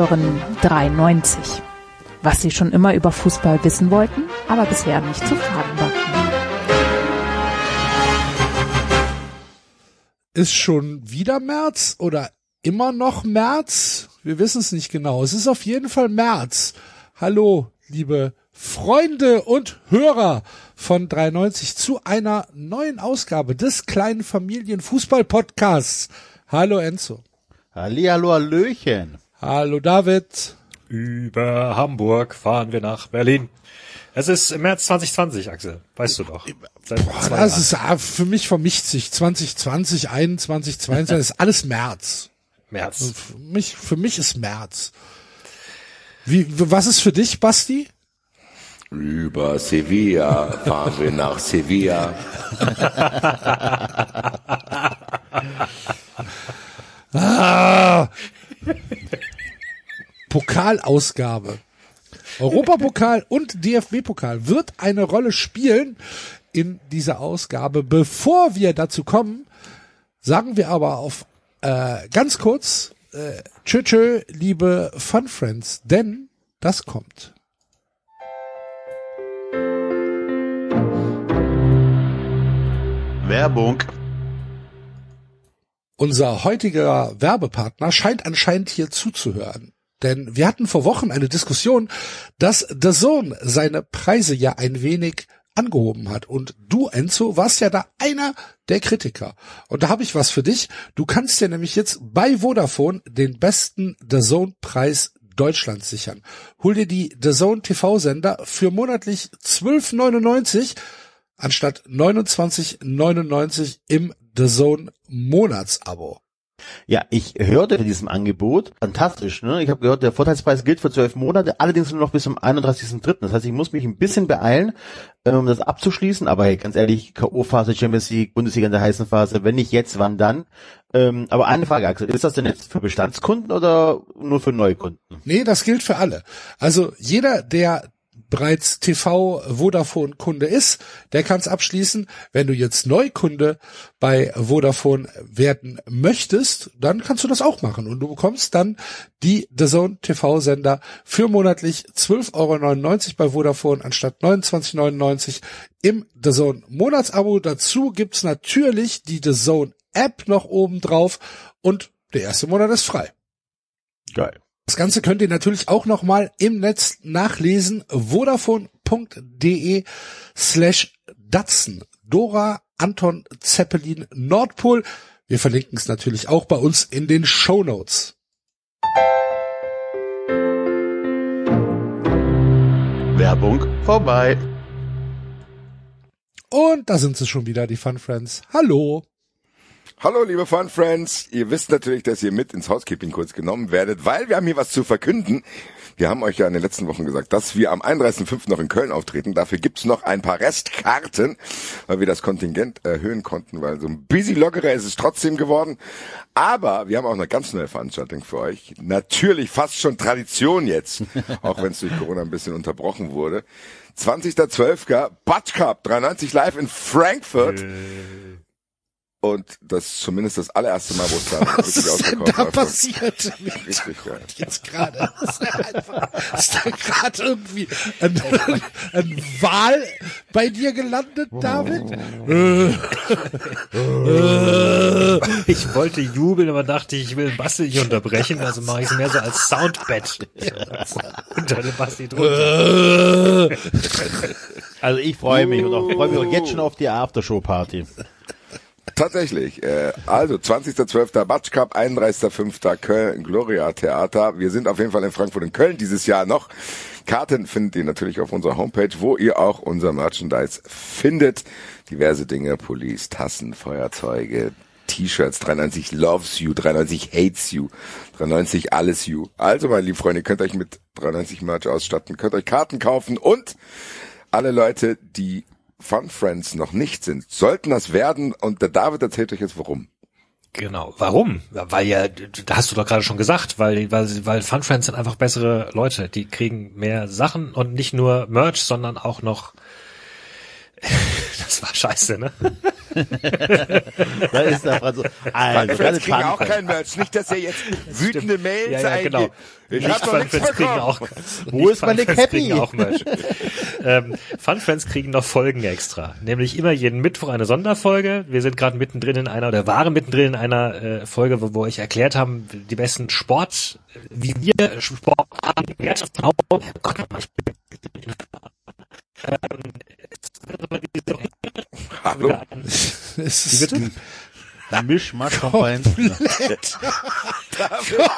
Hören 93. Was Sie schon immer über Fußball wissen wollten, aber bisher nicht zu fragen war. Ist schon wieder März oder immer noch März? Wir wissen es nicht genau. Es ist auf jeden Fall März. Hallo, liebe Freunde und Hörer von 93 zu einer neuen Ausgabe des kleinen Familienfußball-Podcasts. Hallo Enzo. Hallihallo, Hallöchen. Hallo David. Über Hamburg fahren wir nach Berlin. Es ist im März 2020, Axel. Weißt du doch. Boah, das ist ah, für mich vermischt sich 2020, 21, 22, das ist alles März. März. Also für mich, für mich ist März. Wie, was ist für dich, Basti? Über Sevilla fahren wir nach Sevilla. ah, Pokalausgabe. Europapokal und DFB-Pokal wird eine Rolle spielen in dieser Ausgabe. Bevor wir dazu kommen, sagen wir aber auf äh, ganz kurz äh, tschö, tschö, liebe Fun Friends, denn das kommt. Werbung. Unser heutiger Werbepartner scheint anscheinend hier zuzuhören. Denn wir hatten vor Wochen eine Diskussion, dass The Zone seine Preise ja ein wenig angehoben hat. Und du, Enzo, warst ja da einer der Kritiker. Und da habe ich was für dich. Du kannst dir nämlich jetzt bei Vodafone den besten The Zone Preis Deutschlands sichern. Hol dir die The Zone TV-Sender für monatlich 12,99 anstatt 29,99 im The Zone Monatsabo. Ja, ich hörte von diesem Angebot. Fantastisch, ne? Ich habe gehört, der Vorteilspreis gilt für zwölf Monate, allerdings nur noch bis zum 31.3. Das heißt, ich muss mich ein bisschen beeilen, ähm, um das abzuschließen. Aber hey, ganz ehrlich, K.O.-Phase, Champions League, Bundesliga in der heißen Phase, wenn nicht jetzt, wann dann? Ähm, aber eine Frage, Axel, ist das denn jetzt für Bestandskunden oder nur für Neukunden? Nee, das gilt für alle. Also jeder, der bereits TV Vodafone Kunde ist, der kann es abschließen. Wenn du jetzt Neukunde bei Vodafone werden möchtest, dann kannst du das auch machen und du bekommst dann die The Zone TV Sender für monatlich 12,99 Euro bei Vodafone anstatt 29,99 im The Zone Monatsabo. Dazu gibt's natürlich die The Zone App noch oben drauf und der erste Monat ist frei. Geil. Das Ganze könnt ihr natürlich auch nochmal im Netz nachlesen. Vodafone.de slash Datsen. Dora Anton Zeppelin Nordpol. Wir verlinken es natürlich auch bei uns in den Show Notes. Werbung vorbei. Und da sind sie schon wieder, die Fun Friends. Hallo. Hallo, liebe Fun Friends. Ihr wisst natürlich, dass ihr mit ins Housekeeping kurz genommen werdet, weil wir haben hier was zu verkünden. Wir haben euch ja in den letzten Wochen gesagt, dass wir am 31.05. noch in Köln auftreten. Dafür gibt's noch ein paar Restkarten, weil wir das Kontingent erhöhen konnten, weil so ein busy lockerer ist es trotzdem geworden. Aber wir haben auch eine ganz neue Veranstaltung für euch. Natürlich fast schon Tradition jetzt, auch wenn es durch Corona ein bisschen unterbrochen wurde. 20.12. Butt Cup 93 live in Frankfurt. Und das ist zumindest das allererste Mal, wo es da Was ist denn da war. passiert? Richtig, ja. Jetzt gerade. Ist ist da gerade irgendwie ein, ein Wal bei dir gelandet, David? Ich wollte jubeln, aber dachte, ich will Basti nicht unterbrechen, also mache ich es mehr so als Soundbett. Unter dem Basti drunter. Also ich freue mich und auch, freue mich auch jetzt schon auf die Aftershow-Party. Tatsächlich. Äh, also 20.12. Batsch Cup, 31.05. Köln Gloria Theater. Wir sind auf jeden Fall in Frankfurt und Köln dieses Jahr noch. Karten findet ihr natürlich auf unserer Homepage, wo ihr auch unser Merchandise findet. Diverse Dinge, Police, Tassen, Feuerzeuge, T-Shirts, 93 loves you, 93 hates you, 93 alles you. Also, meine lieben Freunde, könnt euch mit 93 Merch ausstatten, könnt euch Karten kaufen und alle Leute, die Fun Friends noch nicht sind, sollten das werden und der David erzählt euch jetzt warum. Genau. Warum? Weil ja, da hast du doch gerade schon gesagt, weil, weil, weil Fun Friends sind einfach bessere Leute. Die kriegen mehr Sachen und nicht nur Merch, sondern auch noch Das war scheiße, ne? Da ist der Franz. Also, ist kriegen auch kein Merch. Nicht, dass ihr jetzt wütende Mails Ja, ja, genau. Ich Nicht hab Fun nichts Friends kriegen bekommen. auch. Wo ist meine Cappy? Kriegen auch Merch. ähm, Fun Friends kriegen noch Folgen extra. Nämlich immer jeden Mittwoch eine Sonderfolge. Wir sind gerade mittendrin in einer oder waren mittendrin in einer äh, Folge, wo, wo ich erklärt haben, die besten Sport, wie wir Sportarten. Oh Gott, ich bin ähm, Hallo? Es ist bitte? Mischmasch von Vereins.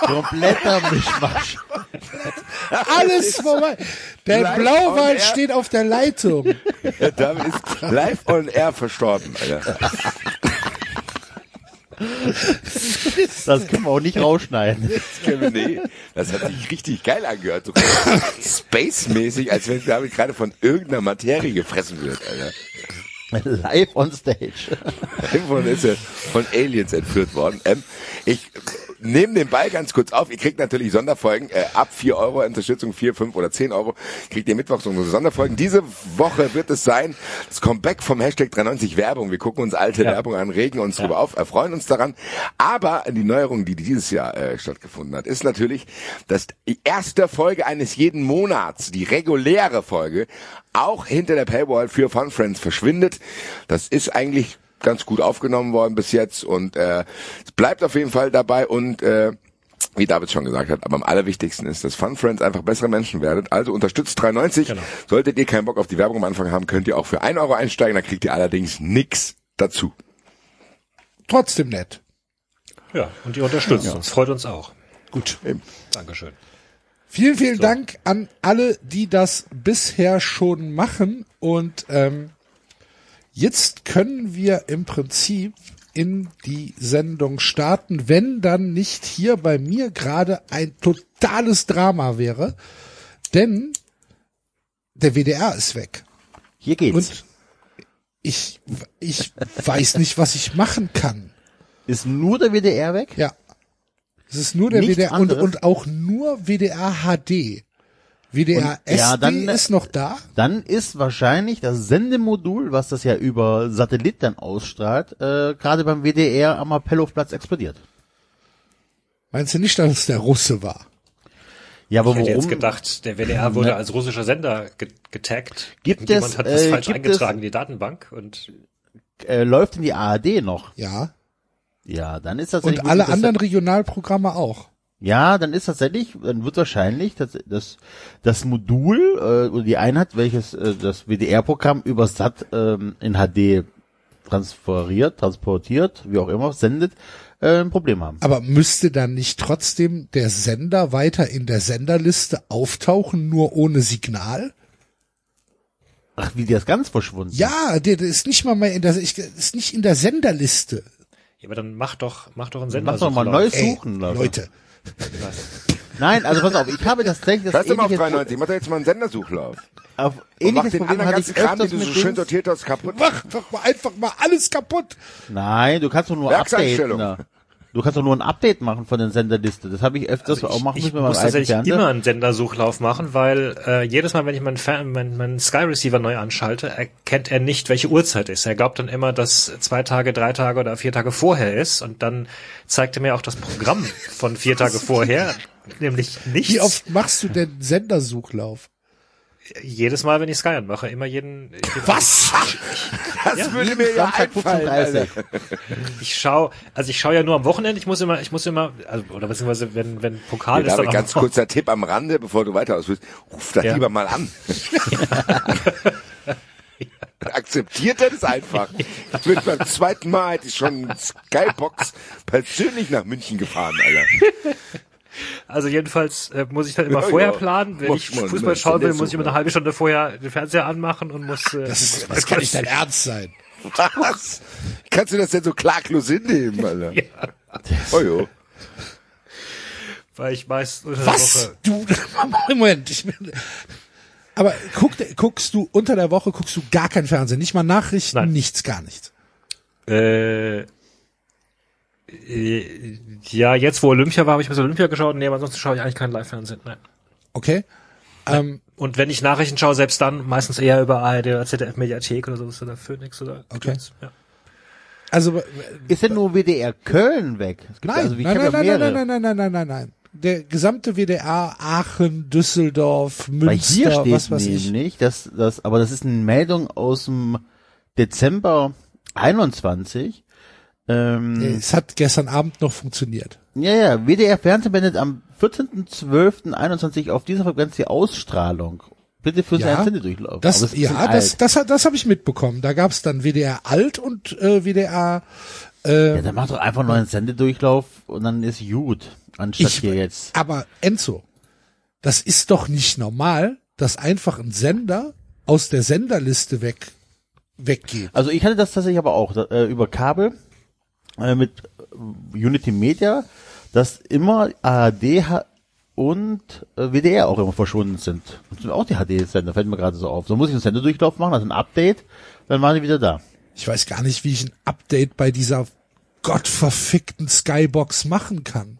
Kompletter Mischmasch. alles vorbei. Der Live on Blauwal air. steht auf der Leitung. David ist live on air verstorben, Alter. Das können wir auch nicht rausschneiden. Nee, das hat sich richtig geil angehört. So Space-mäßig, als wenn David gerade von irgendeiner Materie gefressen wird, Alter. Live on stage. Irgendwann ist er von Aliens entführt worden. Ähm, ich nehme den Ball ganz kurz auf. Ihr kriegt natürlich Sonderfolgen. Äh, ab 4 Euro Unterstützung, 4, 5 oder 10 Euro kriegt ihr Mittwochs unsere Sonderfolgen. Diese Woche wird es sein, das Comeback vom Hashtag 93 Werbung. Wir gucken uns alte Ja. Werbung an, regen uns drüber auf, erfreuen uns daran. Aber die Neuerung, die dieses Jahr äh, stattgefunden hat, ist natürlich, dass die erste Folge eines jeden Monats, die reguläre Folge, auch hinter der Paywall für Fun Friends verschwindet. Das ist eigentlich ganz gut aufgenommen worden bis jetzt und äh, es bleibt auf jeden Fall dabei und äh, wie David schon gesagt hat, aber am allerwichtigsten ist, dass Fun Friends einfach bessere Menschen werdet. Also unterstützt 3,90. Genau. Solltet ihr keinen Bock auf die Werbung am Anfang haben, könnt ihr auch für 1 Euro einsteigen, dann kriegt ihr allerdings nix dazu. Trotzdem nett. Ja, und ihr unterstützt uns. Freut uns auch. Gut. Dankeschön. Vielen, vielen Dank an alle, die das bisher schon machen. Und ähm, jetzt können wir im Prinzip in die Sendung starten, wenn dann nicht hier bei mir gerade ein totales Drama wäre. Denn der WDR ist weg. Hier geht's. Und ich, ich weiß nicht, was ich machen kann. ist nur der WDR weg? Ja. Es ist nur der Nichts WDR und, und auch nur WDR HD. WDR Und- ja, SD dann- ist noch da. Dann ist wahrscheinlich das Sendemodul, was das ja über Satellit dann ausstrahlt, äh, gerade beim WDR am Appellhofplatz explodiert. Meinst du nicht, dass es der Russe war? Ja, aber Ich hätte warum? jetzt gedacht, der WDR wurde als russischer Sender ge getaggt. Gibt Jemand es, hat das äh, falsch gibt eingetragen in die Datenbank und äh, läuft in die ARD noch? Ja. Ja, dann ist das Und alle anderen Regionalprogramme auch. Ja, dann ist tatsächlich, dann wird wahrscheinlich das, das, das Modul äh, oder die Einheit, welches äh, das WDR-Programm über SAT ähm, in HD transferiert, transportiert, wie auch immer, sendet, äh, ein Problem haben. Aber müsste dann nicht trotzdem der Sender weiter in der Senderliste auftauchen, nur ohne Signal? Ach, wie der ist ganz verschwunden. Ja, der, der ist nicht mal mehr in der, ich- ist nicht in der Senderliste. ja, aber dann mach doch, mach doch einen Mach Sender. doch mal Ey, Suchen, Leute. Leute. Nein, also pass auf, ich habe das tatsächlich das Scheiß doch mal auf ähnliches- 93, mach doch jetzt mal einen Sendersuchlauf. auf ähnliches den Problem anderen hatte ich ganzen Kram, den du so mit schön sortiert hast, kaputt. Mach doch mal einfach mal alles kaputt. Nein, du kannst doch nur updaten. Werkseinstellung. Du kannst doch nur ein Update machen von der Senderliste. Das habe ich öfters auch machen ich müssen mit muss tatsächlich Fernseher. immer einen Sendersuchlauf machen, weil äh, jedes Mal, wenn ich meinen, Fer meinen, meinen Sky Receiver neu anschalte, erkennt er nicht, welche Uhrzeit ist. Er glaubt dann immer, dass zwei Tage, drei Tage oder vier Tage vorher ist und dann zeigt er mir auch das Programm von vier Tage vorher, nämlich nichts. Wie oft machst du denn Sendersuchlauf? Jedes Mal, wenn ich Sky anmache, immer jeden. Was? Das würde mir ja einfallen, 15.30 Alter. Ich schaue, also ich schaue ja nur am Wochenende. Ich muss immer, ich muss immer, also, oder beziehungsweise wenn wenn Pokal Hier, ist, David, dann ganz kurzer Tipp am Rande, bevor du weiter ausführst. Ruf das Ja. lieber mal an. Akzeptiert er das einfach. Ich bin beim zweiten Mal hätte ich schon Skybox persönlich nach München gefahren, Alter. Also jedenfalls äh, muss ich dann immer Ja, vorher ja. planen. Wenn Muss ich Fußball ne? schauen will, muss ich immer eine halbe Stunde vorher den Fernseher anmachen und muss. Äh, Das, ist, das kann nicht dein Ernst sein. Was? Kannst du das denn so klaglos hinnehmen, Alter? Ja, Oh jo. weil ich meist unter der Was? Woche. Du, Moment. Ich bin, aber guck, guckst du unter der Woche guckst du gar kein Fernsehen, nicht mal Nachrichten, Nein. nichts, gar nichts. Äh, ja, jetzt wo Olympia war, habe ich mir so Olympia geschaut. Nee, aber ansonsten schaue ich eigentlich kein Live-Fernsehen. Nein. Okay? Ähm, Und wenn ich Nachrichten schaue, selbst dann meistens eher über ARD oder ZDF Mediathek oder sowas oder Phoenix oder Okay. Ja. also äh, Ist denn nur WDR Köln weg? Es gibt nein, also, nein, nein, ja nein, mehrere. nein, nein, nein, nein, nein, nein. Der gesamte WDR, Aachen, Düsseldorf, Weil hier Münster, steht was weiß ich. nämlich, dass das, aber das ist eine Meldung aus dem Dezember 21. Ähm, Es hat gestern Abend noch funktioniert. ja, ja, WDR Fernsehen beendet am 14.12.21 auf dieser Frequenz die Ausstrahlung. Bitte für Ja, seinen Sendedurchlauf. Das, ja, das, das, hat- das habe ich mitbekommen. Da gab es dann WDR alt und äh, WDR. Äh, ja, dann mach doch einfach nur einen Sendedurchlauf und dann ist gut. Anstatt ich, hier jetzt. aber Enzo, das ist doch nicht normal, dass einfach ein Sender aus der Senderliste weg weggeht. Also ich hatte das tatsächlich aber auch äh, über Kabel äh, mit Unity Media, dass immer ARD und äh, WDR auch immer verschwunden sind. Und sind auch die HD-Sender, fällt mir gerade so auf. So muss ich einen Senderdurchlauf machen, also ein Update, dann waren die wieder da. Ich weiß gar nicht, wie ich ein Update bei dieser gottverfickten Skybox machen kann.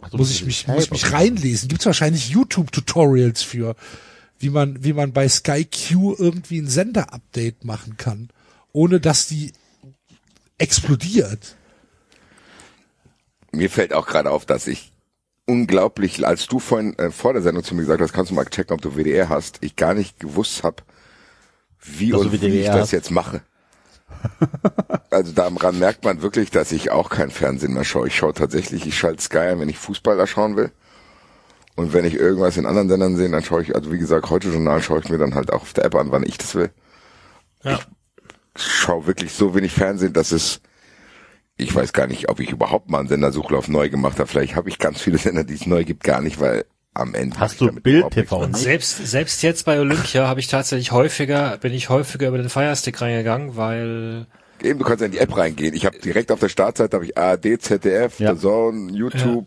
Also muss ich mich, muss ich mich reinlesen. Gibt's wahrscheinlich YouTube-Tutorials für, wie man, wie man bei Sky Q irgendwie ein Sender-Update machen kann, ohne dass die explodiert. Mir fällt auch gerade auf, dass ich unglaublich, als du vorhin äh, vor der Sendung zu mir gesagt hast, kannst du mal checken, ob du WDR hast, ich gar nicht gewusst habe, wie Dass und wie ich das hast. jetzt mache. also daran merkt man wirklich, dass ich auch kein Fernsehen mehr schaue. Ich schaue tatsächlich, ich schalte Sky ein, wenn ich Fußball da schauen will. Und wenn ich irgendwas in anderen Sendern sehe, dann schaue ich, also wie gesagt, heute Journal schaue ich mir dann halt auch auf der App an, wann ich das will. Ja. Ich schaue wirklich so wenig Fernsehen, dass es, ich weiß gar nicht, ob ich überhaupt mal einen Sendersuchlauf neu gemacht habe. Vielleicht habe ich ganz viele Sender, die es neu gibt, gar nicht, weil am Ende. Hast du Bild TV? selbst, selbst jetzt bei Olympia habe ich tatsächlich häufiger, bin ich häufiger über den Firestick reingegangen, weil Eben, du kannst in die App reingehen. Ich habe direkt auf der Startseite habe ich ARD, ZDF, Ja. The Zone, YouTube,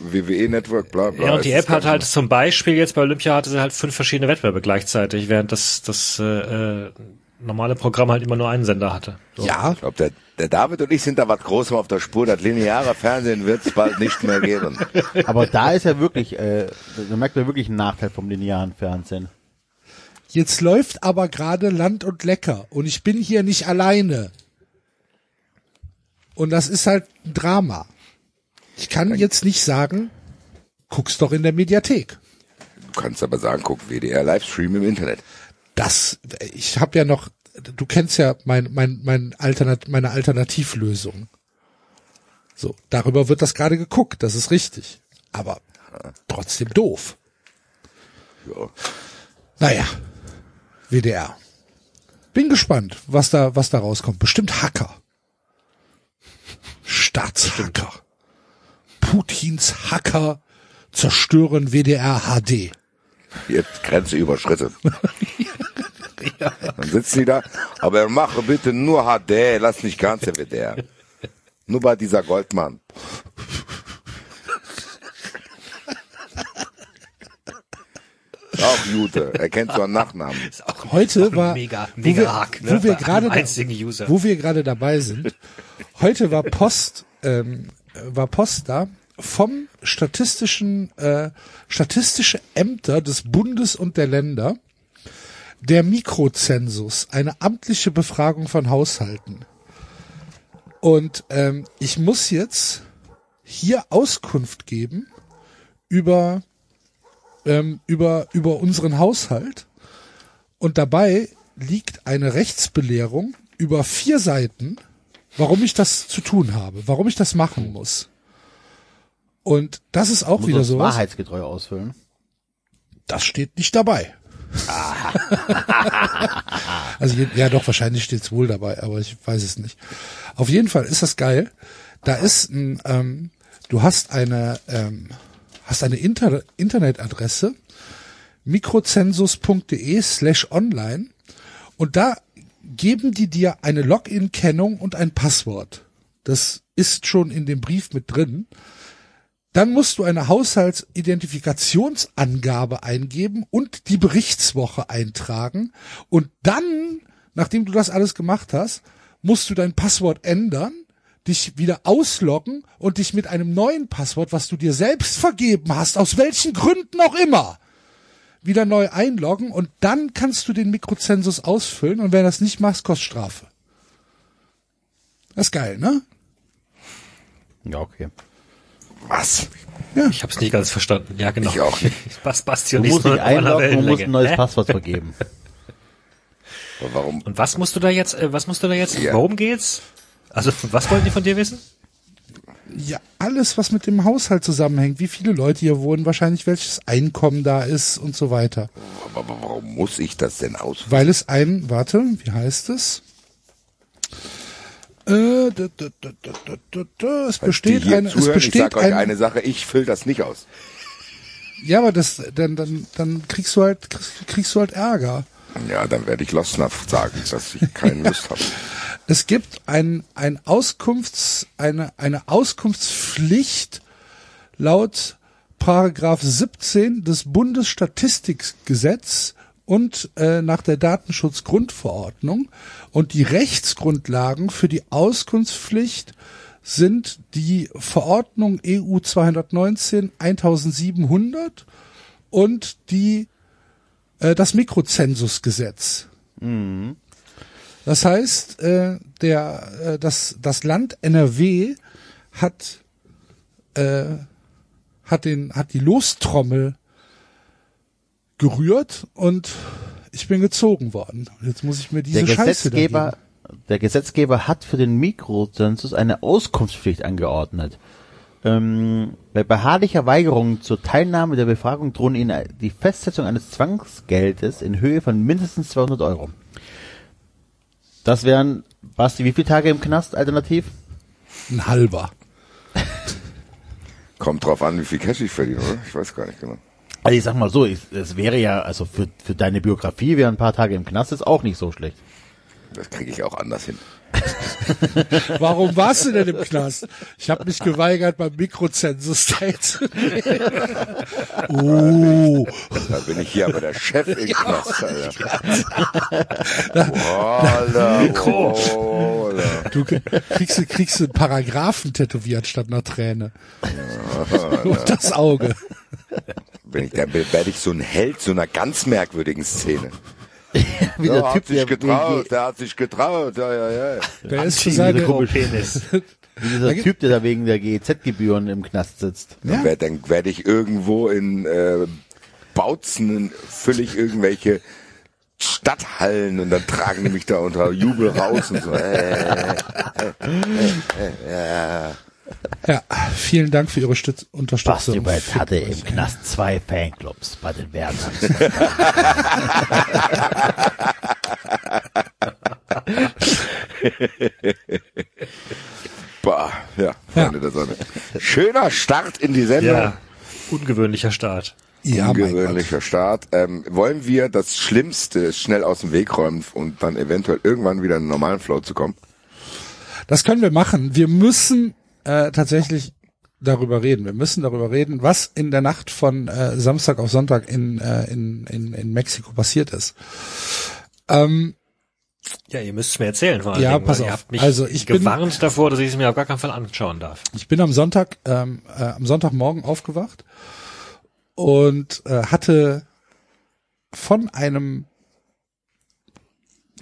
WWE Network, bla bla. Ja, und die App hat halt zum Beispiel jetzt bei Olympia hatte sie halt fünf verschiedene Wettbewerbe gleichzeitig, während das, das äh, äh, normale Programm halt immer nur einen Sender hatte. So. Ja, Ich glaube, der, der David und ich sind da was Großem auf der Spur. Das lineare Fernsehen wird es bald nicht mehr geben. Aber da ist ja wirklich, äh, da merkt man wirklich einen Nachteil vom linearen Fernsehen. jetzt läuft aber gerade Land und Lecker und ich bin hier nicht alleine. Und das ist halt ein Drama. Ich kann jetzt nicht sagen, guck's doch in der Mediathek. Du kannst aber sagen, guck, WDR Livestream im Internet. Das, ich habe ja noch, du kennst ja mein, mein, mein Alternat, meine Alternativlösung. So, darüber wird das gerade geguckt, das ist richtig. Aber trotzdem doof. Ja. Naja, WDR. Bin gespannt, was da, was da rauskommt. Bestimmt Hacker. Staatshacker. Putins Hacker zerstören WDR HD. Jetzt Grenze überschritten. Dann sitzen die da, aber mache bitte nur HD, lass nicht ganze WDR. Nur bei dieser Goldmann. Auch Jude, er kennt so einen Nachnamen. Ist auch, Heute auch war, mega, wo mega wir, Hack, ne? wo wir gerade, User. wo wir gerade dabei sind. Heute war Post, ähm, war Post da vom statistischen, äh, statistische Ämter des Bundes und der Länder. Der Mikrozensus, eine amtliche Befragung von Haushalten. Und ähm, ich muss jetzt hier Auskunft geben über ähm, über über unseren Haushalt und dabei liegt eine Rechtsbelehrung über vier Seiten, warum ich das zu tun habe, warum ich das machen muss. Und das ist auch Muss wieder so. wahrheitsgetreu ausfüllen. Das steht nicht dabei. also ja, doch wahrscheinlich steht's wohl dabei, aber ich weiß es nicht. Auf jeden Fall ist das geil. Da ist ein, ähm, du hast eine, ähm, hast eine Inter Internetadresse mikrozensus.de slash online und da geben die dir eine Login-Kennung und ein Passwort. Das ist schon in dem Brief mit drin. Dann musst du eine Haushaltsidentifiktionsangabe eingeben und die Berichtswoche eintragen. Und dann, nachdem du das alles gemacht hast, musst du dein Passwort ändern, dich wieder ausloggen und dich mit einem neuen Passwort, was du dir selbst vergeben hast, aus welchen Gründen auch immer, wieder neu einloggen und dann kannst du den Mikrozensus ausfüllen und wenn du das nicht machst, kostet Strafe. Das ist geil, ne? Ja, okay. Was? Ich habe es nicht ganz verstanden. Ja, genau. Ich auch nicht. Was Basti Du musst dich einloggen und musst ein neues Hä? Passwort vergeben. Warum? Und was musst du da jetzt, äh, was musst du da jetzt, Ja. worum geht's? Also, was wollten die von dir wissen? Ja, alles, was mit dem Haushalt zusammenhängt, wie viele Leute hier wohnen, wahrscheinlich welches Einkommen da ist und so weiter. Aber warum muss ich das denn ausfüllen? Weil es ein, warte, wie heißt es? Es Die besteht eine, es zuhören, ich besteht sag euch ein, eine Sache, ich fülle das nicht aus. ja, aber das, dann, dann, dann kriegst du halt, kriegst, kriegst du halt Ärger. Ja, dann werde ich Lostnaff sagen, dass ich keine Lust habe. Es gibt ein, ein Auskunfts, eine, eine Auskunftspflicht laut Paragraph 17 des Bundesstatistikgesetz und äh, nach der Datenschutzgrundverordnung. Und die Rechtsgrundlagen für die Auskunftspflicht sind die Verordnung EU 219 1700 und die äh, das Mikrozensusgesetz. Das heißt, äh, der, äh, das, das Land NRW hat, äh, hat, den, hat die Lostrommel gerührt und ich bin gezogen worden. Jetzt muss ich mir diese Der Scheiße Gesetzgeber, der Gesetzgeber hat für den Mikrozensus eine Auskunftspflicht angeordnet. Ähm, bei beharrlicher Weigerung zur Teilnahme der Befragung drohen Ihnen die Festsetzung eines Zwangsgeldes in Höhe von mindestens 200 Euro. Das wären, Basti, wie viele Tage im Knast alternativ? Ein halber. Kommt drauf an, wie viel Cash ich verdiene, oder? Ich weiß gar nicht genau. Also ich sag mal so, es wäre ja, also für, für deine Biografie wäre ein paar Tage im Knast ist auch nicht so schlecht. Das kriege ich auch anders hin. Warum warst du denn im Knast? Ich habe mich geweigert, beim Mikrozensus teilzunehmen. Oh, Da bin ich hier aber der Chef im Knast, Alter. Alter, oh, Alter. du kriegst, du- kriegst einen Paragraphen tätowiert statt einer Träne. Und das Auge. Bin ich, dann werde ich so ein Held so einer ganz merkwürdigen Szene. Wie Der der hat Typ, sich der, getraut, der hat sich getraut, ja, ja, ja. Der ist Anziehen, seine, Penis. wie dieser Typ, der da wegen der GEZ-Gebühren im Knast sitzt. Dann Ja. werde dann werd ich irgendwo in äh, Bautzen fülle ich irgendwelche Stadthallen und dann tragen die mich da unter Jubel raus und so. Äh, ja, vielen Dank für Ihre Stütz Basti Unterstützung. Beit hatte im Knast zwei Fanclubs bei den Wärtern. bah, ja, Freunde der Sonne. Schöner Start in die Sendung. Ja, ungewöhnlicher Start. Ja. Ungewöhnlicher Start. Ähm, wollen wir das Schlimmste schnell aus dem Weg räumen und dann eventuell irgendwann wieder in einen normalen Flow zu kommen? Das können wir machen. Wir müssen äh, tatsächlich darüber reden. Wir müssen darüber reden, was in der Nacht von äh, Samstag auf Sonntag in, äh, in, in, in Mexiko passiert ist. Ähm, Ja, ihr müsst es mir erzählen vor allen Ja, Dingen, pass auf. habt mich Also, ich bin- gewarnt davor, dass ich es mir auf gar keinen Fall anschauen darf. ich bin am Sonntag, ähm, äh, am Sonntagmorgen aufgewacht und äh, hatte von einem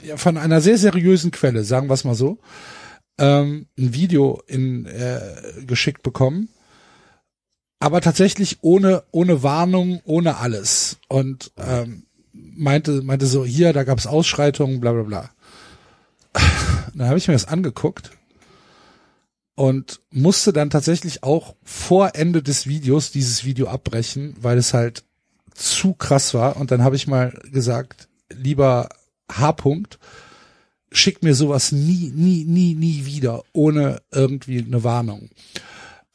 ja, von einer sehr seriösen Quelle, sagen wir es mal so, ähm, ein Video in äh, geschickt bekommen, aber tatsächlich ohne ohne Warnung, ohne alles und ähm, meinte meinte so hier, da gab es Ausschreitungen, bla bla bla. Dann habe ich mir das angeguckt und musste dann tatsächlich auch vor Ende des Videos dieses Video abbrechen, weil es halt zu krass war. Und dann habe ich mal gesagt, lieber H. -Punkt, schick mir sowas nie, nie, nie, nie wieder, ohne irgendwie eine Warnung.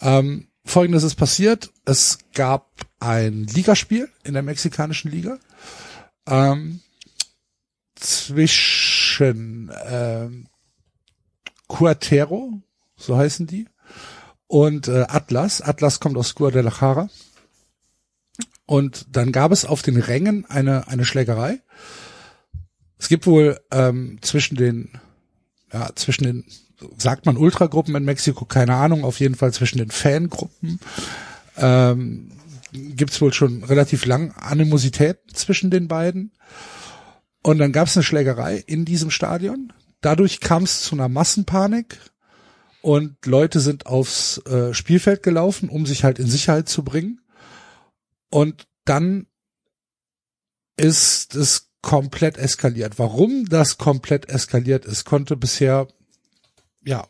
Ähm, Folgendes ist passiert. Es gab ein Ligaspiel in der mexikanischen Liga. Ähm, zwischen ähm, Cuatero, so heißen die, und äh, Atlas. Atlas kommt aus Guadalajara. Und dann gab es auf den Rängen eine, eine Schlägerei. Es gibt wohl ähm, zwischen den, ja, zwischen den, sagt man Ultragruppen in Mexiko, keine Ahnung, auf jeden Fall zwischen den Fangruppen, ähm, gibt's wohl schon relativ lang Animosität zwischen den beiden. Und dann gab's eine Schlägerei in diesem Stadion. Dadurch kam es zu einer Massenpanik und Leute sind aufs äh, Spielfeld gelaufen, um sich halt in Sicherheit zu bringen. Und dann ist es komplett eskaliert. Warum das komplett eskaliert ist, konnte bisher, ja,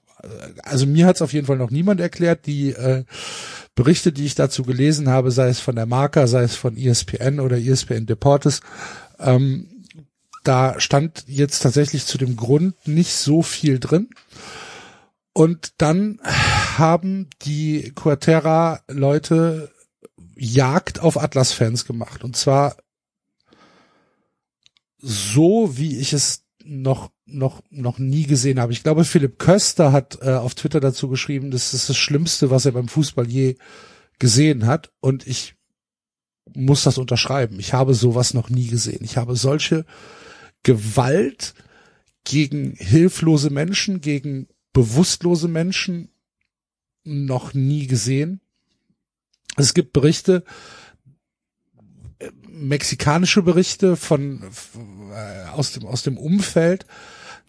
also mir hat es auf jeden Fall noch niemand erklärt. Die äh, Berichte, die ich dazu gelesen habe, sei es von der Marker, sei es von ESPN oder ESPN Deportes, ähm, da stand jetzt tatsächlich zu dem Grund nicht so viel drin. Und dann haben die Quaterra-Leute Jagd auf Atlas-Fans gemacht. Und zwar so, wie ich es noch noch noch nie gesehen habe. Ich glaube, Philipp Köster hat äh, auf Twitter dazu geschrieben, das ist das Schlimmste, was er beim Fußball je gesehen hat. Und ich muss das unterschreiben. Ich habe sowas noch nie gesehen. Ich habe solche Gewalt gegen hilflose Menschen, gegen bewusstlose Menschen noch nie gesehen. Es gibt Berichte, mexikanische Berichte von äh, aus dem aus dem Umfeld,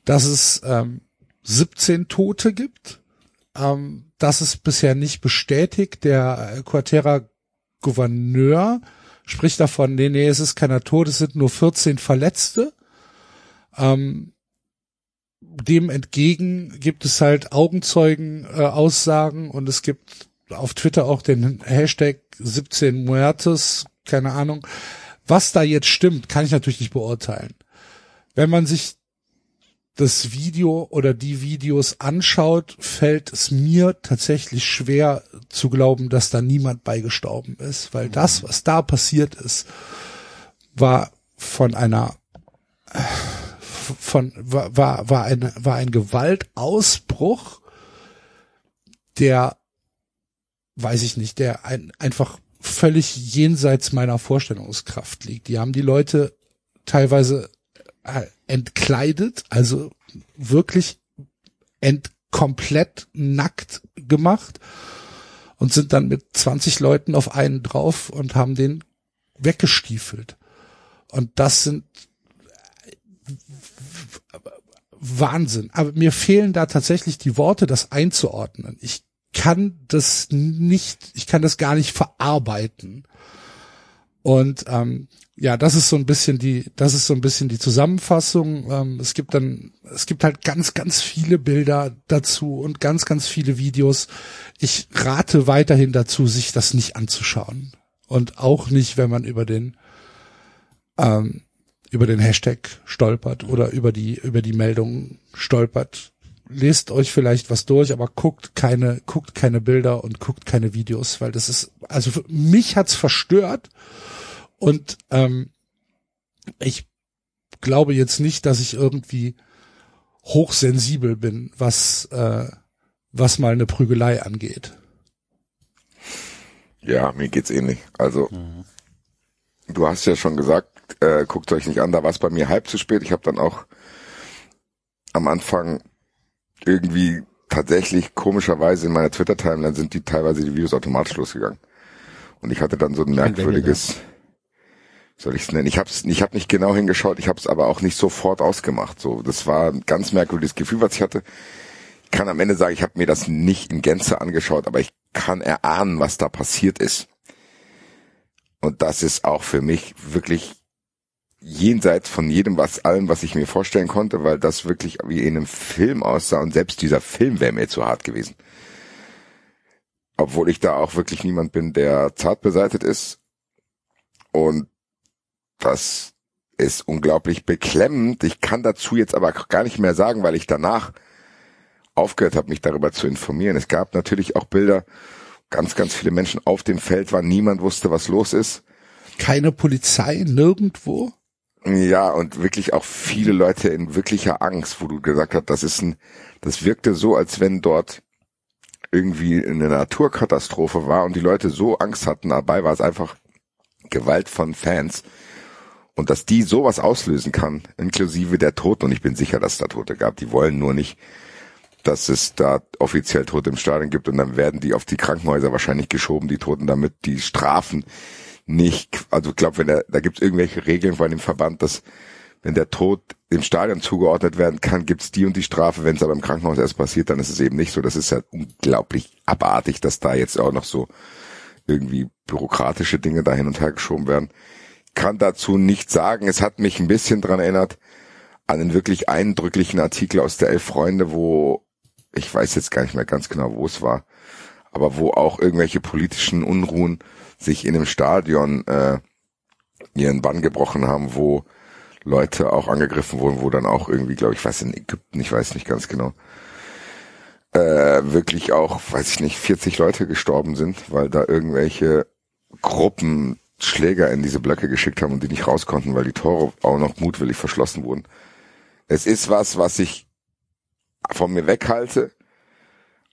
dass es ähm, 17 Tote gibt. Ähm, das ist bisher nicht bestätigt. Der Quatera Gouverneur spricht davon, nee, nee, es ist keiner tot, es sind nur 14 Verletzte. Ähm, dem entgegen gibt es halt Augenzeugen-Aussagen äh, und es gibt auf Twitter auch den Hashtag 17 Muertes, keine Ahnung. Was da jetzt stimmt, kann ich natürlich nicht beurteilen. Wenn man sich das Video oder die Videos anschaut, fällt es mir tatsächlich schwer zu glauben, dass da niemand beigestorben ist, weil das, was da passiert ist, war von einer von war war war ein war ein Gewaltausbruch, der weiß ich nicht, der ein, einfach völlig jenseits meiner Vorstellungskraft liegt. Die haben die Leute teilweise äh, entkleidet, also wirklich ent komplett nackt gemacht und sind dann mit 20 Leuten auf einen drauf und haben den weggestiefelt. Und das sind Wahnsinn. Aber mir fehlen da tatsächlich die Worte, das einzuordnen. Ich kann das nicht, ich kann das gar nicht verarbeiten. Und ähm, ja, das ist so ein bisschen die, das ist so ein bisschen die Zusammenfassung. Ähm, es gibt dann, es gibt halt ganz, ganz viele Bilder dazu und ganz, ganz viele Videos. Ich rate weiterhin dazu, sich das nicht anzuschauen und auch nicht, wenn man über den ähm, über den Hashtag stolpert oder über die über die Meldung stolpert lest euch vielleicht was durch, aber guckt keine, guckt keine Bilder und guckt keine Videos, weil das ist, also mich hat's verstört und ähm, ich glaube jetzt nicht, dass ich irgendwie hochsensibel bin, was äh, was mal eine Prügelei angeht. Ja, mir geht's ähnlich. Also mhm. du hast ja schon gesagt, äh, guckt euch nicht an, da war es bei mir halb zu spät. Ich habe dann auch am Anfang irgendwie tatsächlich komischerweise in meiner Twitter-Timeline sind die teilweise die Videos automatisch losgegangen. Und ich hatte dann so ein merkwürdiges, soll ich es nennen? Ich habe ich hab nicht genau hingeschaut, ich habe es aber auch nicht sofort ausgemacht. So, das war ein ganz merkwürdiges Gefühl, was ich hatte. Ich kann am Ende sagen, ich habe mir das nicht in Gänze angeschaut, aber ich kann erahnen, was da passiert ist. Und das ist auch für mich wirklich jenseits von jedem was allem, was ich mir vorstellen konnte, weil das wirklich wie in einem Film aussah und selbst dieser Film wäre mir zu hart gewesen. Obwohl ich da auch wirklich niemand bin, der zart beseitet ist. Und das ist unglaublich beklemmend. Ich kann dazu jetzt aber gar nicht mehr sagen, weil ich danach aufgehört habe, mich darüber zu informieren. Es gab natürlich auch Bilder, ganz, ganz viele Menschen auf dem Feld waren, niemand wusste, was los ist. Keine Polizei, nirgendwo? Ja, und wirklich auch viele Leute in wirklicher Angst, wo du gesagt hast, das ist ein, das wirkte so, als wenn dort irgendwie eine Naturkatastrophe war und die Leute so Angst hatten. Dabei war es einfach Gewalt von Fans. Und dass die sowas auslösen kann, inklusive der Toten, und ich bin sicher, dass es da Tote gab, die wollen nur nicht dass es da offiziell Tote im Stadion gibt und dann werden die auf die Krankenhäuser wahrscheinlich geschoben, die Toten, damit die Strafen nicht, also ich glaube, wenn da, da gibt es irgendwelche Regeln von dem Verband, dass wenn der Tod im Stadion zugeordnet werden kann, gibt's die und die Strafe. Wenn es aber im Krankenhaus erst passiert, dann ist es eben nicht so. Das ist ja unglaublich abartig, dass da jetzt auch noch so irgendwie bürokratische Dinge da hin und her geschoben werden. Kann dazu nicht sagen. Es hat mich ein bisschen dran erinnert an einen wirklich eindrücklichen Artikel aus der Elf Freunde, wo ich weiß jetzt gar nicht mehr ganz genau, wo es war, aber wo auch irgendwelche politischen Unruhen sich in einem Stadion äh, ihren Bann gebrochen haben, wo Leute auch angegriffen wurden, wo dann auch irgendwie, glaube ich, was in Ägypten, ich weiß nicht ganz genau, äh, wirklich auch, weiß ich nicht, 40 Leute gestorben sind, weil da irgendwelche Gruppen Schläger in diese Blöcke geschickt haben und die nicht raus konnten, weil die Tore auch noch mutwillig verschlossen wurden. Es ist was, was ich von mir weghalte,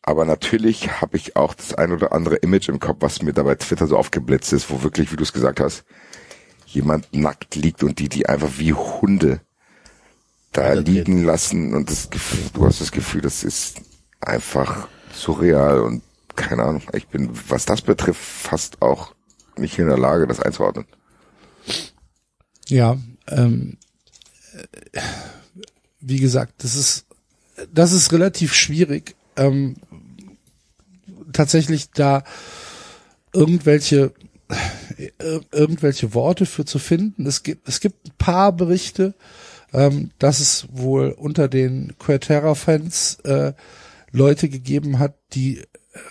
aber natürlich habe ich auch das ein oder andere Image im Kopf, was mir da bei Twitter so aufgeblitzt ist, wo wirklich, wie du es gesagt hast, jemand nackt liegt und die die einfach wie Hunde da liegen lassen und das Gefühl, du hast das Gefühl, das ist einfach surreal und keine Ahnung. Ich bin, was das betrifft, fast auch nicht in der Lage, das einzuordnen. Ja, ähm, wie gesagt, das ist das ist relativ schwierig, ähm, tatsächlich da irgendwelche irgendwelche Worte für zu finden. Es gibt, es gibt ein paar Berichte, ähm, dass es wohl unter den Querterra-Fans äh, Leute gegeben hat, die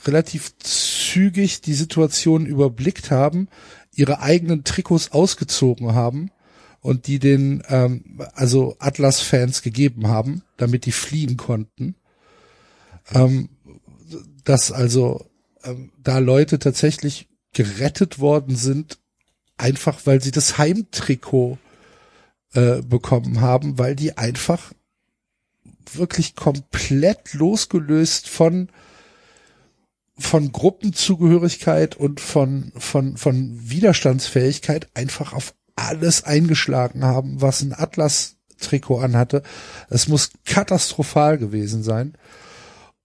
relativ zügig die Situation überblickt haben, ihre eigenen Trikots ausgezogen haben und die den ähm, also Atlas-Fans gegeben haben, damit die fliehen konnten. Ähm, dass also ähm, da Leute tatsächlich gerettet worden sind, einfach weil sie das Heimtrikot äh, bekommen haben, weil die einfach wirklich komplett losgelöst von von Gruppenzugehörigkeit und von von von Widerstandsfähigkeit einfach auf alles eingeschlagen haben, was ein Atlas Trikot anhatte. Es muss katastrophal gewesen sein.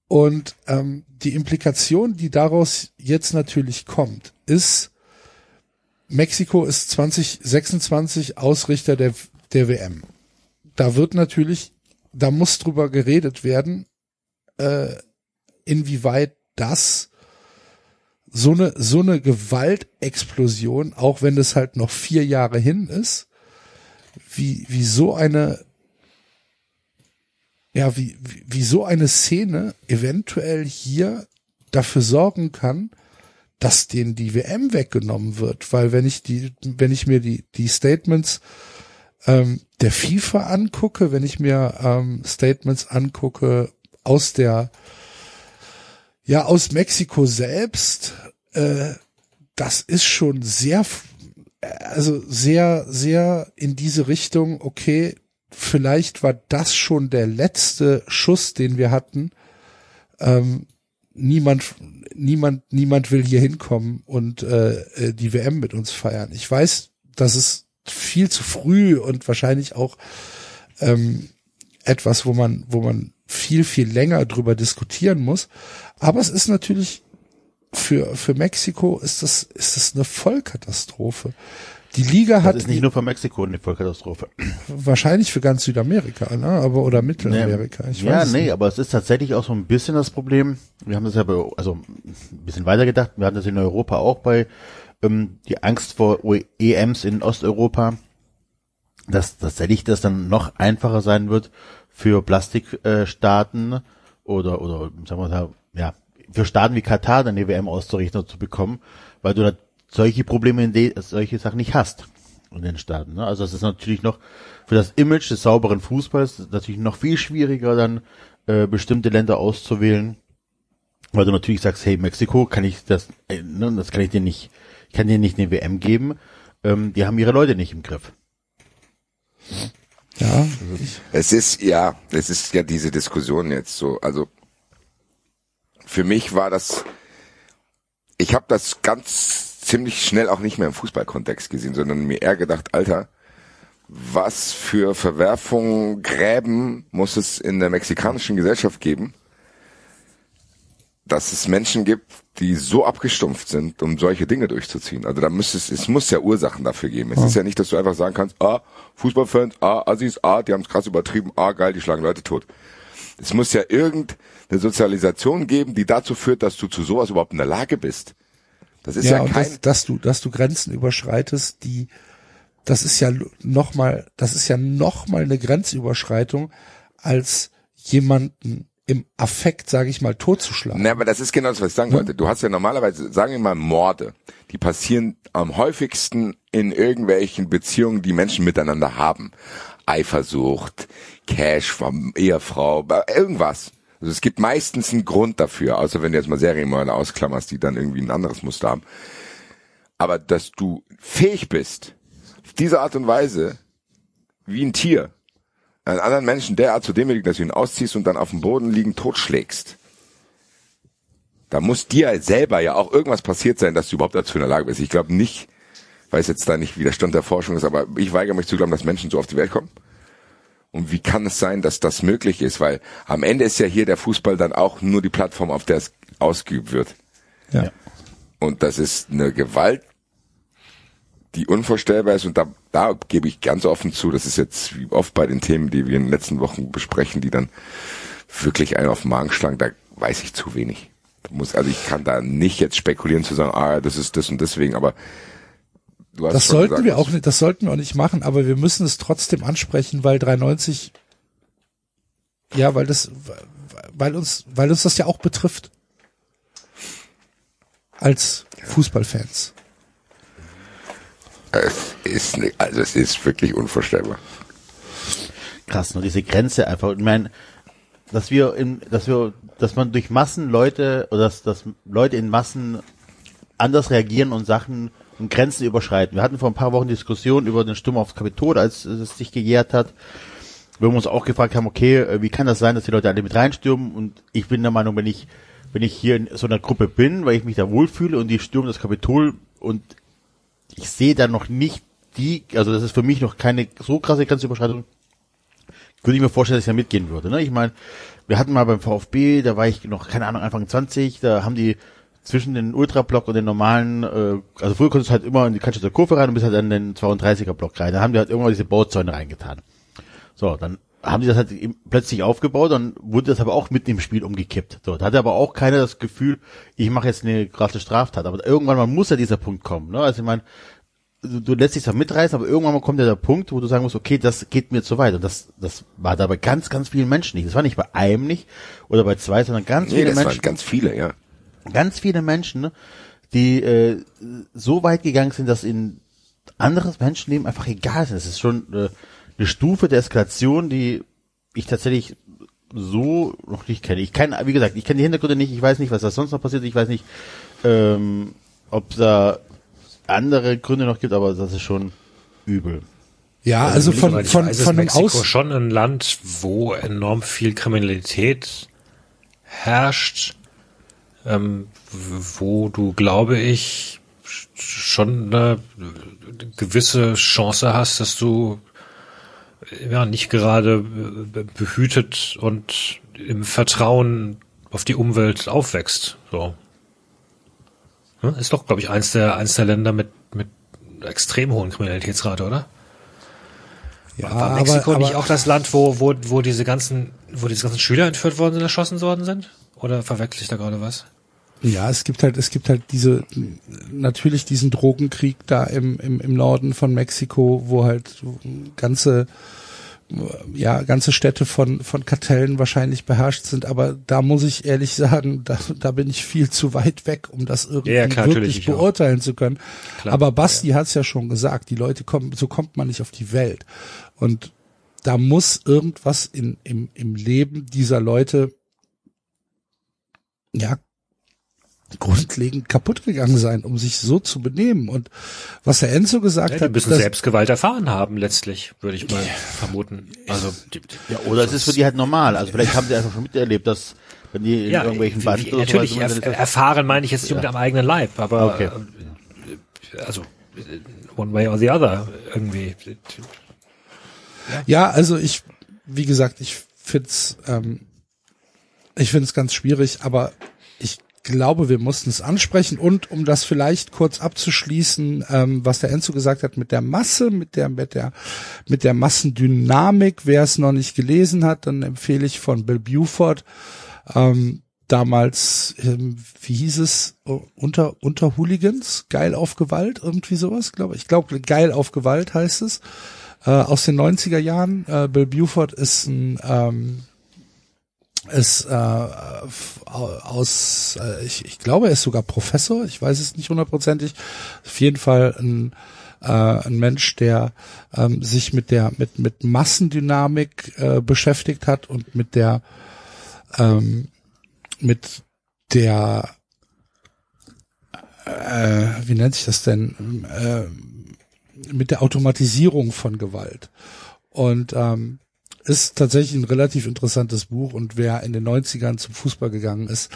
Und ähm, die Implikation, die daraus jetzt natürlich kommt, ist, Mexiko ist 2026 Ausrichter der, der WM. Da wird natürlich, da muss drüber geredet werden, äh, inwieweit das so eine, so eine Gewaltexplosion, auch wenn es halt noch vier Jahre hin ist, wie, wie so eine ja, wie, wie, wie so eine Szene eventuell hier dafür sorgen kann, dass denen die WM weggenommen wird, weil wenn ich die, wenn ich mir die die Statements ähm, der FIFA angucke, wenn ich mir ähm, Statements angucke aus der ja aus Mexiko selbst, äh, das ist schon sehr also sehr sehr in diese Richtung. Okay, vielleicht war das schon der letzte Schuss, den wir hatten. Ähm, niemand, niemand, niemand will hier hinkommen und äh, äh die WM mit uns feiern. Ich weiß, das ist viel zu früh und wahrscheinlich auch ähm, etwas, wo man, wo man viel, viel länger drüber diskutieren muss. Aber es ist natürlich für, für Mexiko ist das, ist das eine Vollkatastrophe. Die Liga hat. Das ist nicht nur für Mexiko eine Vollkatastrophe. Wahrscheinlich für ganz Südamerika, ne? Aber oder Mittelamerika. Ich ja, nee, nicht. aber es ist tatsächlich auch so ein bisschen das Problem. Wir haben das ja, bei, also ein bisschen weiter gedacht. Wir hatten das in Europa auch bei ähm, die Angst vor EMs in Osteuropa, dass tatsächlich das dann noch einfacher sein wird für Plastikstaaten äh, oder oder sagen wir mal, ja für Staaten wie Katar dann die WM auszurichten zu bekommen, weil du solche Probleme in de, solche Sachen nicht hast in den Staaten. Ne? Also es ist natürlich noch für das Image des sauberen Fußballs natürlich noch viel schwieriger, dann äh, bestimmte Länder auszuwählen, weil du natürlich sagst, hey Mexiko, kann ich das, äh, ne, das kann ich dir nicht, ich kann dir nicht eine WM geben. Ähm, die haben ihre Leute nicht im Griff. Ja. Es ist ja, es ist ja diese Diskussion jetzt so. Also für mich war das, ich habe das ganz ziemlich schnell auch nicht mehr im Fußballkontext gesehen, sondern mir eher gedacht, Alter, was für Verwerfungen, Gräben muss es in der mexikanischen Gesellschaft geben, dass es Menschen gibt, die so abgestumpft sind, um solche Dinge durchzuziehen. Also da muss es, es muss ja Ursachen dafür geben. Es ist ja nicht, dass du einfach sagen kannst, ah, Fußballfans, ah, Assis, ah, die haben es krass übertrieben, ah, geil, die schlagen Leute tot. Es muss ja irgendeine Sozialisation geben, die dazu führt, dass du zu sowas überhaupt in der Lage bist. Das ist ja, ja kein, das, dass du, dass du Grenzen überschreitest, die, das ist ja noch mal, das ist ja noch mal eine Grenzüberschreitung, als jemanden im Affekt, sage ich mal, totzuschlagen. Na, aber das ist genau das, was ich sagen wollte. Du hast ja normalerweise, sagen wir mal, Morde. Die passieren am häufigsten in irgendwelchen Beziehungen, die Menschen miteinander haben. Eifersucht, Cash vom Ehefrau, irgendwas. Also es gibt meistens einen Grund dafür, außer wenn du jetzt mal Serienmörder ausklammerst, die dann irgendwie ein anderes Muster haben. Aber dass du fähig bist, auf diese Art und Weise, wie ein Tier, einen anderen Menschen derart zu demütigen, dass du ihn ausziehst und dann auf dem Boden liegen totschlägst. Da muss dir selber ja auch irgendwas passiert sein, dass du überhaupt dazu in der Lage bist. Ich glaube nicht, weiß jetzt da nicht, wie der Stand der Forschung ist, aber ich weigere mich zu glauben, dass Menschen so auf die Welt kommen. Und wie kann es sein, dass das möglich ist? Weil am Ende ist ja hier der Fußball dann auch nur die Plattform, auf der es ausgeübt wird. Ja. Und das ist eine Gewalt, die unvorstellbar ist. Und da, da gebe ich ganz offen zu, das ist jetzt wie oft bei den Themen, die wir in den letzten Wochen besprechen, die dann wirklich einen auf den Magen schlagen, da weiß ich zu wenig. Da muss, also ich kann da nicht jetzt spekulieren zu sagen, ah, das ist das und deswegen, aber du hast Das sollten gesagt, wir auch nicht, das sollten wir auch nicht machen, aber wir müssen es trotzdem ansprechen, weil 93, ja, weil das, weil uns, weil uns das ja auch betrifft. Als Fußballfans. Es ist, nicht, also es ist wirklich unvorstellbar. krass, nur diese Grenze einfach. Ich meine, dass wir in, dass wir, dass man durch Massen Leute oder dass, dass Leute in Massen anders reagieren und Sachen und Grenzen überschreiten. Wir hatten vor ein paar Wochen Diskussionen über den Sturm aufs Kapitol, als es sich gejährt hat, wo wir uns auch gefragt haben, okay, äh, wie kann das sein, dass die Leute alle mit reinstürmen? Und ich bin der Meinung, wenn ich, wenn ich hier in so einer Gruppe bin, weil ich mich da wohlfühle und die stürmen das Kapitol und ich sehe da noch nicht die, also das ist für mich noch keine so krasse Grenzüberschreitung, würde ich mir vorstellen, dass ich da mitgehen würde. Ne? Ich meine, wir hatten mal beim VfB, da war ich noch, keine Ahnung, Anfang 20, da haben die zwischen den Ultrablock und den normalen, äh, also früher konntest du halt immer in die Kanzler Kurve rein und bist halt an den 32er Block rein. Da haben die halt irgendwann diese Bauzäune reingetan. So, dann haben die das halt plötzlich aufgebaut, dann wurde das aber auch mitten im Spiel umgekippt. So, da hatte aber auch keiner das Gefühl, ich mache jetzt eine krasse Straftat. Aber irgendwann mal muss ja dieser Punkt kommen. Ne? Also ich meine, du, du lässt dich da mitreißen, aber irgendwann mal kommt ja der Punkt, wo du sagen musst, okay, das geht mir zu weit. Und das, das war da bei ganz, ganz vielen Menschen nicht. Das war nicht bei einem nicht oder bei zwei, sondern ganz Nee, viele das waren Menschen ganz viele, ja. Ganz viele Menschen, die äh, so weit gegangen sind, dass ihnen anderes Menschenleben einfach egal ist. Das ist schon äh, eine Stufe der Eskalation, die ich tatsächlich so noch nicht kenne. Ich kenne, wie gesagt, ich kenne die Hintergründe nicht, ich weiß nicht, was da sonst noch passiert, ich weiß nicht, ähm, ob da andere Gründe noch gibt, aber das ist schon übel. Ja, also von, Soweit ich von, weiß, ist von Mexiko Aus, schon ein Land, wo enorm viel Kriminalität herrscht, ähm, wo du, glaube ich, schon eine gewisse Chance hast, dass du ja nicht gerade behütet und im Vertrauen auf die Umwelt aufwächst. So. Ist doch, glaube ich, eins der, eins der Länder mit, mit extrem hohen Kriminalitätsrate, oder? ja, War Mexiko aber, nicht aber, auch das Land, wo, wo, wo diese ganzen, wo diese ganzen Schüler entführt worden sind, erschossen worden sind? Oder verwechsel ich da gerade was? Ja, es gibt halt, es gibt halt diese, natürlich diesen Drogenkrieg da im, im, im Norden von Mexiko, wo halt ganze, ja, ganze Städte von, von Kartellen wahrscheinlich beherrscht sind, aber da muss ich ehrlich sagen, da, da bin ich viel zu weit weg, um das irgendwie Ja, klar, wirklich ich auch. beurteilen zu können. Klar, aber Basti hat's ja schon gesagt, die Leute kommen, so kommt man nicht auf die Welt. Und da muss irgendwas in, im, im Leben dieser Leute, ja, grundlegend kaputt gegangen sein, um sich so zu benehmen. Und was der Enzo gesagt Ja, die hat, müssen dass- Selbstgewalt erfahren haben, letztlich, würde ich mal vermuten. Also, die, Ja, oder es ist für die halt normal. Also vielleicht haben sie einfach schon miterlebt, dass wenn die in ja, irgendwelchen wie- Banden wie- oder natürlich, so, erf das- erfahren meine ich jetzt nicht Ja. am eigenen Leib, aber Okay. äh, also one way or the other irgendwie. Ja, also ich, wie gesagt, ich find's, ähm, ich find's ganz schwierig, aber glaube, wir mussten es ansprechen und um das vielleicht kurz abzuschließen, ähm, was der Enzo gesagt hat mit der Masse, mit der mit der mit der Massendynamik. Wer es noch nicht gelesen hat, dann empfehle ich von Bill Buford ähm, damals, ähm, wie hieß es, uh, unter unter Hooligans, geil auf Gewalt, irgendwie sowas, glaube ich. Ich glaube, geil auf Gewalt heißt es. Äh, aus den 90er Jahren. Äh, Bill Buford ist ein ähm, ist äh, aus, äh, ich, ich glaube, er ist sogar Professor, ich weiß es nicht hundertprozentig, auf jeden Fall ein, äh, ein Mensch, der ähm, sich mit der mit mit Massendynamik äh, beschäftigt hat und mit der ähm, mit der äh, wie nennt sich das denn äh, mit der Automatisierung von Gewalt. Und ähm, ist tatsächlich ein relativ interessantes Buch und wer in den 90ern zum Fußball gegangen ist,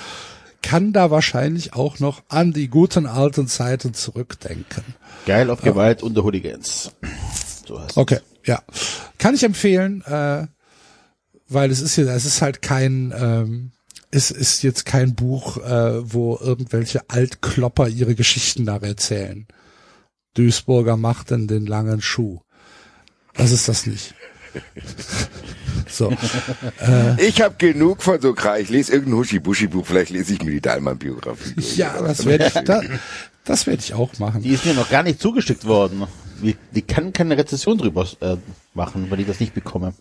kann da wahrscheinlich auch noch an die guten alten Zeiten zurückdenken. Geil auf Gewalt ja. und Hooligans. So heißt okay, ja. Kann ich empfehlen, äh, weil es ist ja, es ist halt kein, ähm, es ist jetzt kein Buch, äh, wo irgendwelche Altklopper ihre Geschichten da erzählen. Duisburger machten den langen Schuh. Das ist das nicht. So. Äh, ich habe genug von so Kram. Ich lese irgendein Huschi-Buschi-Buch, vielleicht lese ich mir die Dahlmann-Biografie. Ja, das werde ich, da, das werde ich auch machen. Die ist mir noch gar nicht zugeschickt worden. Die, die kann keine Rezession drüber äh, machen, weil ich das nicht bekomme.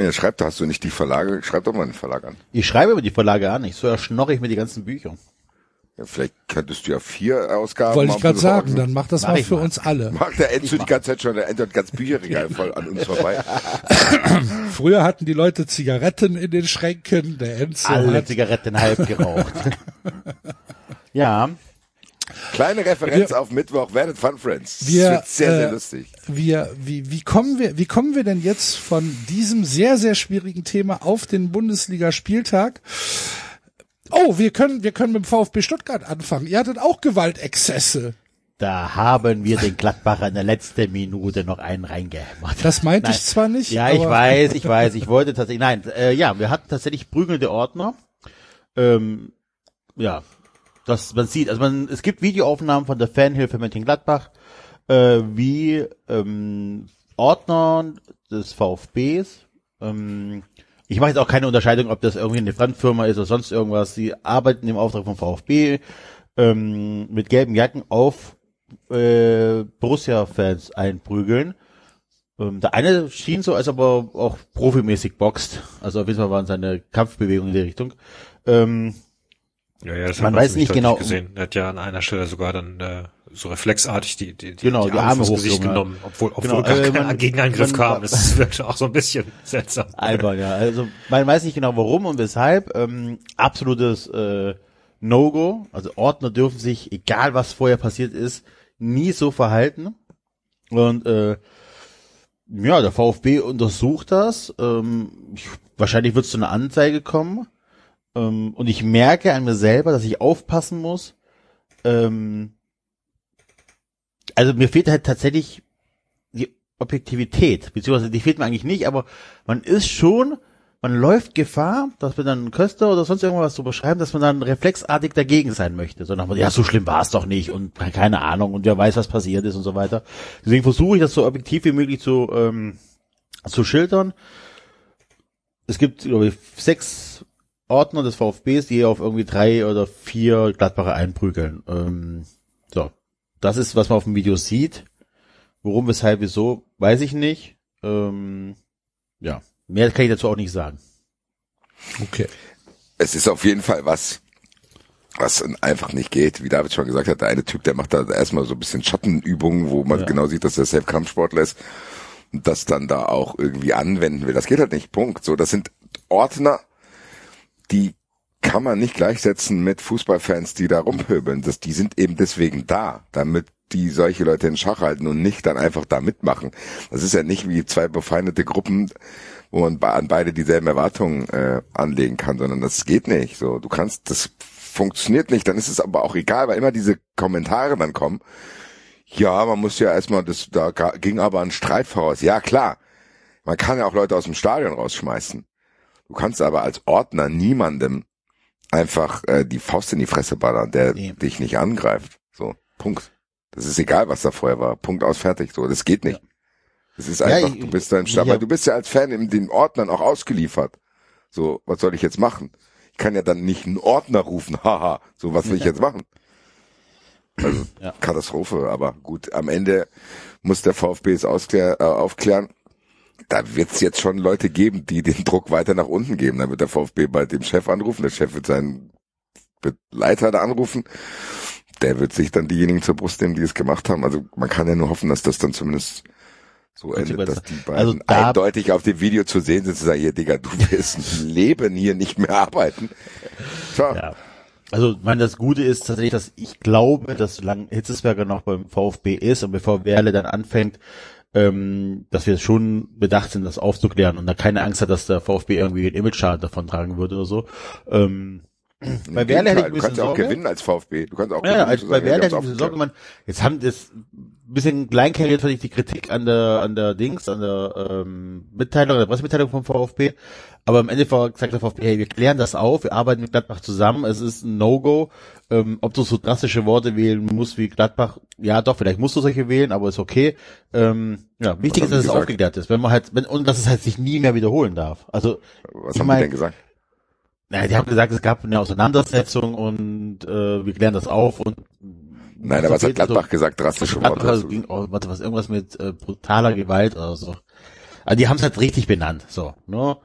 Ja, schreib, hast du nicht die Verlage, schreib doch mal einen Verlag an. Ich schreibe aber die Verlage an, ich so erschnorre ich mir die ganzen Bücher. Ja, vielleicht könntest du ja vier Ausgaben Wollte ich gerade sagen, dann mach das mach mal für mal. uns alle. Macht der Enzo die ganze Zeit schon, der ändert ganz Bücherregal voll an uns vorbei. Früher hatten die Leute Zigaretten in den Schränken, der Enzo Alle hat Zigaretten halb geraucht. ja. Kleine Referenz wir, auf Mittwoch, werdet Fun Friends. Wir, das wird sehr, sehr äh, lustig. Wir, wie, wie kommen wir, wie kommen wir denn jetzt von diesem sehr, sehr schwierigen Thema auf den Bundesliga-Spieltag? Oh, wir können, wir können mit dem VfB Stuttgart anfangen. Ihr hattet auch Gewaltexzesse. Da haben wir den Gladbacher in der letzten Minute noch einen reingehämmert. Das meinte ich zwar nicht. Ja, ich weiß, ich weiß. Ich wollte tatsächlich, nein, äh, ja, wir hatten tatsächlich prügelnde Ordner. Ähm, ja, das man sieht, also man, es gibt Videoaufnahmen von der Fanhilfe Mönchengladbach, äh, wie ähm, Ordner des VfBs ähm, ich mache jetzt auch keine Unterscheidung, ob das irgendwie eine Fremdfirma ist oder sonst irgendwas. Sie arbeiten im Auftrag vom VfB ähm, mit gelben Jacken auf äh, Borussia-Fans einprügeln. Ähm, der eine schien so, als ob er auch profimäßig boxt. Also auf jeden Fall waren seine Kampfbewegungen in die Richtung. Ähm, ja, ja, das man weiß nicht genau. Gesehen. Er hat ja an einer Stelle sogar dann äh, so reflexartig die, die, die, genau, die, Arme, Arme Gesicht genommen, obwohl, obwohl genau, gar äh, kein Gegenangriff man, kam. Das wirkt auch so ein bisschen seltsam. Albern, ja. Also man weiß nicht genau warum und weshalb. Ähm, absolutes äh, No-Go. Also Ordner dürfen sich, egal was vorher passiert ist, nie so verhalten. Und äh, ja, der VfB untersucht das. Ähm, ich, wahrscheinlich wird es zu einer Anzeige kommen. Ähm, und ich merke an mir selber, dass ich aufpassen muss. Ähm, also mir fehlt halt tatsächlich die Objektivität, beziehungsweise die fehlt mir eigentlich nicht, aber man ist schon, man läuft Gefahr, dass wir dann Köster oder sonst irgendwas so beschreiben, dass man dann reflexartig dagegen sein möchte. So nach, ja, so schlimm war es doch nicht und keine Ahnung und wer weiß, was passiert ist und so weiter. Deswegen versuche ich das so objektiv wie möglich zu, ähm, zu schildern. Es gibt, glaube ich, sechs Ordner des VfBs, die auf irgendwie drei oder vier Gladbacher einprügeln. Ähm. Das ist, was man auf dem Video sieht. Worum, weshalb, wieso, weiß ich nicht. Ähm, ja. Mehr kann ich dazu auch nicht sagen. Okay. Es ist auf jeden Fall was, was einfach nicht geht. Wie David schon gesagt hat, der eine Typ, der macht da erstmal so ein bisschen Schattenübungen, wo man ja. genau sieht, dass der selbst Kampfsportler ist und das dann da auch irgendwie anwenden will. Das geht halt nicht. Punkt. So, das sind Ordner, die kann man nicht gleichsetzen mit Fußballfans, die da rumpöbeln. Das, die sind eben deswegen da, damit die solche Leute in Schach halten und nicht dann einfach da mitmachen. Das ist ja nicht wie zwei befeindete Gruppen, wo man an beide dieselben Erwartungen äh, anlegen kann, sondern das geht nicht. So, du kannst, das funktioniert nicht. Dann ist es aber auch egal, weil immer diese Kommentare dann kommen. Ja, man muss ja erstmal, das, da ging aber ein Streit voraus. Ja, klar. Man kann ja auch Leute aus dem Stadion rausschmeißen. Du kannst aber als Ordner niemandem einfach äh, die Faust in die Fresse ballern, der Nee. dich nicht angreift. So, Punkt. Das ist egal, was da vorher war. Punkt aus, fertig. So, das geht nicht. Das ist Ja, einfach, ich- du bist da im Stab, weil du bist ja als Fan in den Ordnern auch ausgeliefert. So, was soll ich jetzt machen? Ich kann ja dann nicht einen Ordner rufen, haha, so was will ich jetzt machen? Also, Ja. Katastrophe, aber gut, am Ende muss der VfB es äh, aufklären. Da wird es jetzt schon Leute geben, die den Druck weiter nach unten geben. Dann wird der VfB bald dem Chef anrufen, der Chef wird seinen Leiter da anrufen. Der wird sich dann diejenigen zur Brust nehmen, die es gemacht haben. Also man kann ja nur hoffen, dass das dann zumindest so endet, dass die beiden Also da- eindeutig auf dem Video zu sehen sind, zu sagen, hier Digga, du wirst ein Leben hier nicht mehr arbeiten. So, Ja. Also, ich meine, das Gute ist tatsächlich, dass ich glaube, dass solange Hitzesberger noch beim VfB ist und bevor Werle dann anfängt, ähm, dass wir schon bedacht sind, das aufzuklären und da keine Angst hat, dass der VfB irgendwie einen Image-Schaden davon tragen würde oder so. Ähm, bei Werle hätte ich ein du bisschen kannst ja auch Sorge. gewinnen als VfB. Du kannst auch Ja, gewinnen, als, zu bei Werder wir hätte ich haben's diese Sorge, man, jetzt haben das ein bisschen kleinkariert fand ich die Kritik an der, an der Dings, an der ähm, Mitteilung, an der Pressemitteilung vom VfB. Aber am Ende war gesagt der VfB, hey, wir klären das auf, wir arbeiten mit Gladbach zusammen, es ist ein No-Go. Ähm, ob du so drastische Worte wählen musst wie Gladbach, ja doch, vielleicht musst du solche wählen, aber ist okay. Ähm, ja, wichtig ist, dass es gesagt? aufgeklärt ist, wenn man halt, wenn, und dass es halt sich nie mehr wiederholen darf. Also, Was haben die denn gesagt? Naja, die haben gesagt, es gab eine Auseinandersetzung und äh, wir klären das auf und Nein, aber was hat geht so- Gladbach gesagt? Drastische Gladbach Worte. hast du- ging, oh, warte, was, irgendwas mit äh, brutaler Gewalt oder so. Also die haben es halt richtig benannt, so, ne?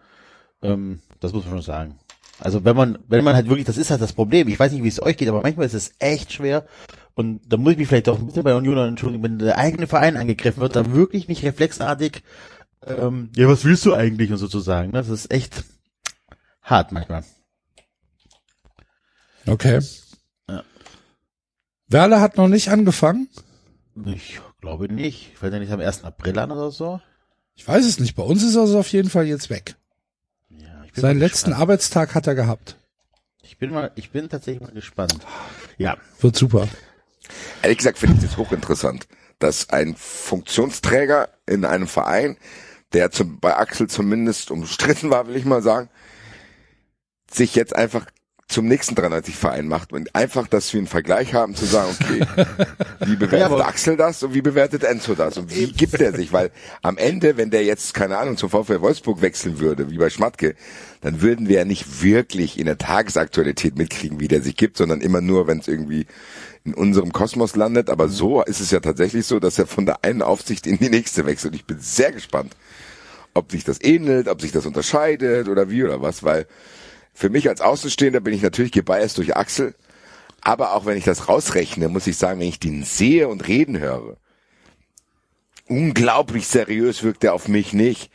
Ähm, das muss man schon sagen. Also wenn man, wenn man halt wirklich, das ist halt das Problem. Ich weiß nicht, wie es euch geht, aber manchmal ist es echt schwer. Und da muss ich mich vielleicht auch ein bisschen bei Union entschuldigen, wenn der eigene Verein angegriffen wird, dann wirklich nicht reflexartig, ähm, ja, was willst du eigentlich und sozusagen. Ne? Das ist echt hart manchmal. Okay. Ja. Werle hat noch nicht angefangen. Ich glaube nicht. Fällt ja nicht am 1. April an oder so? Ich weiß es nicht. Bei uns ist er also auf jeden Fall jetzt weg. Ja, ich bin Seinen letzten gespannt. Arbeitstag hat er gehabt. Ich bin mal, ich bin tatsächlich mal gespannt. Ja, Wird super. Ehrlich gesagt finde ich das hochinteressant, dass ein Funktionsträger in einem Verein, der zum, bei Axel zumindest umstritten war, will ich mal sagen, sich jetzt einfach zum nächsten 93 Verein macht und einfach, dass wir einen Vergleich haben, zu sagen, okay, wie bewertet Ja, Axel das und wie bewertet Enzo das und wie gibt er sich, weil am Ende, wenn der jetzt, keine Ahnung, zum VfL Wolfsburg wechseln würde, wie bei Schmatke, dann würden wir ja nicht wirklich in der Tagesaktualität mitkriegen, wie der sich gibt, sondern immer nur, wenn es irgendwie in unserem Kosmos landet, aber so ist es ja tatsächlich so, dass er von der einen Aufsicht in die nächste wechselt. Ich bin sehr gespannt, ob sich das ähnelt, ob sich das unterscheidet oder wie oder was, weil für mich als Außenstehender bin ich natürlich gebiased durch Axel, aber auch wenn ich das rausrechne, muss ich sagen, wenn ich den sehe und reden höre, unglaublich seriös wirkt er auf mich nicht.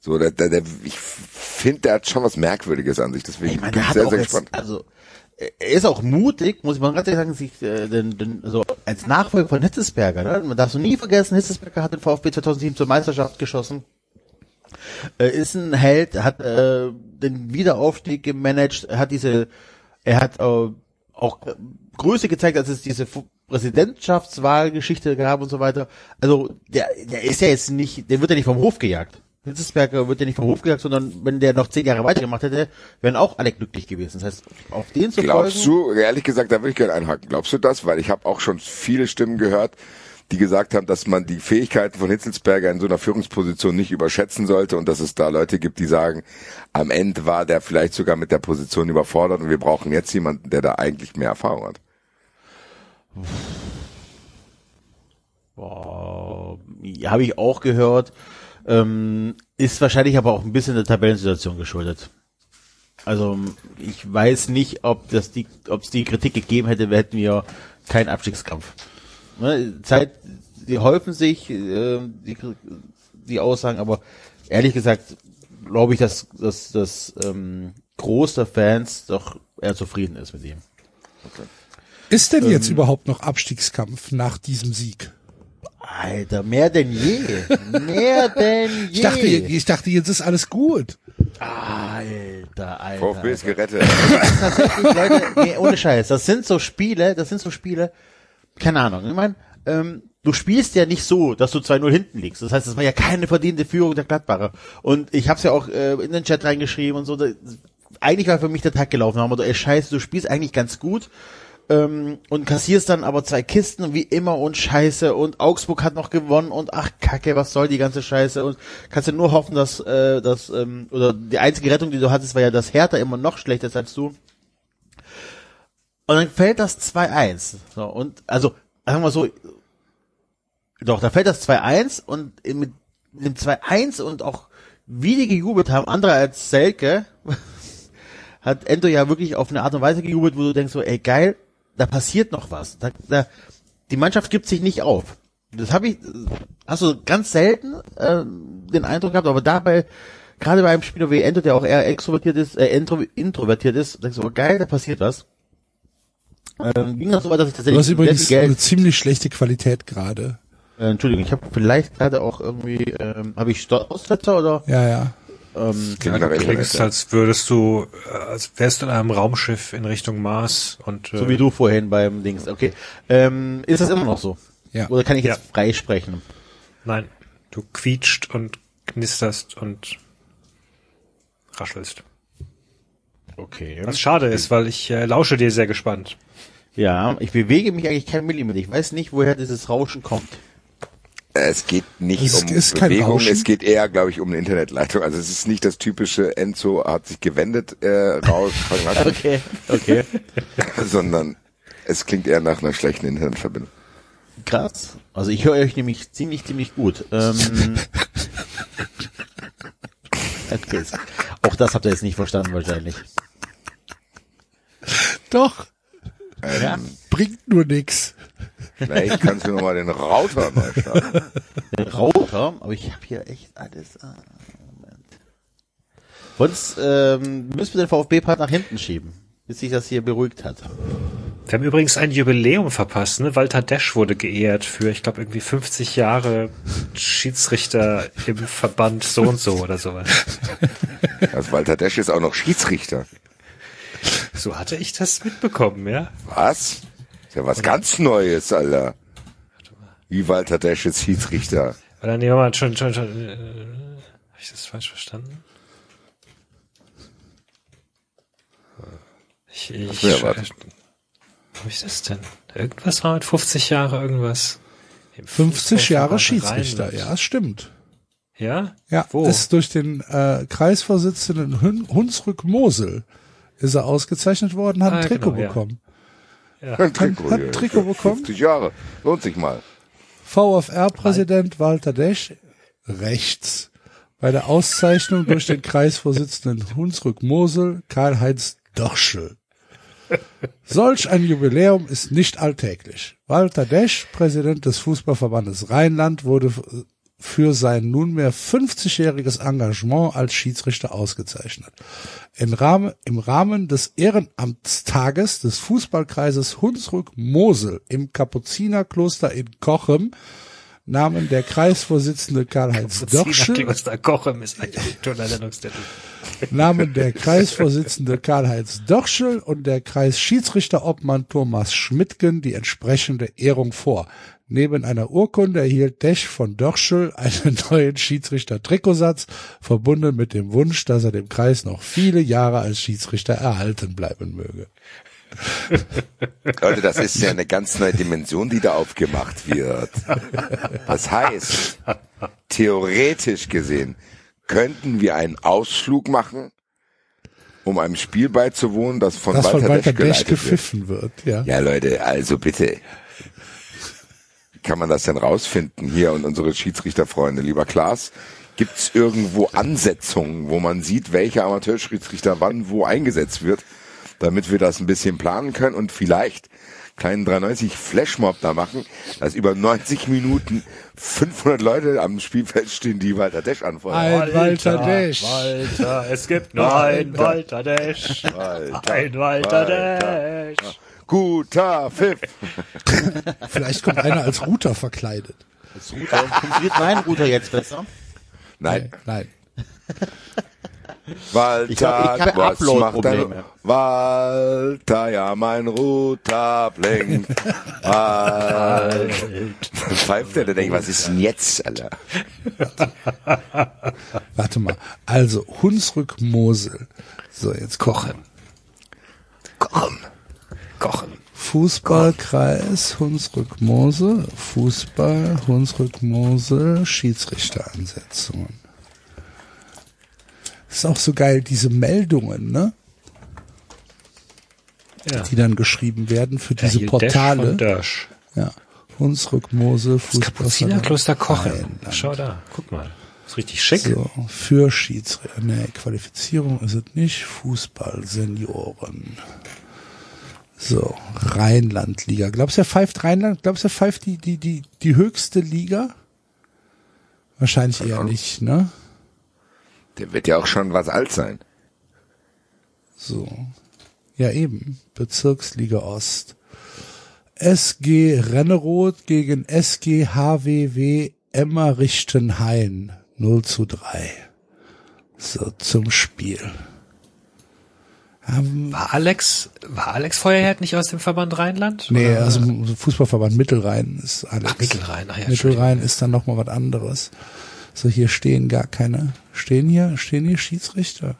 So, der, der, der, ich finde, der hat schon was Merkwürdiges an sich, deswegen ich meine, bin ich sehr, sehr jetzt, gespannt. also er ist auch mutig, muss ich mal ganz ehrlich sagen, sich äh, denn, denn, so als Nachfolger von Hitzesberger. Ne? Man darf so nie vergessen, Hitzesberger hat den VfB 2007 zur Meisterschaft geschossen. Äh, ist ein Held, hat äh, den Wiederaufstieg gemanagt, hat diese, er hat äh, auch äh, Größe gezeigt, als es diese Präsidentschaftswahlgeschichte gab und so weiter. Also der, der ist ja jetzt nicht, der wird ja nicht vom Hof gejagt. Hitzesberger wird ja nicht vom Hof gejagt, sondern wenn der noch zehn Jahre weitergemacht hätte, wären auch alle glücklich gewesen. Das heißt, auf den zu Glaubst folgen, du, ehrlich gesagt, da würde ich gerne einhaken. Glaubst du das? Weil ich habe auch schon viele Stimmen gehört, die gesagt haben, dass man die Fähigkeiten von Hitzelsberger in so einer Führungsposition nicht überschätzen sollte und dass es da Leute gibt, die sagen, am Ende war der vielleicht sogar mit der Position überfordert und wir brauchen jetzt jemanden, der da eigentlich mehr Erfahrung hat. ja, habe ich auch gehört, ähm, ist wahrscheinlich aber auch ein bisschen der Tabellensituation geschuldet. Also ich weiß nicht, ob das die, ob es die Kritik gegeben hätte, hätten wir keinen Abstiegskampf. Ne, Zeit, die häufen sich, äh, die, die Aussagen, aber ehrlich gesagt glaube ich, dass, dass das ähm, Groß der Fans doch eher zufrieden ist mit ihm. Ist denn Ähm. jetzt überhaupt noch Abstiegskampf nach diesem Sieg? Alter, mehr denn je. Mehr denn je. Ich dachte, ich dachte, jetzt ist alles gut. Alter, Alter. VfB ist gerettet. tatsächlich, Leute, nee, ohne Scheiß, das sind so Spiele, das sind so Spiele, keine Ahnung, ich meine, ähm, du spielst ja nicht so, dass du 2-0 hinten liegst. Das heißt, es war ja keine verdiente Führung der Gladbacher. Und ich habe es ja auch äh, in den Chat reingeschrieben und so, da, eigentlich war für mich der Tag gelaufen. Aber ey, scheiße, du spielst eigentlich ganz gut ähm, und kassierst dann aber zwei Kisten wie immer und Scheiße und Augsburg hat noch gewonnen und ach Kacke, was soll die ganze Scheiße und kannst du nur hoffen, dass äh, dass ähm, oder die einzige Rettung, die du hattest, war ja, dass Hertha immer noch schlechter ist als du. Und dann fällt das 2-1. So, und also, sagen wir so, doch, da fällt das 2-1 und mit dem 2-1 und auch wie die gejubelt haben, andere als Selke, hat Endo ja wirklich auf eine Art und Weise gejubelt, wo du denkst so, ey geil, da passiert noch was. Da, da, die Mannschaft gibt sich nicht auf. Das habe ich, hast du ganz selten äh, den Eindruck gehabt, aber dabei, gerade bei einem Spieler wie Endo, der auch eher extrovertiert ist, äh, intro, introvertiert ist, denkst du, oh geil, da passiert was. Ähm, ging das so weit, dass ich tatsächlich Du hast übrigens sehr viel eine Geld, ziemlich schlechte Qualität gerade. äh, Entschuldigung, ich habe vielleicht gerade auch irgendwie, ähm, habe ich Aussetzer oder Ja, ja. ähm, Klingt nach Du klingst, als würdest du, äh, als wärst du in einem Raumschiff in Richtung Mars und äh, so wie du vorhin beim Dings. Okay, ähm, ist das immer noch so? Ja. Oder kann ich jetzt Ja. frei sprechen? Nein, du quietscht und knisterst und raschelst. Okay. Was schade ist, weil ich äh, lausche dir sehr gespannt. Ja, ich bewege mich eigentlich kein Millimeter. Ich weiß nicht, woher dieses Rauschen kommt. Es geht nicht Es um ist Bewegung, es geht eher, glaube ich, um eine Internetleitung. Also es ist nicht das typische Enzo hat sich gewendet äh, raus, Okay, okay. sondern es klingt eher nach einer schlechten Internetverbindung. Krass. Also ich höre euch nämlich ziemlich, ziemlich gut. Ähm, okay. Auch das habt ihr jetzt nicht verstanden wahrscheinlich. Doch, Ja. bringt nur nix. Vielleicht kannst du nochmal den Router neu starten. Den Router, aber ich habe hier echt alles. Ah, Moment. Sonst ähm, müssen wir den VfB-Part nach hinten schieben, bis sich das hier beruhigt hat. Wir haben übrigens ein Jubiläum verpasst. Ne? Walter Desch wurde geehrt für, ich glaube, irgendwie 50 Jahre Schiedsrichter im Verband so und so oder sowas. Also Walter Desch ist auch noch Schiedsrichter. So hatte ich das mitbekommen, ja. Was? Ist ja was ganz Neues, Alter. Wie Walter Desch ist Schiedsrichter. Oder nee, mal schon, schon, schon. Äh, Habe ich das falsch verstanden? Ich, ich, erwartet? Wo ich das denn? Irgendwas war mit 50 Jahre irgendwas. Im 50 Jahre Schiedsrichter, ja, es stimmt. Ja? Ja, Wo? ist durch den äh, Kreisvorsitzenden Hun Hunsrück Mosel ist er ausgezeichnet worden, hat ein Ah, Trikot genau, ja. bekommen. Ein Trikot, hat hier. ein Trikot bekommen? 50 Jahre. Lohnt sich mal. VfR-Präsident Walter Desch rechts. Bei der Auszeichnung durch den Kreisvorsitzenden Hunsrück Mosel Karl-Heinz Doschel. Solch ein Jubiläum ist nicht alltäglich. Walter Desch, Präsident des Fußballverbandes Rheinland, wurde für sein nunmehr 50-jähriges Engagement als Schiedsrichter ausgezeichnet. Im Rahmen, Im Rahmen des Ehrenamtstages des Fußballkreises Hunsrück-Mosel im Kapuzinerkloster in Kochem nahmen der Kreisvorsitzende Karl-Heinz Nennungstitel. nahmen der Kreisvorsitzende Karl-Heinz Dochschel und der Kreisschiedsrichterobmann Thomas Schmidtgen die entsprechende Ehrung vor. Neben einer Urkunde erhielt Desch von Dochschel einen neuen Schiedsrichter-Trikotsatz, verbunden mit dem Wunsch, dass er dem Kreis noch viele Jahre als Schiedsrichter erhalten bleiben möge. Leute, das ist ja eine ganz neue Dimension, die da aufgemacht wird. Das heißt, theoretisch gesehen, könnten wir einen Ausflug machen, um einem Spiel beizuwohnen, das von Das Walter, von Walter Desch Desch geleitet wird. gepfiffen wird, ja. Ja, Leute, also bitte. Wie kann man das denn rausfinden hier und unsere Schiedsrichterfreunde? Lieber Klaas, gibt's irgendwo Ansetzungen, wo man sieht, welcher Amateurschiedsrichter wann wo eingesetzt wird, damit wir das ein bisschen planen können und vielleicht kleinen 93 Flashmob da machen, dass über 90 Minuten 500 Leute am Spielfeld stehen, die Walter Desch anfeuern. Ein Walter Desch. Walter, es gibt nur ein Walter Desch. Walter, Ein Walter Walter. Desch. Guter Pfiff. Vielleicht kommt einer als Router verkleidet. Das Router, funktioniert mein Router jetzt besser? Nein, Nein. Walter, Ich hab- ich hab was macht er? Walter, ja, mein Router blinkt. Walter. Pfeift er, der denkt, was ist denn jetzt, Alter? Warte mal. Also Hunsrück Mosel. So, jetzt Kochen. Kochen. Kochen. Fußballkreis Hunsrück-Mosel, Fußball Hunsrück-Mosel, Schiedsrichteransetzungen. Ist auch so geil, diese Meldungen, ne? Ja. Die dann geschrieben werden für diese Dash Portale. Dörsch. Ja. Hunsrück-Mosel, Das Kapuzinerkloster Kochen. Rheinland. Schau da, guck mal. Ist richtig schick. So, für Schiedsrichter. Nee, Qualifizierung ist es nicht. Fußball, Senioren. So, Rheinland-Liga. Glaubst du, er pfeift Rheinland? Glaubst du, er pfeift die, die, die, die höchste Liga? Wahrscheinlich eher nicht, ne? Der wird ja auch schon was alt sein. So. Ja, eben. Bezirksliga Ost. SG Renneroth gegen SG HWW Emmerichtenhain. 0 zu 3. So, zum Spiel. Ähm, War Alex, war Alex Feuerherd nicht aus dem Verband Rheinland? nee, Oder- also Fußballverband Mittelrhein ist alles. Ach, Mittelrhein, ach ja, Mittelrhein ist dann noch mal was anderes. So, hier stehen gar keine. Stehen hier, stehen hier Schiedsrichter?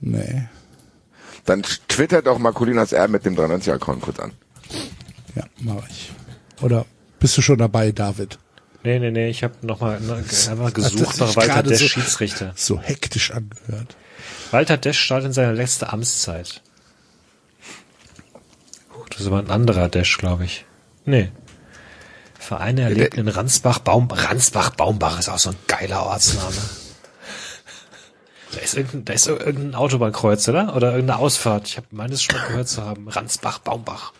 Nee. Dann twittert doch mal Colinas R mit dem 93-Account kurz an. Ja, mache ich. Oder bist du schon dabei, David? Nee, nee, nee, ich habe nochmal einfach gesucht nach Walter gerade Desch so- Schiedsrichter. So hektisch angehört. Walter Desch startet in seiner letzten Amtszeit. Oh, das ist aber ein anderer Desch, glaube ich. Nee. Vereine erlebten in Ransbach, Baum, Ransbach, Baumbach ist auch so ein geiler Ortsname. Da ist irgendein, da ist irgendein Autobahnkreuz, oder? Oder irgendeine Ausfahrt. Ich habe meines schon mal gehört zu haben. Ransbach, Baumbach.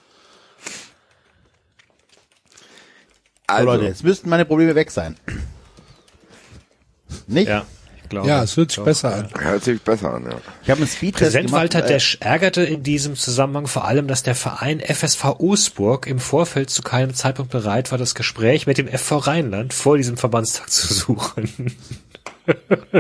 So, Also, Leute, jetzt müssten meine Probleme weg sein. Nicht? Ja, ich glaube. Ja, es hört sich Doch, besser ja. an. hört sich besser an, ja. Ich habe einen Speedtest Präsident gemacht. Walter äh, Desch ärgerte in diesem Zusammenhang vor allem, dass der Verein FSV Usburg im Vorfeld zu keinem Zeitpunkt bereit war, das Gespräch mit dem FV Rheinland vor diesem Verbandstag zu suchen.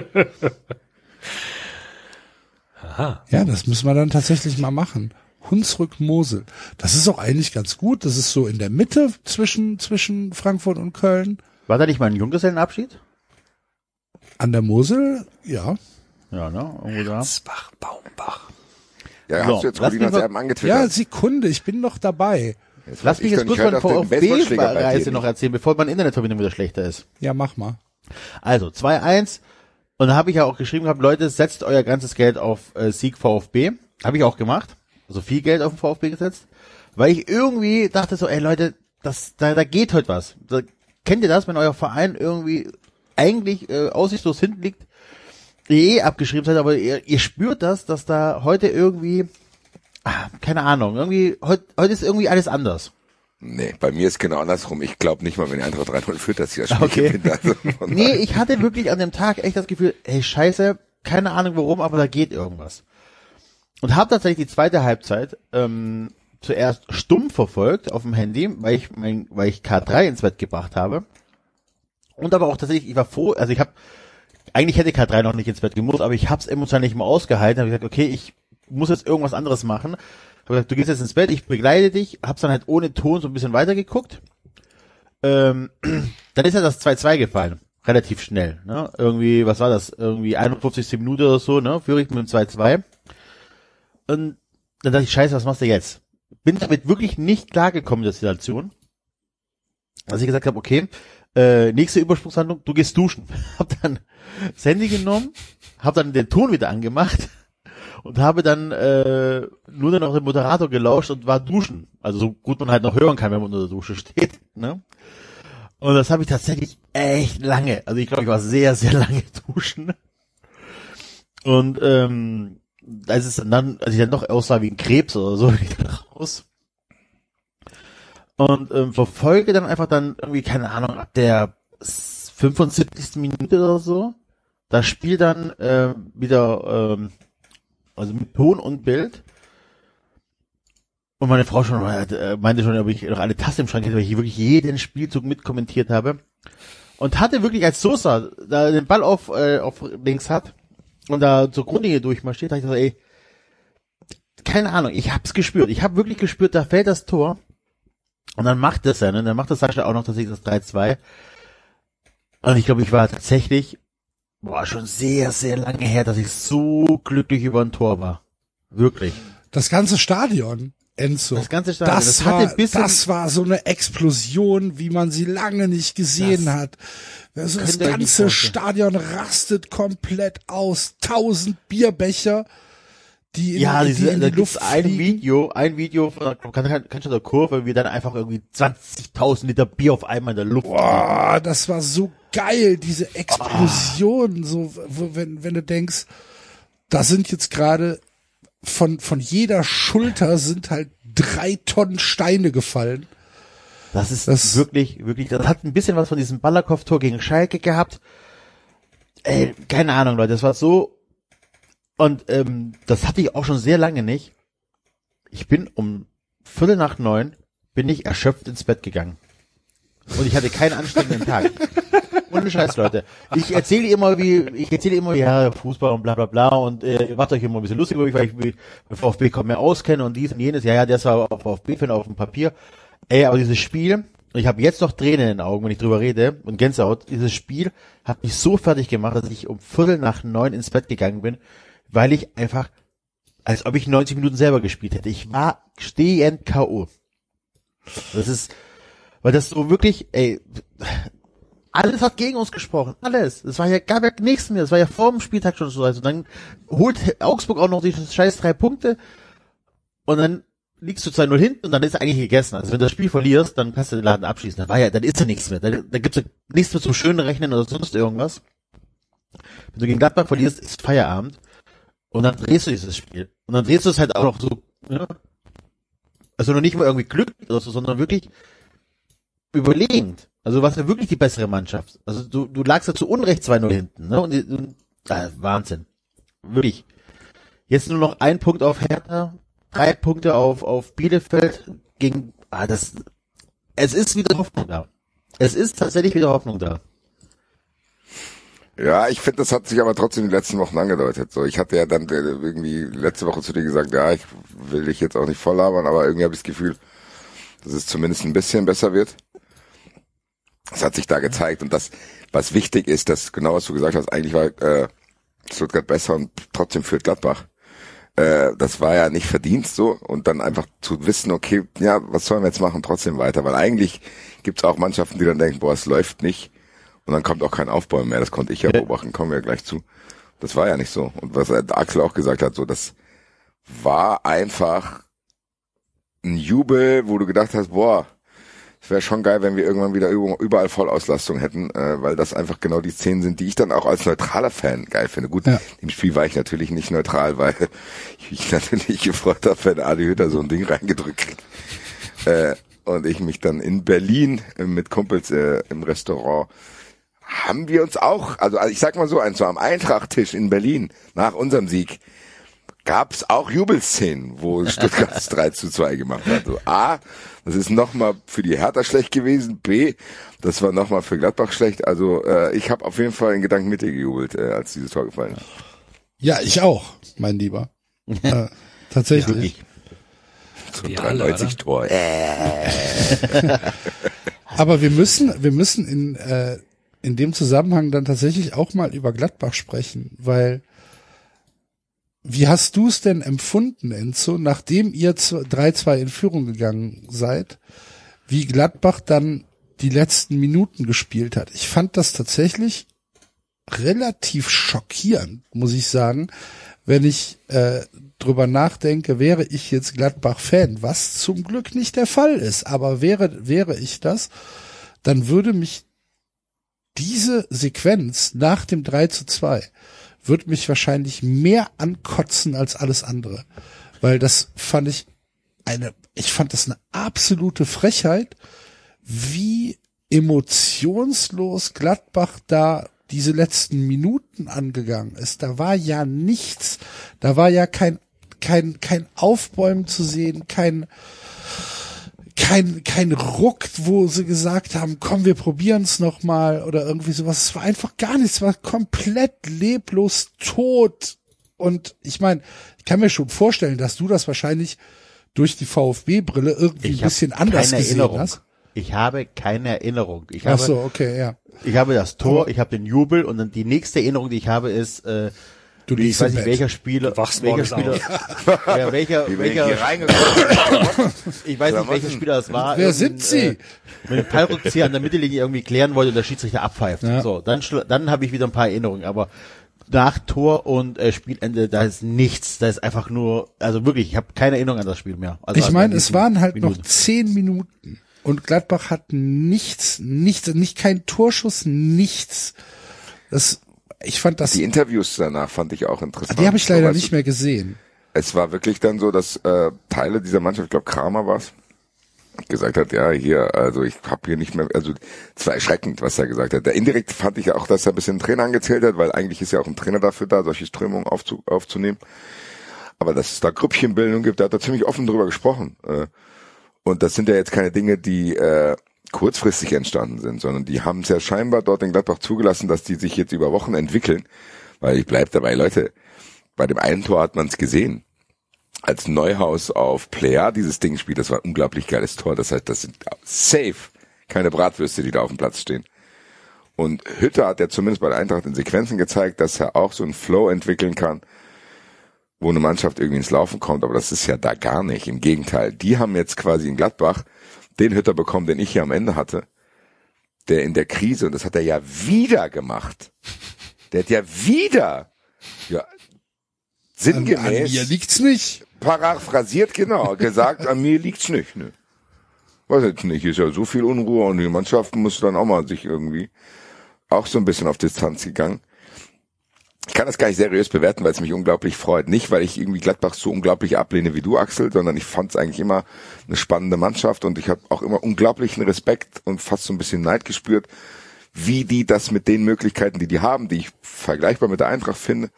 Aha. Ja, das müssen wir dann tatsächlich mal machen. Hunsrück-Mosel. Das ist auch eigentlich ganz gut. Das ist so in der Mitte zwischen, zwischen Frankfurt und Köln. War da nicht mal ein Junggesellenabschied? An der Mosel, ja. Ja, ne? Irgendwo da. Ransbach, Baumbach. Ja, So, hast du jetzt Colinas Erben angetwittert? Ja, Sekunde, ich bin noch dabei. Jetzt Lass mich ich jetzt kurz mal VfB-Reise dir noch erzählen, bevor meine Internetverbindung wieder schlechter ist. Ja, mach mal. Also 2-1 und da habe ich ja auch geschrieben gehabt, Leute, setzt euer ganzes Geld auf äh, Sieg VfB. Habe ich auch gemacht. Also viel Geld auf den VfB gesetzt, weil ich irgendwie dachte so, ey Leute, das da, da geht heute was. Da, kennt ihr das, wenn euer Verein irgendwie eigentlich äh, aussichtslos hinten liegt, eh abgeschrieben seid, aber ihr, ihr spürt das, dass da heute irgendwie ah, keine Ahnung, irgendwie heute heute ist irgendwie alles anders. Nee, bei mir ist genau andersrum. Ich glaube nicht mal, wenn die Eintracht 3-0 führt, dass sie das Spiel Okay. gewinnt. Also Nee, ich hatte wirklich an dem Tag echt das Gefühl, ey, scheiße, keine Ahnung warum, aber da geht irgendwas. Und habe tatsächlich die zweite Halbzeit ähm, zuerst stumm verfolgt auf dem Handy, weil ich mein, weil ich K3 ins Bett gebracht habe. Und aber auch tatsächlich, ich war froh, also ich habe, eigentlich hätte K3 noch nicht ins Bett gemusst, aber ich habe es emotional nicht mehr ausgehalten. Habe gesagt, okay, ich muss jetzt irgendwas anderes machen. Habe gesagt, du gehst jetzt ins Bett, ich begleite dich. Hab's dann halt ohne Ton so ein bisschen weitergeguckt. Ähm, dann ist ja das 2-2 gefallen. Relativ schnell. Ne? Irgendwie, was war das? Irgendwie 51. Minute oder so, ne? Führe ich mit dem 2-2. Und dann dachte ich, scheiße, was machst du jetzt? Bin damit wirklich nicht klargekommen in der Situation. Als ich gesagt habe, okay, äh, nächste Übersprungshandlung, du gehst duschen. Hab dann das Handy genommen, hab dann den Ton wieder angemacht und habe dann äh, nur noch den Moderator gelauscht und war duschen. Also so gut man halt noch hören kann, wenn man unter der Dusche steht. Ne? Und das habe ich tatsächlich echt lange. Also ich glaube, ich war sehr, sehr lange duschen. Und ähm, als es dann, als ich dann doch aussah wie ein Krebs oder so, bin ich dann raus. Und ähm, verfolge dann einfach dann irgendwie, keine Ahnung, ab der 75. Minute oder so, das Spiel dann äh, wieder, ähm, also mit Ton und Bild. Und meine Frau schon äh, meinte schon, ob ich noch eine Tasse im Schrank hätte, weil ich wirklich jeden Spielzug mitkommentiert habe. Und hatte wirklich, als Sosa da den Ball auf, äh, auf links hat und da zur Grundlinie durchmarschiert, dachte ich so, ey, keine Ahnung, ich hab's gespürt. Ich habe wirklich gespürt, da fällt das Tor. Und dann macht es er, ne? Dann macht das Sascha auch noch tatsächlich das 3-2. Und ich glaube, ich war tatsächlich boah, schon sehr, sehr lange her, dass ich so glücklich über ein Tor war. Wirklich. Das ganze Stadion, Enzo. Das ganze Stadion, Das, das war, das war so eine Explosion, wie man sie lange nicht gesehen Das hat. Also das ganze. Stadion rastet komplett aus. Tausend Bierbecher, die in, Ja, die diese, in da die Luft gibt's ein. Video, ein Video von, kann, kann, kannst du der Kurve, wie dann einfach irgendwie 20.000 Liter Bier auf einmal in der Luft liegen. Boah, das war so geil, diese Explosion, so, wo, wenn, wenn du denkst, da sind jetzt gerade von, von jeder Schulter sind halt drei Tonnen Steine gefallen. Das ist Das- wirklich, wirklich, das hat ein bisschen was von diesem Ballerkopf-Tor gegen Schalke gehabt. Ey, keine Ahnung, Leute, das war so, und ähm, das hatte ich auch schon sehr lange nicht. Ich bin um Viertel nach neun, bin ich erschöpft ins Bett gegangen. Und ich hatte keinen anstrengenden Tag. Ohne Scheiß, Leute. Ich erzähle immer, wie, ich erzähle immer, ja, Fußball und bla bla bla und äh, macht euch immer ein bisschen lustig über mich, weil ich mich mit VfB kaum mehr auskenne und dies und jenes. Ja, ja, der ist zwar auf VfB-Fan auf dem Papier. Ey, aber dieses Spiel, ich habe jetzt noch Tränen in den Augen, wenn ich drüber rede und Gänsehaut, dieses Spiel hat mich so fertig gemacht, dass ich um Viertel nach neun ins Bett gegangen bin, weil ich einfach, als ob ich 90 Minuten selber gespielt hätte. Ich war stehend K.O. Das ist, weil das so wirklich, ey, alles hat gegen uns gesprochen. Alles. Es war ja, gab ja nichts mehr. Es war ja vor dem Spieltag schon so. Also dann holt Augsburg auch noch die scheiß drei Punkte und dann liegst du 2-0 hinten und dann ist eigentlich gegessen. Also wenn du das Spiel verlierst, dann kannst du den Laden abschließen. Dann war ja, dann ist ja nichts mehr. Dann, dann gibt's ja nichts mehr zum schönen Rechnen oder sonst irgendwas. Wenn du gegen Gladbach verlierst, ist Feierabend und dann drehst du dieses Spiel. Und dann drehst du es halt auch noch so, ja. Also noch nicht mal irgendwie Glück oder so, sondern wirklich überlegend. Also was ja wirklich die bessere Mannschaft. Also du, du lagst ja zu Unrecht 2-0 hinten. Ne? Und, und ah, Wahnsinn. Wirklich. Jetzt nur noch ein Punkt auf Hertha, drei Punkte auf, auf Bielefeld gegen, ah, das, es ist wieder Hoffnung da. Es ist tatsächlich wieder Hoffnung da. Ja, ich finde, das hat sich aber trotzdem die letzten Wochen angedeutet. So, ich hatte ja dann äh, irgendwie letzte Woche zu dir gesagt, ja, ich will dich jetzt auch nicht voll labern, aber irgendwie habe ich das Gefühl, dass es zumindest ein bisschen besser wird. Das hat sich da gezeigt und das, was wichtig ist, dass genau was du gesagt hast, eigentlich war äh, Stuttgart besser und trotzdem führt Gladbach. Äh, das war ja nicht verdient so und dann einfach zu wissen, okay, ja, was sollen wir jetzt machen, trotzdem weiter, weil eigentlich gibt's auch Mannschaften, die dann denken, boah, es läuft nicht und dann kommt auch kein Aufbau mehr. Das konnte ich ja beobachten, kommen wir gleich zu. Das war ja nicht so. Und was Axel auch gesagt hat, so, das war einfach ein Jubel, wo du gedacht hast, boah, es wäre schon geil, wenn wir irgendwann wieder überall Vollauslastung hätten, äh, weil das einfach genau die Szenen sind, die ich dann auch als neutraler Fan geil finde. Gut, Ja. im Spiel war ich natürlich nicht neutral, weil ich mich natürlich gefreut habe, wenn Adi Hütter so ein Ding reingedrückt kriegt. Äh, und ich mich dann in Berlin äh, mit Kumpels äh, im Restaurant haben wir uns auch, also ich sag mal so, ein so am Eintrachttisch in Berlin nach unserem Sieg gab's auch Jubelszenen, wo Stuttgart das 3 zu 2 gemacht hat. So, A, das ist nochmal für die Hertha schlecht gewesen. B, das war nochmal für Gladbach schlecht. Also äh, ich habe auf jeden Fall in Gedanken mit dir gejubelt, äh, als dieses Tor gefallen ist. Ja, ich auch, mein Lieber. äh, tatsächlich. Wirklich. So Wir alle, 93 Tor. Äh. Aber wir müssen, wir müssen in, äh, in dem Zusammenhang dann tatsächlich auch mal über Gladbach sprechen, weil wie hast du es denn empfunden, Enzo, nachdem ihr zu- 3-2 in Führung gegangen seid, wie Gladbach dann die letzten Minuten gespielt hat? Ich fand das tatsächlich relativ schockierend, muss ich sagen, wenn ich äh, drüber nachdenke, wäre ich jetzt Gladbach-Fan, was zum Glück nicht der Fall ist, aber wäre, wäre ich das, dann würde mich diese Sequenz nach dem 3 zu 2 würde mich wahrscheinlich mehr ankotzen als alles andere. Weil das fand ich eine, ich fand das eine absolute Frechheit, wie emotionslos Gladbach da diese letzten Minuten angegangen ist. Da war ja nichts, da war ja kein, kein, kein Aufbäumen zu sehen, kein, kein, kein Ruck, wo sie gesagt haben, komm, wir probieren es nochmal oder irgendwie sowas. Es war einfach gar nichts, es war komplett leblos tot. Und ich meine, ich kann mir schon vorstellen, dass du das wahrscheinlich durch die VfB-Brille irgendwie ein hab bisschen anders keine gesehen Erinnerung. hast. ich habe keine Erinnerung. Ich Ach habe, so, okay, ja. ich habe das Tor, ich habe den Jubel und dann die nächste Erinnerung, die ich habe, ist, äh, Du ich weiß nicht, welcher Spieler, welcher Spieler, ja, welcher, Wie welcher, ich weiß nicht, welcher. Spieler das war. Wer sind Sie? Äh, mit dem Fallrückzieher an der Mittellinie irgendwie klären wollte und der Schiedsrichter abpfeift. Ja. So, dann, dann habe ich wieder ein paar Erinnerungen, aber nach Tor und äh, Spielende, da ist nichts, da ist einfach nur, also wirklich, ich habe keine Erinnerung an das Spiel mehr. Also Ich meine, es waren halt Minuten. noch zehn Minuten und Gladbach hat nichts, nichts, nicht kein Torschuss, nichts. Das, ich fand das, Die die, Interviews danach fand ich auch interessant. habe ich leider So, nicht mehr gesehen. Es war wirklich dann so, dass äh, Teile dieser Mannschaft, ich glaube Kramer war's, gesagt hat, ja, hier, also ich habe hier nicht mehr, also es war erschreckend, was er gesagt hat. Der indirekt fand ich auch, dass er ein bisschen Trainer angezählt hat, weil eigentlich ist ja auch ein Trainer dafür da, solche Strömungen aufzu, aufzunehmen. Aber dass es da Grüppchenbildung gibt, da hat er ziemlich offen drüber gesprochen. Äh, und das sind ja jetzt keine Dinge, die äh, kurzfristig entstanden sind, sondern die haben es ja scheinbar dort in Gladbach zugelassen, dass die sich jetzt über Wochen entwickeln. Weil ich bleib dabei, Leute, bei dem einen Tor hat man es gesehen. Als Neuhaus auf Player dieses Ding spielt, das war ein unglaublich geiles Tor. Das heißt, das sind safe keine Bratwürste, die da auf dem Platz stehen. Und Hütter hat ja zumindest bei der Eintracht in Sequenzen gezeigt, dass er auch so einen Flow entwickeln kann, wo eine Mannschaft irgendwie ins Laufen kommt, aber das ist ja da gar nicht. Im Gegenteil, die haben jetzt quasi in Gladbach den Hütter bekommen, den ich hier am Ende hatte, der in der Krise, und das hat er ja wieder gemacht. Der hat ja wieder, ja, An, an sinngemäß, mir liegt's nicht. paraphrasiert genau, gesagt, an mir liegt's nicht, ne. Weiß jetzt nicht, ist ja so viel Unruhe und die Mannschaft muss dann auch mal sich irgendwie auch so ein bisschen auf Distanz gegangen. Ich kann das gar nicht seriös bewerten, weil es mich unglaublich freut. Nicht, weil ich irgendwie Gladbach so unglaublich ablehne wie du, Axel, sondern ich fand es eigentlich immer eine spannende Mannschaft und ich habe auch immer unglaublichen Respekt und fast so ein bisschen Neid gespürt, wie die das mit den Möglichkeiten, die die haben, die ich vergleichbar mit der Eintracht finde,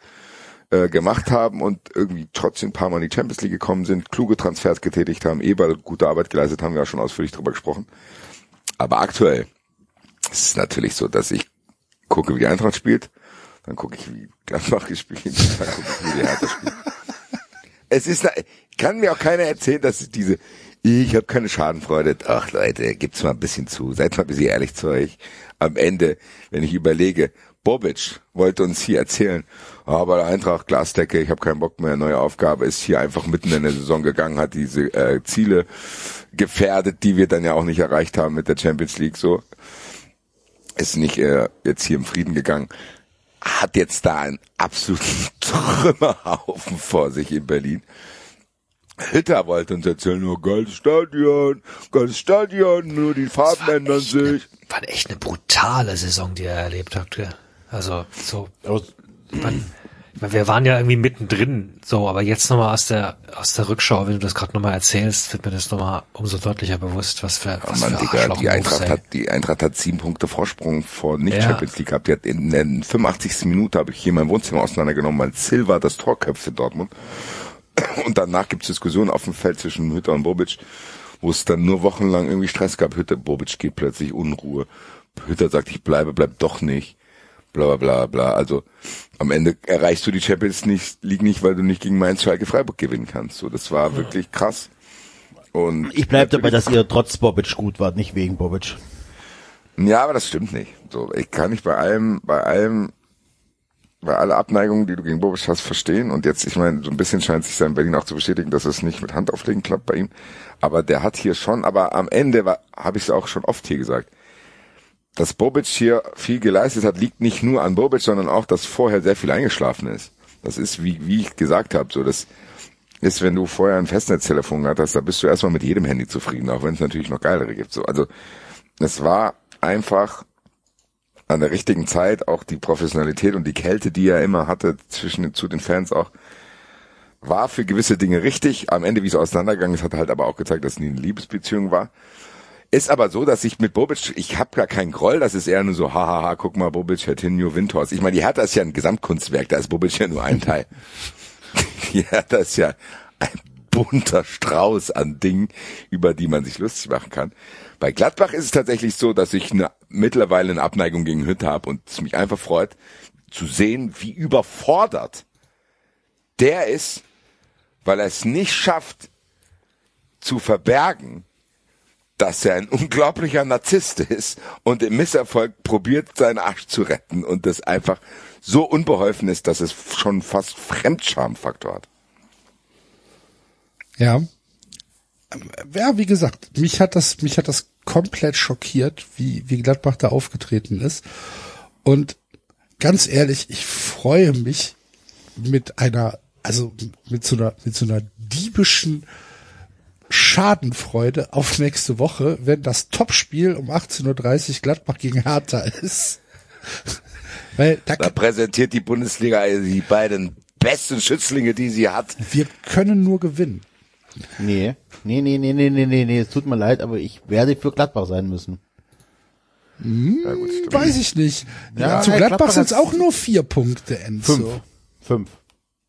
äh, gemacht haben und irgendwie trotzdem ein paar Mal in die Champions League gekommen sind, kluge Transfers getätigt haben, Eberl gute Arbeit geleistet, haben wir ja schon ausführlich drüber gesprochen. Aber aktuell ist es natürlich so, dass ich gucke, wie die Eintracht spielt, dann gucke ich, wie Gladbach gespielt, dann gucke ich, wie die Hertha spielt. Es ist, kann mir auch keiner erzählen, dass es diese, ich habe keine Schadenfreude. Ach Leute, gibt's mal ein bisschen zu, seid mal ein bisschen ehrlich zu euch. Am Ende, wenn ich überlege, Bobic wollte uns hier erzählen, ah, bei der Eintracht Glasdecke, ich habe keinen Bock mehr, neue Aufgabe, ist hier einfach mitten in der Saison gegangen, hat diese äh, Ziele gefährdet, die wir dann ja auch nicht erreicht haben mit der Champions League. So ist nicht äh, jetzt hier im Frieden gegangen, hat jetzt da einen absoluten Trümmerhaufen vor sich in Berlin. Hütter wollte uns erzählen, nur geiles Stadion, geiles Stadion, nur die Farben ändern sich. War echt eine brutale Saison, die er erlebt hat. gell? Also so, Aber mein, wir waren ja irgendwie mittendrin, so, aber jetzt nochmal aus der aus der Rückschau, wenn du das gerade nochmal erzählst, wird mir das nochmal umso deutlicher bewusst, was für, Oh was Mann, für Digga, die Eintracht hat, die Eintracht hat sieben Punkte Vorsprung vor nicht Ja. Champions League gehabt. Die hat in der 85. Minute habe ich hier mein Wohnzimmer auseinandergenommen, weil Silva das Tor köpft in Dortmund. Und danach gibt's Diskussionen auf dem Feld zwischen Hütter und Bobic, wo es dann nur wochenlang irgendwie Stress gab. Hütter, Bobic geht plötzlich Unruhe. Hütter sagt, ich bleibe, bleib doch nicht. Bla bla bla bla. Also am Ende erreichst du die Champions League nicht, weil du nicht gegen Mainz, Schalke, Freiburg gewinnen kannst. So, das war wirklich krass. Und ich bleib dabei, dass ihr trotz Bobic gut wart, nicht wegen Bobic. Ja, aber das stimmt nicht. So, ich kann nicht bei allem, bei allem, bei aller Abneigung, die du gegen Bobic hast, verstehen. Und jetzt, ich meine, so ein bisschen scheint sich sein Berlin auch zu bestätigen, dass es nicht mit Handauflegen klappt bei ihm. Aber der hat hier schon, aber am Ende war, habe ich es auch schon oft hier gesagt, dass Bobic hier viel geleistet hat, liegt nicht nur an Bobic, sondern auch, dass vorher sehr viel eingeschlafen ist. Das ist, wie, wie ich gesagt habe, so das ist, wenn du vorher ein Festnetztelefon hattest, da bist du erstmal mit jedem Handy zufrieden, auch wenn es natürlich noch geilere gibt. So, also es war einfach an der richtigen Zeit auch die Professionalität und die Kälte, die er immer hatte zwischen zu den Fans auch, war für gewisse Dinge richtig. Am Ende, wie es auseinandergegangen ist, hat halt aber auch gezeigt, dass es nie eine Liebesbeziehung war. Ist aber so, dass ich mit Bobic, ich habe gar keinen Groll, das ist eher nur so, hahaha, guck mal, Bobic, Hertinho, Windhorst. Ich meine, die Hertha ist ja ein Gesamtkunstwerk, da ist Bobic ja nur ein Teil. die Hertha ist ja ein bunter Strauß an Dingen, über die man sich lustig machen kann. Bei Gladbach ist es tatsächlich so, dass ich eine, mittlerweile eine Abneigung gegen Hütte habe und es mich einfach freut, zu sehen, wie überfordert der ist, weil er es nicht schafft zu verbergen, dass er ein unglaublicher Narzisst ist und im Misserfolg probiert, seinen Arsch zu retten und das einfach so unbeholfen ist, dass es schon fast Fremdschamfaktor hat. Ja. Ja, wie gesagt, mich hat das, mich hat das komplett schockiert, wie, wie Gladbach da aufgetreten ist. Und ganz ehrlich, ich freue mich mit einer, also mit so einer, mit so einer diebischen Schadenfreude auf nächste Woche, wenn das Topspiel um 18.30 Uhr Gladbach gegen Hertha ist. Weil da, Da präsentiert die Bundesliga die beiden besten Schützlinge, die sie hat. wir können nur gewinnen. Nee, nee, nee, nee, nee, nee, nee, nee, es tut mir leid, aber ich werde für Gladbach sein müssen. Ja, gut. Weiß ich nicht. Ja, Zu hey, Gladbach Gladbach sind es auch nur vier Punkte, Enzo. Fünf. Fünf.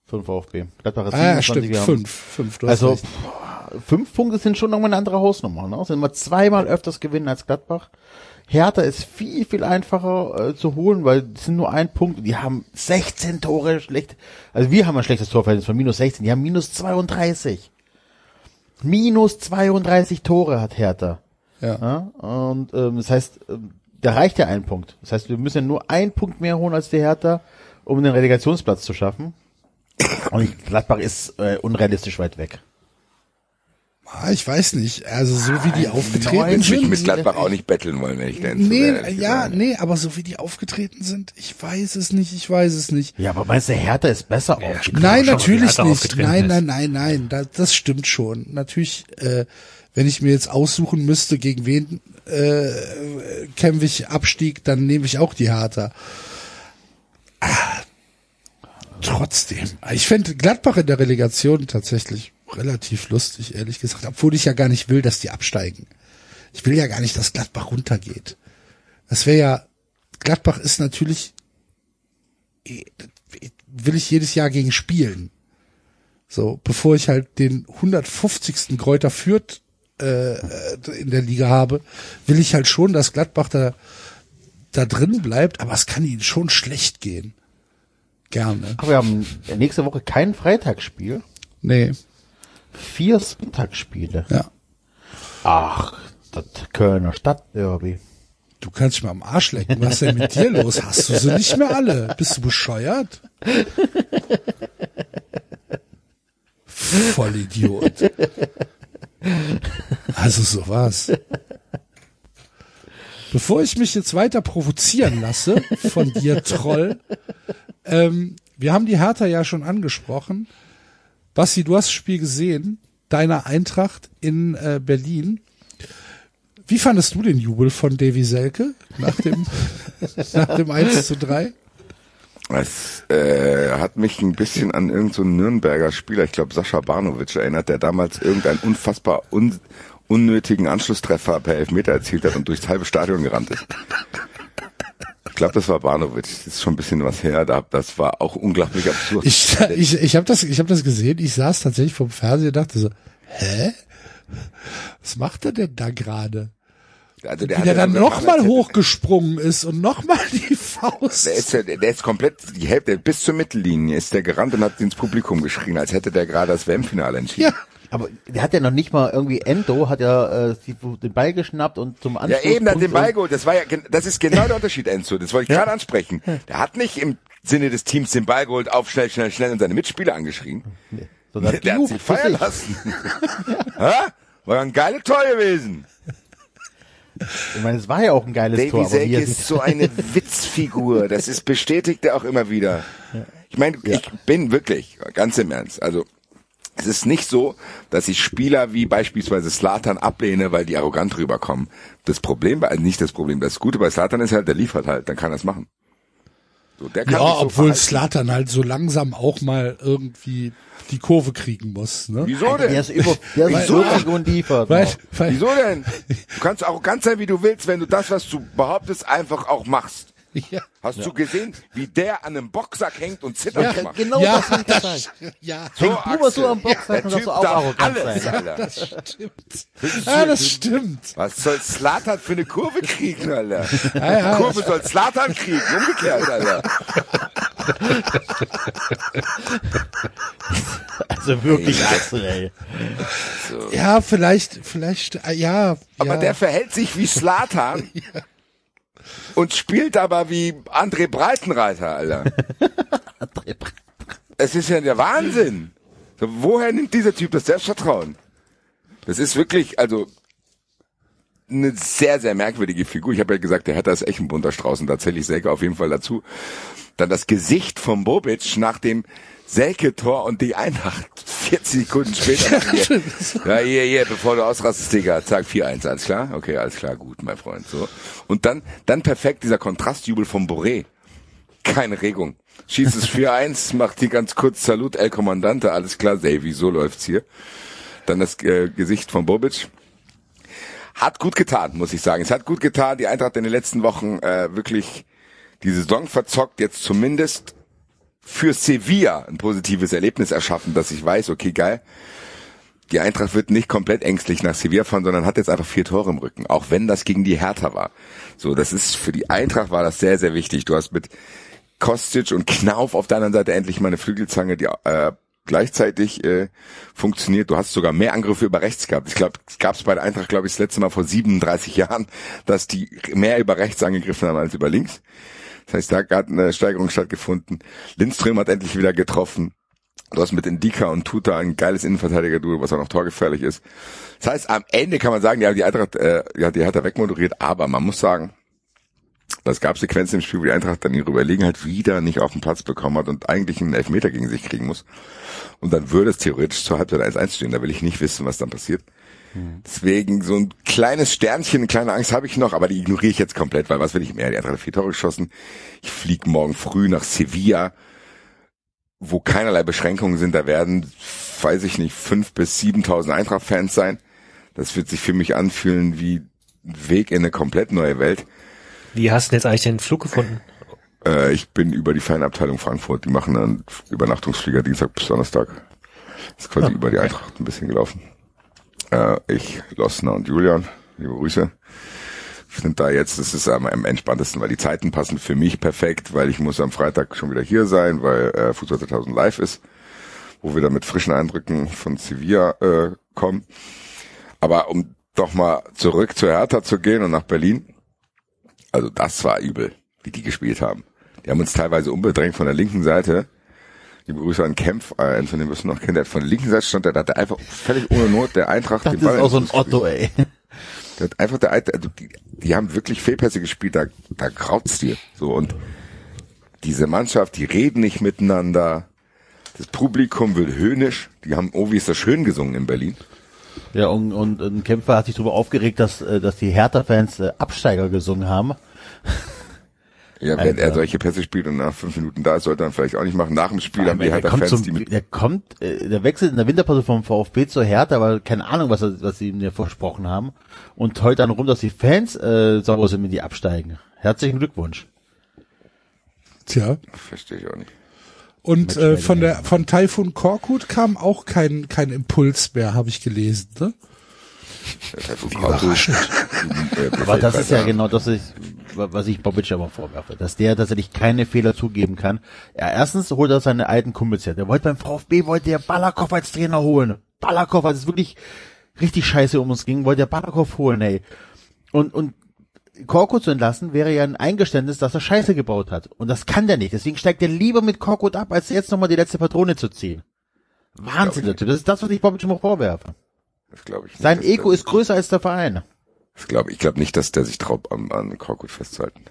Fünf VfB. Gladbach ist Ah, ja, 27, stimmt. Fünf. Fünf, Also recht. Fünf Punkte sind schon nochmal eine andere Hausnummer. Ne? Sind wir zweimal öfters gewinnen als Gladbach. Hertha ist viel, viel einfacher äh, zu holen, weil es sind nur ein Punkt. Die haben 16 Tore schlecht. Also wir haben ein schlechtes Torverhältnis von minus 16. Die haben minus 32. Minus 32 Tore hat Hertha. Ja. Ja? Und ähm, das heißt, ähm, da reicht ja ein Punkt. Das heißt, wir müssen ja nur einen Punkt mehr holen als die Hertha, um den Relegationsplatz zu schaffen. Und Gladbach ist äh, unrealistisch weit weg. Ah, ich weiß nicht. Also so wie die aufgetreten neun Ich sind. mit Gladbach auch nicht betteln wollen, wenn ich denn Nee, ja, nee, aber so wie die aufgetreten sind, ich weiß es nicht, ich weiß es nicht. Ja, aber meinst du, Hertha ist besser aufgetreten? Nein, natürlich nicht. Nein, nein, nein, nein, das, das stimmt schon. Natürlich, äh, wenn ich mir jetzt aussuchen müsste, gegen wen äh, kämpfe ich Abstieg, dann nehme ich auch die Hertha. Ah, trotzdem, ich fände Gladbach in der Relegation tatsächlich relativ lustig, ehrlich gesagt, obwohl ich ja gar nicht will, dass die absteigen. Ich will ja gar nicht, dass Gladbach runtergeht. Das wäre ja, Gladbach ist natürlich, will ich jedes Jahr gegen spielen. So, bevor ich halt den 150. Kräuter Fürth äh, in der Liga habe, will ich halt schon, dass Gladbach da, da drin bleibt, aber es kann ihnen schon schlecht gehen. Gerne. Ach, wir haben nächste Woche kein Freitagsspiel, Nee, vier Sonntagsspiele. ja. Ach, das Kölner Stadtderby. Du kannst dich mal am Arsch lecken. Was ist denn mit dir los? Hast du sie nicht mehr alle? Bist du bescheuert? Vollidiot. Also sowas. Bevor ich mich jetzt weiter provozieren lasse von dir, Troll, ähm, wir haben die Hertha ja schon angesprochen. Basti, du hast das Spiel gesehen, deiner Eintracht in äh, Berlin. Wie fandest du den Jubel von Davy Selke nach dem, nach dem 1 zu 3? Es äh, hat mich ein bisschen an irgendeinen so Nürnberger Spieler, ich glaube Sascha Barnovic erinnert, der damals irgendeinen unfassbar un unnötigen Anschlusstreffer per Elfmeter erzielt hat und durchs halbe Stadion gerannt ist. Ich glaube, das war Barnovic. Das ist schon ein bisschen was her. Da, das war auch unglaublich absurd. Ich, ich, ich habe das, ich hab das gesehen. Ich saß tatsächlich vom Fernseher und dachte so, hä? Was macht er denn da gerade? also Wie hat der dann nochmal hochgesprungen ist und nochmal die Faust. Der ist, ja- der ist komplett die Hälfte bis zur Mittellinie ist der gerannt und hat ins Publikum geschrien, als hätte der gerade das WM-Finale entschieden. ja, Aber der hat ja noch nicht mal irgendwie Endo, hat ja äh, den Ball geschnappt und zum Ja, Anschluss. eben, der hat den Ball geholt. Das war ja, das ist genau der Unterschied, Enzo. Das wollte ich gerade ansprechen. Der hat nicht im Sinne des Teams den Ball geholt, auf schnell, schnell, schnell und seine Mitspieler angeschrien. Sondern Der hat sich feiern lassen. Ha? War ein geiles Tor gewesen. Ich meine, es war ja auch ein geiles Davy Tor. Er ist so eine Witzfigur. Das ist bestätigt er auch immer wieder. Ich meine, ich bin wirklich, ganz im Ernst, also es ist nicht so, dass ich Spieler wie beispielsweise Slatan ablehne, weil die arrogant rüberkommen. Das Problem, also nicht das Problem, das Gute bei Slatan ist halt, der liefert halt, dann kann er es machen. So, der kann ja so obwohl. Slatan halt so langsam auch mal irgendwie die Kurve kriegen muss. Ne? Wieso der denn? ist über, der ist Wieso? 40 und liefert. Weil, weil, Wieso denn? Du kannst arrogant sein, wie du willst, wenn du das, was du behauptest, einfach auch machst. Ja, Hast du gesehen, wie der an einem Bocksack hängt und zittert ja, macht? genau ja, das das, gesagt. ja, So, Häng du mal so Axel, am Boxsack der und auch arrogant alles, sein. Alter. das stimmt. Ja, das stimmt. Was soll Slatan für eine Kurve kriegen, Alter? Ja, ja, Kurve soll Slatan kriegen, umgekehrt, Alter. Also wirklich Axel, ey. So. Ja, vielleicht, vielleicht, äh, ja. Aber ja. der verhält sich wie Slatan und spielt aber wie André Breitenreiter, Alter. Es ist ja der Wahnsinn. So, woher nimmt dieser Typ das Selbstvertrauen? Das ist wirklich, also eine sehr, sehr merkwürdige Figur. Ich habe ja gesagt, der Hertha ist echt ein bunter Strauß und da zähle ich Selke auf jeden Fall dazu. Dann das Gesicht von Bobic nach dem Selke-Tor und die Eintracht 40 Sekunden später. wir, ja, hier, hier, bevor du ausrastest, Digga, zack, 4-1, alles klar? Okay, alles klar, gut, mein Freund, so. Und dann, dann perfekt dieser Kontrastjubel von Boré. Keine Regung. Schießt es 4-1, macht die ganz kurz Salut, El Kommandante, alles klar, Davy, so läuft's hier. Dann das äh, Gesicht von Bobic. Hat gut getan, muss ich sagen. Es hat gut getan. Die Eintracht in den letzten Wochen äh, wirklich die Saison verzockt, jetzt zumindest für Sevilla ein positives Erlebnis erschaffen, dass ich weiß, okay, geil. Die Eintracht wird nicht komplett ängstlich nach Sevilla fahren, sondern hat jetzt einfach vier Tore im Rücken, auch wenn das gegen die Hertha war. So, das ist für die Eintracht war das sehr, sehr wichtig. Du hast mit Kostic und Knauf auf der anderen Seite endlich mal eine Flügelzange, die äh, gleichzeitig äh, funktioniert. Du hast sogar mehr Angriffe über rechts gehabt. Ich glaube, gab es bei der Eintracht, glaube ich, das letzte Mal vor 37 Jahren, dass die mehr über rechts angegriffen haben als über links. Das heißt, da hat eine Steigerung stattgefunden. Lindström hat endlich wieder getroffen. Du hast mit Indika und Tuta ein geiles Innenverteidiger-Duo, was auch noch torgefährlich ist. Das heißt, am Ende kann man sagen, ja, die Eintracht, äh, ja, die hat er wegmoderiert, aber man muss sagen, das gab Sequenzen im Spiel, wo die Eintracht dann ihre Überlegenheit wieder nicht auf den Platz bekommen hat und eigentlich einen Elfmeter gegen sich kriegen muss. Und dann würde es theoretisch zur Halbzeit 1-1 stehen. Da will ich nicht wissen, was dann passiert. Deswegen so ein kleines Sternchen, eine kleine Angst habe ich noch, aber die ignoriere ich jetzt komplett, weil was will ich mehr? Die Eintracht hat vier Tore geschossen. Ich fliege morgen früh nach Sevilla, wo keinerlei Beschränkungen sind. Da werden, weiß ich nicht, fünf bis siebentausend Eintracht-Fans sein. Das wird sich für mich anfühlen wie ein Weg in eine komplett neue Welt. Wie hast du denn jetzt eigentlich den Flug gefunden? Äh, ich bin über die Fanabteilung Frankfurt. Die machen dann Übernachtungsflieger Dienstag bis Donnerstag. ist quasi über die Eintracht ein bisschen gelaufen. Äh, ich, Losner und Julian, liebe Grüße, sind da jetzt, das ist am, am entspanntesten, weil die Zeiten passen für mich perfekt, weil ich muss am Freitag schon wieder hier sein, weil äh, Fußball 2000 live ist, wo wir dann mit frischen Eindrücken von Sevilla äh, kommen. Aber um doch mal zurück zur Hertha zu gehen und nach Berlin, also das war übel, wie die gespielt haben. Die haben uns teilweise unbedrängt von der linken Seite. Liebe Grüße an Kempf, äh, einen von dem wirst du noch kennen, der hat von der linken Seite stand, der hatte einfach völlig ohne Not der Eintracht Das den ist Ball. auch so ein Otto, ey. der hat einfach der alte, also die, die haben wirklich Fehlpässe gespielt, da, da graut's dir. So und diese Mannschaft, die reden nicht miteinander. Das Publikum wird höhnisch. Die haben, oh, wie ist das schön gesungen in Berlin. Ja, und, und ein Kämpfer hat sich darüber aufgeregt, dass, äh, dass die Hertha-Fans äh, Absteiger gesungen haben. Ja, wenn er Alter. solche Pässe spielt und nach fünf Minuten da ist, sollte er vielleicht auch nicht machen. Nach dem Spiel haben die halt Fans, zum, die mit, der kommt, äh, der wechselt in der Winterpause vom VfB zur Hertha, aber keine Ahnung, was, er- was sie mir versprochen haben. Und heult dann rum, dass die Fans äh, sauer sind, wenn die absteigen. Herzlichen Glückwunsch. Tja. verstehe ich auch nicht. Und äh, von der von Taifun Korkut kam auch kein kein Impuls mehr, habe ich gelesen. Ne? Taifun Korkut, äh, Aber das ist ja genau das, ist, was ich Bobic aber vorwerfe, dass der tatsächlich keine Fehler zugeben kann. Ja, erstens holt er seine alten Kumpels her. Der wollte beim VfB, wollte der Balakow als Trainer holen. Balakow, als es wirklich richtig scheiße um uns ging, wollte der Balakow holen, ey. Und, und Korkut zu entlassen, wäre ja ein Eingeständnis, dass er Scheiße gebaut hat. Und das kann der nicht. Deswegen steigt er lieber mit Korkut ab, als jetzt nochmal die letzte Patrone zu ziehen. Wahnsinn, Typ. Das ist das, was ich Bobic immer vorwerfe. Das glaube ich nicht. Sein Ego ist größer als der Verein. Ich glaube, ich glaube nicht, dass der sich traut, an, an Korkut festzuhalten.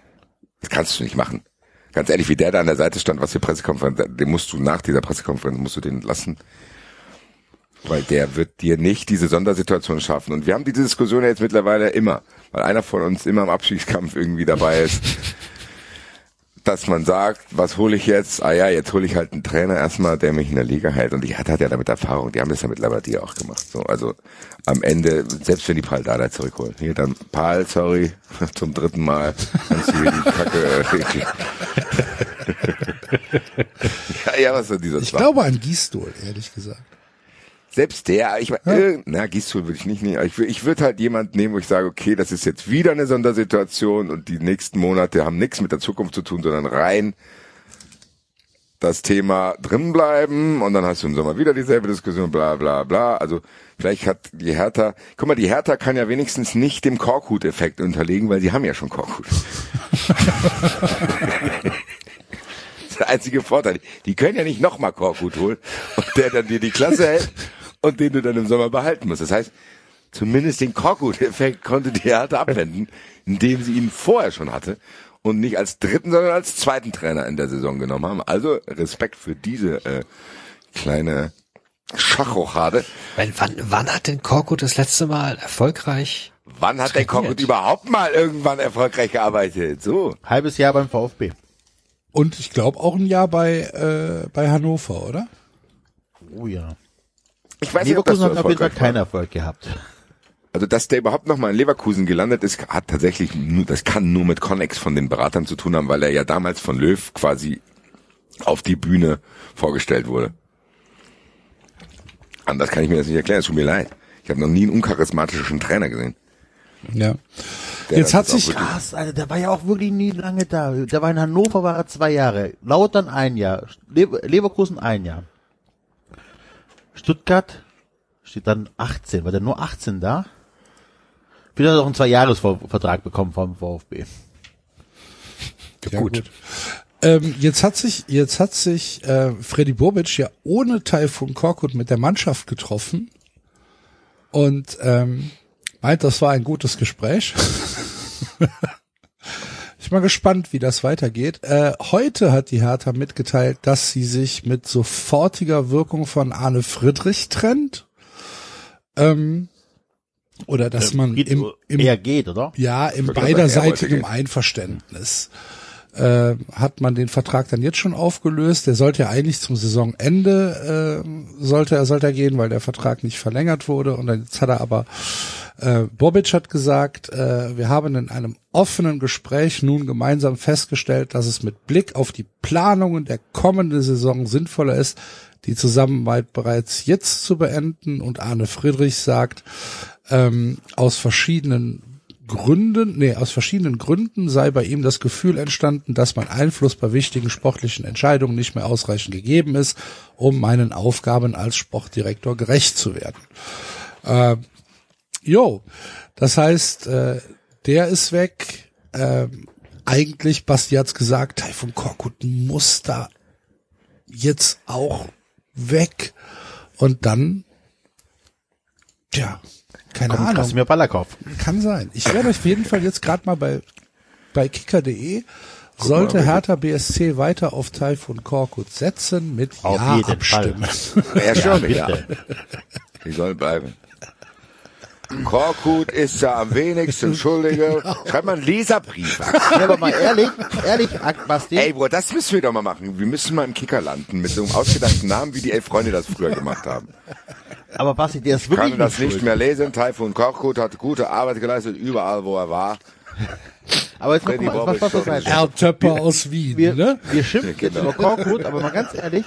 Das kannst du nicht machen. Ganz ehrlich, wie der da an der Seite stand, was für Pressekonferenz, den musst du nach dieser Pressekonferenz, musst du den lassen. Weil der wird dir nicht diese Sondersituation schaffen. Und wir haben diese Diskussion jetzt mittlerweile immer, weil einer von uns immer im Abschiedskampf irgendwie dabei ist, dass man sagt, was hole ich jetzt? Ah ja, jetzt hole ich halt einen Trainer erstmal, der mich in der Liga hält. Und die hat, hat ja damit Erfahrung. Die haben das ja mittlerweile die auch gemacht. So, also am Ende, selbst wenn die Pal Dada zurückholen. Hier dann Pal, sorry, zum dritten Mal kannst du hier die Kacke. ja, ja, was ist dieser Ich Zwang? glaube an Gistol, ehrlich gesagt. Selbst der, ich meine, äh, na, würde ich nicht nehmen, ich, ich würde halt jemand nehmen, wo ich sage, okay, das ist jetzt wieder eine Sondersituation und die nächsten Monate haben nichts mit der Zukunft zu tun, sondern rein das Thema drin bleiben und dann hast du im Sommer wieder dieselbe Diskussion, bla bla bla. Also vielleicht hat die Hertha, guck mal, die Hertha kann ja wenigstens nicht dem Korkut-Effekt unterlegen, weil sie haben ja schon Korkut. das ist der einzige Vorteil. Die können ja nicht nochmal Korkut holen und der dann dir die Klasse hält und den du dann im Sommer behalten musst. Das heißt, zumindest den Korkut-Effekt konnte die Hertha abwenden, indem sie ihn vorher schon hatte und nicht als dritten, sondern als zweiten Trainer in der Saison genommen haben. Also Respekt für diese äh, kleine Schachrochade. Wann, wann, wann hat denn Korkut das letzte Mal erfolgreich? Wann hat der Korkut überhaupt mal irgendwann erfolgreich gearbeitet? So. Halbes Jahr beim VfB. Und ich glaube auch ein Jahr bei, äh, bei Hannover, oder? Oh ja. Ich weiß nicht, ob das Leverkusen so hat auf jeden Fall keinen Erfolg gehabt. Also, dass der überhaupt noch mal in Leverkusen gelandet ist, hat tatsächlich nur, das kann nur mit Connex von den Beratern zu tun haben, weil er ja damals von Löw quasi auf die Bühne vorgestellt wurde. Anders kann ich mir das nicht erklären, es tut mir leid. Ich habe noch nie einen uncharismatischen Trainer gesehen. Ja. Der Jetzt hat sich, Krass, Alter, der war ja auch wirklich nie lange da. Der war in Hannover, war er zwei Jahre. Lautern ein Jahr. Le Leverkusen ein Jahr. Stuttgart steht dann 18. War der nur 18 da? Wieder hat er auch einen Zwei-Jahres-Vertrag bekommen vom VfB. ja, gut. Ähm, jetzt hat sich, jetzt hat sich äh, Freddy Bobic ja ohne Taifun Korkut mit der Mannschaft getroffen und ähm, meint, das war ein gutes Gespräch. ich bin mal gespannt, wie das weitergeht. Äh, heute hat die Hertha mitgeteilt, dass sie sich mit sofortiger Wirkung von Arne Friedrich trennt. Ähm, oder dass man Geht- im, im eher geht, oder? ja, im er beiderseitigem gehen. Einverständnis äh, hat man den Vertrag dann jetzt schon aufgelöst. Der sollte ja eigentlich zum Saisonende äh, sollte er sollte er gehen, weil der Vertrag nicht verlängert wurde. Und dann jetzt hat er aber äh, Bobic hat gesagt, äh, wir haben in einem offenen Gespräch nun gemeinsam festgestellt, dass es mit Blick auf die Planungen der kommenden Saison sinnvoller ist, die Zusammenarbeit bereits jetzt zu beenden. Und Arne Friedrich sagt, ähm, aus verschiedenen Gründen, nee, aus verschiedenen Gründen sei bei ihm das Gefühl entstanden, dass mein Einfluss bei wichtigen sportlichen Entscheidungen nicht mehr ausreichend gegeben ist, um meinen Aufgaben als Sportdirektor gerecht zu werden. Äh, jo, das heißt, äh, der ist weg. Äh, eigentlich, Basti hat's gesagt, Taifun Korkut muss da jetzt auch weg. Und dann, tja, keine Kommt Ahnung. Kasimir Balakov. Kann sein. Ich werde auf jeden Fall jetzt gerade mal bei, bei kicker.de sollte mal, Hertha BSC weiter auf Taifun Korkut setzen mit Auf Ja abstimmen. Ja, schon, ja. bitte. Die sollen bleiben. Korkut ist ja am wenigsten Schuldige. Schreib mal einen Leserbrief. Ja, aber mal ehrlich, ehrlich, Basti. Ey, boah, das müssen wir doch mal machen. Wir müssen mal im Kicker landen mit so einem ausgedachten Namen, wie die elf Freunde das früher gemacht haben. aber Basti, der ist Ich wirklich kann das schuld. nicht mehr lesen. Taifun Korkut hat gute Arbeit geleistet, überall wo er war. Aber jetzt mal, Freddy guck mal, was, was das heißt. Erdtöpper aus Wien, Wir, ne? wir schimpfen jetzt über Korkut, aber mal ganz ehrlich,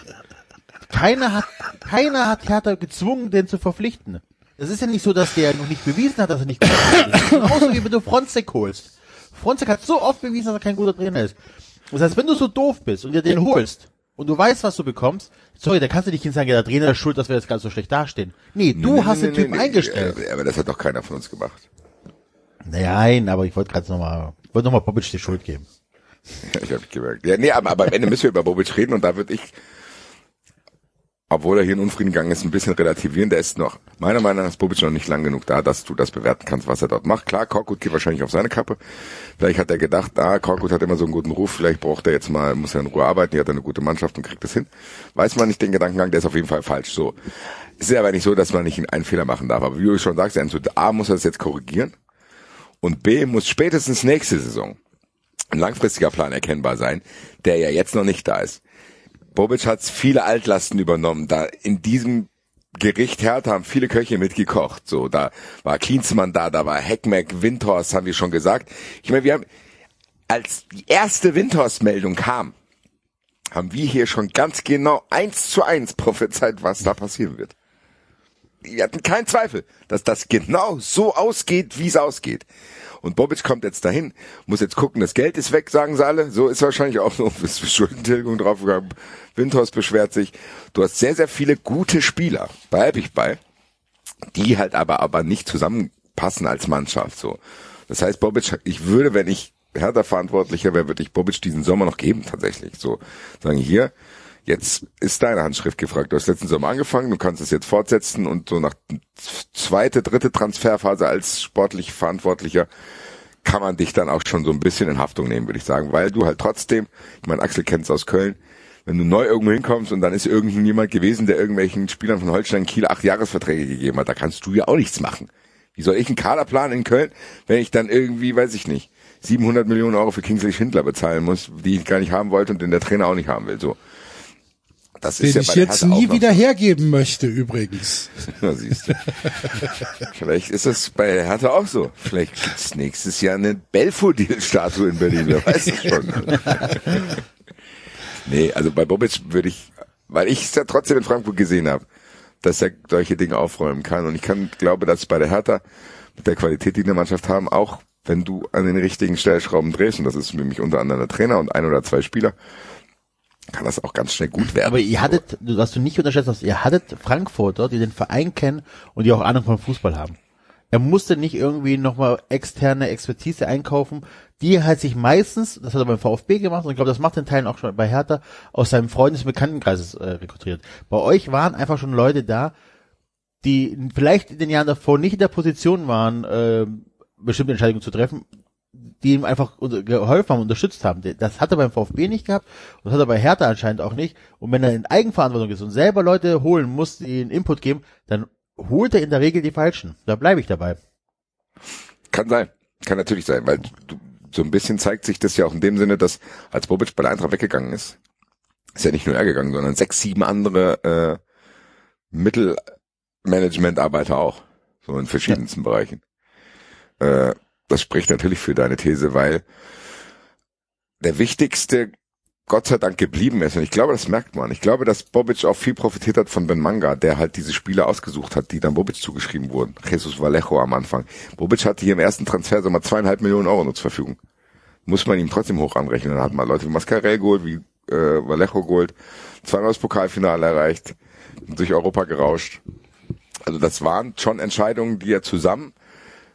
keiner hat, keiner hat Hertha gezwungen, den zu verpflichten. Das ist ja nicht so, dass der noch nicht bewiesen hat, dass er nicht gut ist. Genauso wie wenn du Fronzek holst. Fronzek hat so oft bewiesen, dass er kein guter Trainer ist. Das heißt, wenn du so doof bist und dir den holst und du weißt, was du bekommst, sorry, da kannst du nicht hinsagen, ja, der Trainer ist schuld, dass wir jetzt ganz so schlecht dastehen. Nee, du Nee, hast nee, den nee, Typen nee, eingestellt. Aber das hat doch keiner von uns gemacht. Nein, aber ich wollte gerade nochmal, wollte nochmal Bobic die Schuld geben. Ich hab gemerkt. Ja, nee, aber, aber am Ende müssen wir über Bobic reden und da würde ich, obwohl er hier in Unfrieden gegangen ist, ein bisschen relativieren. Der ist noch, meiner Meinung nach ist Bobic noch nicht lang genug da, dass du das bewerten kannst, was er dort macht. Klar, Korkut geht wahrscheinlich auf seine Kappe. Vielleicht hat er gedacht, ah, Korkut hat immer so einen guten Ruf, vielleicht braucht er jetzt mal, muss er in Ruhe arbeiten, hier hat eine gute Mannschaft und kriegt das hin. Weiß man nicht den Gedankengang, der ist auf jeden Fall falsch. So. Es ist aber nicht so, dass man nicht einen Fehler machen darf. Aber wie du schon sagst, A muss er das jetzt korrigieren und B muss spätestens nächste Saison ein langfristiger Plan erkennbar sein, der ja jetzt noch nicht da ist. Bobic hat viele Altlasten übernommen. Da in diesem Gericht Hertha haben viele Köche mitgekocht. So, da war Klinsmann da, da war Heckmeck, Windhorst, haben wir schon gesagt. Ich meine, wir haben, als die erste Windhorst-Meldung kam, haben wir hier schon ganz genau eins zu eins prophezeit, was da passieren wird. die hatten keinen Zweifel, dass das genau so ausgeht, wie es ausgeht. Und Bobic kommt jetzt dahin, muss jetzt gucken, das Geld ist weg, sagen sie alle. So ist wahrscheinlich auch so ist Schuldentilgung draufgegangen. Windhorst beschwert sich. Du hast sehr, sehr viele gute Spieler, bleib ich bei, die halt aber, aber nicht zusammenpassen als Mannschaft, so. Das heißt, Bobic, ich würde, wenn ich Hertha Verantwortlicher wäre, würde ich Bobic diesen Sommer noch geben, tatsächlich. So, sagen hier, jetzt ist deine Handschrift gefragt. Du hast letzten Sommer angefangen, du kannst es jetzt fortsetzen und so nach zweite, dritte Transferphase als sportlich Verantwortlicher kann man dich dann auch schon so ein bisschen in Haftung nehmen, würde ich sagen, weil du halt trotzdem, ich meine, Axel kennt's aus Köln, wenn du neu irgendwo hinkommst und dann ist irgendjemand gewesen, der irgendwelchen Spielern von Holstein Kiel acht Jahresverträge gegeben hat, da kannst du ja auch nichts machen. Wie soll ich einen Kader planen in Köln, wenn ich dann irgendwie, weiß ich nicht, 700 Millionen Euro für Kingsley Schindler bezahlen muss, die ich gar nicht haben wollte und den der Trainer auch nicht haben will, so. Das den ist ja ich jetzt nie wieder hergeben möchte, übrigens. Na, siehst du. Vielleicht ist es bei Hertha auch so. Vielleicht gibt's nächstes Jahr eine Belfodil-Statue in Berlin, wer weiß es schon. nee, also bei Bobic würde ich, weil ich es ja trotzdem in Frankfurt gesehen habe, dass er solche Dinge aufräumen kann. Und ich kann, glaube, dass bei der Hertha mit der Qualität, die in der Mannschaft haben, auch wenn du an den richtigen Stellschrauben drehst, und das ist nämlich unter anderem der Trainer und ein oder zwei Spieler, kann das auch ganz schnell gut werden. Aber ihr hattet, was du nicht unterschätzt hast, ihr hattet Frankfurter, die den Verein kennen und die auch Ahnung vom Fußball haben. Er musste nicht irgendwie nochmal externe Expertise einkaufen, die halt sich meistens, das hat er beim VfB gemacht und ich glaube, das macht den Teilen auch schon bei Hertha, aus seinem Freundes- und Bekanntenkreis äh, rekrutiert. Bei euch waren einfach schon Leute da, die vielleicht in den Jahren davor nicht in der Position waren, äh, bestimmte Entscheidungen zu treffen, die ihm einfach geholfen haben, unterstützt haben. Das hat er beim VfB nicht gehabt und das hat er bei Hertha anscheinend auch nicht. Und wenn er in Eigenverantwortung ist und selber Leute holen muss, die ihn Input geben, dann holt er in der Regel die Falschen. Da bleibe ich dabei. Kann sein. Kann natürlich sein, weil du, so ein bisschen zeigt sich das ja auch in dem Sinne, dass als Bobic bei der Eintracht weggegangen ist, ist ja nicht nur er gegangen, sondern sechs, sieben andere äh, Mittelmanagementarbeiter auch. So in verschiedensten ja. Bereichen. Äh, das spricht natürlich für deine These, weil der wichtigste Gott sei Dank geblieben ist. Und ich glaube, das merkt man. Ich glaube, dass Bobic auch viel profitiert hat von Ben Manga, der halt diese Spiele ausgesucht hat, die dann Bobic zugeschrieben wurden. Jesus Vallejo am Anfang. Bobic hatte hier im ersten Transfer so mal zweieinhalb Millionen Euro nur zur Verfügung. Muss man ihm trotzdem hoch anrechnen. Dann hat man Leute wie Mascarell geholt, wie äh, Vallejo geholt, zweimal das Pokalfinale erreicht, durch Europa gerauscht. Also das waren schon Entscheidungen, die er zusammen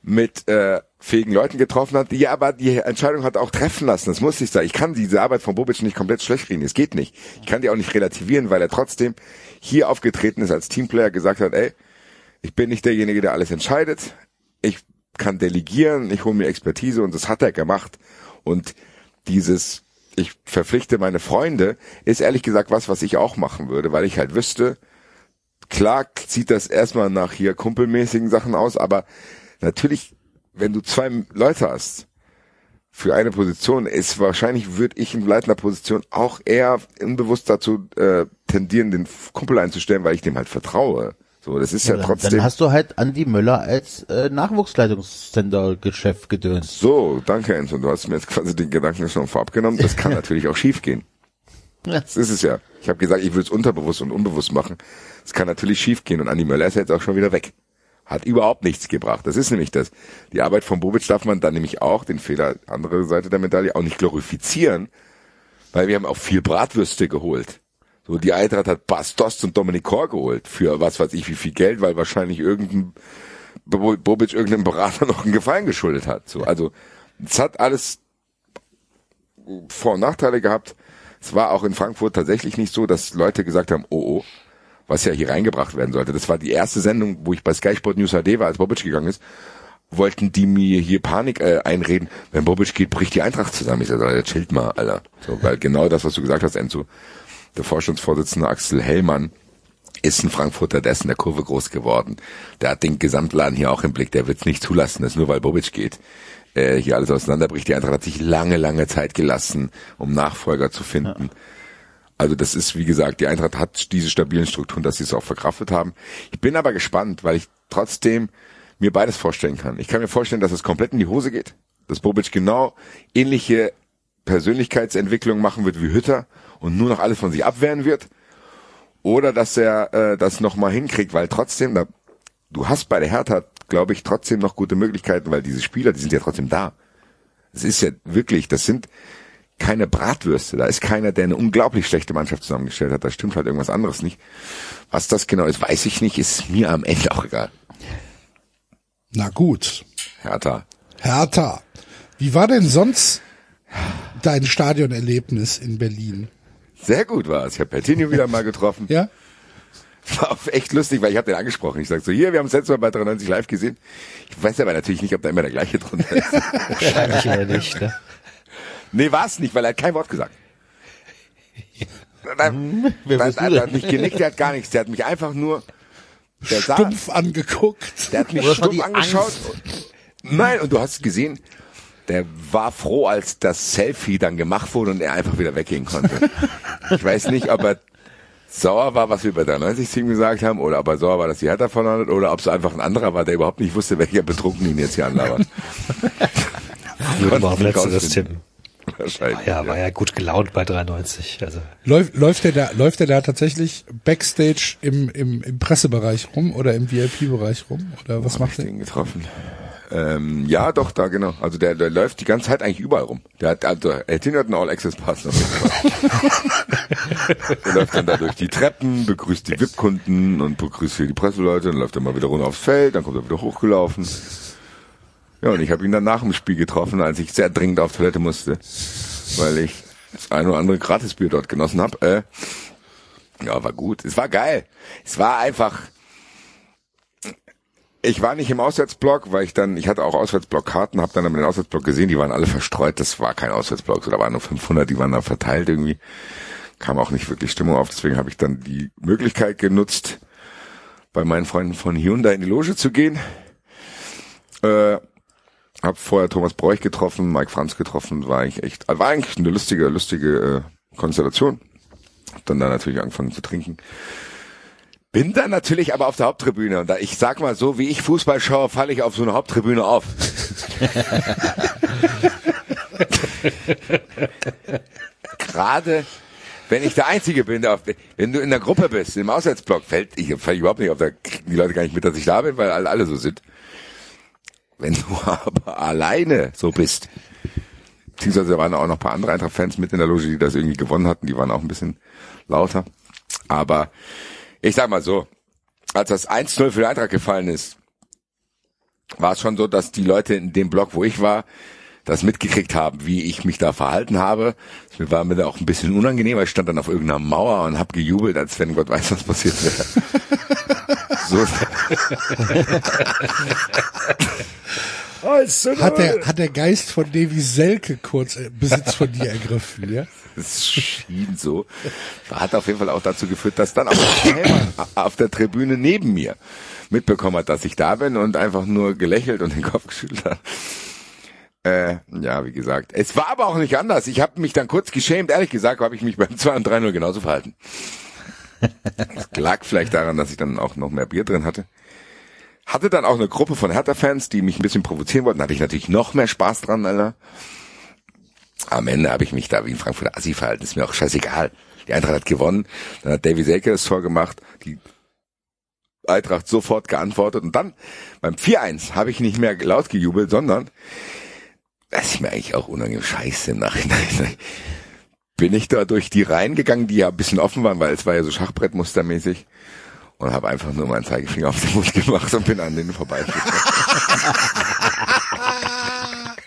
mit äh, fähigen Leuten getroffen hat, die aber die Entscheidung hat auch treffen lassen. Das muss ich sagen. Ich kann diese Arbeit von Bobic nicht komplett schlecht reden. Es geht nicht. Ich kann die auch nicht relativieren, weil er trotzdem hier aufgetreten ist als Teamplayer, gesagt hat, ey, ich bin nicht derjenige, der alles entscheidet. Ich kann delegieren, ich hole mir Expertise und das hat er gemacht. Und dieses, ich verpflichte meine Freunde, ist ehrlich gesagt was, was ich auch machen würde, weil ich halt wüsste, klar sieht das erstmal nach hier kumpelmäßigen Sachen aus, aber natürlich, wenn du zwei Leute hast für eine Position, ist wahrscheinlich würde ich in leitender Position auch eher unbewusst dazu äh, tendieren, den Kumpel einzustellen, weil ich dem halt vertraue. So, das ist ja, ja trotzdem. Dann hast du halt Andi Möller als äh, Nachwuchsleitungscenter-Geschäft gedönt. So, danke Enzo. Du hast mir jetzt quasi den Gedanken schon vorab genommen. Das kann natürlich auch schief gehen. Ja. Das ist es ja. Ich habe gesagt, ich will es unterbewusst und unbewusst machen. Es kann natürlich schief gehen und Andi Möller ist jetzt auch schon wieder weg. Hat überhaupt nichts gebracht. Das ist nämlich das. Die Arbeit von Bobic darf man dann nämlich auch, den Fehler, andere Seite der Medaille, auch nicht glorifizieren, weil wir haben auch viel Bratwürste geholt. So, die Eintracht hat Bastos und Dominik Kor geholt für was weiß ich wie viel Geld, weil wahrscheinlich irgendein Bobic irgendeinem Berater noch einen Gefallen geschuldet hat. So, also es hat alles Vor- und Nachteile gehabt. Es war auch in Frankfurt tatsächlich nicht so, dass Leute gesagt haben, oh oh, was ja hier reingebracht werden sollte. Das war die erste Sendung, wo ich bei Sky Sport News HD war, als Bobic gegangen ist, wollten die mir hier Panik äh, einreden, wenn Bobic geht, bricht die Eintracht zusammen. Ich sage, chillt mal, Alter. So, weil genau das, was du gesagt hast, Enzo, der Vorstandsvorsitzende Axel Hellmann, ist ein Frankfurter, der ist in der Kurve groß geworden. Der hat den Gesamtladen hier auch im Blick, der wird es nicht zulassen, dass nur weil Bobic geht, äh, hier alles auseinanderbricht. Die Eintracht hat sich lange, lange Zeit gelassen, um Nachfolger zu finden. Ja. Also das ist, wie gesagt, die Eintracht hat diese stabilen Strukturen, dass sie es auch verkraftet haben. Ich bin aber gespannt, weil ich trotzdem mir beides vorstellen kann. Ich kann mir vorstellen, dass es komplett in die Hose geht, dass Bobic genau ähnliche Persönlichkeitsentwicklung machen wird wie Hütter und nur noch alles von sich abwehren wird. Oder dass er äh, das nochmal hinkriegt, weil trotzdem, da du hast bei der Hertha, glaube ich, trotzdem noch gute Möglichkeiten, weil diese Spieler, die sind ja trotzdem da. Es ist ja wirklich, das sind keine Bratwürste. Da ist keiner, der eine unglaublich schlechte Mannschaft zusammengestellt hat. Da stimmt halt irgendwas anderes nicht. Was das genau ist, weiß ich nicht, ist mir am Ende auch egal. Na gut. Hertha. Hertha. Wie war denn sonst dein Stadionerlebnis in Berlin? Sehr gut war es. Ich habe Pertinho wieder mal getroffen. Ja? War auch echt lustig, weil ich habe den angesprochen. Ich sag so, hier, wir haben es letztes Mal bei 93 live gesehen. Ich weiß aber natürlich nicht, ob da immer der gleiche drunter ist. Wahrscheinlich eher nicht, ne? Nee, war es nicht, weil er hat kein Wort gesagt. Nein, Wer nein, nein, der hat mich genickt, der hat gar nichts. Der hat mich einfach nur, der sah, Stumpf angeguckt. der hat mich Oder stumpf angeschaut. Nein, und du hast gesehen, der war froh, als das Selfie dann gemacht wurde und er einfach wieder weggehen konnte. ich weiß nicht, ob er sauer war, was wir bei der 90-Team gesagt haben, oder ob er sauer war, dass die Hertha verloren hat, oder ob es einfach ein anderer war, der überhaupt nicht wusste, welcher Betrunken ihn jetzt hier anlabert. Würde man auf letzteres tippen. Wahrscheinlich. Ja, war ja gut gelaunt bei 93. Also Läuft, läuft der da, läuft der da tatsächlich Backstage im, im, im Pressebereich rum oder im VIP-Bereich rum? Oder was Hab macht ich der? den getroffen? Ähm, ja, doch, da genau. Also der, der läuft die ganze Zeit eigentlich überall rum. Der hat, also, Eltin hat einen All-Access-Pass. der läuft dann da durch die Treppen, begrüßt die VIP-Kunden und begrüßt hier die Presseleute, dann läuft er mal wieder runter aufs Feld, dann kommt er wieder hochgelaufen. Ja, und ich habe ihn dann nach dem Spiel getroffen, als ich sehr dringend auf Toilette musste, weil ich das ein oder andere Gratisbier dort genossen habe. Äh, ja, war gut. Es war geil. Es war einfach, ich war nicht im Auswärtsblock, weil ich dann, ich hatte auch Auswärtsblockkarten, habe dann aber den Auswärtsblock gesehen, die waren alle verstreut, das war kein Auswärtsblock, so, da waren nur 500, die waren da verteilt irgendwie, kam auch nicht wirklich Stimmung auf, deswegen habe ich dann die Möglichkeit genutzt, bei meinen Freunden von Hyundai in die Loge zu gehen. Äh, hab vorher Thomas Bräuch getroffen, Mike Franz getroffen, war eigentlich echt, war eigentlich eine lustige, lustige äh, Konstellation. Hab dann da natürlich angefangen zu trinken. Bin dann natürlich aber auf der Haupttribüne und da ich sag mal so, wie ich Fußball schaue, falle ich auf so eine Haupttribüne auf. Gerade wenn ich der Einzige bin, der auf, wenn du in der Gruppe bist, im Auswärtsblock, fällt ich, ich überhaupt nicht auf, da kriegen die Leute gar nicht mit, dass ich da bin, weil alle, alle so sind. Wenn du aber alleine so bist, beziehungsweise da waren auch noch ein paar andere Eintracht-Fans mit in der Loge, die das irgendwie gewonnen hatten, die waren auch ein bisschen lauter. Aber ich sag mal so, als das 1-0 für die Eintracht gefallen ist, war es schon so, dass die Leute in dem Block, wo ich war, das mitgekriegt haben, wie ich mich da verhalten habe. Das war mir da auch ein bisschen unangenehm, weil ich stand dann auf irgendeiner Mauer und habe gejubelt, als wenn Gott weiß, was passiert wäre. so. Hat der, hat der Geist von Davy Selke kurz äh, Besitz von dir ergriffen, ja? Es schien so. Hat auf jeden Fall auch dazu geführt, dass dann auch auf der Tribüne neben mir mitbekommen hat, dass ich da bin und einfach nur gelächelt und den Kopf geschüttelt hat. Äh, ja, wie gesagt. Es war aber auch nicht anders. Ich habe mich dann kurz geschämt. Ehrlich gesagt habe ich mich beim 2 und 3-0 genauso verhalten. Das lag vielleicht daran, dass ich dann auch noch mehr Bier drin hatte. Hatte dann auch eine Gruppe von Hertha-Fans, die mich ein bisschen provozieren wollten. Da hatte ich natürlich noch mehr Spaß dran, Alter. Am Ende habe ich mich da wie ein Frankfurter Assi verhalten. Ist mir auch scheißegal. Die Eintracht hat gewonnen. Dann hat Davy Selke das Tor gemacht. Die Eintracht sofort geantwortet. Und dann beim 4-1 habe ich nicht mehr laut gejubelt, sondern das ist mir eigentlich auch unangenehm scheiße im Nachhinein. Bin ich da durch die Reihen gegangen, die ja ein bisschen offen waren, weil es war ja so Schachbrettmustermäßig. Und habe einfach nur meinen Zeigefinger auf den Mund gemacht und bin an denen vorbeigegangen.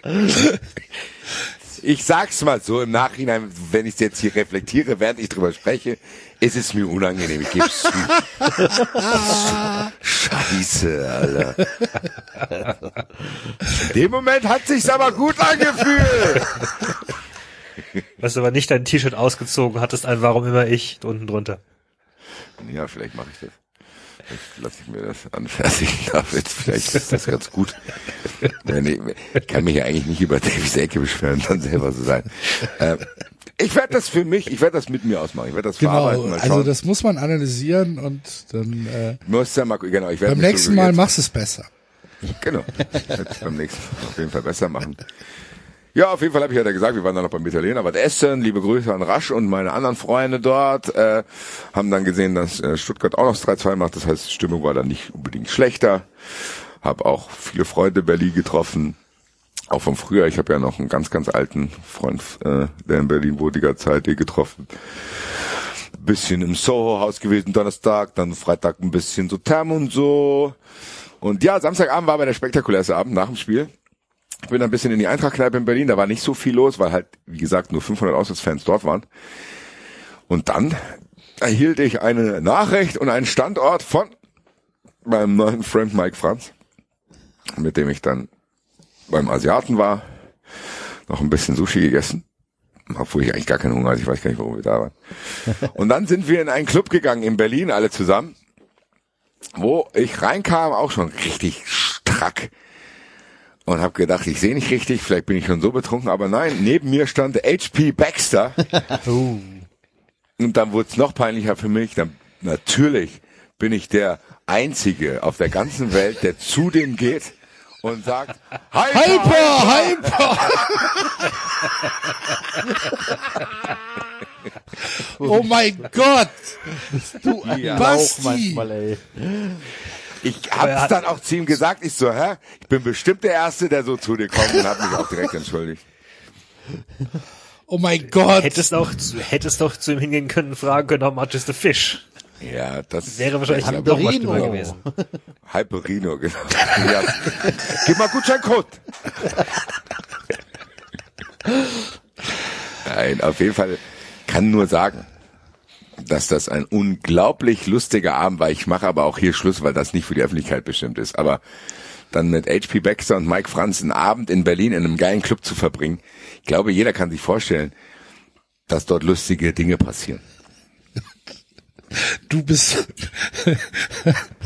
Ich sag's mal so im Nachhinein, wenn ich jetzt hier reflektiere, während ich drüber spreche, ist es mir unangenehm. Ich geb's zu. Scheiße, Alter. In dem Moment hat sich's aber gut angefühlt. hast aber nicht dein T-Shirt ausgezogen, hattest ein Warum immer ich unten drunter. Ja, vielleicht mache ich das. Vielleicht lasse ich mir das anfertigen, David. Vielleicht ist das ganz gut. Ich kann mich ja eigentlich nicht über Davy Selke beschweren, dann selber so sein. Äh, ich werde das für mich, ich werde das mit mir ausmachen. Ich werde das Genau, verarbeiten, mal also das muss man analysieren und dann äh, Muss ja mal, genau, ich werde beim nächsten so Mal jetzt- machst du es besser. Genau. Ich werde es beim nächsten Mal auf jeden Fall besser machen. Ja, auf jeden Fall habe ich ja gesagt, wir waren dann noch beim Italiener, was essen, liebe Grüße an Rasch und meine anderen Freunde dort, äh, haben dann gesehen, dass äh, Stuttgart auch noch 3-2 macht, das heißt, die Stimmung war dann nicht unbedingt schlechter. Hab auch viele Freunde in Berlin getroffen, auch von früher. Ich habe ja noch einen ganz, ganz alten Freund, äh, der in Berlin wohnt, die ganze Zeit hier getroffen. Bisschen im Soho-Haus gewesen Donnerstag, dann Freitag ein bisschen so Therm und so. Und ja, Samstagabend war aber der spektakulärste Abend nach dem Spiel. Ich bin ein bisschen in die Eintrachtkneipe in Berlin, da war nicht so viel los, weil halt, wie gesagt, nur 500 Auswärtsfans dort waren. Und dann erhielt ich eine Nachricht und einen Standort von meinem neuen Freund Mike Franz, mit dem ich dann beim Asiaten war, noch ein bisschen Sushi gegessen, obwohl ich eigentlich gar keinen Hunger hatte, ich weiß gar nicht, warum wir da waren. Und dann sind wir in einen Club gegangen in Berlin, alle zusammen, wo ich reinkam, auch schon richtig strack und habe gedacht, ich sehe nicht richtig, vielleicht bin ich schon so betrunken, aber nein, neben mir stand HP Baxter. Und dann wurde es noch peinlicher für mich. Dann natürlich bin ich der Einzige auf der ganzen Welt, der zu dem geht und sagt, Hyper, Hyper, Oh mein Gott! Du Ja. Basti. manchmal, ey. Ich hab's dann auch zu ihm gesagt, ich so, hä? Ich bin bestimmt der Erste, der so zu dir kommt und hab mich auch direkt entschuldigt. Oh mein Gott! Hättest auch, zu- hättest doch zu ihm hingehen können und fragen können, how much is the fish? Ja, das Wäre wahrscheinlich schlimmer gewesen. Hyperino, genau. Ja. Gib mal Gutscheincode. Nein, auf jeden Fall kann nur sagen, dass das ein unglaublich lustiger Abend war. Ich mache aber auch hier Schluss, weil das nicht für die Öffentlichkeit bestimmt ist. Aber dann mit HP Baxter und Mike Franz einen Abend in Berlin in einem geilen Club zu verbringen, ich glaube, jeder kann sich vorstellen, dass dort lustige Dinge passieren. Du bist.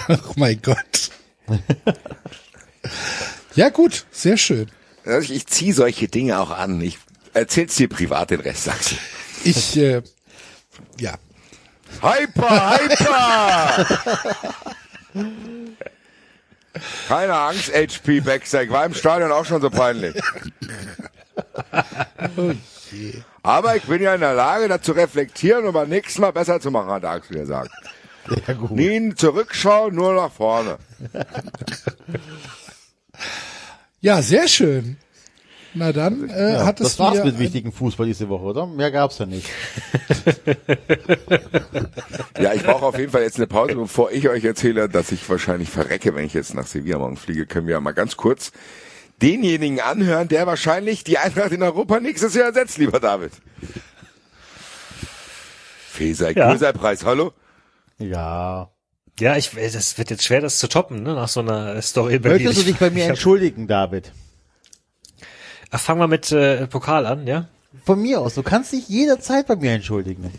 oh mein Gott. Ja gut, sehr schön. Also Ich, ich ziehe solche Dinge auch an. Ich erzähl's dir privat, den Rest sagst du. Ich, äh, ja. Hyper, hyper! Keine Angst, HP. Ich war im Stadion auch schon so peinlich. Aber ich bin ja in der Lage, das zu reflektieren und beim nächsten Mal besser zu machen, hat Axel gesagt. Ja, gut. Nie zurückschauen, nur nach vorne. Ja, sehr schön. Na dann, äh, Ja, hat es das war's mit wichtigen Fußball diese Woche, oder? Mehr gab's ja nicht. Ja, ich brauche auf jeden Fall jetzt eine Pause, bevor ich euch erzähle, dass ich wahrscheinlich verrecke, wenn ich jetzt nach Sevilla morgen fliege. Können wir ja mal ganz kurz denjenigen anhören, der wahrscheinlich die Eintracht in Europa nächstes Jahr ersetzt, lieber David. Feser, Ja. Preis, hallo? Ja. Ja, ich, das wird jetzt schwer, das zu toppen, ne, nach so einer Story. Möchtest du dich bei mir entschuldigen, David? Ach, Fangen wir mit äh, Pokal an, ja? Von mir aus. Du kannst dich jederzeit bei mir entschuldigen.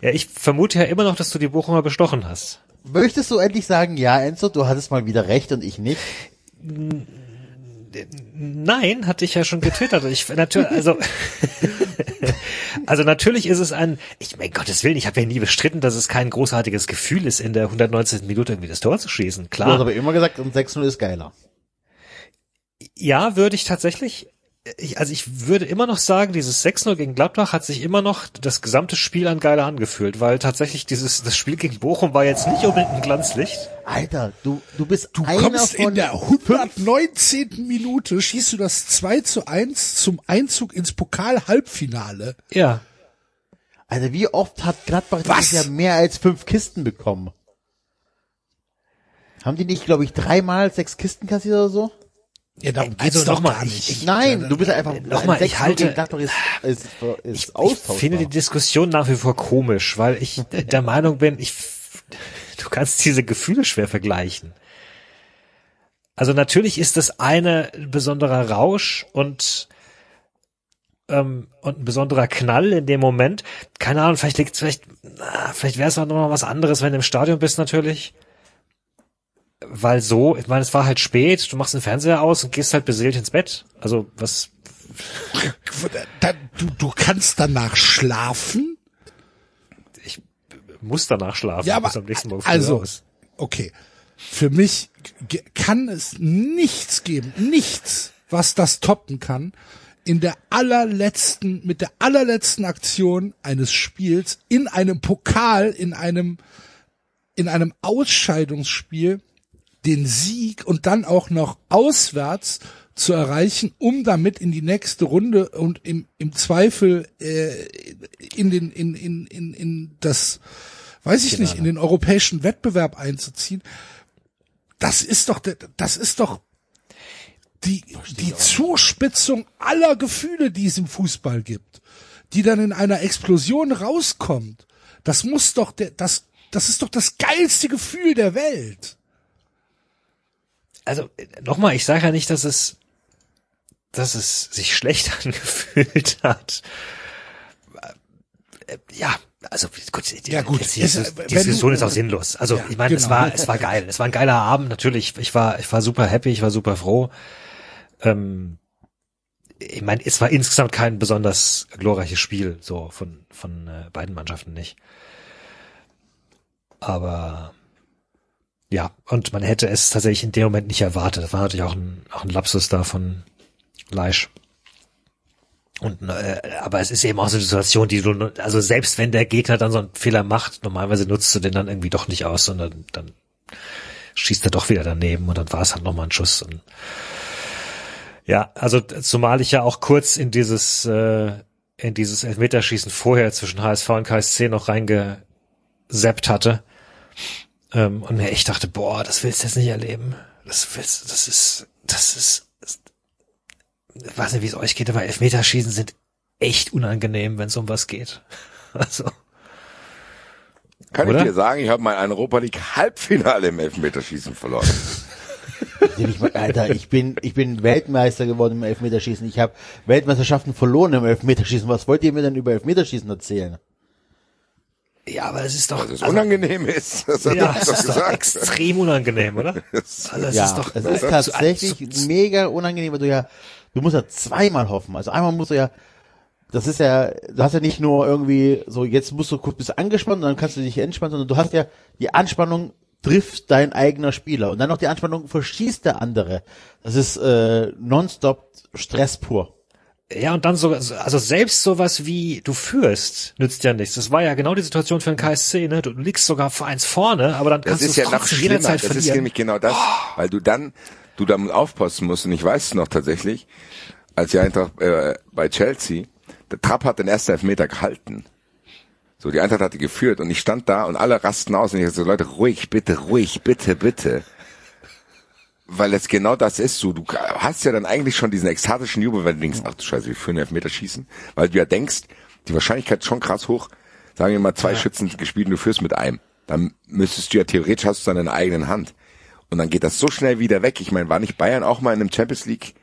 Ja, ich vermute ja immer noch, dass du die Bochumer bestochen hast. Möchtest du endlich sagen, ja, Enzo, du hattest mal wieder recht und ich nicht? Nein, hatte ich ja schon getwittert. Ich natürlich, also, also natürlich ist es ein, ich mein Gottes Willen, ich habe ja nie bestritten, dass es kein großartiges Gefühl ist, in der 119. Minute irgendwie das Tor zu schießen. Du hast Klar, aber immer gesagt, um 6-0 ist geiler. Ja, würde ich tatsächlich. Ich, also ich würde immer noch sagen, dieses 6-0 gegen Gladbach hat sich immer noch das gesamte Spiel an geiler angefühlt, weil tatsächlich dieses das Spiel gegen Bochum war jetzt nicht unbedingt ein Glanzlicht. Alter, du, du bist Du einer kommst von in der 119. Minute, schießt du das 2 zu 1 zum Einzug ins Pokal-Halbfinale. Ja, Alter, wie oft hat Gladbach Was? dieses Jahr mehr als fünf Kisten bekommen? Haben die nicht, glaube ich, dreimal sechs Kisten kassiert oder so? Ja, darum Also geht's doch nochmal, gar ich- nicht. ich- Nein, du bist einfach Nochmal, ich 6-0 halte- Gladbach ist, ist, ist ich, ich finde die Diskussion nach wie vor komisch, weil ich der Meinung bin, ich, du kannst diese Gefühle schwer vergleichen. Also natürlich ist das eine ein besonderer Rausch und ähm, und ein besonderer Knall in dem Moment. Keine Ahnung, vielleicht liegt vielleicht, na, vielleicht wäre es auch noch mal was anderes, wenn du im Stadion bist natürlich. Weil so, ich meine, es war halt spät, du machst den Fernseher aus und gehst halt beseelt ins Bett. Also was du, du kannst danach schlafen? muss danach schlafen. Ja, aber bis am nächsten Morgen also, aus. okay. Für mich kann es nichts geben, nichts, was das toppen kann, in der allerletzten, mit der allerletzten Aktion eines Spiels in einem Pokal, in einem, in einem Ausscheidungsspiel den Sieg und dann auch noch auswärts zu erreichen, um damit in die nächste Runde und im, im Zweifel äh, in den in, in, in, in das weiß ich nicht in den europäischen Wettbewerb einzuziehen. Das ist doch der- das ist doch die die Zuspitzung aller Gefühle, die es im Fußball gibt, die dann in einer Explosion rauskommt. Das muss doch der das das ist doch das geilste Gefühl der Welt. Also nochmal, ich sage ja nicht, dass es, dass es sich schlecht angefühlt hat. Äh, Ja, also gut, die, Ja, gut. jetzt Es, die äh, Diskussion du- ist auch sinnlos. Also Ja, ich meine, es genau. war, es war geil, es war ein geiler Abend natürlich. Ich war, ich war super happy, ich war super froh. Ähm, ich meine, es war insgesamt kein besonders glorreiches Spiel, so von von äh, beiden Mannschaften nicht. Aber ja, und man hätte es tatsächlich in dem Moment nicht erwartet. Das war natürlich auch ein, auch ein Lapsus da von Leisch. Und, äh, aber es ist eben auch so eine Situation, die du, also selbst wenn der Gegner dann so einen Fehler macht, normalerweise nutzt du den dann irgendwie doch nicht aus, sondern dann schießt er doch wieder daneben und dann war es halt nochmal ein Schuss. Und ja, also zumal ich ja auch kurz in dieses, äh, in dieses Elfmeterschießen vorher zwischen HSV und KSC noch reingeseppt hatte ähm, und mir echt dachte, boah, das willst du jetzt nicht erleben. Das willst, das ist, das ist, das, ich weiß nicht, wie es euch geht, aber Elfmeterschießen sind echt unangenehm, wenn es um was geht. Also, Kann Oder? ich dir sagen, ich habe mein Europa League Halbfinale im Elfmeterschießen verloren. Alter, ich bin, ich bin Weltmeister geworden im Elfmeterschießen. Ich habe Weltmeisterschaften verloren im Elfmeterschießen. Was wollt ihr mir denn über Elfmeterschießen erzählen? Ja, aber es ist doch, Dass es also, unangenehm ist. Das ja, es ist doch extrem unangenehm, oder? Also, es ja, ist doch, es ist tatsächlich mega unangenehm, weil du ja, du musst ja zweimal hoffen. Also einmal musst du ja, das ist ja, du hast ja nicht nur irgendwie so, jetzt musst du kurz bist angespannt und dann kannst du dich entspannen, sondern du hast ja die Anspannung trifft dein eigener Spieler und dann noch die Anspannung verschießt der andere. Das ist äh, nonstop Stress pur. Ja, und dann sogar, also selbst sowas wie du führst, nützt ja nichts. Das war ja genau die Situation für den KSC, ne? Du liegst sogar vor eins vorne, aber dann kannst du ja es noch trotzdem schlimmer. jederzeit Das ist verlieren. nämlich genau das, weil du dann, du damit aufpassen musst. Und ich weiß es noch tatsächlich, als die Eintracht äh, bei Chelsea, der Trapp hat den ersten Elfmeter gehalten. So, die Eintracht hatte geführt und ich stand da und alle rasten aus und ich so, Leute, ruhig, bitte, ruhig, bitte, bitte. Weil es genau das ist so. Du hast ja dann eigentlich schon diesen ekstatischen Jubel, wenn du denkst, ach du Scheiße, wir führen Elfmeter schießen. Weil du ja denkst, die Wahrscheinlichkeit ist schon krass hoch. Sagen wir mal, zwei Schützen gespielt und du führst mit einem. Dann müsstest du ja theoretisch hast du dann in der eigenen Hand. Und dann geht das so schnell wieder weg. Ich meine, war nicht Bayern auch mal in einem Champions League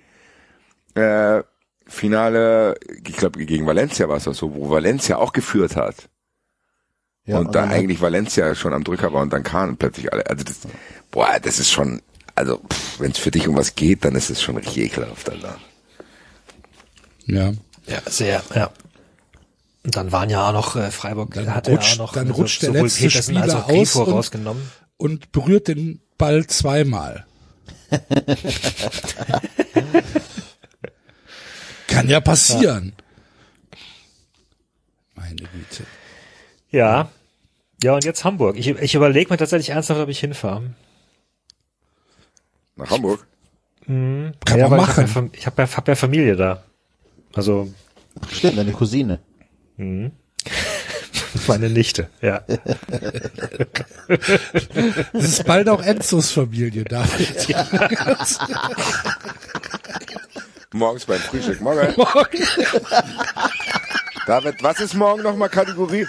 äh, Finale, ich glaube gegen Valencia war es auch so, wo Valencia auch geführt hat. Ja, und, da dann- eigentlich Valencia schon am Drücker war und dann kamen plötzlich alle. Also das, boah, das ist schon, also wenn es für dich um was geht, dann ist es schon richtig ekelhaft, Alter. Ja. Ja, sehr, ja. Und dann waren ja auch noch äh, Freiburg, Dann hatte rutscht- ja auch noch dann rutscht der sowohl letzte Petersen Spieler aus und- rausgenommen. Und berührt den Ball zweimal. Kann ja passieren. Meine Güte. Ja. Ja, und jetzt Hamburg. Ich, ich überlege mir tatsächlich ernsthaft, ob ich hinfahre. Nach Hamburg. Kann ja, man weil Ich habe ja, machen. Hab ja, hab ja Familie da. Also Stimmt, deine Cousine. meine Nichte, ja. Das ist bald auch Enzos Familie, David. Morgens beim Frühstück. Morgen. Morgen. David, was ist morgen nochmal Kategorie?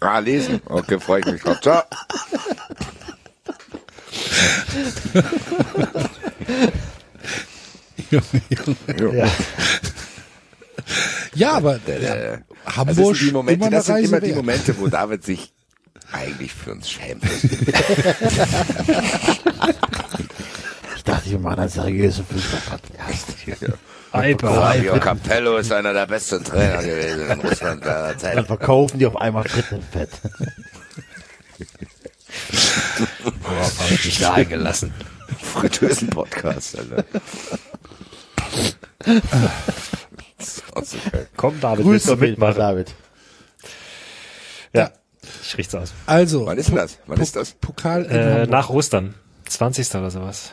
Ah, lesen. Okay, freue ich mich drauf. Ciao. ja. ja, aber Äh, ja, das Hamburg sind die Momente, immer das sind immer die. Momente, wo David sich eigentlich für uns schämt. Ich dachte, wir machen einen seriösen Fußball-Podcast. Fabio Capello ist einer der besten Trainer gewesen in Russland seiner Dann Zeit. verkaufen die auf einmal Frittenfett. Worauf habe ich mich da eingelassen? Fritteusen-Podcast, Alter. Komm, David, Grüß willst du auf jeden Fall, mitmachen? David. Ja, ich riech's aus. Also. Wann ist denn das? Wann ist das? Pokal Äh, nach Ostern. 20. oder sowas.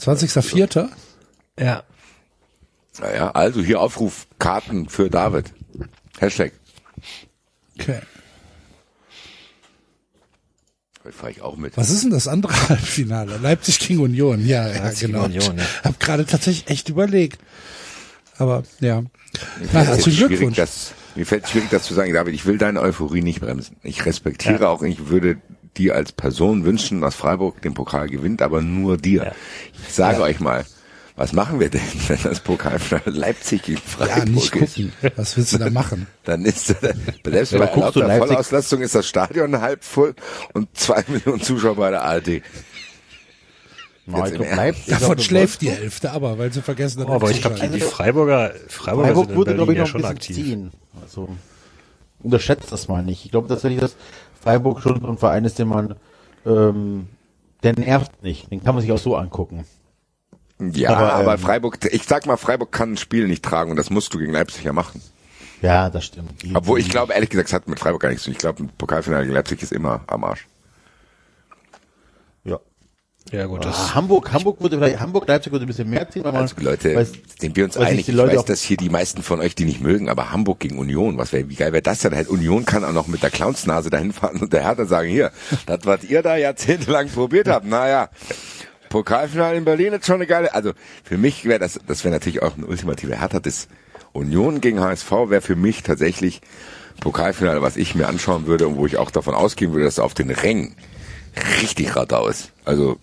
20.04. Ja. Naja, also hier Aufruf, Karten für David. Hashtag. Okay. Da fahre ich auch mit. Was ist denn das andere Halbfinale? Leipzig gegen Union. Ja, ja, Leipzig genau. Union, ja. Hab gerade tatsächlich echt überlegt. Aber ja. Mir Na, fällt herzlichen Glückwunsch. Das, mir fällt es schwierig, das zu sagen, David. Ich will deine Euphorie nicht bremsen. Ich respektiere Ja. auch, ich würde dir als Person wünschen, dass Freiburg den Pokal gewinnt, aber nur dir. Ja. Ich sage euch mal, was machen wir denn, wenn das Pokalfinale Leipzig gegen Ja, Freiburg nicht ist? gucken. Was willst du da machen? Dann ist selbst Ja, bei lauter Leipzig- Vollauslastung ist das Stadion halb voll und zwei Millionen Zuschauer bei der ARD. Ist Davon schläft die. Hälfte, aber weil sie vergessen Oh, aber ich glaube, die, die Freiburger, Freiburger Freiburg sind in wurde, glaube Berlin ich, ja noch schon aktiv. ziehen. Also, unterschätzt das mal nicht. Ich glaube tatsächlich, dass Freiburg schon so ein Verein ist, den man, ähm, der nervt nicht. Den kann man sich auch so angucken. Ja, Aber, aber, ähm, Freiburg, ich sag mal, Freiburg kann ein Spiel nicht tragen und das musst du gegen Leipzig ja machen. Ja, das stimmt. Die- Obwohl ich glaube, ehrlich gesagt, es hat mit Freiburg gar nichts zu tun. Ich glaube, ein Pokalfinale gegen Leipzig ist immer am Arsch. Ja. Ja gut, das Ah, Hamburg, Hamburg würde vielleicht, Hamburg, Leipzig würde ein bisschen mehr ziehen, man, Also Leute, sind wir uns einig? Ich weiß, dass hier die meisten von euch die nicht mögen, aber Hamburg gegen Union, was wäre, wie geil wäre das denn? Halt Union kann auch noch mit der Clownsnase dahin fahren und der Hertha sagen, hier, das, was ihr da jahrzehntelang probiert habt, naja, Pokalfinale in Berlin ist schon eine geile, also für mich wäre das, das wäre natürlich auch eine ultimative Hertha, das Union gegen HSV wäre für mich tatsächlich Pokalfinale, was ich mir anschauen würde und wo ich auch davon ausgehen würde, dass auf den Rängen richtig Radau ist. Also,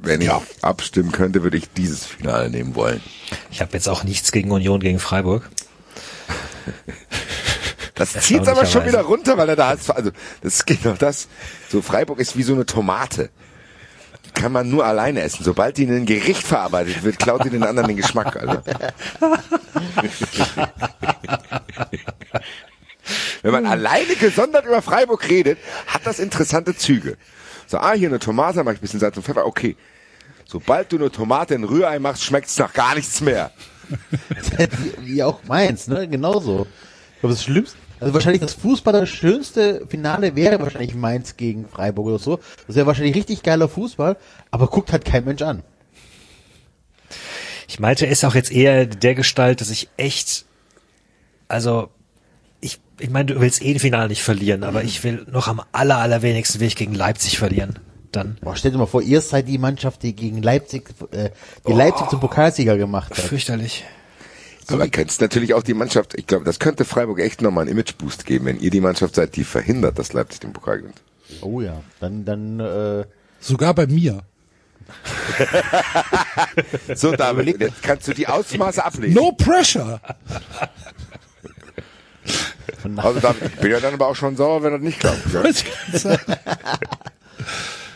wenn ich abstimmen könnte, würde ich dieses Finale nehmen wollen. ich habe jetzt auch nichts gegen Union gegen Freiburg. Das zieht aber schon wieder runter, weil er da hat, also das geht doch das. So Freiburg ist wie so eine Tomate. Kann man nur alleine essen. Sobald die in ein Gericht verarbeitet wird, klaut die den anderen den Geschmack, Alter. Wenn man alleine gesondert über Freiburg redet, hat das interessante Züge. So, ah, hier eine Tomate, mach ich ein bisschen Salz und Pfeffer, okay. Sobald du eine Tomate in Rührei machst, schmeckt's nach gar nichts mehr. wie, wie auch meins, ne? Genauso. Ich glaube, das Schlimmste, also wahrscheinlich das Fußball das schönste Finale wäre wahrscheinlich Mainz gegen Freiburg oder so. Das wäre wahrscheinlich richtig geiler Fußball, aber guckt halt kein Mensch an. Ich meinte es auch jetzt eher der Gestalt, dass ich echt, also ich, ich meine, du willst eh ein Finale nicht verlieren, aber ich will noch am aller, allerwenigsten will ich gegen Leipzig verlieren. Dann Boah, stell dir mal vor, ihr seid die Mannschaft, die gegen Leipzig, äh, die Leipzig zum Pokalsieger gemacht hat. fürchterlich. Aber könntest natürlich auch die Mannschaft, ich glaube, das könnte Freiburg echt nochmal einen Imageboost geben, wenn ihr die Mannschaft seid, die verhindert, dass Leipzig den Pokal gewinnt. Oh ja, dann, dann, äh, Sogar bei mir. So, David, jetzt kannst du die Ausmaße ablesen. No pressure. Also, David, ich bin ja dann aber auch schon sauer, wenn das nicht klappt.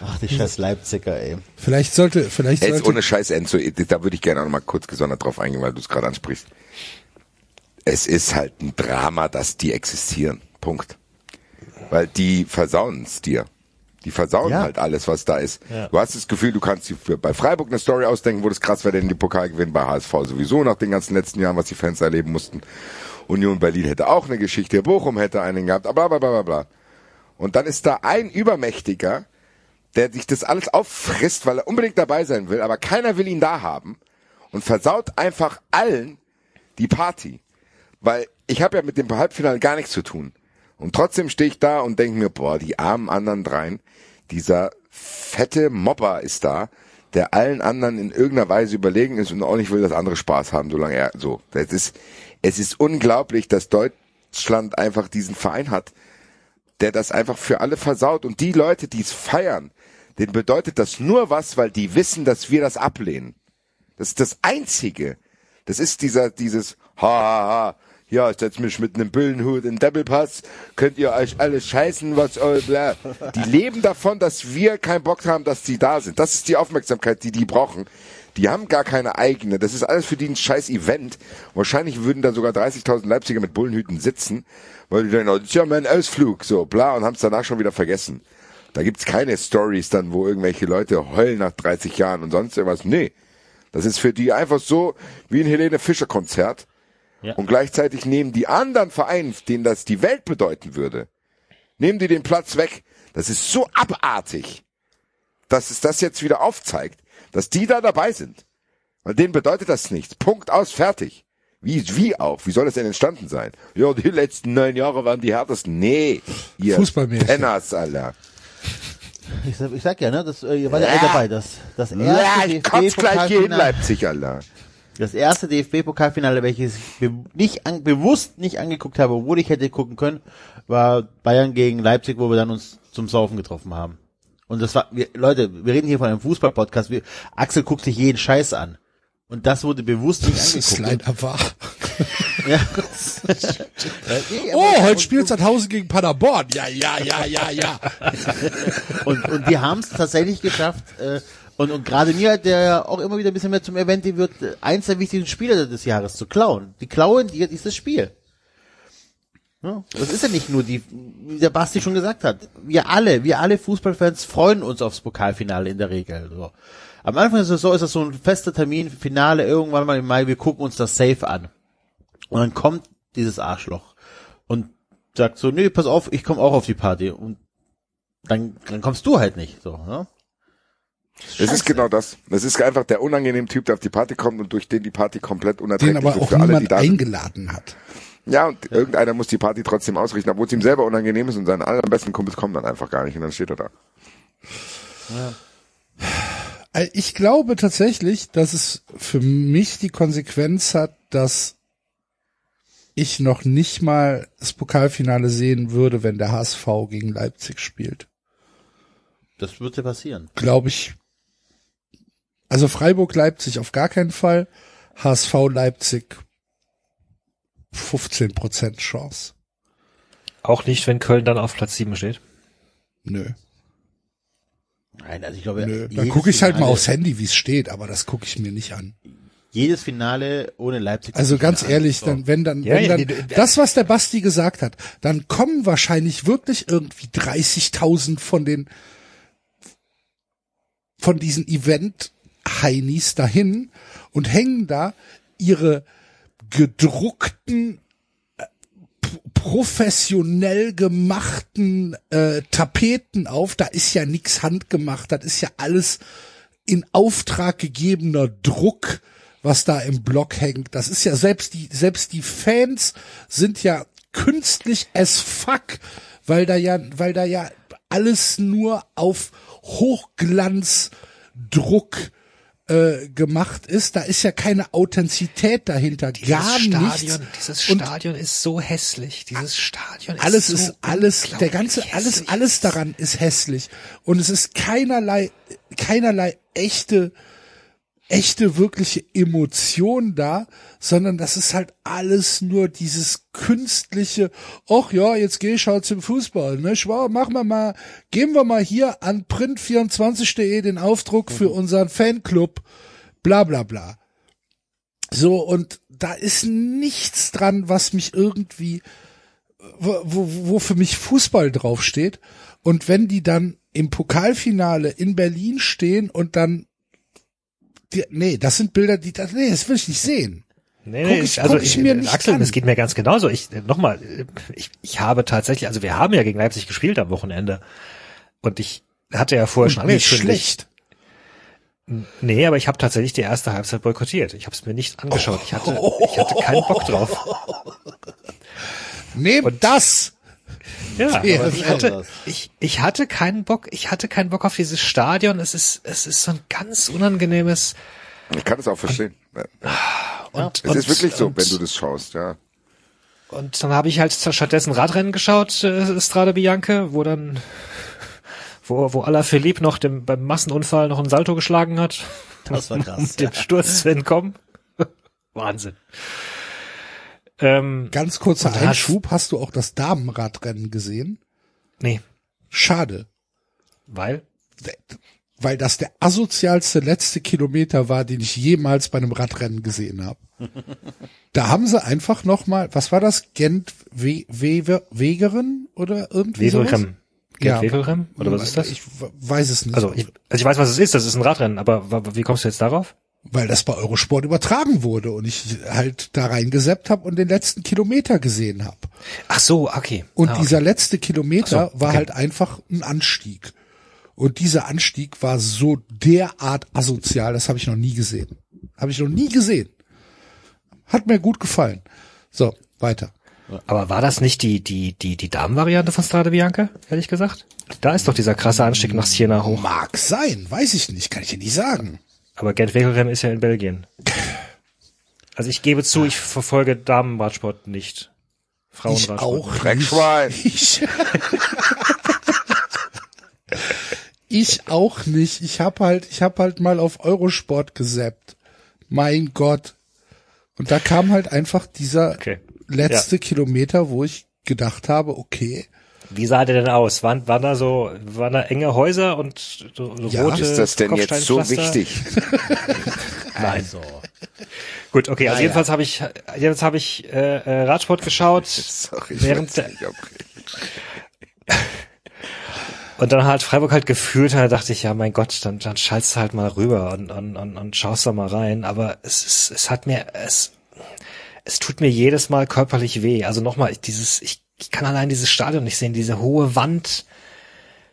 Ach, die scheiß Leipziger, ey. vielleicht sollte, vielleicht Jetzt sollte, ohne Scheiß, Enzo, da würde ich gerne auch noch mal kurz gesondert drauf eingehen, weil du es gerade ansprichst. Es ist halt ein Drama, dass die existieren. Punkt. Weil die versauen es dir. Die versauen Ja. halt alles, was da ist. Ja. Du hast das Gefühl, du kannst dir für, bei Freiburg eine Story ausdenken, wo das krass wäre, denn die Pokal gewinnen bei HSV sowieso nach den ganzen letzten Jahren, was die Fans erleben mussten. Union Berlin hätte auch eine Geschichte, Bochum hätte einen gehabt, bla bla bla bla bla. Und dann ist da ein Übermächtiger, der sich das alles auffrisst, weil er unbedingt dabei sein will, aber keiner will ihn da haben und versaut einfach allen die Party. Weil ich habe ja mit dem Halbfinale gar nichts zu tun. Und trotzdem stehe ich da und denke mir, boah, die armen anderen dreien, dieser fette Mobber ist da, der allen anderen in irgendeiner Weise überlegen ist und auch nicht will, dass andere Spaß haben, solange er so. Das ist, es ist unglaublich, dass Deutschland einfach diesen Verein hat, der das einfach für alle versaut. Und die Leute, die es feiern, denen bedeutet das nur was, weil die wissen, dass wir das ablehnen. Das ist das Einzige. Das ist dieser, dieses, ha, ha, ha, ja, ich setz mich mit einem Büllenhut in Doppelpass, könnt ihr euch alles scheißen, was, oh, bla. Die leben davon, dass wir keinen Bock haben, dass die da sind. Das ist die Aufmerksamkeit, die die brauchen. Die haben gar keine eigene. Das ist alles für die ein scheiß Event. Wahrscheinlich würden da sogar 30.000 Leipziger mit Bullenhüten sitzen, weil die denken, oh, das ist ja mein Ausflug, so, bla, und haben es danach schon wieder vergessen. Da gibt's keine Stories dann, wo irgendwelche Leute heulen nach 30 Jahren und sonst irgendwas. Nee. Das ist für die einfach so wie ein Helene Fischer Konzert. Ja. Und gleichzeitig nehmen die anderen Vereine, denen das die Welt bedeuten würde, nehmen die den Platz weg. Das ist so abartig, dass es das jetzt wieder aufzeigt, dass die da dabei sind. Weil denen bedeutet das nichts. Punkt aus, fertig. Wie, wie auch? Wie soll das denn entstanden sein? Ja, die letzten neun Jahre waren die härtesten. Nee, ihr Fußballmärchen. Penners, Alter. Ich sag, ich sag ja, ne, das, äh, ihr wart ja Ja. alle dabei, das, das Ja, erste ich kotz gleich hier in DFB-Pokalfinale, Leipzig, Alter. das erste DFB-Pokalfinale, welches ich nicht an, bewusst nicht angeguckt habe, obwohl ich hätte gucken können, war Bayern gegen Leipzig, wo wir dann uns zum Saufen getroffen haben. Und das war, wir, Leute, wir reden hier von einem Fußball-Podcast, Axel guckt sich jeden Scheiß an. Und das wurde bewusst nicht Das ist angeguckt. leider wahr. Ja. Oh, heute spielt Sandhausen gegen Paderborn. Ja, ja, ja, ja, ja. Und, und die haben es tatsächlich geschafft. Äh, und, und gerade mir, der ja auch immer wieder ein bisschen mehr zum Event wird, eins der wichtigsten Spiele des Jahres zu klauen. Die klauen dir dieses Spiel. Ja, das ist ja nicht nur die, wie der Basti schon gesagt hat. Wir alle, wir alle Fußballfans freuen uns aufs Pokalfinale in der Regel. So. Am Anfang der Saison ist das so ein fester Termin, Finale irgendwann mal im Mai, wir gucken uns das safe an. Und dann kommt dieses Arschloch und sagt so, nee, pass auf, ich komme auch auf die Party. Und dann, dann kommst du halt nicht. So, ne? Das ist genau das. Das ist einfach der unangenehme Typ, der auf die Party kommt und durch den die Party komplett Den unerträglich aber wird auch für alle, die da sind. eingeladen hat. Ja, und irgendeiner muss die Party trotzdem ausrichten, obwohl es ihm selber unangenehm ist und seine allerbesten Kumpels kommen dann einfach gar nicht und dann steht er da. Äh, Ich glaube tatsächlich, dass es für mich die Konsequenz hat, dass ich noch nicht mal das Pokalfinale sehen würde, wenn der HSV gegen Leipzig spielt. Das wird ja passieren. Glaube ich. Also Freiburg Leipzig auf gar keinen Fall. HSV Leipzig 15 Prozent Chance. Auch nicht, wenn Köln dann auf Platz 7 steht. Nö, Nein, also ich glaube, nö. Dann gucke ich halt mal aufs Handy, wie es steht, aber das gucke ich mir nicht an. Jedes Finale ohne Leipzig. Also ganz mir an. ehrlich, So. dann, wenn dann, Ja, wenn ja, dann, die- das, was der Basti gesagt hat, dann kommen wahrscheinlich wirklich irgendwie 30.000 von den, von diesen Event-Heinis dahin und hängen da ihre gedruckten, äh, professionell gemachten äh, Tapeten auf. Da ist ja nix handgemacht, das ist ja alles in Auftrag gegebener Druck, was da im Block hängt. Das ist ja selbst die, selbst die Fans sind ja künstlich as fuck, weil da ja, weil da ja alles nur auf Hochglanzdruck äh, gemacht ist. Da ist ja keine Authentizität dahinter, gar nichts. dieses Und- Stadion ist so hässlich. Dieses Stadion alles ist so ist alles der ganze alles hässlich. alles daran ist hässlich und es ist keinerlei keinerlei echte echte wirkliche Emotion da, sondern das ist halt alles nur dieses künstliche, ach ja, jetzt geh ich halt zum Fußball, ne? Schwar, machen wir mal, geben wir mal hier an print24.de den Aufdruck für unseren Fanclub, bla bla bla. So, und da ist nichts dran, was mich irgendwie wo, wo, wo für mich Fußball draufsteht. Und wenn die dann im Pokalfinale in Berlin stehen und dann, die, nee, das sind Bilder, die, das, nee, das will ich nicht sehen. Nee, Guck nee, ich- also guck ich mir nicht Axel, an. es geht mir ganz genauso. Ich nochmal, ich, ich habe tatsächlich, also wir haben ja gegen Leipzig gespielt am Wochenende und ich hatte ja vorher schon Und nicht angekündigt. schlecht. Nee, aber ich habe tatsächlich die erste Halbzeit boykottiert. Ich habe es mir nicht angeschaut. Ich hatte, ich hatte keinen Bock drauf. Nehmt das! Ja, Ja, ich hatte, ich, ich hatte keinen Bock, ich hatte keinen Bock auf dieses Stadion. Es ist, es ist so ein ganz unangenehmes Ich kann es auch verstehen. Ja. und, Es und, ist wirklich so, und, wenn du das schaust, ja. Und dann habe ich halt stattdessen Radrennen geschaut, äh, Strade Bianche, wo dann, wo, wo Alaphilippe noch dem, beim Massenunfall noch ein Salto geschlagen hat, Das war um krass. dem Sturz zu entkommen. Wahnsinn. Ähm, Ganz kurzer Einschub, hast du auch das Damenradrennen gesehen? nee, Schade. weil? Weil das der asozialste letzte Kilometer war, den ich jemals bei einem Radrennen gesehen habe. Da haben sie einfach noch mal, was war das? Gent We Wever, Wegeren oder irgendwie sowas? Wevelgem. Gerd Wegelrem? Oder was ist das? Ich weiß es nicht. Also ich, also ich weiß, was es ist, das ist ein Radrennen, aber wie kommst du jetzt darauf? Weil das bei Eurosport übertragen wurde und ich halt da reingeseppt habe und den letzten Kilometer gesehen habe. Ach so, okay. Und ah, okay. dieser letzte Kilometer so, war okay. halt einfach ein Anstieg. Und dieser Anstieg war so derart asozial, das habe ich noch nie gesehen. Habe ich noch nie gesehen. Hat mir gut gefallen. So, weiter. Aber war das nicht die, die, die, die Damenvariante von Strade Bianca, ehrlich gesagt? Da ist doch dieser krasse Anstieg nach Siena hoch. Mag sein, weiß ich nicht, kann ich dir nicht sagen. Aber Gerd Wegelrem ist ja in Belgien. Also ich gebe zu, ich verfolge Damenradsport nicht. Ich Frauenradsport. auch Dreckschwein. nicht. Ich, ich auch nicht. Ich hab halt, ich hab halt mal auf Eurosport gesappt. Mein Gott. Und da kam halt einfach dieser Okay. letzte Kilometer, wo ich gedacht habe, okay, Wie sah der denn aus? Waren, waren da so, waren da enge Häuser und so so Ja, rote Ist das denn jetzt so wichtig? Also. Gut, okay, also Ja, jedenfalls habe ich, jedenfalls habe ich äh, äh, Radsport geschaut. Sorry, ich Während weiß der- nicht, ob- Und dann halt Freiburg halt gefühlt, da dachte ich, ja, mein Gott, dann, dann schaltst du halt mal rüber und, und, und, und schaust da mal rein. Aber es ist, es hat mir, es, es tut mir jedes Mal körperlich weh. Also nochmal, dieses, ich, ich kann allein dieses Stadion nicht sehen, diese hohe Wand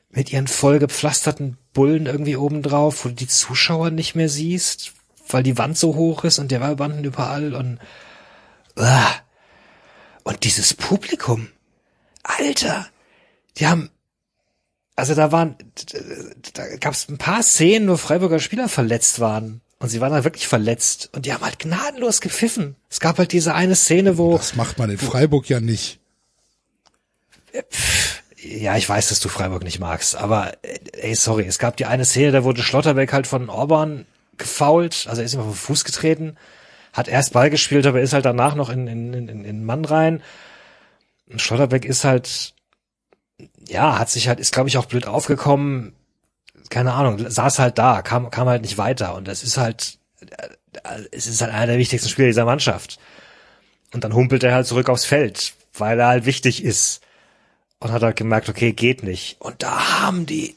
mit ihren vollgepflasterten Bullen irgendwie oben drauf, wo du die Zuschauer nicht mehr siehst, weil die Wand so hoch ist und der Werbanden überall und, ah. und dieses Publikum. Alter, die haben, also da waren, da gab es ein paar Szenen, wo Freiburger Spieler verletzt waren. Und sie waren da wirklich verletzt. Und die haben halt gnadenlos gepfiffen. Es gab halt diese eine Szene, wo, das macht man in Freiburg ja nicht. Ja, ich weiß, dass du Freiburg nicht magst, aber äh, ey, sorry, es gab die eine Szene, da wurde Schlotterbeck halt von Orban gefault, also er ist ihm auf den Fuß getreten, hat erst Ball gespielt, aber ist halt danach noch in, in, in, in Mann rein. Und Schlotterbeck ist halt, ja, hat sich halt, ist glaube ich auch blöd aufgekommen, keine Ahnung, saß halt da, kam, kam halt nicht weiter und das ist halt, äh, es ist halt einer der wichtigsten Spieler dieser Mannschaft. Und dann humpelt er halt zurück aufs Feld, weil er halt wichtig ist und hat halt gemerkt, okay, geht nicht. Und da haben die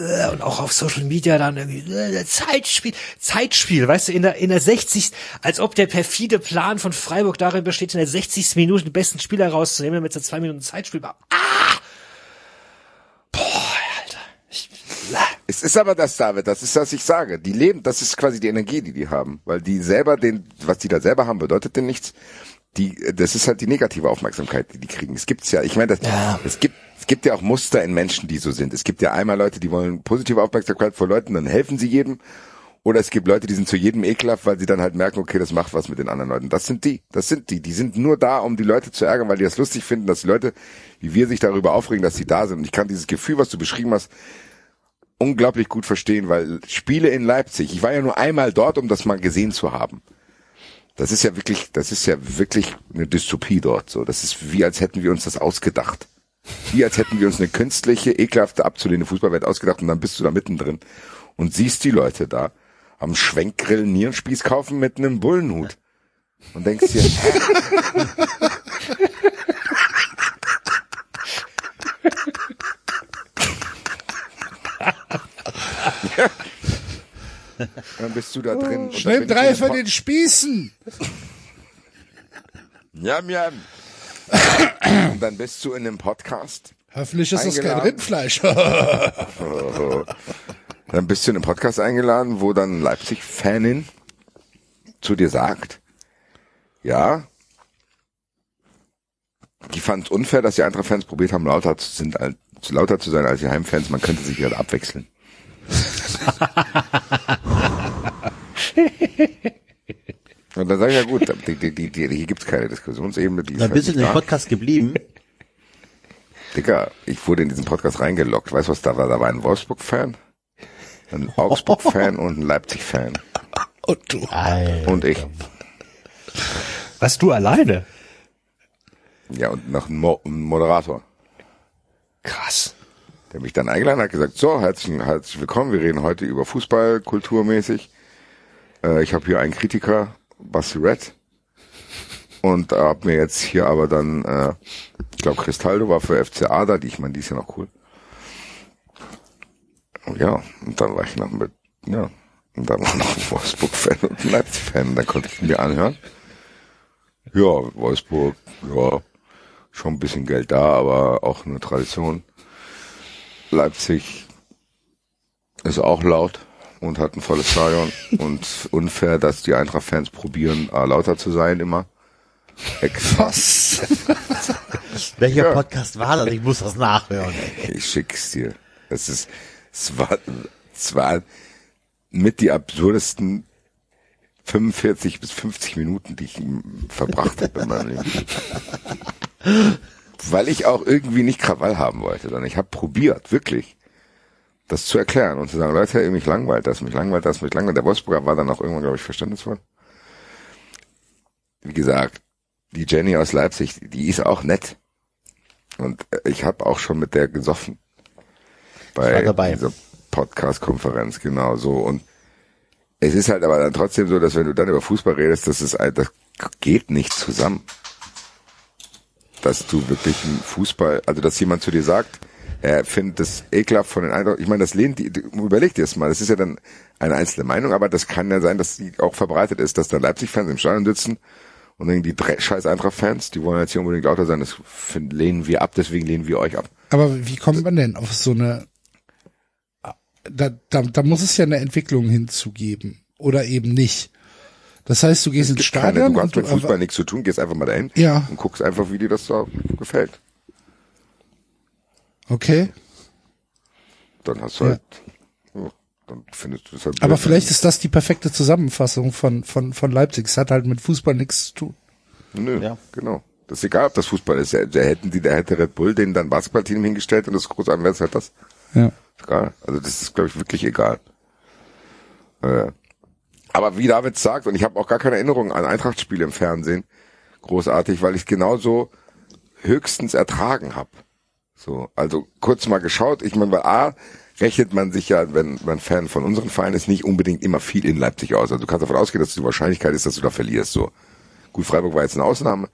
äh, und auch auf Social Media dann irgendwie äh, Zeitspiel, Zeitspiel, weißt du, in der in der 60. als ob der perfide Plan von Freiburg darin besteht, in der 60. Minute den besten Spieler rauszunehmen, damit es zwei Minuten Zeitspiel war. Ah! Boah, Alter. Ich, Es ist aber das, David, das ist, was ich sage. Die leben, das ist quasi die Energie, die die haben. Weil die selber, den, was die da selber haben, bedeutet denn nichts. Die, das ist halt die negative Aufmerksamkeit, die die kriegen. Es gibt's ja, ich meine, das, Ja. es gibt, es gibt ja auch Muster in Menschen, die so sind. Es gibt ja einmal Leute, die wollen positive Aufmerksamkeit vor Leuten, dann helfen sie jedem. Oder es gibt Leute, die sind zu jedem ekelhaft, weil sie dann halt merken, okay, das macht was mit den anderen Leuten. Das sind die. Das sind die. Die sind nur da, um die Leute zu ärgern, weil die das lustig finden, dass die Leute, wie wir sich darüber aufregen, dass sie da sind. Und ich kann dieses Gefühl, was du beschrieben hast, unglaublich gut verstehen, weil Spiele in Leipzig, ich war ja nur einmal dort, um das mal gesehen zu haben. Das ist ja wirklich, das ist ja wirklich eine Dystopie dort, so. Das ist wie, als hätten wir uns das ausgedacht. Wie, als hätten wir uns eine künstliche, ekelhafte, abzulehnende Fußballwelt ausgedacht und dann bist du da mittendrin und siehst die Leute da am Schwenkgrill Nierenspieß kaufen mit einem Bullenhut. Und denkst dir, dann bist du da drin. ich drei von den Spießen. Jam, jam. Und dann bist du in einem Podcast. Hoffentlich ist das kein Eingeladen. Rindfleisch. Dann bist du in einem Podcast eingeladen, wo dann Leipzig-Fanin zu dir sagt, ja, die fand es unfair, dass die Eintracht-Fans probiert haben, lauter zu, sind, lauter zu sein als die Heimfans. Man könnte sich halt abwechseln. Und dann sage ich ja gut, die, die, die, die, hier gibt's keine Diskussionsebene. Die Dann halt bist du in dem. Podcast geblieben. Digga, ich wurde in diesen Podcast reingelockt. Weißt du, was da war? Da war ein Wolfsburg-Fan, ein Augsburg-Fan und ein Leipzig-Fan. Und du. Und ich. was du alleine? Ja, und noch ein, Mo ein Moderator, Krass. der mich dann eingeladen hat, gesagt, so, herzlich, herzlich willkommen, wir reden heute über Fußball, kulturmäßig. Äh, ich habe hier einen Kritiker, Basti Red. Und äh, hab mir jetzt hier aber dann, äh, ich glaube, Cristaldo war für FCA da, die, ich meine, die ist ja noch cool. Ja, und dann war ich noch mit, ja, und dann war noch ein Wolfsburg-Fan und ein Leipzig-Fan. Da konnte ich mir anhören. Ja, Wolfsburg, ja, schon ein bisschen Geld da, aber auch eine Tradition. Leipzig ist auch laut und hat ein volles Stadion und unfair, dass die Eintracht-Fans probieren, äh, lauter zu sein immer. Was? Welcher Ja. Podcast war das? Ich muss das nachhören. Ich schick's dir. Das ist, es war, es war mit die absurdesten 45 bis 50 Minuten, die ich verbracht habe in meinem Leben. Weil ich auch irgendwie nicht Krawall haben wollte, sondern ich habe probiert, wirklich, das zu erklären und zu sagen, Leute, mich langweilt das, mich langweilt das, mich langweilt. Der Wolfsburger war dann auch irgendwann, glaube ich, verständnisvoll. Wie gesagt, die Jenny aus Leipzig, die ist auch nett. Und äh, ich habe auch schon mit der gesoffen. Bei dieser Podcast-Konferenz, genau so. Und es ist halt aber dann trotzdem so, dass wenn du dann über Fußball redest, das ist ein- das geht nicht zusammen. Dass du wirklich ein Fußball, also dass jemand zu dir sagt, er findet das ekelhaft von den Eindruck. Ich meine, das lehnt die, überleg dir das mal, das ist ja dann eine einzelne Meinung, aber das kann ja sein, dass die auch verbreitet ist, dass da Leipzig-Fans im Stadion sitzen und dann die scheiß Eintracht-Fans, die wollen jetzt hier unbedingt lauter sein, das find, lehnen wir ab, deswegen lehnen wir euch ab. Aber wie kommt man denn auf so eine, da, da, da muss es ja eine Entwicklung hinzugeben. Oder eben nicht. Das heißt, du gehst ins Gibt keine, Stadion du hast mit Fußball nichts zu tun, gehst einfach mal dahin Ja. und guckst einfach, wie dir das da gefällt. Okay. Dann hast du Ja. halt, ja, dann findest du es halt Aber blöd. vielleicht ist das die perfekte Zusammenfassung von, von, von Leipzig. Es hat halt mit Fußball nichts zu tun. Nö, Ja. genau. Das ist egal, ob das Fußball ist. Da hätten die, da hätte Red Bull denen dann Basketballteam hingestellt und das groß an, wäre es halt das. Ja. Egal. Also das ist, glaube ich, wirklich egal. Äh, aber wie David sagt, und ich habe auch gar keine Erinnerung an Eintracht-Spiele im Fernsehen, großartig, weil ich genauso höchstens ertragen habe. So, also kurz mal geschaut. Ich meine, weil A rechnet man sich ja, wenn man Fan von unseren Vereinen ist, nicht unbedingt immer viel in Leipzig aus. Also du kannst davon ausgehen, dass die Wahrscheinlichkeit ist, dass du da verlierst. So, gut, Freiburg war jetzt eine Ausnahme,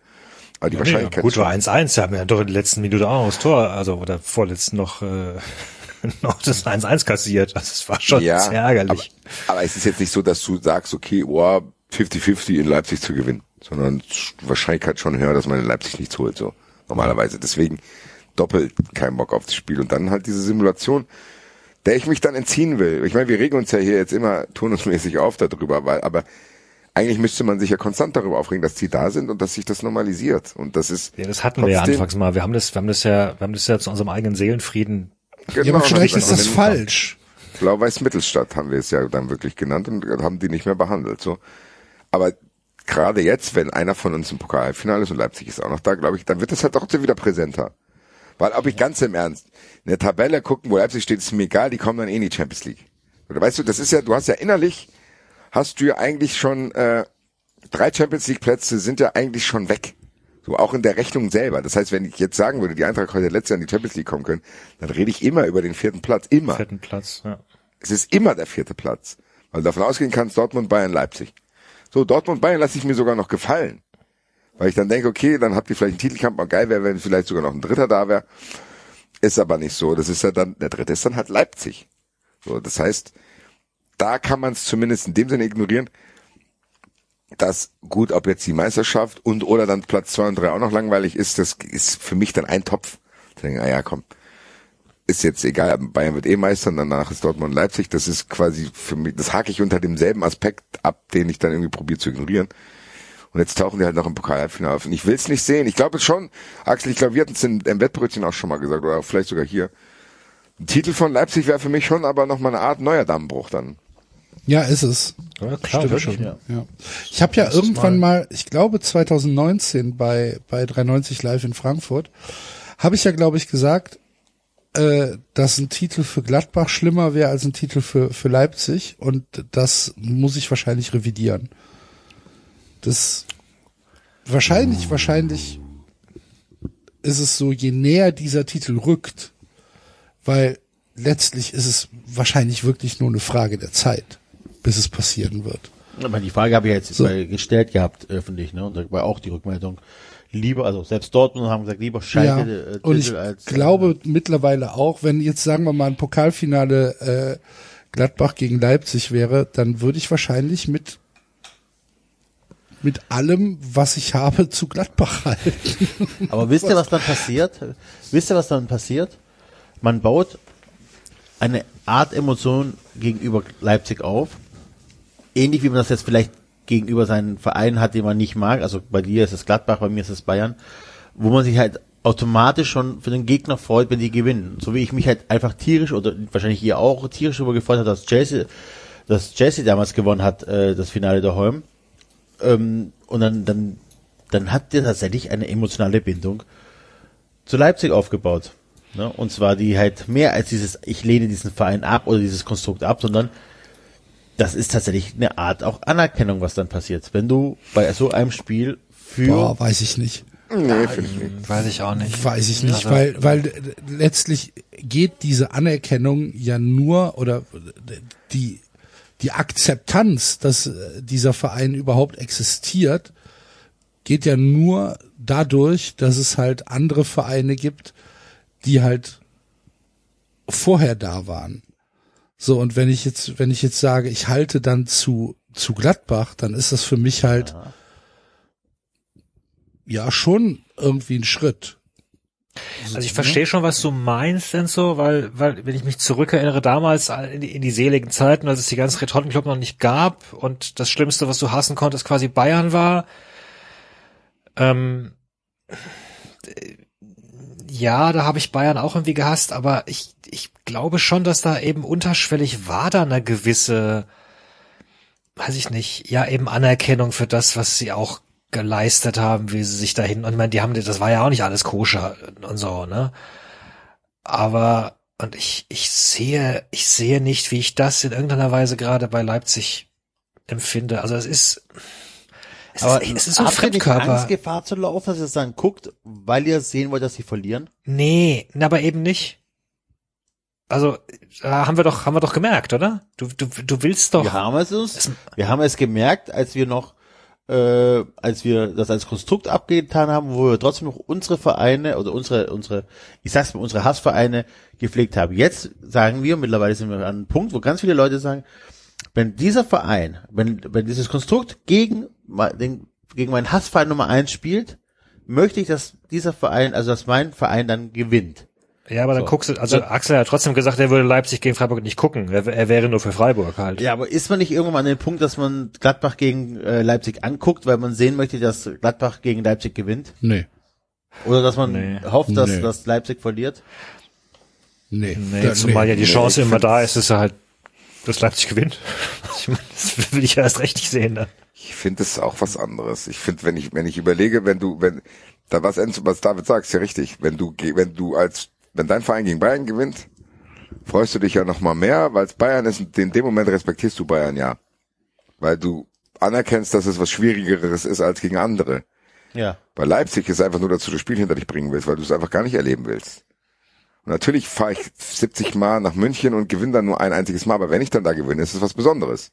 aber die Nee, Wahrscheinlichkeit gut, war 1-1, sie haben ja doch in der letzten Minute auch noch das Tor, also oder vorletzten noch, äh, noch das 1-1 kassiert. Also es war schon sehr ärgerlich. Aber, aber es ist jetzt nicht so, dass du sagst, okay, oh, 50-50 in Leipzig zu gewinnen, sondern die Wahrscheinlichkeit schon höher, dass man in Leipzig nichts holt, so normalerweise. Deswegen doppelt kein Bock auf das Spiel. Und dann halt diese Simulation, der ich mich dann entziehen will. Ich meine, wir regen uns ja hier jetzt immer turnusmäßig auf darüber, weil, aber eigentlich müsste man sich ja konstant darüber aufregen, dass die da sind und dass sich das normalisiert. Und das ist. ja, das hatten wir ja anfangs mal. Wir haben das, wir haben das ja, wir haben das ja zu unserem eigenen Seelenfrieden. ja, Genau, aber vielleicht das ist das falsch. Blau-Weiß Mittelstadt haben wir es ja dann wirklich genannt und haben die nicht mehr behandelt. So, aber gerade jetzt, wenn einer von uns im Pokalfinale ist und Leipzig ist auch noch da, glaube ich, dann wird es halt trotzdem wieder präsenter. Weil, ob ich ganz im Ernst, in der Tabelle gucken, wo Leipzig steht, ist mir egal, die kommen dann eh in die Champions League. Oder weißt du, das ist ja, du hast ja innerlich, hast du ja eigentlich schon, äh, drei Champions League Plätze sind ja eigentlich schon weg. So auch in der Rechnung selber. Das heißt, wenn ich jetzt sagen würde, die Eintracht heute letztes Jahr in die Champions League kommen können, dann rede ich immer über den vierten Platz. Immer. Vierten Platz, ja. Es ist immer der vierte Platz. Weil du davon ausgehen kannst, Dortmund, Bayern, Leipzig. So, Dortmund, Bayern lasse ich mir sogar noch gefallen. Weil ich dann denke, okay, dann habt ihr vielleicht einen Titelkampf, mal geil wäre, wenn vielleicht sogar noch ein Dritter da wäre. Ist aber nicht so. Das ist ja dann, der Dritte ist dann halt Leipzig. So, das heißt, da kann man es zumindest in dem Sinne ignorieren, dass gut, ob jetzt die Meisterschaft und oder dann Platz zwei und drei auch noch langweilig ist, das ist für mich dann ein Topf. Ich denke, ah ja, komm, ist jetzt egal, Bayern wird eh Meister und danach ist Dortmund und Leipzig. Das ist quasi für mich, das hake ich unter demselben Aspekt ab, den ich dann irgendwie probiere zu ignorieren. Und jetzt tauchen die halt noch im Pokal-Halbfinale auf. Und ich will es nicht sehen. Ich glaube es schon, Axel, ich glaube, wir hatten es im, Wettbrötchen auch schon mal gesagt, oder vielleicht sogar hier. Ein Titel von Leipzig wäre für mich schon aber noch mal eine Art neuer Dammbruch dann. Ja, ist es. Ja, klar, Stimmt schon. Ja. Ich habe ja irgendwann mal, ich glaube 2019 bei bei 390 Live in Frankfurt, habe ich ja glaube ich gesagt, äh, dass ein Titel für Gladbach schlimmer wäre als ein Titel für für Leipzig und das muss ich wahrscheinlich revidieren. Das wahrscheinlich wahrscheinlich ist es so, je näher dieser Titel rückt, weil letztlich ist es wahrscheinlich wirklich nur eine Frage der Zeit, bis es passieren wird. Aber die Frage habe ich jetzt So. gestellt gehabt, öffentlich, ne? Und da war auch die Rückmeldung, lieber, also selbst Dortmund haben gesagt, lieber Ja, Schalke äh, und ich als glaube mittlerweile auch, wenn jetzt sagen wir mal ein Pokalfinale äh, Gladbach gegen Leipzig wäre, dann würde ich wahrscheinlich mit mit allem, was ich habe, zu Gladbach halten. Aber wisst ihr, was dann passiert? Wisst ihr, was dann passiert? Man baut eine Art Emotion gegenüber Leipzig auf. Ähnlich wie man das jetzt vielleicht gegenüber seinen Vereinen hat, den man nicht mag. Also bei dir ist es Gladbach, bei mir ist es Bayern. Wo man sich halt automatisch schon für den Gegner freut, wenn die gewinnen. So wie ich mich halt einfach tierisch oder wahrscheinlich ihr auch tierisch darüber gefreut hat, dass Chelsea, dass Chelsea damals gewonnen hat, äh, das Finale der Holm. Ähm, und dann, dann, dann hat der tatsächlich eine emotionale Bindung zu Leipzig aufgebaut. Ne? Und zwar die halt mehr als dieses, ich lehne diesen Verein ab oder dieses Konstrukt ab, sondern das ist tatsächlich eine Art auch Anerkennung, was dann passiert. Wenn du bei so einem Spiel für Boah, weiß ich nicht. Nee, finde ich nicht. Weiß ich auch nicht. Weiß ich nicht, Also- weil, weil letztlich geht diese Anerkennung ja nur oder die, die Akzeptanz, dass äh, dieser Verein überhaupt existiert, geht ja nur dadurch, dass es halt andere Vereine gibt, die halt vorher da waren. So, und wenn ich jetzt, wenn ich jetzt sage, ich halte dann zu, zu Gladbach, dann ist das für mich halt, ja, schon irgendwie ein Schritt. Also ich verstehe schon, was du meinst, Enzo, weil, weil, wenn ich mich zurückerinnere, damals in die, in die seligen Zeiten, als es die ganzen Retortenclub noch nicht gab und das Schlimmste, was du hassen konntest, quasi Bayern war, ähm, äh, ja, da habe ich Bayern auch irgendwie gehasst, aber ich, ich glaube schon, dass da eben unterschwellig war da eine gewisse, weiß ich nicht, ja, eben Anerkennung für das, was sie auch geleistet haben, wie sie sich dahin, und ich meine, die haben, das war ja auch nicht alles koscher und so, ne? Aber, und ich, ich sehe, ich sehe nicht, wie ich das in irgendeiner Weise gerade bei Leipzig empfinde. Also es ist, es Aber ist, es ist so ein Fremdkörper. Angst, Gefahr zu laufen, dass ihr es dann guckt, weil ihr sehen wollt, dass sie verlieren? Nee, aber eben nicht. Also, da haben wir doch, haben wir doch gemerkt, oder? Du, du, du willst doch. Wir haben es uns, wir haben es gemerkt, als wir noch, äh, als wir das als Konstrukt abgetan haben, wo wir trotzdem noch unsere Vereine oder unsere, unsere, ich sag's mal, unsere Hassvereine gepflegt haben. Jetzt sagen wir, mittlerweile sind wir an einem Punkt, wo ganz viele Leute sagen, wenn dieser Verein, wenn, wenn dieses Konstrukt gegen, den, gegen meinen Hassverein Nummer eins spielt, möchte ich, dass dieser Verein, also dass mein Verein dann gewinnt. Ja, aber dann So. guckst du, also Axel hat trotzdem gesagt, er würde Leipzig gegen Freiburg nicht gucken. Er, er wäre nur für Freiburg halt. Ja, aber ist man nicht irgendwann mal an dem Punkt, dass man Gladbach gegen äh, Leipzig anguckt, weil man sehen möchte, dass Gladbach gegen Leipzig gewinnt? Nee. Oder dass man Nee. hofft, dass, Nee. dass Leipzig verliert? Nee. Nee, Da- zumal ja die nee, Chance ich immer da ist, dass er halt, dass Leipzig gewinnt. Ich meine, das will ich ja erst recht nicht sehen dann. Ich finde es auch was anderes. Ich finde, wenn ich, wenn ich überlege, wenn du, wenn, da was, was David sagt, ist ja richtig. Wenn du, wenn du als, wenn dein Verein gegen Bayern gewinnt, freust du dich ja noch mal mehr, weil es Bayern ist und in dem Moment respektierst du Bayern ja. Weil du anerkennst, dass es was Schwierigeres ist als gegen andere. Ja. Bei Leipzig ist einfach nur, dass du das Spiel hinter dich bringen willst, weil du es einfach gar nicht erleben willst. Und natürlich fahre ich 70 Mal nach München und gewinne dann nur ein einziges Mal, aber wenn ich dann da gewinne, ist es was Besonderes.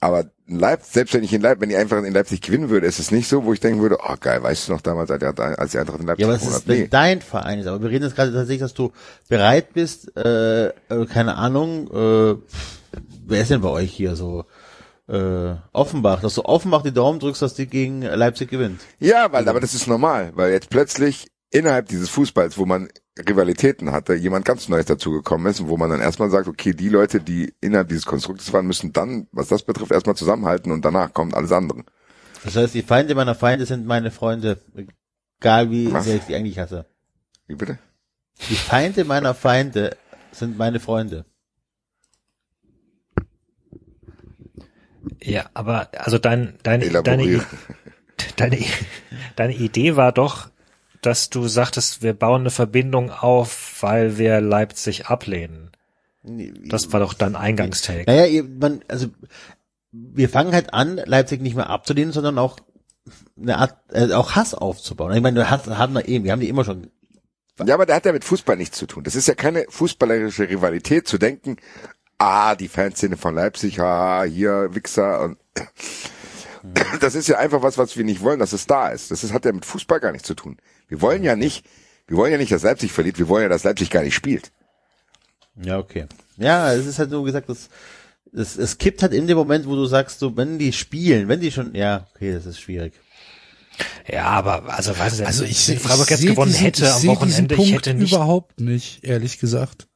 Aber Leipzig, selbst wenn ich in Leipzig, wenn ich einfach in Leipzig gewinnen würde, ist es nicht so, wo ich denken würde, oh geil, weißt du noch damals, als die die Eintracht in Leipzig Ja, aber es ist, hat? wenn Nee. dein Verein ist. Aber wir reden jetzt gerade tatsächlich, dass du bereit bist, äh, äh, keine Ahnung, äh, wer ist denn bei euch hier so? Äh, Offenbach, dass du Offenbach die Daumen drückst, dass die gegen Leipzig gewinnt. Ja, weil, aber das ist normal, weil jetzt plötzlich innerhalb dieses Fußballs, wo man Rivalitäten hatte, jemand ganz Neues dazugekommen ist und wo man dann erstmal sagt, okay, die Leute, die innerhalb dieses Konstruktes waren, müssen dann, was das betrifft, erstmal zusammenhalten und danach kommt alles andere. Das heißt, die Feinde meiner Feinde sind meine Freunde. Egal wie Was? sehr ich die eigentlich hasse. Wie bitte? Die Feinde meiner Feinde sind meine Freunde. Ja, aber also dein, dein, deine, Elaborieren. deine, deine Idee war doch, dass du sagtest, wir bauen eine Verbindung auf, weil wir Leipzig ablehnen. Das war doch dein Eingangstake. Naja, man, also wir fangen halt an, Leipzig nicht mehr abzulehnen, sondern auch eine Art, äh, auch Hass aufzubauen. Ich meine, Hass haben wir eben, wir haben die immer schon. Ja, aber der hat ja mit Fußball nichts zu tun. Das ist ja keine fußballerische Rivalität zu denken, ah, die Fanszene von Leipzig, ah, hier Wichser und Das ist ja einfach was, was wir nicht wollen, dass es da ist. Das ist, hat ja mit Fußball gar nichts zu tun. Wir wollen ja nicht, wir wollen ja nicht, dass Leipzig verliert, wir wollen ja, dass Leipzig gar nicht spielt. Ja, okay. Ja, es ist halt so gesagt, das, es, es kippt halt in dem Moment, wo du sagst, so, wenn die spielen, wenn die schon, ja, okay, das ist schwierig. Ja, aber also weiß ich Also nicht, ich, ich Freiburg jetzt gewonnen diesen, hätte am Wochenende, Punkt ich hätte nicht überhaupt nicht, ehrlich gesagt.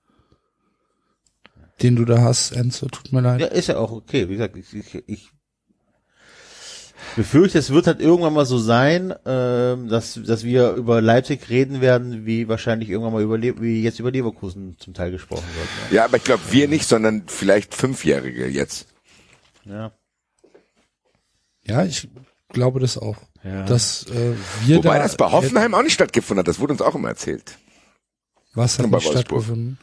Den du da hast, Enzo, tut mir leid. Ja, ist ja auch okay. Wie gesagt, ich, ich, ich befürchte, es wird halt irgendwann mal so sein, ähm, dass, dass wir über Leipzig reden werden, wie wahrscheinlich irgendwann mal über, Le wie jetzt über Leverkusen zum Teil gesprochen wird. Ja, aber ich glaube, wir nicht, sondern vielleicht Fünfjährige jetzt. Ja. ja. Ich glaube das auch. Ja. Dass äh, wir Wobei da das bei Hoffenheim auch nicht stattgefunden hat, das wurde uns auch immer erzählt. was hat Bei nicht Wolfsburg. stattgefunden.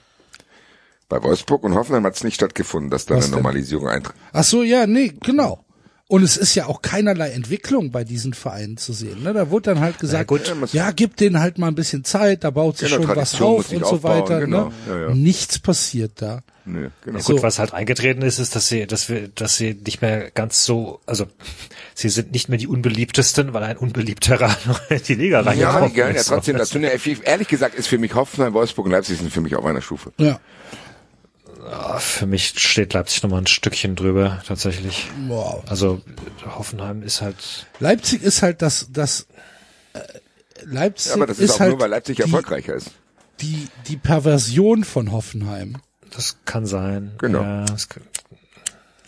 Bei Wolfsburg und Hoffenheim hat es nicht stattgefunden, dass da Was eine? Normalisierung eintritt. Ach so, ja, nee, genau. Und es ist ja auch keinerlei Entwicklung bei diesen Vereinen zu sehen. Ne? Da wurde dann halt gesagt. Ja, ja, gib denen halt mal ein bisschen Zeit, da baut sich Genau, schon was Tradition muss auf und so weiter. genau. Ne? Ja, ja. Nichts passiert da. Nö, genau. Ja, So. gut, was halt eingetreten ist, ist, dass sie, dass wir, dass sie nicht mehr ganz so, also sie sind nicht mehr die unbeliebtesten, weil ein unbeliebterer noch in die Liga Ja, reingekommen die gehören ja trotzdem dazu. Ne, Ehrlich gesagt ist für mich Hoffenheim, Wolfsburg und Leipzig sind für mich auf einer Stufe. Ja. Für mich steht Leipzig noch mal ein Stückchen drüber, tatsächlich. Wow. Also Hoffenheim ist halt, Leipzig ist halt das, das äh, Leipzig Ja, aber das ist, auch halt nur, weil Leipzig die, erfolgreicher ist. Die, die Perversion von Hoffenheim. das kann sein. Genau. Ja, das kann?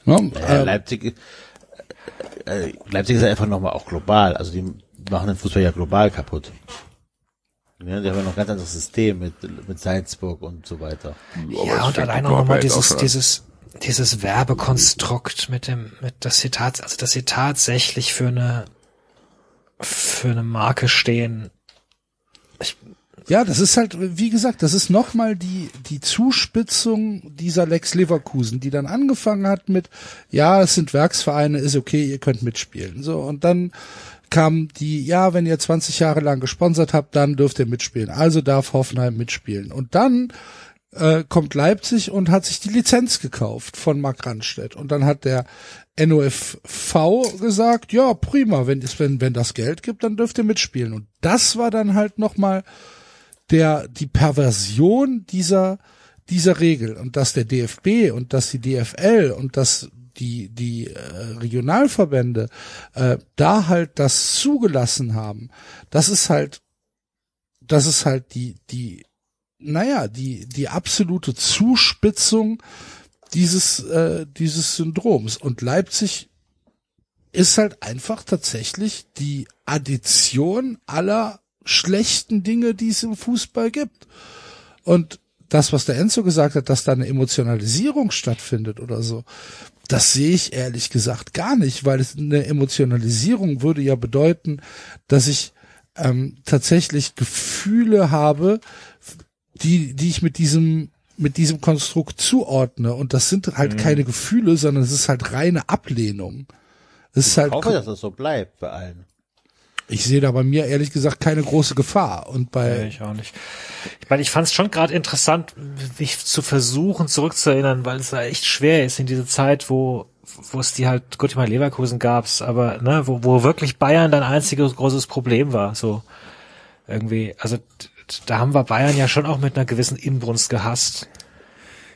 Ja, Äh, Leipzig, äh, äh, Leipzig ist ja einfach nochmal auch global. Also die machen den Fußball ja global kaputt. Ja, die haben ja noch ein ganz anderes System mit, mit Salzburg und so weiter. ja, und allein auch nochmal dieses, dieses, dieses Werbekonstrukt mit dem, mit, dass sie tats, also, dass sie tatsächlich für eine, für eine Marke stehen. Ich, Ja, das ist halt, wie gesagt, das ist nochmal die, die Zuspitzung dieser Lex Leverkusen, die dann angefangen hat mit, ja, es sind Werksvereine, ist okay, ihr könnt mitspielen. So, und dann kam die, ja, wenn ihr 20 Jahre lang gesponsert habt, dann dürft ihr mitspielen. Also darf Hoffenheim mitspielen. Und dann äh, kommt Leipzig und hat sich die Lizenz gekauft von Mark Randstedt. Und dann hat der NOFV gesagt, ja, prima, wenn, wenn, wenn das Geld gibt, dann dürft ihr mitspielen. Und das war dann halt nochmal der, die Perversion dieser, dieser Regel. Und dass der DFB und dass die DFL und dass die, die äh, Regionalverbände äh, da halt das zugelassen haben, das ist halt, das ist halt die, die, naja, die, die absolute Zuspitzung dieses, äh, dieses Syndroms. Und Leipzig ist halt einfach tatsächlich die Addition aller schlechten Dinge, die es im Fußball gibt. Und das, was der Enzo gesagt hat, dass da eine Emotionalisierung stattfindet oder so, das sehe ich ehrlich gesagt gar nicht, weil es eine Emotionalisierung würde ja bedeuten, dass ich ähm, tatsächlich Gefühle habe, die, die ich mit diesem mit diesem Konstrukt zuordne. Und das sind halt keine Gefühle, sondern es ist halt reine Ablehnung. Es ist halt, Ich hoffe, dass das so bleibt bei allen. Ich sehe da bei mir ehrlich gesagt keine große Gefahr. Und Ja, bei, ich auch nicht. Ich meine, ich fand es schon gerade interessant, mich zu versuchen, zurückzuerinnern, weil es da echt schwer ist in diese Zeit, wo wo es die halt, gut, meine, Leverkusen gab's, aber ne, wo, wo wirklich Bayern dein einziges großes Problem war, so irgendwie, also da haben wir Bayern ja schon auch mit einer gewissen Inbrunst gehasst.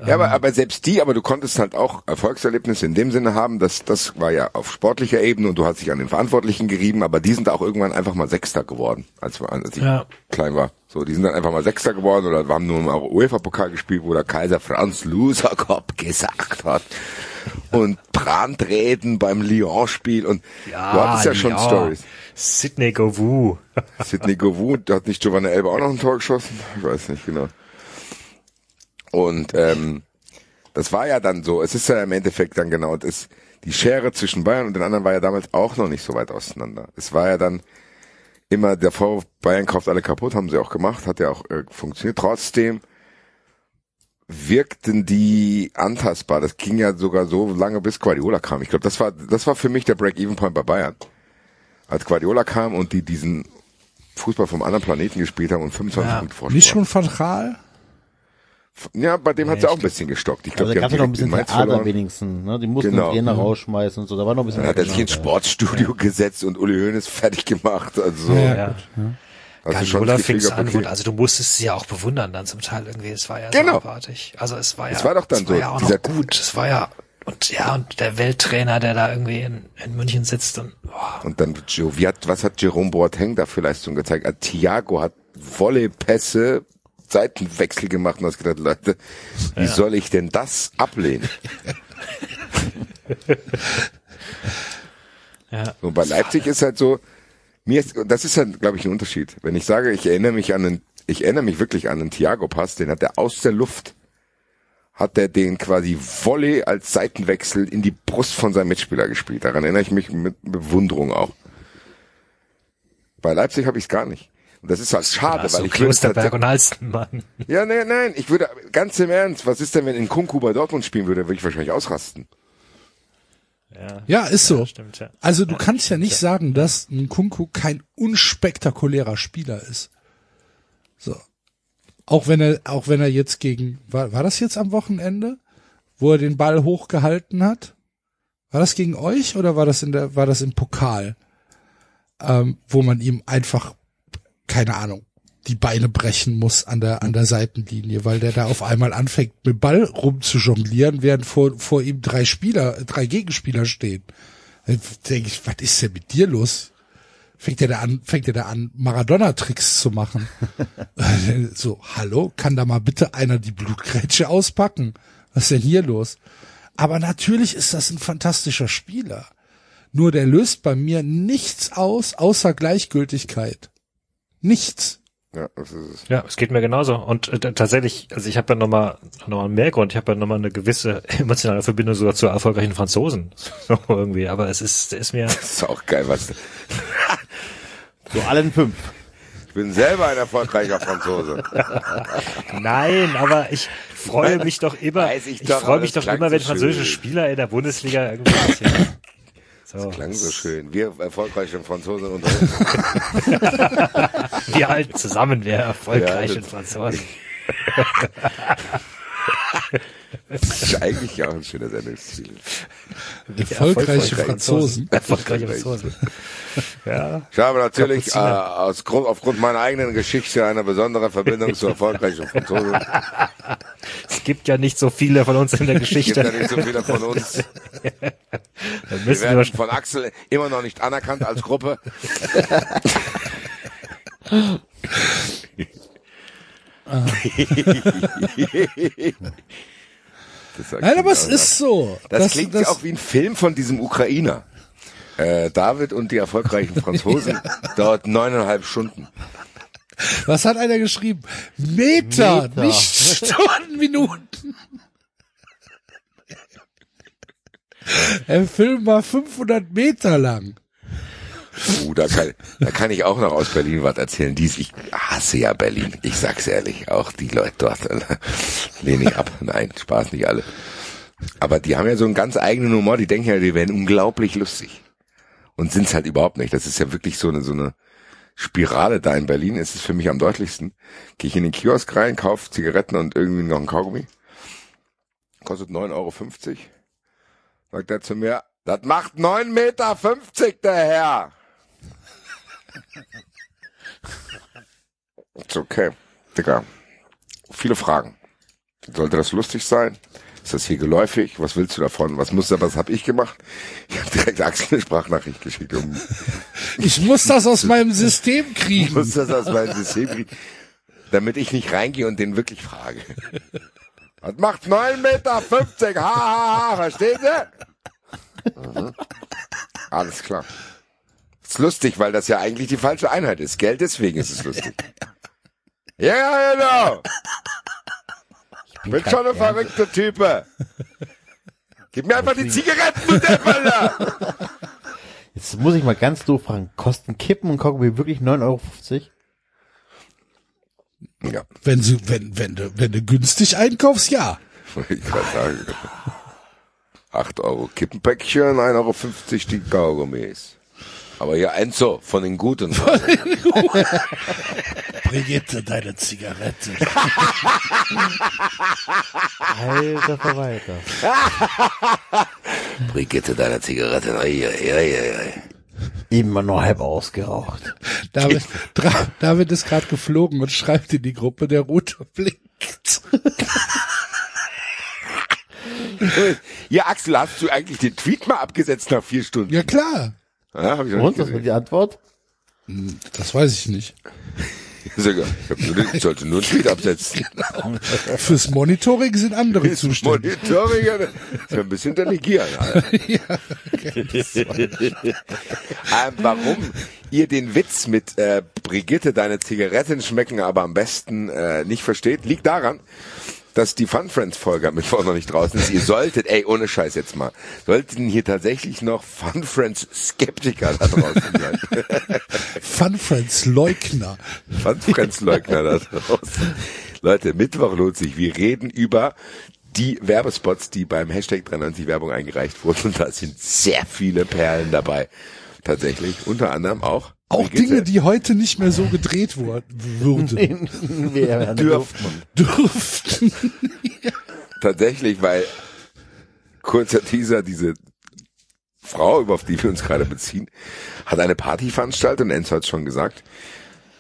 Ja, aber, aber selbst die, aber du konntest halt auch Erfolgserlebnisse in dem Sinne haben, dass das war ja auf sportlicher Ebene und du hast dich an den Verantwortlichen gerieben, aber die sind auch irgendwann einfach mal Sechster geworden, als, als ich Ja. klein war. So, die sind dann einfach mal Sechster geworden oder haben nur im UEFA-Pokal gespielt, wo der Kaiser Franz Loserkopf gesagt hat. Und Brandreden beim Lyon-Spiel und du hattest ja schon ja. Stories. Sidney Govou. Sidney Govou, da hat nicht Giovanna Elba auch noch ein Tor geschossen? Ich weiß nicht genau. Und ähm, das war ja dann so, es ist ja im Endeffekt dann genau das, die Schere zwischen Bayern und den anderen war ja damals auch noch nicht so weit auseinander. Es war ja dann immer der Vorwurf, Bayern kauft alle kaputt, haben sie auch gemacht, hat ja auch äh, funktioniert. Trotzdem wirkten die antastbar. Das ging ja sogar so lange, bis Guardiola kam. Ich glaube, das war, das war für mich der Break-Even-Point bei Bayern. Als Guardiola kam und die diesen Fußball vom anderen Planeten gespielt haben und 25 Ja, Punkte Vorsprung. nicht schon Gaal? Ja, bei dem hat's ja auch ein bisschen gestockt. Ich glaube, da die gab es noch ein bisschen Theater wenigstens. Ne? Die mussten Genau. den Trainer rausschmeißen und so. Da war noch ein bisschen Dann hat er sich ins Sportstudio gesetzt und Uli Hoeneß fertig gemacht. Also, Ja. also schon Guardiola fing's Gefühl an, okay. also du musstest sie ja auch bewundern dann zum Teil irgendwie. Es war ja Genau. so abartig. Also es war ja, Es war doch dann es war so, ja auch dieser- noch gut. Es war ja und ja und der Welttrainer, der da irgendwie in, in München sitzt und boah, Und dann, Gio- wie hat, was hat Jerome Boateng da für Leistung gezeigt? Ah, Thiago hat Volleypässe, Seitenwechsel gemacht und hast gedacht, Leute, wie soll ich denn das ablehnen? ja. Und bei Leipzig ist halt so, mir ist, das ist halt, glaube ich, ein Unterschied. Wenn ich sage, ich erinnere mich an den, ich erinnere mich wirklich an den Thiago-Pass, den hat er aus der Luft, hat er den quasi Volley als Seitenwechsel in die Brust von seinem Mitspieler gespielt. Daran erinnere ich mich mit Bewunderung auch. Bei Leipzig habe ich es gar nicht. Und das ist halt schade, weil ich Klosterberg und Halstenmann. ja, nein, nein, ich würde ganz im Ernst, was ist denn, wenn in Kunku bei Dortmund spielen würde, würde ich wahrscheinlich ausrasten. Ja. Ja, ist so. stimmt, ja. Also du kannst ja nicht sagen, dass ein Kunku kein unspektakulärer Spieler ist. So. Auch wenn er, auch wenn er jetzt gegen, war, war das jetzt am Wochenende, wo er den Ball hochgehalten hat? War das gegen euch oder war das in der, war das im Pokal? Ähm, wo man ihm einfach, keine Ahnung, die Beine brechen muss an der, an der Seitenlinie, weil der da auf einmal anfängt, mit Ball rumzujonglieren, während vor, vor ihm drei Spieler, drei Gegenspieler stehen. Dann denke ich, was ist denn mit dir los? Fängt er da an, fängt er da an, Maradona-Tricks zu machen? so, hallo, kann da mal bitte einer die Blutgrätsche auspacken? Was ist denn hier los? Aber natürlich ist das ein fantastischer Spieler. Nur der löst bei mir nichts aus, außer Gleichgültigkeit. Nichts. Ja, das ist es. Ja, es geht mir genauso. Und äh, tatsächlich, also ich habe ja nochmal noch mal einen Mehrgrund, ich habe ja nochmal eine gewisse emotionale Verbindung sogar zu erfolgreichen Franzosen. So irgendwie. Aber es ist, ist mir. Das ist auch geil, was. So allen fünf. Ich bin selber ein erfolgreicher Franzose. Nein, aber ich freue mich doch immer. Weiß ich Ich, freue mich doch immer, wenn so französische schön. Spieler in der Bundesliga irgendwie So, Klang so schön. Wir erfolgreiche Franzosen unter uns. Wir halten zusammen, wir erfolgreichen das- Franzosen. Das ist eigentlich auch ein schöner Sendungsziel. Erfolgreiche Franzosen. Erfolgreiche Franzosen. Ja. Ich habe natürlich äh, aus Grund, aufgrund meiner eigenen Geschichte eine besondere Verbindung zu erfolgreichen Franzosen. Es gibt ja nicht so viele von uns in der Es gibt Geschichte. ja nicht so viele von uns. Dann Wir müssen wir werden von Axel immer noch nicht anerkannt als Gruppe. Das Nein, aber es genau ist so. Das, klingt ja auch wie ein Film von diesem Ukrainer. Äh, David und die erfolgreichen Franzosen dauert neuneinhalb Stunden. Was hat einer geschrieben? Meter, Meter. nicht Stunden, Minuten. Der Film war 500 Meter lang. Uh, da kann, da kann ich auch noch aus Berlin was erzählen. Dies, ich hasse ja Berlin. Ich sag's ehrlich. Auch die Leute dort äh, lehne ich ab. Nein, Spaß nicht alle. Aber die haben ja so einen ganz eigenen Humor. Die denken ja, die werden unglaublich lustig. Und sind's halt überhaupt nicht. Das ist ja wirklich so eine, so eine Spirale da in Berlin. Ist es für mich am deutlichsten. Gehe ich in den Kiosk rein, kaufe Zigaretten und irgendwie noch einen Kaugummi. Kostet 9,50 Euro. Sagt er zu mir, das macht 9,50 Meter, der Herr. Ist okay. Digga. Viele Fragen. Sollte das lustig sein? Ist das hier geläufig? Was willst du davon? Was muss da, was habe ich gemacht? Ich habe direkt Axel eine Sprachnachricht geschickt, um Ich muss das aus meinem System muss kriegen. das aus meinem System kriegen, damit ich nicht reingehe und den wirklich frage. Das macht 9,50 Meter, ha, ha, ha, verstehen Sie? Mhm. Alles klar. Ist lustig, weil das ja eigentlich die falsche Einheit ist, gell? Deswegen ist es lustig. Ja, ja, genau. Bin schon ein verrückter Type. Gib mir einfach die Zigaretten, du Deppalter! Jetzt muss ich mal ganz doof fragen. Kosten Kippen und Kaugummi wirklich 9,50 Euro? Ja, Wenn du, wenn, wenn du, wenn du günstig einkaufst, ja. wollte ich gerade sagen. 8 Euro Kippenpäckchen, 1,50 Euro die Kaugummis. Aber hier Enzo, von den Guten. Brigitte, deine Zigarette. Alter Verwalter. Brigitte, deine Zigarette. Ei, ei, ei, ei. Immer nur halb ausgeraucht. David, David ist gerade geflogen und schreibt in die Gruppe, der Rotor blinkt. Ja, Axel, hast du eigentlich den Tweet mal abgesetzt nach vier Stunden? Ja klar. Ja, hab ich noch Und, nicht was war die Antwort? Das weiß ich nicht. Sogar. Ich, nur, ich sollte nur einen Tweet absetzen. Fürs Monitoring sind andere zuständig. Monitoring, ja, das ist ein bisschen delegieren. Alter. ähm, warum ihr den Witz mit äh, Brigitte, deine Zigaretten schmecken aber am besten äh, nicht versteht, liegt daran, dass die Fun Friends Folge am Mittwoch noch nicht draußen ist. Ihr solltet, ey, ohne Scheiß jetzt mal, sollten hier tatsächlich noch Fun Friends Skeptiker da draußen sein. Fun Friends Leugner. Fun Friends Leugner da draußen. Leute, Mittwoch lohnt sich. Wir reden über die Werbespots, die beim Hashtag 93 Werbung eingereicht wurden. Und da sind sehr viele Perlen dabei. Tatsächlich. Unter anderem auch. Auch. Dinge, die heute nicht mehr so gedreht wurden, würden, Wer Dürft man. dürften. Tatsächlich, weil kurzer Teaser, diese Frau, über auf die wir uns gerade beziehen, hat eine Party veranstaltet und Enzo hat schon gesagt,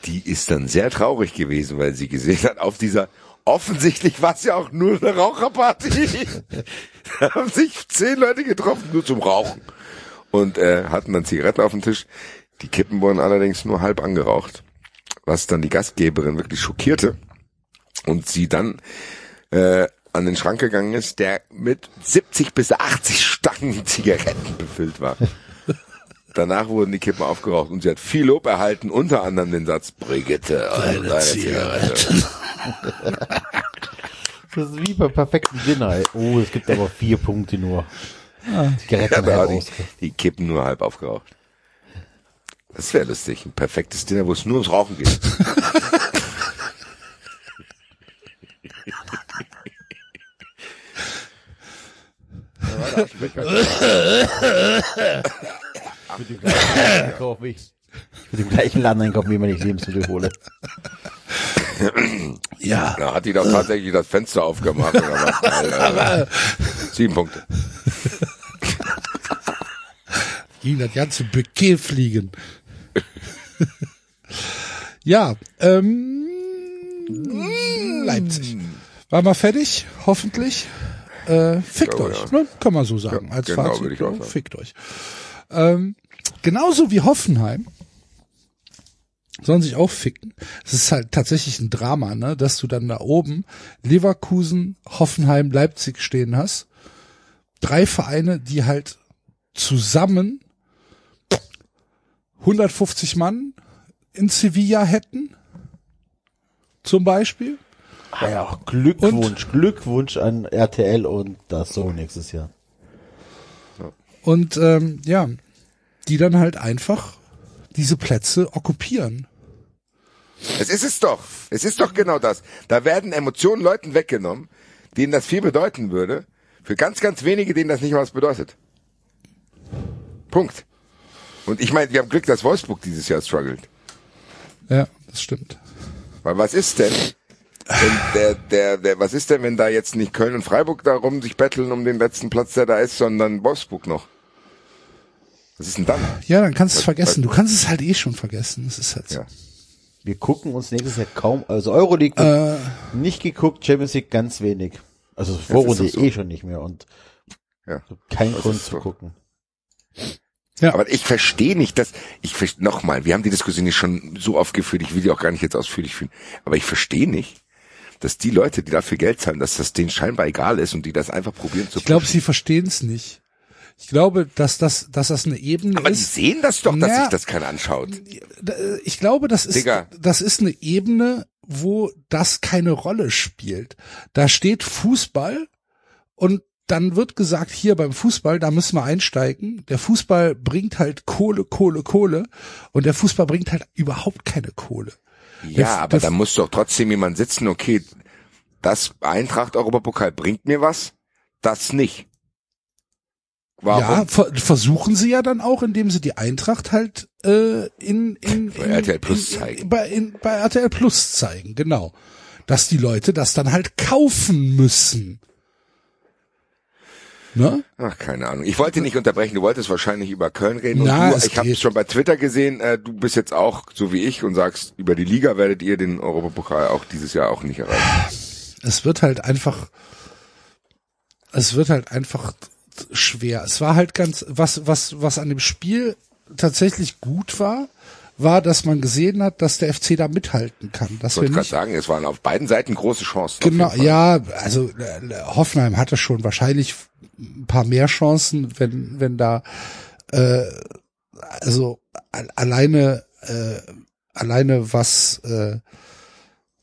die ist dann sehr traurig gewesen, weil sie gesehen hat, auf dieser offensichtlich war es ja auch nur eine Raucherparty. da haben sich zehn Leute getroffen, nur zum Rauchen. Und äh, hatten dann Zigaretten auf dem Tisch. Die Kippen wurden allerdings nur halb angeraucht, was dann die Gastgeberin wirklich schockierte. Und sie dann äh, an den Schrank gegangen ist, der mit 70 bis 80 Stangen Zigaretten befüllt war. Danach wurden die Kippen aufgeraucht und sie hat viel Lob erhalten, unter anderem den Satz, Brigitte, deine, deine Zigarette. Das ist wie bei perfekten Dinner. ey. Oh, es gibt aber vier Punkte nur. Zigaretten Ja, da halb die, die Kippen nur halb aufgeraucht. Das wäre lustig. Ein perfektes Dinner, wo es nur ums Rauchen geht. Mit dem gleichen einkaufe ich. Mit dem gleichen Laden einkaufen, wie man nicht Lebensmittel hole. Ja. Da hat die doch tatsächlich das Fenster aufgemacht. Oder was? Alter. Sieben Punkte. Ging das ganze Bouquet fliegen. ja, ähm, Leipzig. War mal fertig, hoffentlich. Äh, fickt glaube, euch, ja. ne? kann man so sagen. Ja, als genau, Fazit, ich auch ja, sagen. fickt euch. Ähm, genauso wie Hoffenheim sollen sich auch ficken. Es ist halt tatsächlich ein Drama, ne, dass du dann da oben Leverkusen, Hoffenheim, Leipzig stehen hast. Drei Vereine, die halt zusammen 150 Mann in Sevilla hätten. Zum Beispiel. Ah ja, Glückwunsch, Glückwunsch an RTL und das so nächstes Jahr. Und ähm, ja, die dann halt einfach diese Plätze okkupieren. Es ist es doch. Es ist doch genau das. Da werden Emotionen Leuten weggenommen, denen das viel bedeuten würde, für ganz, ganz wenige, denen das nicht mal was bedeutet. Punkt. Und ich meine, wir haben Glück, dass Wolfsburg dieses Jahr struggelt. Ja, das stimmt. Weil was ist denn, wenn der, der, der, was ist denn, wenn da jetzt nicht Köln und Freiburg darum sich betteln um den letzten Platz, der da ist, sondern Wolfsburg noch? Was ist denn dann? Ja, dann kannst du es vergessen. Du kannst es halt eh schon vergessen. Das ist halt so. Ja. Wir gucken uns nächstes Jahr kaum, also Euroleague wird nicht geguckt, Champions League ganz wenig. Also Vorrunde so. eh schon nicht mehr und Ja. kein Das Grund zu gucken. Aber ich verstehe nicht, dass ich verste- noch mal, wir haben die Diskussion nicht schon so oft geführt, ich will die auch gar nicht jetzt ausführlich führen, aber ich verstehe nicht, dass die Leute, die dafür Geld zahlen, dass das denen scheinbar egal ist und die das einfach probieren zu Ich glaube, sie verstehen es nicht. Ich glaube, dass das, dass das eine Ebene aber die ist. sehen das doch, dass Ja. sich das keiner anschaut. Ich glaube, das ist, Digga. das ist eine Ebene, wo das keine Rolle spielt. Da steht Fußball und dann wird gesagt, hier beim Fußball, da müssen wir einsteigen. Der Fußball bringt halt Kohle, Kohle, Kohle und der Fußball bringt halt überhaupt keine Kohle. Ja, Der- aber da muss doch trotzdem jemand sitzen, okay, das Eintracht Europapokal bringt mir was, das nicht. Warum? Ja, ver versuchen sie ja dann auch, indem sie die Eintracht halt äh, in, in, Bei in RTL Plus in, zeigen. In, bei, in, bei RTL Plus zeigen, genau. Dass die Leute das dann halt kaufen müssen. Ne? Ach, keine Ahnung. Ich wollte nicht unterbrechen. Du wolltest wahrscheinlich über Köln reden. Und Na, du, es ich habe geht. schon bei Twitter gesehen, äh, du bist jetzt auch so wie ich und sagst, über die Liga werdet ihr den Europapokal auch dieses Jahr auch nicht erreichen. Es wird halt einfach, es wird halt einfach schwer. Es war halt ganz, was, was, was an dem Spiel tatsächlich gut war, war, dass man gesehen hat, dass der FC da mithalten kann. Dass Ich wollte gerade sagen, es waren auf beiden Seiten große Chancen. genau, ja, also äh, Hoffenheim hatte schon wahrscheinlich ein paar mehr Chancen, wenn, wenn da, äh, also a- alleine, äh, alleine was, äh,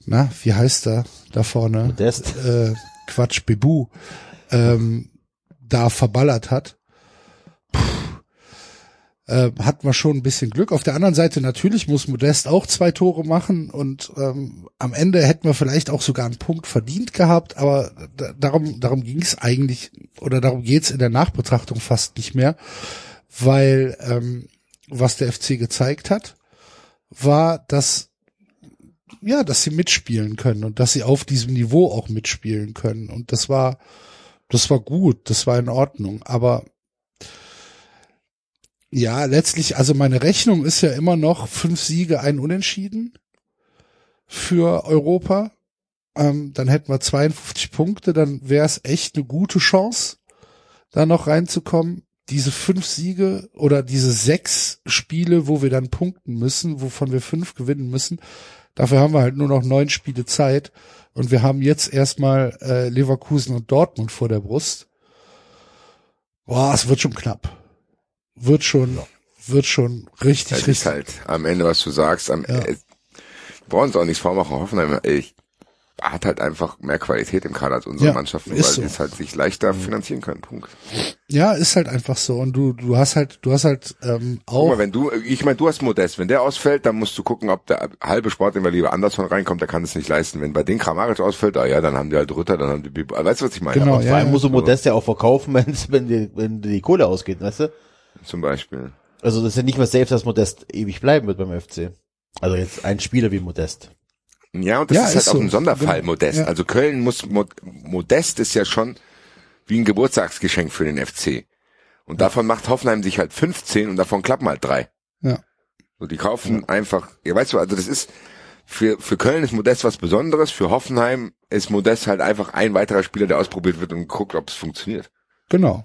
na, wie heißt er da vorne? Modest. äh, Quatsch, Bebu, ähm, da verballert hat. Äh, hat man schon ein bisschen Glück. Auf der anderen Seite natürlich muss Modest auch zwei Tore machen und ähm, am Ende hätten wir vielleicht auch sogar einen Punkt verdient gehabt, aber da, darum, darum ging es eigentlich oder darum geht's in der Nachbetrachtung fast nicht mehr, weil ähm, was der FC gezeigt hat, war, dass ja, dass sie mitspielen können und dass sie auf diesem Niveau auch mitspielen können. Und das war, das war gut, das war in Ordnung. Aber ja, letztlich, also meine Rechnung ist ja immer noch fünf Siege, ein Unentschieden für Europa. Ähm, dann hätten wir 52 Punkte, dann wäre es echt eine gute Chance, da noch reinzukommen. Diese fünf Siege oder diese sechs Spiele, wo wir dann punkten müssen, wovon wir fünf gewinnen müssen, Dafür haben wir halt nur noch neun Spiele Zeit und wir haben jetzt erstmal äh, Leverkusen und Dortmund vor der Brust. Boah, es wird schon knapp. Wird schon, wird schon richtig, Das ist richtig. halt am Ende, was du sagst. Am, Ja. äh, wir brauchen uns auch nichts vormachen. Hoffenheim ich, hat halt einfach mehr Qualität im Kader als unsere Ja, Mannschaften, weil so. sie es halt sich leichter finanzieren können. Punkt. Ja, ist halt einfach so. Und du, du hast halt, du hast halt ähm, Guck auch. mal, wenn du, ich meine, du hast Modest, wenn der ausfällt, dann musst du gucken, ob der halbe Sportinvalide Andersson reinkommt, der kann es nicht leisten. Wenn bei den Kramaric ausfällt, ah ja, dann haben die halt Rütter, dann haben die, weißt du, was ich meine? Genau, Aber ja, Vor allem ja. musst du Modest ja auch verkaufen, wenn's, wenn, die, wenn die Kohle ausgeht, weißt du? Zum Beispiel. Also das ist ja nicht mehr safe, dass Modest ewig bleiben wird beim FC. Also jetzt ein Spieler wie Modest. Ja, und das Ja, ist halt ist auch so. ein Sonderfall, Genau. Modest. Ja. Also Köln muss, Mo- Modest ist ja schon wie ein Geburtstagsgeschenk für den FC. Und davon macht Hoffenheim sich halt 15 und davon klappen halt drei. Ja. So, die kaufen einfach, ja, weißt du, also das ist, für, für Köln ist Modest was Besonderes, für Hoffenheim ist Modest halt einfach ein weiterer Spieler, der ausprobiert wird und guckt, ob es funktioniert. Genau.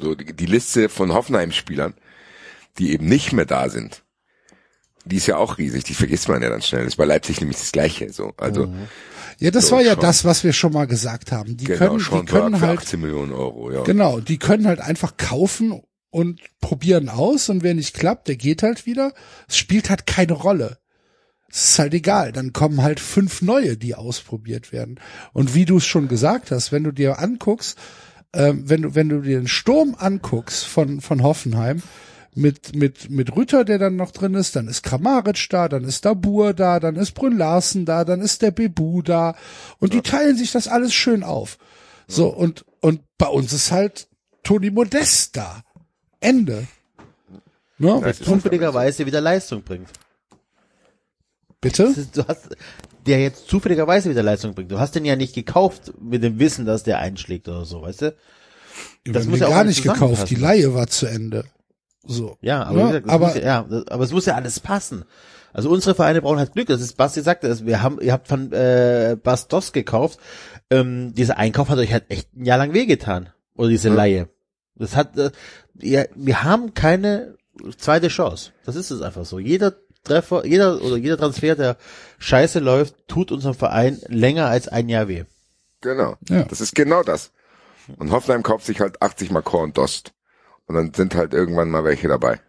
So, die, die Liste von Hoffenheim-Spielern, die eben nicht mehr da sind, die ist ja auch riesig, die vergisst man ja dann schnell. Das ist bei Leipzig nämlich das Gleiche, so. Also, Ja, das So, war ja schon. das, was wir schon mal gesagt haben. Die genau, können, schon die können halt, 18 Millionen Euro, ja. genau, die können halt einfach kaufen und probieren aus und wer nicht klappt, der geht halt wieder. Es spielt halt keine Rolle. Es ist halt egal. Dann kommen halt fünf neue, die ausprobiert werden. Und wie du es schon gesagt hast, wenn du dir anguckst, ähm, wenn du, wenn du dir den Sturm anguckst von, von Hoffenheim, mit, mit, mit Rütter, der dann noch drin ist, dann ist Kramaric da, dann ist Dabur da, dann ist Brünn Larsen da, dann ist der Bebu da und die teilen sich das alles schön auf. So, und, und bei uns ist halt Toni Modest da. Ende. Ne? Das ist Zufälligerweise wieder Leistung bringt. Bitte? Das du hast, der jetzt zufälligerweise wieder Leistung bringt. Du hast den ja nicht gekauft mit dem Wissen, dass der einschlägt oder so, weißt du? Das muss ja auch gar nicht gekauft. Die. Leihe war zu Ende. So. Ja, aber, Ne? wie gesagt, das aber muss ja, ja, das, aber es muss ja alles passen. Also unsere Vereine brauchen halt Glück. Das ist, Basti sagte es, wir haben, ihr habt von äh, Bastos gekauft. Ähm, dieser Einkauf hat euch halt echt ein Jahr lang wehgetan. Oder diese Laie. Das hat, äh, ihr, wir haben keine zweite Chance. Das ist es einfach so. Jeder Treffer, jeder oder jeder Transfer, der scheiße läuft, tut unserem Verein länger als ein Jahr weh. Genau. Ja. Das ist genau das. Und Hoffenheim kauft sich halt 80 mal Core und Dost. Und dann sind halt irgendwann mal welche dabei.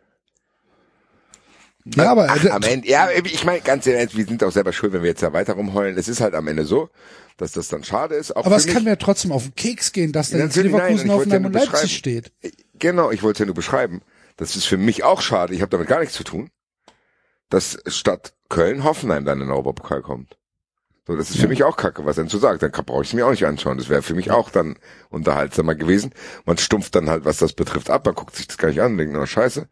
ja, aber Ach, am Ende, ja, ich meine, ganz ehrlich, wir sind auch selber schuld, wenn wir jetzt da weiter rumheulen. Es ist halt am Ende so, dass das dann schade ist. Auch aber es mich. kann mir trotzdem auf den Keks gehen, dass da Ja, jetzt Leverkusen, ich wollte ja Leipzig steht. Genau, ich wollte es ja nur beschreiben. Das ist für mich auch schade. Ich habe damit gar nichts zu tun, dass statt Köln Hoffenheim dann in den Europapokal kommt. So, das ist für mich auch kacke, was denn zu sagen. Dann brauche ich es mir auch nicht anschauen. Das wäre für mich auch dann unterhaltsamer gewesen. Man stumpft dann halt, was das betrifft, ab. Man guckt sich das gar nicht an und denkt nur, scheiße.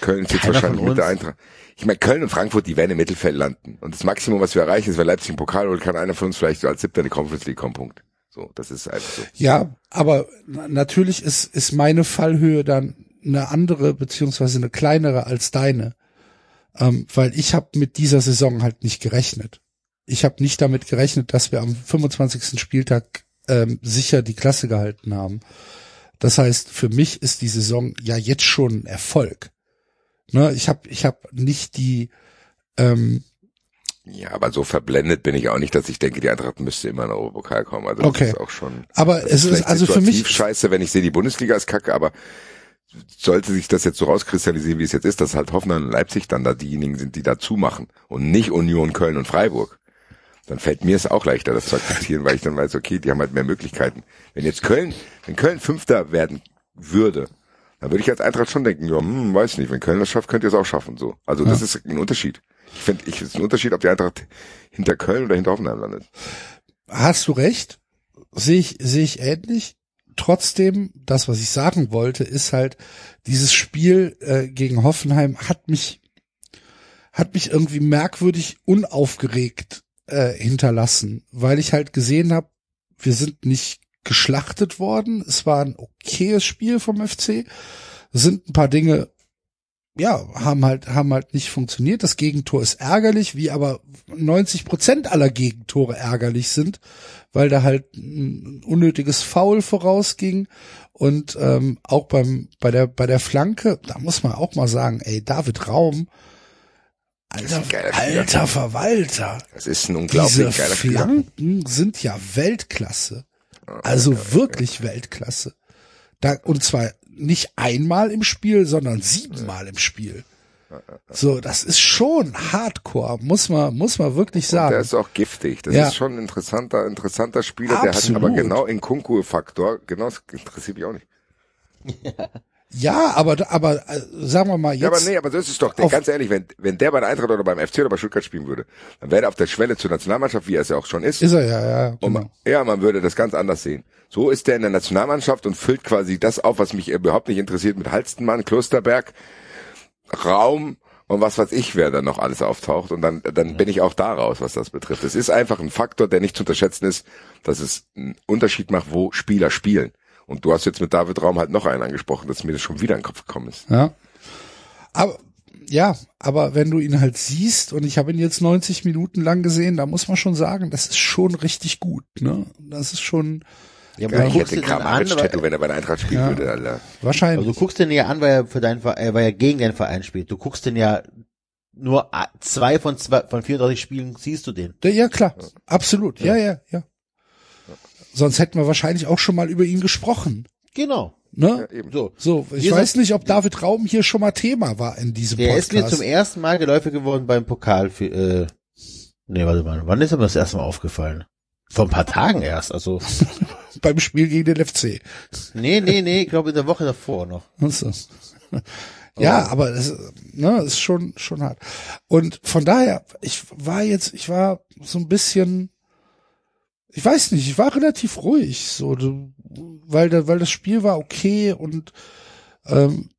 Köln ist jetzt Keiner wahrscheinlich mit der Eintracht. Ich meine, Köln und Frankfurt, die werden im Mittelfeld landen. Und das Maximum, was wir erreichen, ist, wenn Leipzig im Pokal holt, kann einer von uns vielleicht so als Siebter in die Conference League kommen. Punkt. So, das ist einfach so. Ja, aber na- natürlich ist, ist meine Fallhöhe dann eine andere beziehungsweise eine kleinere als deine, ähm, weil ich habe mit dieser Saison halt nicht gerechnet. Ich habe nicht damit gerechnet, dass wir am 25. Spieltag ähm, sicher die Klasse gehalten haben. Das heißt, für mich ist die Saison ja jetzt schon ein Erfolg. Ne, ich habe ich hab nicht die ähm, Ja, aber so verblendet bin ich auch nicht, dass ich denke, die Eintracht müsste immer in den Europapokal kommen. Also Okay. das ist auch schon. aber es ist vielleicht also für mich scheiße, wenn ich sehe, die Bundesliga ist kacke, aber sollte sich das jetzt so rauskristallisieren, wie es jetzt ist, dass halt Hoffenheim und Leipzig dann da diejenigen sind, die da zumachen und nicht Union, Köln und Freiburg, dann fällt mir es auch leichter, das zu akzeptieren, weil ich dann weiß, okay, die haben halt mehr Möglichkeiten. Wenn jetzt Köln, wenn Köln Fünfter werden würde, dann würde ich als Eintracht schon denken, ja, hm, weiß nicht, wenn Köln das schafft, könnt ihr es auch schaffen, so. Also das ist ein Unterschied. Ich finde, ich ist ein Unterschied, ob die Eintracht hinter Köln oder hinter Hoffenheim landet. hast du recht, sehe ich, sehe ich ähnlich. Trotzdem, das, was ich sagen wollte, ist halt, dieses Spiel äh, gegen Hoffenheim hat mich, hat mich irgendwie merkwürdig unaufgeregt äh, hinterlassen, weil ich halt gesehen habe, wir sind nicht geschlachtet worden. Es war ein okayes Spiel vom FC. Sind ein paar Dinge, ja, haben halt, haben halt nicht funktioniert. Das Gegentor ist ärgerlich, wie aber 90 Prozent aller Gegentore ärgerlich sind, weil da halt ein unnötiges Foul vorausging und ähm, auch beim bei der bei der Flanke, da muss man auch mal sagen, ey, David Raum, alter, alter Verwalter, Das ist ein diese unglaublich geiler Spieler. Flanken sind ja Weltklasse. Also wirklich Weltklasse. Da, und zwar nicht einmal im Spiel, sondern siebenmal im Spiel. So, das ist schon Hardcore, muss man, muss man wirklich Der sagen. ist auch giftig. Das Ja. ist schon ein interessanter, interessanter Spieler. Der hat Absolut. aber genau in Kunku-Faktor, genau, das interessiert mich auch nicht. Ja, aber, aber, äh, sagen wir mal jetzt. Ja, aber nee, aber so ist es doch. auf- Ganz ehrlich, wenn, wenn der bei der Eintracht oder beim FC oder bei Stuttgart spielen würde, dann wäre er auf der Schwelle zur Nationalmannschaft, wie er es ja auch schon ist. Ist er, ja, ja, Und genau. man, ja, man würde das ganz anders sehen. So ist der in der Nationalmannschaft und füllt quasi das auf, was mich überhaupt nicht interessiert mit Halstenmann, Klosterberg, Raum und was weiß ich, wer dann noch alles auftaucht. Und dann, dann bin ich auch da raus, was das betrifft. Es ist einfach ein Faktor, der nicht zu unterschätzen ist, dass es einen Unterschied macht, wo Spieler spielen. Und du hast jetzt mit David Raum halt noch einen angesprochen, dass mir das schon wieder in den Kopf gekommen ist. Ja. Aber, ja, aber wenn du ihn halt siehst, und ich habe ihn jetzt 90 Minuten lang gesehen, da muss man schon sagen, das ist schon richtig gut, ne? Das ist schon Ja, Ja, aber ich du guckst hätte Kramaric-Tattoo, wenn er bei der Eintracht spielen Ja. würde, Alter. wahrscheinlich. also du guckst den ja an, weil er für deinen Verein, weil er gegen deinen Verein spielt. Du guckst den ja nur zwei von zwei, von 34 Spielen siehst du den. Ja, ja, klar. Absolut. Ja, ja, ja. Sonst hätten wir wahrscheinlich auch schon mal über ihn gesprochen. Genau. Ne? Ja, eben. So. So, ich Wir weiß nicht, ob David Raum hier schon mal Thema war in diesem Der Podcast. ist mir zum ersten Mal geläufig geworden beim Pokal für, äh, nee, warte mal, wann ist er mir das erste Mal aufgefallen? Vor ein paar Tagen erst, also, beim Spiel gegen den FC. nee, nee, nee, ich glaube in der Woche davor noch. Also. Ja, aber es ne, ist schon schon hart. Und von daher, ich war jetzt, ich war so ein bisschen, ich weiß nicht, ich war relativ ruhig, so, weil weil das Spiel war okay und ähm,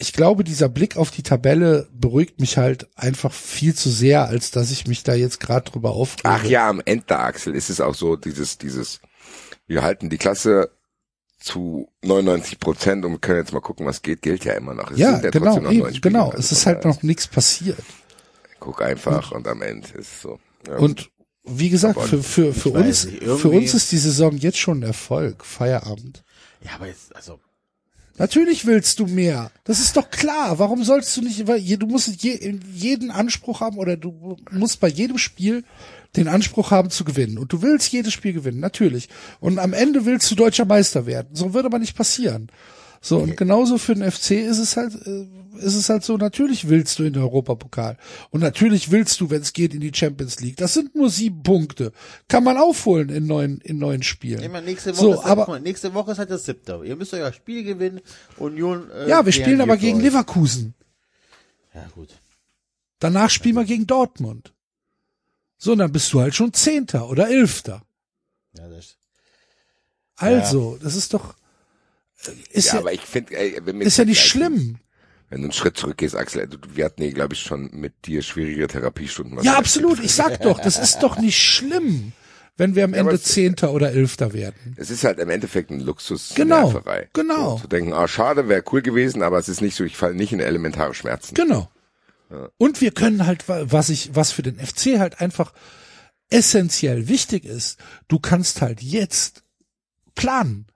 ich glaube, dieser Blick auf die Tabelle beruhigt mich halt einfach viel zu sehr, als dass ich mich da jetzt gerade drüber aufrege. Ach ja, am Ende, Axel, ist es auch so, dieses, dieses, wir halten die Klasse zu 99 Prozent und können jetzt mal gucken, was geht, gilt ja immer noch. Es Ja, sind genau, trotzdem noch neun eben, genau. also Es ist von halt noch nichts passiert. Guck einfach und am Ende ist es so. Ja. Und wie gesagt, für, für, für uns, nicht, für uns ist die Saison jetzt schon ein Erfolg. Feierabend. Ja, aber jetzt, also, Natürlich willst du mehr. Das ist doch klar. Warum sollst du nicht, weil du musst je, jeden Anspruch haben oder du musst bei jedem Spiel den Anspruch haben zu gewinnen. Und du willst jedes Spiel gewinnen, natürlich. Und am Ende willst du deutscher Meister werden. So wird aber nicht passieren. So, und genauso für den FC ist es halt, äh, ist es halt so, natürlich willst du in den Europapokal. Und natürlich willst du, wenn es geht, in die Champions League. Das sind nur sieben Punkte. Kann man aufholen in neuen, in neuen Spielen. immer nächste Woche, So, ist, halt- aber- mal, nächste Woche ist halt das siebte. Ihr müsst das Spiel gewinnen, Union, äh, Ja, wir spielen aber gegen euch. Leverkusen. Ja, gut. Danach spielen wir gegen Dortmund. So, und dann bist du halt schon Zehnter oder Elfter. Ja, das, Also, das ist doch, ist ja, ja, aber ich finde, mir ist ja nicht schlimm. Wenn du einen Schritt zurückgehst, Axel, du, wir hatten eh, glaube ich, schon mit dir schwierige Therapiestunden. was Ja, absolut. Ich sag doch, das ist doch nicht schlimm, wenn wir am Ja, Ende Zehnter oder Elfter werden. Es ist halt im Endeffekt ein Luxus. Genau, Nerverei. genau. So, zu denken, ah, schade, wäre cool gewesen, aber es ist nicht so, ich falle nicht in elementare Schmerzen. Genau. Und wir können halt, wa- was ich, was für den FC halt einfach essentiell wichtig ist, du kannst halt jetzt planen.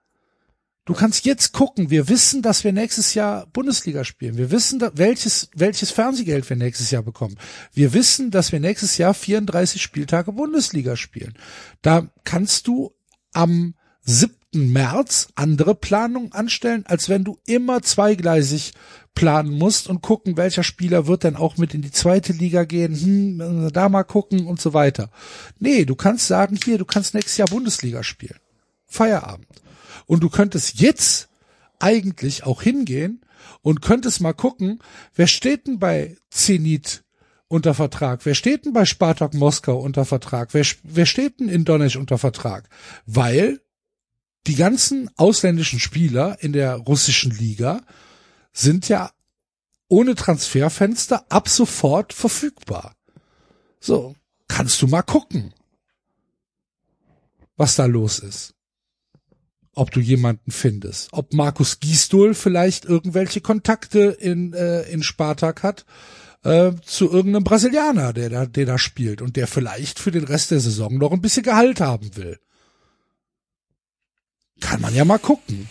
Du kannst jetzt gucken, wir wissen, dass wir nächstes Jahr Bundesliga spielen. Wir wissen, welches, welches Fernsehgeld wir nächstes Jahr bekommen. Wir wissen, dass wir nächstes Jahr 34 Spieltage Bundesliga spielen. Da kannst du am 7. März andere Planungen anstellen, als wenn du immer zweigleisig planen musst und gucken, welcher Spieler wird denn auch mit in die zweite Liga gehen, hm, da mal gucken und so weiter. Nee, du kannst sagen, hier, du kannst nächstes Jahr Bundesliga spielen. Feierabend. Und du könntest jetzt eigentlich auch hingehen und könntest mal gucken, wer steht denn bei Zenit unter Vertrag? Wer steht denn bei Spartak Moskau unter Vertrag? Wer, wer steht denn in Donetsk unter Vertrag? Weil die ganzen ausländischen Spieler in der russischen Liga sind ja ohne Transferfenster ab sofort verfügbar. So, kannst du mal gucken, was da los ist. Ob du jemanden findest. Ob Markus Gisdol vielleicht irgendwelche Kontakte in, äh, in Spartak hat äh, zu irgendeinem Brasilianer, der da, der da spielt und der vielleicht für den Rest der Saison noch ein bisschen Gehalt haben will. Kann man ja mal gucken.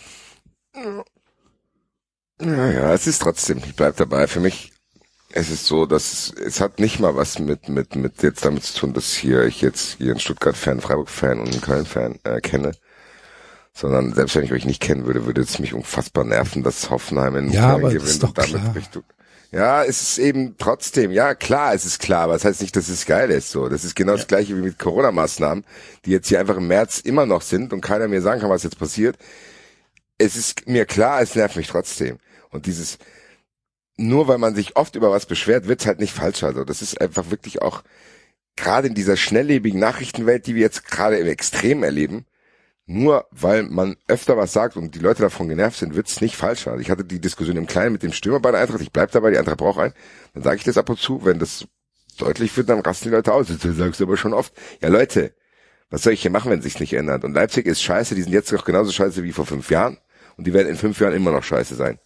Ja, ja, es ist trotzdem, ich bleib dabei. Für mich, es ist so, dass es, es hat nicht mal was mit, mit, mit jetzt damit zu tun, dass hier ich jetzt hier einen Stuttgart-Fan, Freiburg-Fan und einen Köln-Fan äh, kenne. Sondern selbst wenn ich euch nicht kennen würde, würde es mich unfassbar nerven, dass Hoffenheim in Ja, Köln aber das ist doch und damit klar. Richtung. Ja, es ist eben trotzdem, ja klar, es ist klar, aber das heißt nicht, dass es geil ist so. Das ist genau das gleiche wie mit Corona-Maßnahmen, die jetzt hier einfach im März immer noch sind und keiner mir sagen kann, was jetzt passiert. Es ist mir klar, es nervt mich trotzdem. Und dieses, nur weil man sich oft über was beschwert, wird's halt nicht falsch. Also das ist einfach wirklich auch, gerade in dieser schnelllebigen Nachrichtenwelt, die wir jetzt gerade im Extrem erleben, nur weil man öfter was sagt und die Leute davon genervt sind, wird's nicht falscher. Also ich hatte die Diskussion im Kleinen mit dem Stürmer bei der Eintracht, ich bleib dabei, die Eintracht braucht einen. Dann sage ich das ab und zu, wenn das deutlich wird, dann rasten die Leute aus. Das sagst du aber schon oft. Ja Leute, was soll ich hier machen, wenn sich's nicht ändert? Und Leipzig ist scheiße, die sind jetzt noch genauso scheiße wie vor fünf Jahren und die werden in fünf Jahren immer noch scheiße sein.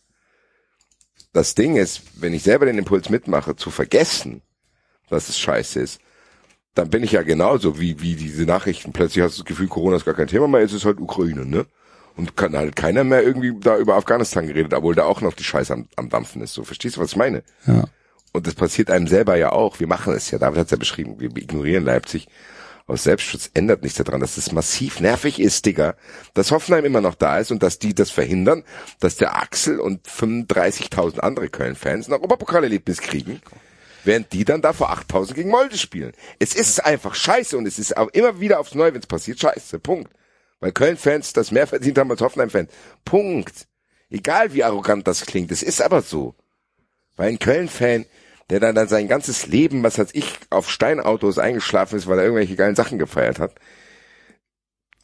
Das Ding ist, wenn ich selber den Impuls mitmache, zu vergessen, dass es scheiße ist, dann bin ich ja genauso wie, wie diese Nachrichten. Plötzlich hast du das Gefühl, Corona ist gar kein Thema mehr, jetzt ist halt Ukraine, ne? Und kann halt keiner mehr irgendwie da über Afghanistan geredet, obwohl da auch noch die Scheiße am, am Dampfen ist. So, verstehst du, was ich meine? Ja. Und das passiert einem selber ja auch. Wir machen es ja, David hat es ja beschrieben, wir ignorieren Leipzig. Aus Selbstschutz ändert nichts daran, dass es massiv nervig ist, Digga, dass Hoffenheim immer noch da ist und dass die das verhindern, dass der Axel und 35.000 andere Köln-Fans ein Europapokalerlebnis kriegen, während die dann da vor 8.000 gegen Molde spielen. Es ist einfach scheiße und es ist auch immer wieder aufs Neue, wenn es passiert, scheiße, Punkt. Weil Köln-Fans das mehr verdient haben als Hoffenheim-Fans. Punkt. Egal wie arrogant das klingt, es ist aber so. Weil ein Köln-Fan, der dann, dann sein ganzes Leben, was weiß ich, auf Steinautos eingeschlafen ist, weil er irgendwelche geilen Sachen gefeiert hat,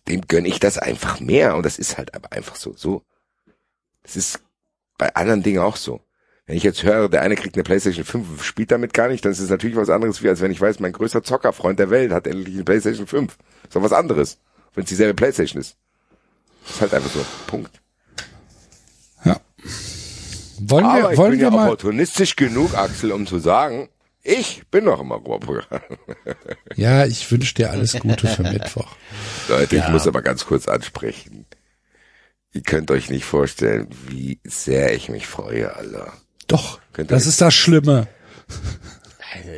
dem gönn ich das einfach mehr. Und das ist halt aber einfach so. So. Das ist bei anderen Dingen auch so. Wenn ich jetzt höre, der eine kriegt eine Playstation 5, spielt damit gar nicht, dann ist es natürlich was anderes, wie als wenn ich weiß, mein größter Zockerfreund der Welt hat endlich eine Playstation 5. Ist doch was anderes, wenn es dieselbe Playstation ist. Ist halt einfach so. Punkt. Ja. Wollen Aber wir, ich wollen bin wir ja mal, opportunistisch genug, Axel, um zu sagen, ich bin noch im Europapokal. ja, ich wünsche dir alles Gute für Mittwoch. Leute, ich Ja. muss aber ganz kurz ansprechen. Ihr könnt euch nicht vorstellen, wie sehr ich mich freue, Alter. Doch, das ist das Schlimme.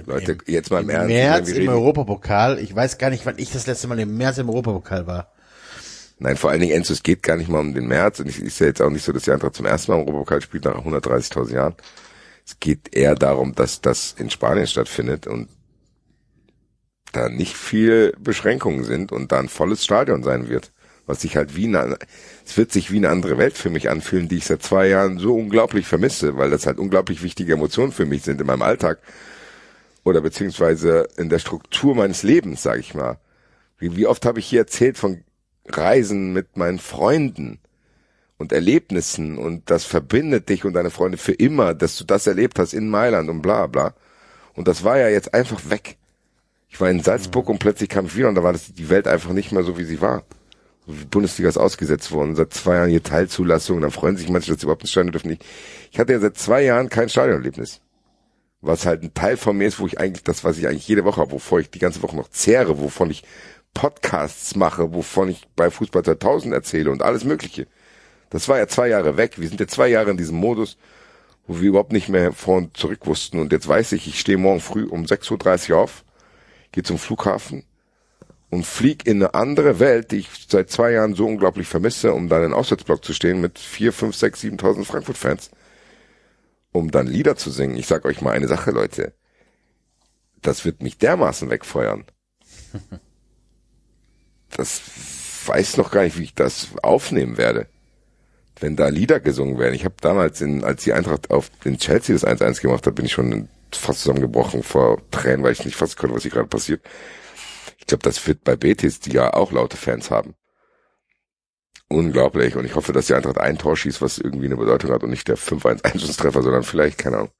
Leute, jetzt mal im Im Ernst. März im Europapokal. Ich weiß gar nicht, wann ich das letzte Mal im März im Europapokal war. Nein, vor allen Dingen, Enzo, es geht gar nicht mal um den März. Und es ist ja jetzt auch nicht so, dass die Eintracht zum ersten Mal im Europapokal spielt nach 130.000 Jahren. Es geht eher darum, dass das in Spanien stattfindet und da nicht viel Beschränkungen sind und da ein volles Stadion sein wird. Was sich halt wie eine, es wird sich wie eine andere Welt für mich anfühlen, die ich seit zwei Jahren so unglaublich vermisse, weil das halt unglaublich wichtige Emotionen für mich sind in meinem Alltag oder beziehungsweise in der Struktur meines Lebens, sage ich mal. Wie, wie oft habe ich hier erzählt von Reisen mit meinen Freunden und Erlebnissen und das verbindet dich und deine Freunde für immer, dass du das erlebt hast in Mailand und bla bla. Und das war ja jetzt einfach weg. Ich war in Salzburg und plötzlich kam ich wieder und da war das die Welt einfach nicht mehr so, wie sie war. Bundesliga ist ausgesetzt worden. Seit zwei Jahren hier Teilzulassung, dann freuen sich manche, dass sie überhaupt ins Stadion dürfen nicht. Ich hatte ja seit zwei Jahren kein Stadionerlebnis. Was halt ein Teil von mir ist, wo ich eigentlich, das, was ich eigentlich jede Woche habe, wovor ich die ganze Woche noch zehre, wovon ich Podcasts mache, wovon ich bei Fußball 2000 erzähle und alles Mögliche. Das war ja zwei Jahre weg. Wir sind ja zwei Jahre in diesem Modus, wo wir überhaupt nicht mehr vor und zurück wussten. Und jetzt weiß ich, ich stehe morgen früh um 6.30 Uhr auf, gehe zum Flughafen und flieg in eine andere Welt, die ich seit zwei Jahren so unglaublich vermisse, um dann in Auswärtsblock zu stehen mit vier, fünf, sechs, siebentausend Frankfurt-Fans, um dann Lieder zu singen. Ich sag euch mal eine Sache, Leute. Das wird mich dermaßen wegfeuern. Das weiß noch gar nicht, wie ich das aufnehmen werde. Wenn da Lieder gesungen werden. Ich habe damals, in, als die Eintracht auf den Chelsea das 1-1 gemacht hat, bin ich schon fast zusammengebrochen vor Tränen, weil ich nicht fassen konnte, was hier gerade passiert. Ich glaube, das wird bei Betis, die ja auch laute Fans haben. Unglaublich. Und ich hoffe, dass die Eintracht ein Tor schießt, was irgendwie eine Bedeutung hat und nicht der 5-1-1-Treffer, sondern vielleicht, keine Ahnung,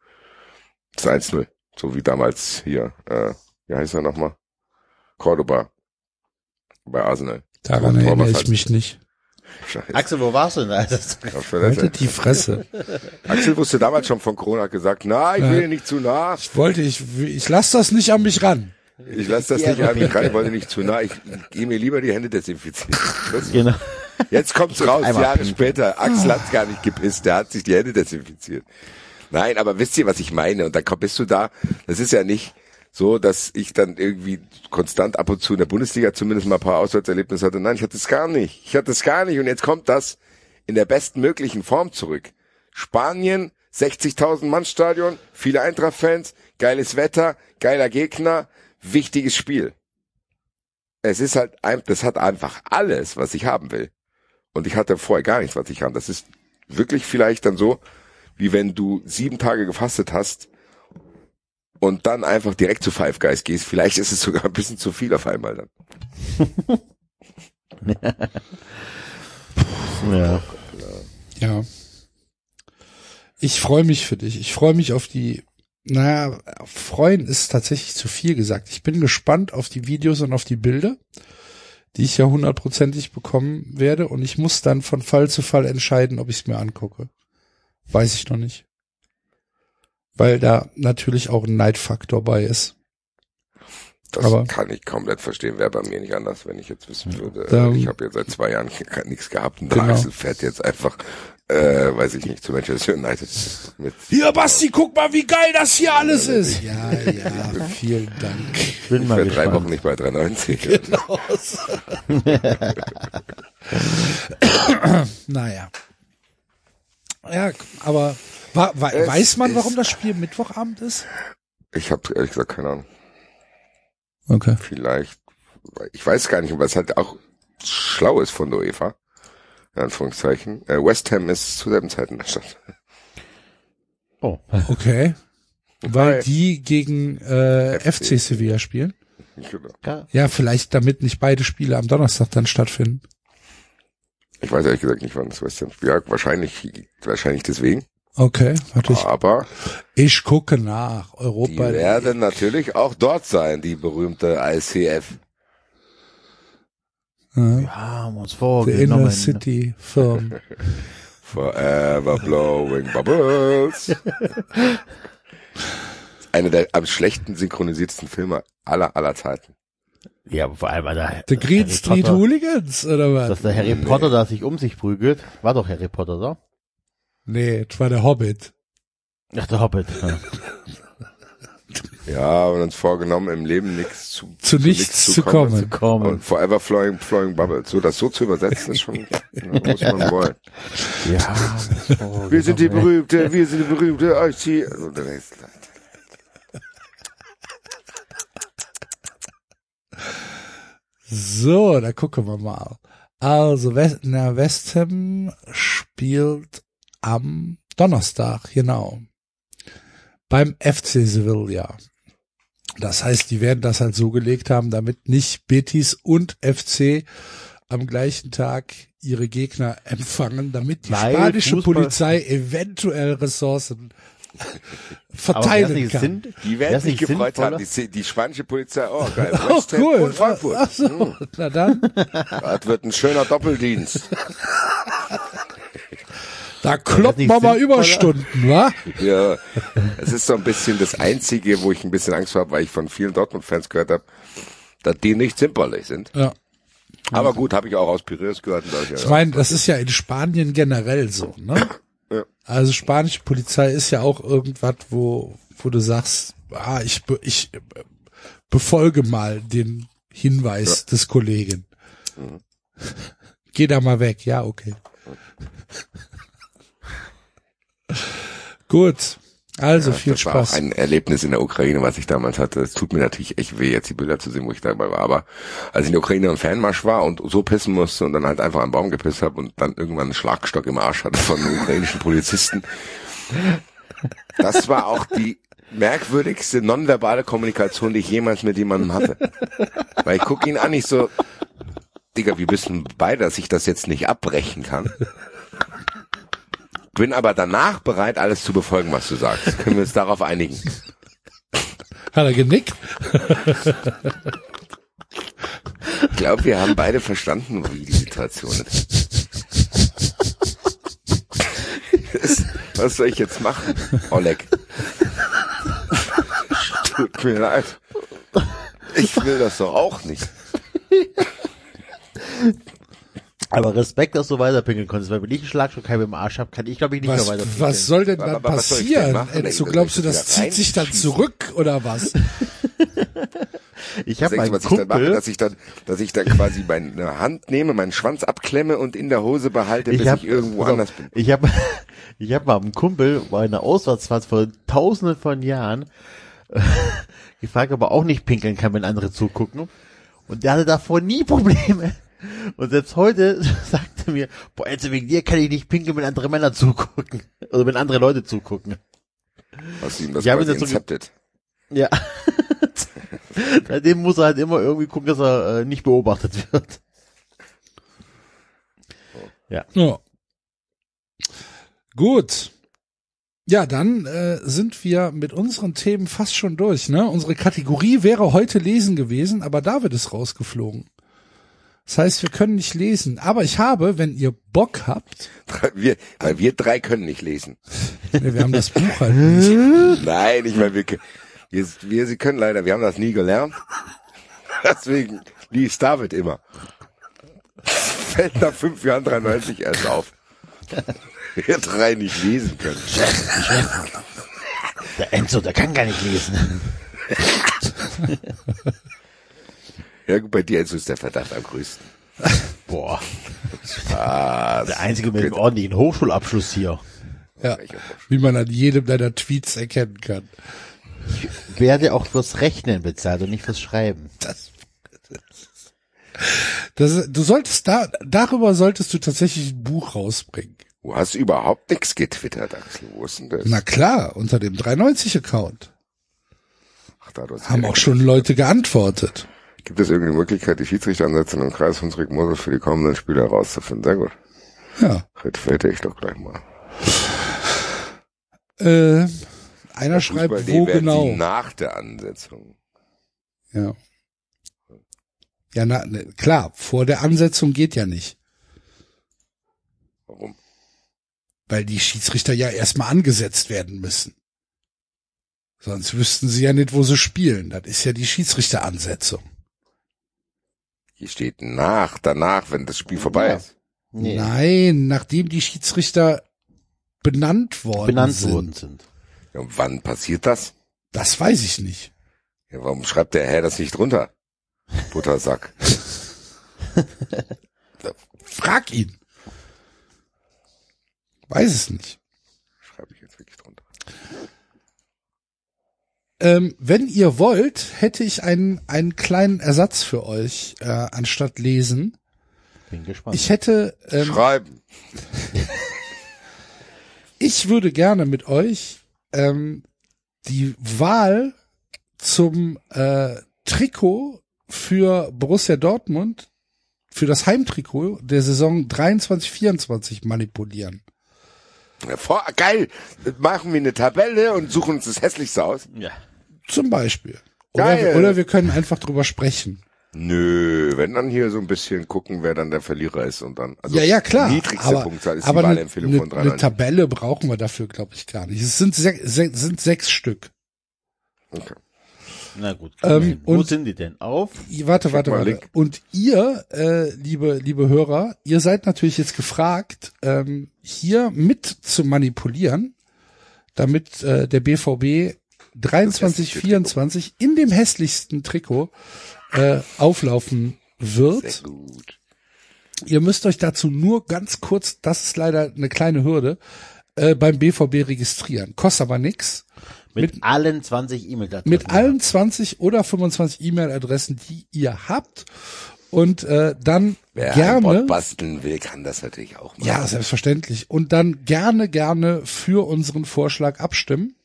das 1-0. So wie damals hier, äh, wie heißt er nochmal? Cordoba bei Arsenal. Daran So erinnere ich mich nicht. Scheiße. Axel, wo warst du denn? Alter? Auf Toilette. Haltet die Fresse. Axel wusste damals schon von Corona, hat gesagt, na, ich will dir nicht zu nah. Ich wollte, ich, ich lass das nicht an mich ran. Ich lasse das nicht an mich rein, ich wollte nicht zu nah. Ich gehe mir lieber die Hände desinfizieren. Das, Genau. jetzt kommt's raus, Einmal Jahre später. Axel hat's gar nicht gepisst, der hat sich die Hände desinfiziert. Nein, aber wisst ihr, was ich meine? Und dann bist du da. Das ist ja nicht so, dass ich dann irgendwie konstant ab und zu in der Bundesliga zumindest mal ein paar Auswärtserlebnisse hatte. Nein, ich hatte es gar nicht. Ich hatte es gar nicht. Und jetzt kommt das in der bestmöglichen Form zurück. Spanien, 60.000 Mann Stadion, viele Eintracht-Fans, geiles Wetter, geiler Gegner, wichtiges Spiel. Es ist halt, ein- das hat einfach alles, was ich haben will. Und ich hatte vorher gar nichts, was ich haben. Das ist wirklich vielleicht dann so, wie wenn du sieben Tage gefastet hast und dann einfach direkt zu Five Guys gehst. Vielleicht ist es sogar ein bisschen zu viel auf einmal dann. Ja. Ja. Ich freue mich für dich. Ich freue mich auf die, naja, freuen ist tatsächlich zu viel gesagt. Ich bin gespannt auf die Videos und auf die Bilder, die ich ja hundertprozentig bekommen werde und ich muss dann von Fall zu Fall entscheiden, ob ich es mir angucke. Weiß ich noch nicht. Weil da natürlich auch ein Neidfaktor bei ist. Das Aber- kann ich komplett verstehen. Wäre bei mir nicht anders, wenn ich jetzt wissen würde. Da- ich habe jetzt seit zwei Jahren nichts gehabt und der Genau. Axel fährt jetzt einfach, äh, weiß ich nicht, zu Manchester United mit. Hier, Basti, guck mal, wie geil das hier alles ist. Ja, ja, vielen Dank. Bin Ich mal drei. Wochen nicht bei 390. Genau. naja. Ja, aber wa wa weiß man, warum das Spiel Mittwochabend ist? Ich habe ehrlich gesagt keine Ahnung. Okay. Vielleicht, ich weiß gar nicht, aber es halt auch schlau ist von der UEFA. In Anführungszeichen. Äh, West Ham ist zur selben Zeit in der Stadt. Oh. Okay. Weil Weil- die gegen äh, FC. FC Sevilla spielen. Genau. Ja. Ja, vielleicht damit nicht beide Spiele am Donnerstag dann stattfinden. Ich weiß ehrlich gesagt nicht, wann das West Ham spielt. Ja, wahrscheinlich, wahrscheinlich deswegen. Okay, warte ich. Aber Ich gucke nach. die Europa. werden natürlich auch dort sein, die berühmte ICF. Ja, Wir haben uns the vorgenommen. Inner City Firm. Forever blowing bubbles. Einer der am schlechten synchronisiertesten Filme aller, aller Zeiten. Ja, aber vor allem, Alter. The Green Harry Street Potter, Hooligans, oder was? Dass der Harry Potter da sich um sich prügelt. War doch Harry Potter, so? Nee, das war der Hobbit. Ach, der Hobbit. Ja. Ja, haben uns vorgenommen, im Leben nichts zu, Zu nichts zu kommen. Zu kommen. Und forever flowing, flowing bubbles. So, das so zu übersetzen, ist schon, muss man wollen. Ja. Wir sind die berühmte, wir sind die berühmte IC. Also, So, da gucken wir mal. Also, West, na, West Ham spielt am Donnerstag, genau. Beim FC Sevilla. Das heißt, die werden das halt so gelegt haben, damit nicht Betis und FC am gleichen Tag ihre Gegner empfangen, damit die Weil spanische Fußball- Polizei eventuell Ressourcen verteilen kann. Sinn- Die werden sich nicht gefreut haben, sinnvoller? die, die spanische Polizei. Oh, geil. Oh, cool. Und Frankfurt. Ach so, na dann. Das wird ein schöner Doppeldienst. Da nicht wir mal? Überstunden, wa? Ja, es ist so ein bisschen das Einzige, wo ich ein bisschen Angst habe, weil ich von vielen Dortmund-Fans gehört habe, dass die nicht zimperlich sind. Ja. Aber gut, habe ich auch aus Piraeus gehört. Ich, Ich ja, meine, das ist ja in Spanien generell so, ne? Ja. Also spanische Polizei ist ja auch irgendwas, wo, wo du sagst, ah, ich, ich befolge mal den Hinweis des Kollegen. Mhm. Geh da mal weg, ja, okay. Gut. Also viel das war auch Spaß. ein Erlebnis in der Ukraine, was ich damals hatte. Es tut mir natürlich echt weh, jetzt die Bilder zu sehen, wo ich dabei war. Aber als ich in der Ukraine im Fanmarsch war und so pissen musste und dann halt einfach am Baum gepisst habe und dann irgendwann einen Schlagstock im Arsch hatte von ukrainischen Polizisten. Das war auch die merkwürdigste nonverbale Kommunikation, die ich jemals mit jemandem hatte. Weil ich gucke ihn an, ich so, Digga, wir wissen beide, dass ich das jetzt nicht abbrechen kann. Bin aber danach bereit, alles zu befolgen, was du sagst. Können wir uns darauf einigen? Hat er genickt? Ich glaube, wir haben beide verstanden, wie die Situation ist. Das- Was soll ich jetzt machen, Oleg? Tut mir leid. Ich will das doch auch nicht. Aber Respekt, dass du weiterpinkeln konntest, weil wenn ich einen Schlagstockheim im Arsch habe, kann ich glaube ich nicht Was, mehr weiter was soll denn Aber- dann aber denn passieren? Enzo, Ey, glaubst du, das zieht sich dann zurück oder was? Ich habe meinen was ich dann mache, Kumpel, dass ich dann, dass ich dann quasi meine Hand nehme, meinen Schwanz abklemme und in der Hose behalte, bis ich habe ich irgendwo auf, anders bin. Ich habe ich habe mal einen Kumpel bei einer Auswärtsfahrt vor tausenden von Jahren gefragt, ob er auch nicht pinkeln kann, wenn andere zugucken. Und der hatte davor nie Probleme. Und selbst heute sagt er mir, boah, also wegen dir kann ich nicht pinkeln, wenn andere Männer zugucken. Oder wenn andere Leute zugucken. Hast du ihm das Ich habe quasi incepted? Ja. Seitdem muss er halt immer irgendwie gucken, dass er äh, nicht beobachtet wird. Ja. Gut. Ja, dann äh, sind wir mit unseren Themen fast schon durch. Ne? Unsere Kategorie wäre heute lesen gewesen, aber David ist rausgeflogen. Das heißt, wir können nicht lesen. Aber ich habe, wenn ihr Bock habt, Wir, weil wir drei können nicht lesen. wir haben das Buch halt nicht. Nein, ich meine, wir, wir, wir, sie können leider, wir haben das nie gelernt. Deswegen liest David immer. Fällt nach fünf Jahren 93 erst auf. Wir drei nicht lesen können. Der Enzo, der kann gar nicht lesen. Ja gut, bei dir ist der Verdacht am größten. Boah, Ah, der einzige mit einem ordentlichen Hochschulabschluss hier. Ja, wie man an jedem deiner Tweets erkennen kann. Werde auch fürs Rechnen bezahlt und nicht fürs Schreiben. Das, das, du solltest da, darüber solltest du tatsächlich ein Buch rausbringen. Du hast überhaupt nichts getwittert, Axel. Wo ist denn das? Na klar, unter dem 390-Account. Ach, da, du hast Haben auch schon Leute geantwortet. Gibt es irgendeine Möglichkeit, die Schiedsrichteransätze im Kreis von Rick Moses für die kommenden Spiele herauszufinden? Sehr gut. Ja. Retweete ich doch gleich mal. Äh, einer schreibt, wo genau. Nach der Ansetzung. Ja. Ja, na, ne, klar, vor der Ansetzung geht ja nicht. Warum? Weil die Schiedsrichter ja erstmal angesetzt werden müssen. Sonst wüssten sie ja nicht, wo sie spielen. Das ist ja die Schiedsrichteransetzung. Hier steht nach, danach, wenn das Spiel vorbei Ja. ist. Nee, Nein, nachdem die Schiedsrichter benannt worden benannt sind. worden sind. Ja, und wann passiert das? Das weiß ich nicht. Ja, warum schreibt der Herr das nicht drunter? Buttersack. Frag ihn. Weiß es nicht. Schreibe ich jetzt wirklich drunter. Ähm, wenn ihr wollt, hätte ich einen, einen kleinen Ersatz für euch, äh, anstatt lesen. Bin gespannt. Ich hätte, ähm, Schreiben. ich würde gerne mit euch ähm, die Wahl zum äh, Trikot für Borussia Dortmund für das Heimtrikot der Saison 23-24 manipulieren. Ja, vor, geil. Machen wir eine Tabelle und suchen uns das Hässlichste aus. Ja. Zum Beispiel. Oder, Geil. oder wir können einfach drüber sprechen. Nö, wenn dann hier so ein bisschen gucken, wer dann der Verlierer ist und dann. Also ja, ja, klar. Niedrigste aber Punktzahl ist aber die eine, Wahlempfehlung eine, von eine 93. Tabelle brauchen wir dafür, glaube ich, gar nicht. Es sind, sech, se, sind sechs Stück. Okay. Na gut. Ähm, Wo und- sind die denn? Auf? Warte, warte, warte. Link. Und ihr, äh, liebe, liebe Hörer, ihr seid natürlich jetzt gefragt, ähm, hier mit zu manipulieren, damit äh, der BVB 23, 24 in dem hässlichsten Trikot äh, auflaufen wird. Sehr gut. Ihr müsst euch dazu nur ganz kurz, das ist leider eine kleine Hürde, äh, beim BVB registrieren. Kostet aber nix. Mit, allen 20 E-Mail-Adressen. Mit allen 20 oder 25 E-Mail-Adressen, die ihr habt. Und äh, dann Wer ein gerne, Bot basteln will, kann das natürlich auch machen. ja, selbstverständlich. Und dann gerne, gerne für unseren Vorschlag abstimmen.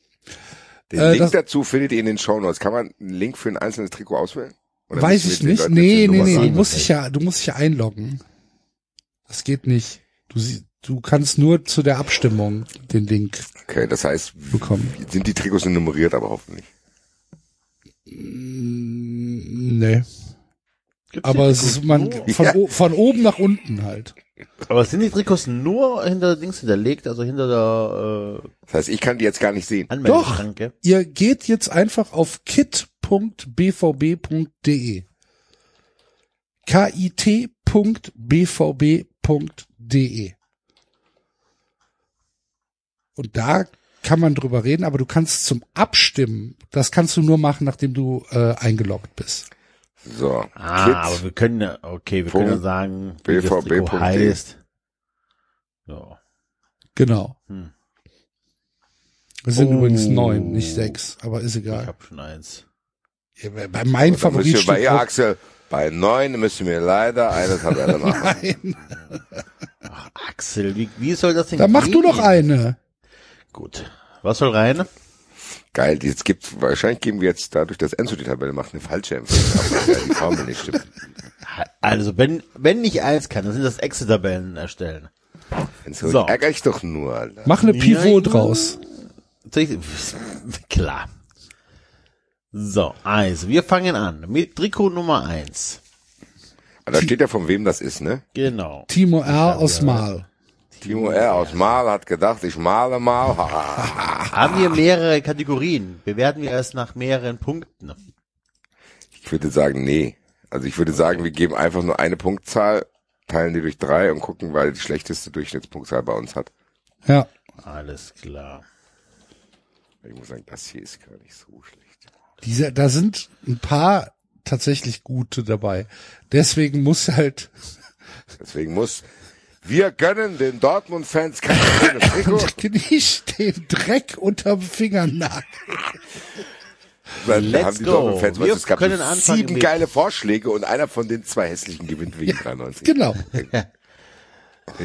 Den äh, Link das- dazu findet ihr in den Shownotes. Kann man einen Link für ein einzelnes Trikot auswählen? Oder Weiß ich nicht. Nee, nee, nee. Du musst dich ja, du musst dich ja einloggen. Das geht nicht. Du, sie- du kannst nur zu der Abstimmung den Link Okay, das heißt, bekommen. sind die Trikots nummeriert, aber hoffentlich. Nee. Gibt's Aber es ist man von, o- von oben nach unten halt. Aber sind die Trikots nur hinter Dings hinterlegt, also hinter der äh, Das heißt, ich kann die jetzt gar nicht sehen. Anmeldeschranke? Ihr geht jetzt einfach auf kit.bvb.de. kit.bvb.de. Und da kann man drüber reden, aber du kannst zum Abstimmen, das kannst du nur machen, nachdem du äh, eingeloggt bist. So, Ah, Kids. aber wir können ja, okay, wir Punkt können ja sagen, wie das BVB. Trikot heißt. So. Genau. Hm. Es sind Oh. übrigens neun, nicht sechs, aber ist Ich egal. habe schon eins. Ja, bei meinem müsst Favorit bei ihr, Axel, bei neun müssen wir leider eine Tabelle machen. Nein. Ach, Axel, wie, wie soll das denn Dann mach gehen? du doch eine. Gut. Was soll rein? Geil, jetzt gibt, wahrscheinlich geben wir jetzt dadurch, dass Enzo die Tabelle macht, eine falsche Empfehlung, weil die Formel nicht stimmt. Also, wenn, wenn ich eins kann, dann sind das Excel-Tabellen erstellen. Enzo, So. ich ärgere ich doch nur, Alter. Mach eine Pivot Ja, draus. Klar. So, also, wir fangen an mit Trikot Nummer eins. Da steht ja von wem das ist, ne? Genau. Timo R. aus Mal. Timo R. aus Mal hat gedacht, ich male mal. Haben wir mehrere Kategorien? Bewerten wir es nach mehreren Punkten. Ich würde sagen, nee. Also ich würde sagen, wir geben einfach nur eine Punktzahl, teilen die durch drei und gucken, weil die schlechteste Durchschnittspunktzahl bei uns hat. Ja. Alles klar. Ich muss sagen, das hier ist gar nicht so schlecht. Diese, da sind ein paar tatsächlich gute dabei. Deswegen muss halt, Deswegen muss, wir gönnen den Dortmund-Fans kein Trikot. nicht den Dreck unterm Fingernagel. Dann Let's haben die go. Dortmund-Fans, Wir was es gab sieben mit- geile Vorschläge und einer von den zwei hässlichen gewinnt wegen 93. Genau.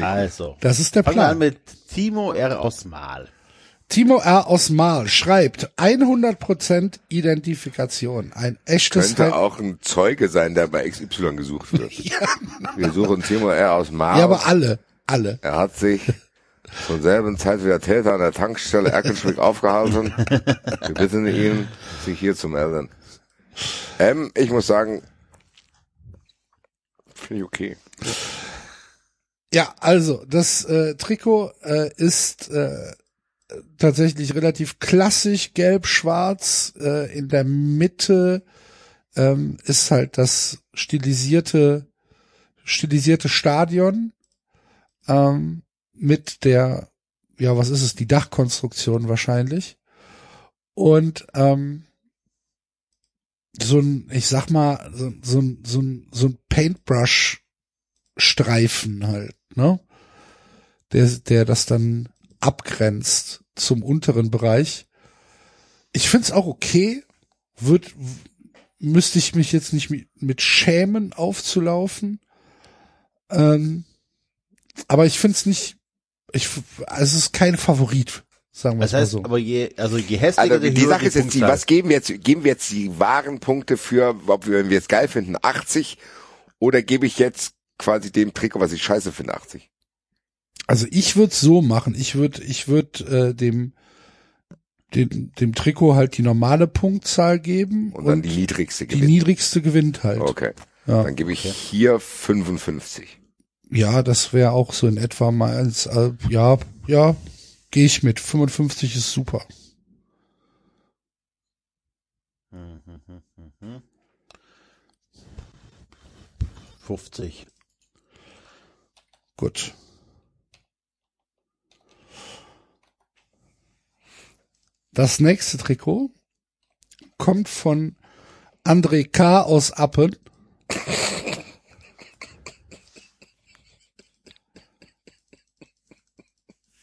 Also. Das ist der Fangen wir an Plan. mit Timo R. aus Mal. Timo R. aus Mal schreibt 100% Identifikation. Ein echtes Könnte Heim- auch ein Zeuge sein, der bei XY gesucht wird. Wir suchen Timo R. aus Mars. Ja, aber alle. Alle. Er hat sich zur selben Zeit wie der Täter an der Tankstelle Erkenschwick aufgehalten. Wir bitten ihn, sich hier zu melden. Ähm, ich muss sagen, finde ich okay. Ja, also das äh, Trikot äh, ist äh, tatsächlich relativ klassisch gelb-schwarz. Äh, in der Mitte ähm, ist halt das stilisierte stilisierte Stadion ähm, mit der ja was ist es die Dachkonstruktion wahrscheinlich und ähm, so ein ich sag mal so, so ein so ein so ein Paintbrush Streifen halt, ne? Der, der das dann abgrenzt zum unteren Bereich. Ich find's auch okay. Wird, müsste ich mich jetzt nicht mit, mit schämen aufzulaufen. Ähm, aber ich find's nicht, ich, also es ist kein Favorit, sagen wir Das es mal heißt, so. aber je, also je hässlicher, Also die höher Sache ist jetzt die, was geben wir jetzt, geben wir jetzt die wahren Punkte für, ob wir, wenn wir es geil finden, 80 oder gebe ich jetzt quasi dem Trikot, was ich scheiße finde, 80. Also ich würde so machen. Ich würde, ich würde äh, dem, dem dem Trikot halt die normale Punktzahl geben Und, dann die niedrigste die gewinnt. niedrigste gewinnt halt. Okay. Ja. Dann gebe ich hier 55. Ja, das wäre auch so in etwa mal als, äh, ja, ja, gehe ich mit. 55 ist super. Mhm. 50. Gut. Das nächste Trikot kommt von André K. aus Appen.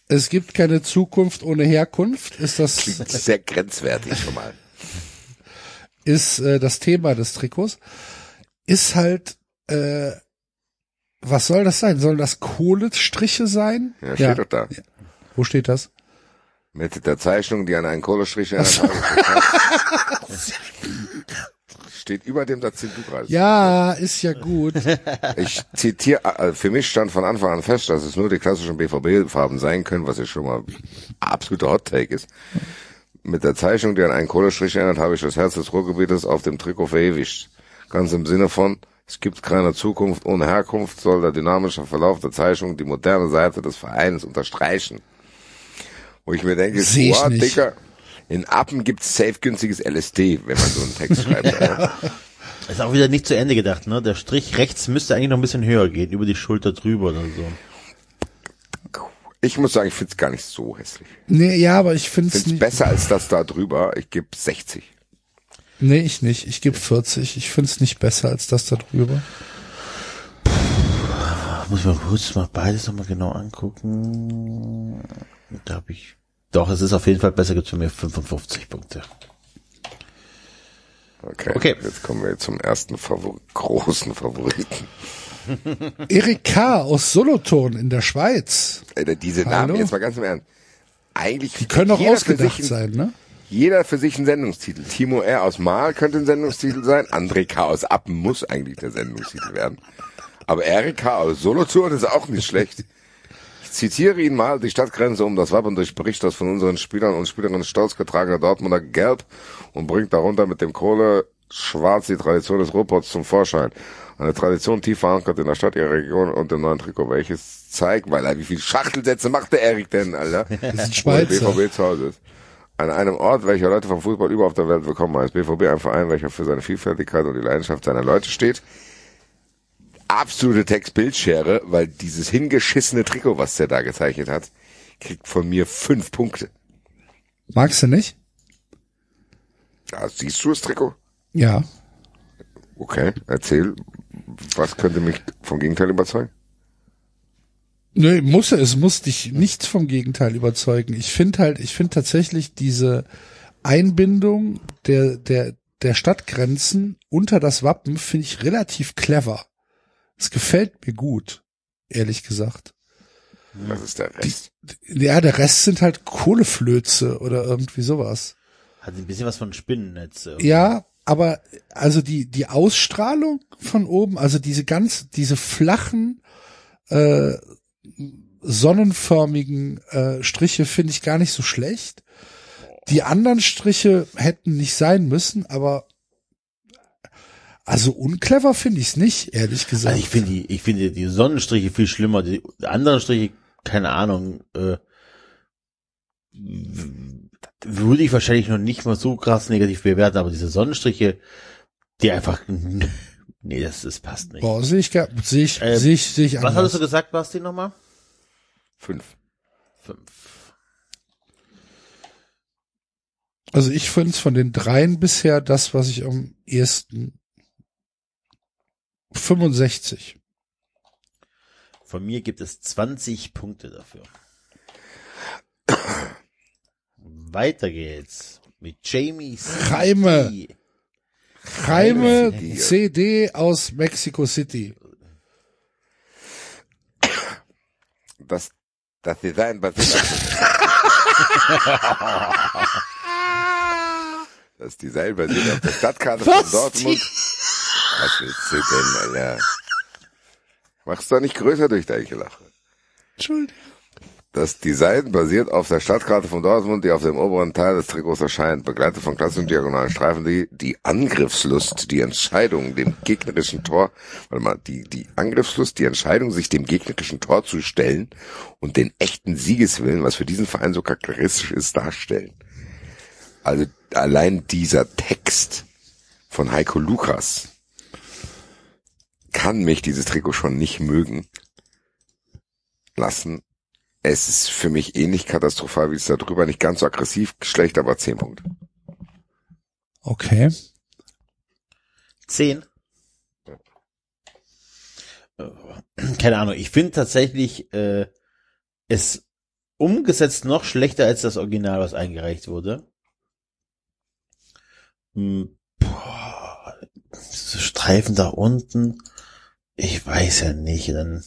Es gibt keine Zukunft ohne Herkunft, ist das, Klingt sehr grenzwertig schon mal. ist äh, das Thema des Trikots. Ist halt, äh, was soll das sein? Sollen das Kohlestriche sein? Ja, steht doch da. Wo steht das? Mit der Zeichnung, die an einen Kohlestrich erinnert. steht über dem Satz, den du gerade Ja, ist ja gut. Ich zitiere, äh, für mich stand von Anfang an fest, dass es nur die klassischen BVB-Farben sein können, was ja schon mal absoluter Hot-Take ist. Mit der Zeichnung, die an einen Kohlestrich erinnert, habe ich das Herz des Ruhrgebietes auf dem Trikot verewigt. Ganz im Sinne von, es gibt keine Zukunft ohne Herkunft, soll der dynamische Verlauf der Zeichnung die moderne Seite des Vereins unterstreichen. Wo ich mir denke, Seh ich boah, nicht. Dicker, in Appen gibt's safe günstiges LSD, wenn man so einen Text schreibt. Alter. Ist auch wieder nicht zu Ende gedacht, ne? Der Strich rechts müsste eigentlich noch ein bisschen höher gehen, über die Schulter drüber oder so. Ich muss sagen, ich find's gar nicht so hässlich. Nee, ja, aber ich finde es Find's nicht. besser als das da drüber. Ich gebe 60. Nee, ich nicht. Ich gebe 40. Ich finde es nicht besser als das da drüber. Muss ich mal kurz mal beides nochmal genau angucken. Da habe ich. Doch, es ist auf jeden Fall besser, gibt's für mir 55 Punkte. Okay. Okay. Jetzt kommen wir zum ersten Favor großen Favoriten. Erik K. aus Solothurn in der Schweiz. Äh, diese Hallo? Namen, jetzt mal ganz im Ernst. Eigentlich Die können für ausgedacht sein, ne? Jeder für sich ein Sendungstitel. Timo R. aus Mahl könnte ein Sendungstitel sein. André K. aus Appen muss eigentlich der Sendungstitel werden. Aber Erik K. aus Solothurn ist auch nicht schlecht. Ich zitiere ihn mal, die Stadtgrenze um das Wappen durchbricht das von unseren Spielern und Spielerinnen stolz getragene Dortmunder Gelb und bringt darunter mit dem Kohle schwarz die Tradition des Ruhrpots zum Vorschein. Eine Tradition tief verankert in der Stadt, ihrer Region und dem neuen Trikot, welches zeigt, weil er, wie viele Schachtelsätze macht der Erik denn, Alter? Das ist ein Schweizer. BVB zu Hause ist. An einem Ort, welcher Leute vom Fußball überall auf der Welt willkommen heißt. BVB ein Verein, welcher für seine Vielfältigkeit und die Leidenschaft seiner Leute steht. Absolute Text-Bildschere, weil dieses hingeschissene Trikot, was der da gezeichnet hat, kriegt von mir fünf Punkte. Magst du nicht? Ja, siehst du das Trikot? Ja. Okay, erzähl, was könnte mich vom Gegenteil überzeugen? Nee, muss es muss dich nichts vom Gegenteil überzeugen. Ich finde halt, ich finde tatsächlich diese Einbindung der, der, der Stadtgrenzen unter das Wappen finde ich relativ clever. Es gefällt mir gut, ehrlich gesagt. Das ist der Rest. Ja, der Rest sind halt Kohleflöze oder irgendwie sowas. Hat ein bisschen was von Spinnennetz. irgendwie. Ja, aber also die die Ausstrahlung von oben, also diese ganz diese flachen äh, sonnenförmigen äh, Striche finde ich gar nicht so schlecht. Die anderen Striche hätten nicht sein müssen, aber also unclever finde ich es nicht, ehrlich gesagt. Also ich finde die, ich finde die Sonnenstriche viel schlimmer. Die anderen Striche, keine Ahnung, äh, würde ich wahrscheinlich noch nicht mal so krass negativ bewerten, aber diese Sonnenstriche, die einfach, nee, das, das passt nicht. Boah, sehe ich, sehe ich, Äh, sehe ich, sehe ich Was hattest du gesagt, Basti, nochmal? Fünf. Fünf. Also ich finde es von den dreien bisher das, was ich am ehesten 65. Von mir gibt es 20 Punkte dafür. Weiter geht's mit Jamie C. Reime. Reime CD. CD aus Mexico City. Das, das Design basiert auf Das Design basiert auf der Stadtkarte Was? von Dortmund. Was willst du denn, Alter? Mach's doch nicht größer durch deine Lache. Entschuldigung. Das Design basiert auf der Stadtkarte von Dortmund, die auf dem oberen Teil des Trikots erscheint, begleitet von klassischen diagonalen Streifen, die die Angriffslust, die Entscheidung, dem gegnerischen Tor, warte mal, die, die Angriffslust, die Entscheidung, sich dem gegnerischen Tor zu stellen und den echten Siegeswillen, was für diesen Verein so charakteristisch ist, darstellen. Also allein dieser Text von Heiko Lukas kann mich dieses Trikot schon nicht mögen lassen. Es ist für mich ähnlich katastrophal wie es da drüber, nicht ganz so aggressiv, schlecht, aber 10 Punkte. Okay. Zehn. Keine Ahnung, ich finde tatsächlich äh, es umgesetzt noch schlechter als das Original, was eingereicht wurde. Hm, boah, diese Streifen da unten, ich weiß ja nicht, dann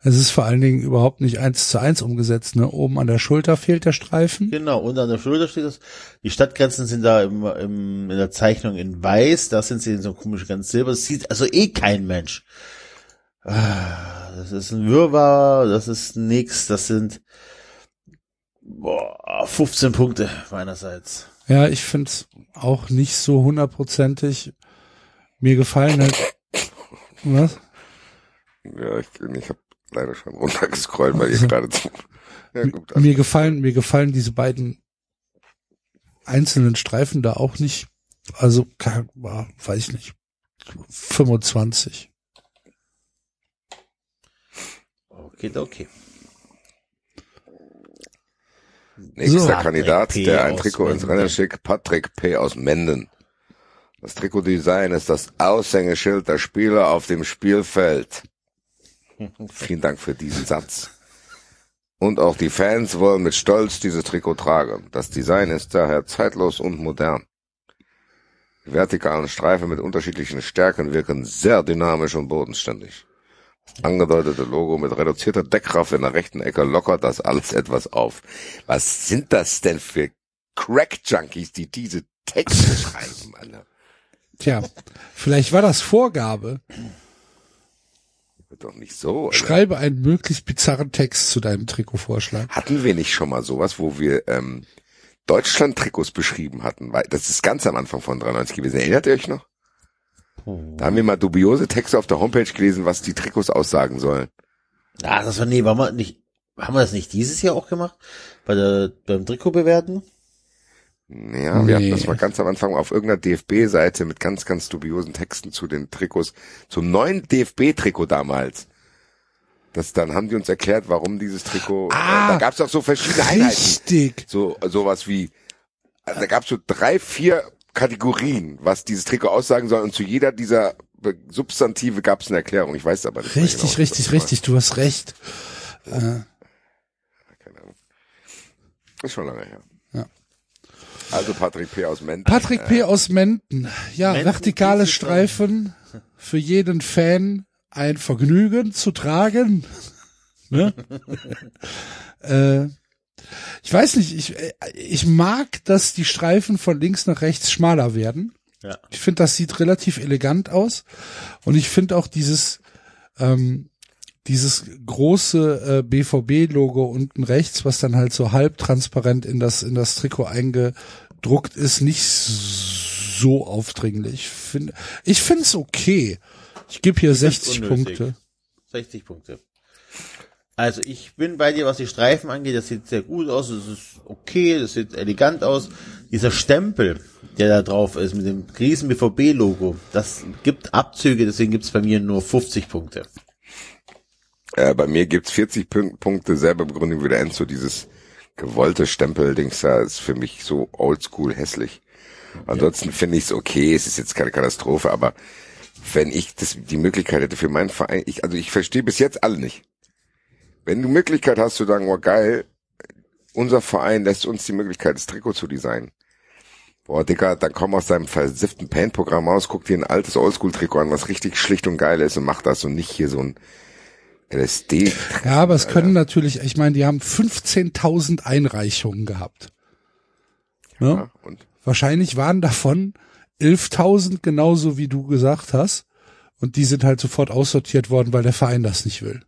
Es ist vor allen Dingen überhaupt nicht eins zu eins umgesetzt. Ne? Oben an der Schulter fehlt der Streifen. Genau, und an der Schulter steht das. Die Stadtgrenzen sind da im, im, in der Zeichnung in weiß, da sind sie in so komisch ganz silber. Das sieht also eh kein Mensch. Ah, Das ist ein Wirrwarr, das ist nix, das sind boah, 15 Punkte meinerseits. Ja, ich find's auch nicht so hundertprozentig. Mir gefallen halt. Was? Ja, ich, ich habe leider schon runtergescrollt, weil ihr gerade zu. Ja, gut, also, Mir gefallen, mir gefallen diese beiden einzelnen Streifen da auch nicht. Also, kann- ah, weiß ich nicht. 25. Okay, okay. nächster So. Kandidat, der ein Trikot ins. Rennen schickt, Patrick P. aus Menden. Das Trikotdesign ist das Aushängeschild der Spieler auf dem Spielfeld. Vielen Dank für diesen Satz. Und auch die Fans wollen mit Stolz dieses Trikot tragen. Das Design ist daher zeitlos und modern. Die vertikalen Streifen mit unterschiedlichen Stärken wirken sehr dynamisch und bodenständig. Das angedeutete Logo mit reduzierter Deckkraft in der rechten Ecke lockert das alles etwas auf. Was sind das denn für Crack-Junkies, die diese Texte schreiben, Alter? Tja, vielleicht war das Vorgabe. Wird doch nicht so. Alter. Schreibe einen möglichst bizarren Text zu deinem Trikotvorschlag. Hatten wir nicht schon mal sowas, wo wir ähm, Deutschland-Trikots beschrieben hatten? Weil das ist ganz am Anfang von 93 gewesen. Erinnert ihr euch noch? Da haben wir mal dubiose Texte auf der Homepage gelesen, was die Trikots aussagen sollen. Ah, das war, nee, waren wir nicht, haben wir das nicht dieses Jahr auch gemacht? Bei der, beim Trikot bewerten? Ja, wir hatten das mal ganz am Anfang auf irgendeiner DFB-Seite mit ganz, ganz dubiosen Texten zu den Trikots, zum neuen DFB-Trikot damals. Das, dann haben die uns erklärt, warum dieses Trikot, Ah, äh, da gab es auch so verschiedene Einheiten. Richtig. So, sowas wie, also da gab es so drei, vier Kategorien, was dieses Trikot aussagen soll und zu jeder dieser Be- Substantive gab es eine Erklärung. Ich weiß aber nicht. Richtig, genau, richtig, richtig. Du hast recht. Äh, Keine Ahnung. Ist schon lange her. Also Patrick P. aus Menden. Patrick P. aus Menden. Ja, Menden vertikale. Streifen. Für jeden Fan ein Vergnügen zu tragen. Ne? äh, ich weiß nicht, ich, äh, ich mag, dass die Streifen von links nach rechts schmaler werden. Ja. Ich finde, das sieht relativ elegant aus. Und ich finde auch dieses, ähm, dieses große äh, BVB-Logo unten rechts, was dann halt so halbtransparent in das, in das Trikot eingedruckt ist, nicht so aufdringlich. Find, ich finde es okay. Ich gebe hier find's 60 unnötig. Punkte. 60 Punkte. Also ich bin bei dir, was die Streifen angeht, das sieht sehr gut aus, das ist okay, das sieht elegant aus. Dieser Stempel, der da drauf ist, mit dem riesen BVB-Logo, das gibt Abzüge, deswegen gibt's bei mir nur 50 Punkte. Äh, bei mir gibt's 40 Pün- Punkte, selbe Begründung wie der Enzo, dieses gewollte Stempel-Dings da ist für mich so oldschool hässlich. Ansonsten finde ich es okay, es ist jetzt keine Katastrophe, aber wenn ich das, die Möglichkeit hätte für meinen Verein, ich, also ich verstehe bis jetzt alle nicht. Wenn du Möglichkeit hast zu sagen, oh geil, unser Verein lässt uns die Möglichkeit, das Trikot zu designen. Boah, Digga, dann komm aus deinem versifften Paint-Programm aus, guck dir ein altes Oldschool-Trikot an, was richtig schlicht und geil ist und mach das und nicht hier so ein LSD. Ja, aber es können natürlich, ich meine, die haben 15.000 Einreichungen gehabt. Ne? Ja, und Wahrscheinlich waren davon 11.000 genauso wie du gesagt hast. Und die sind halt sofort aussortiert worden, weil der Verein das nicht will.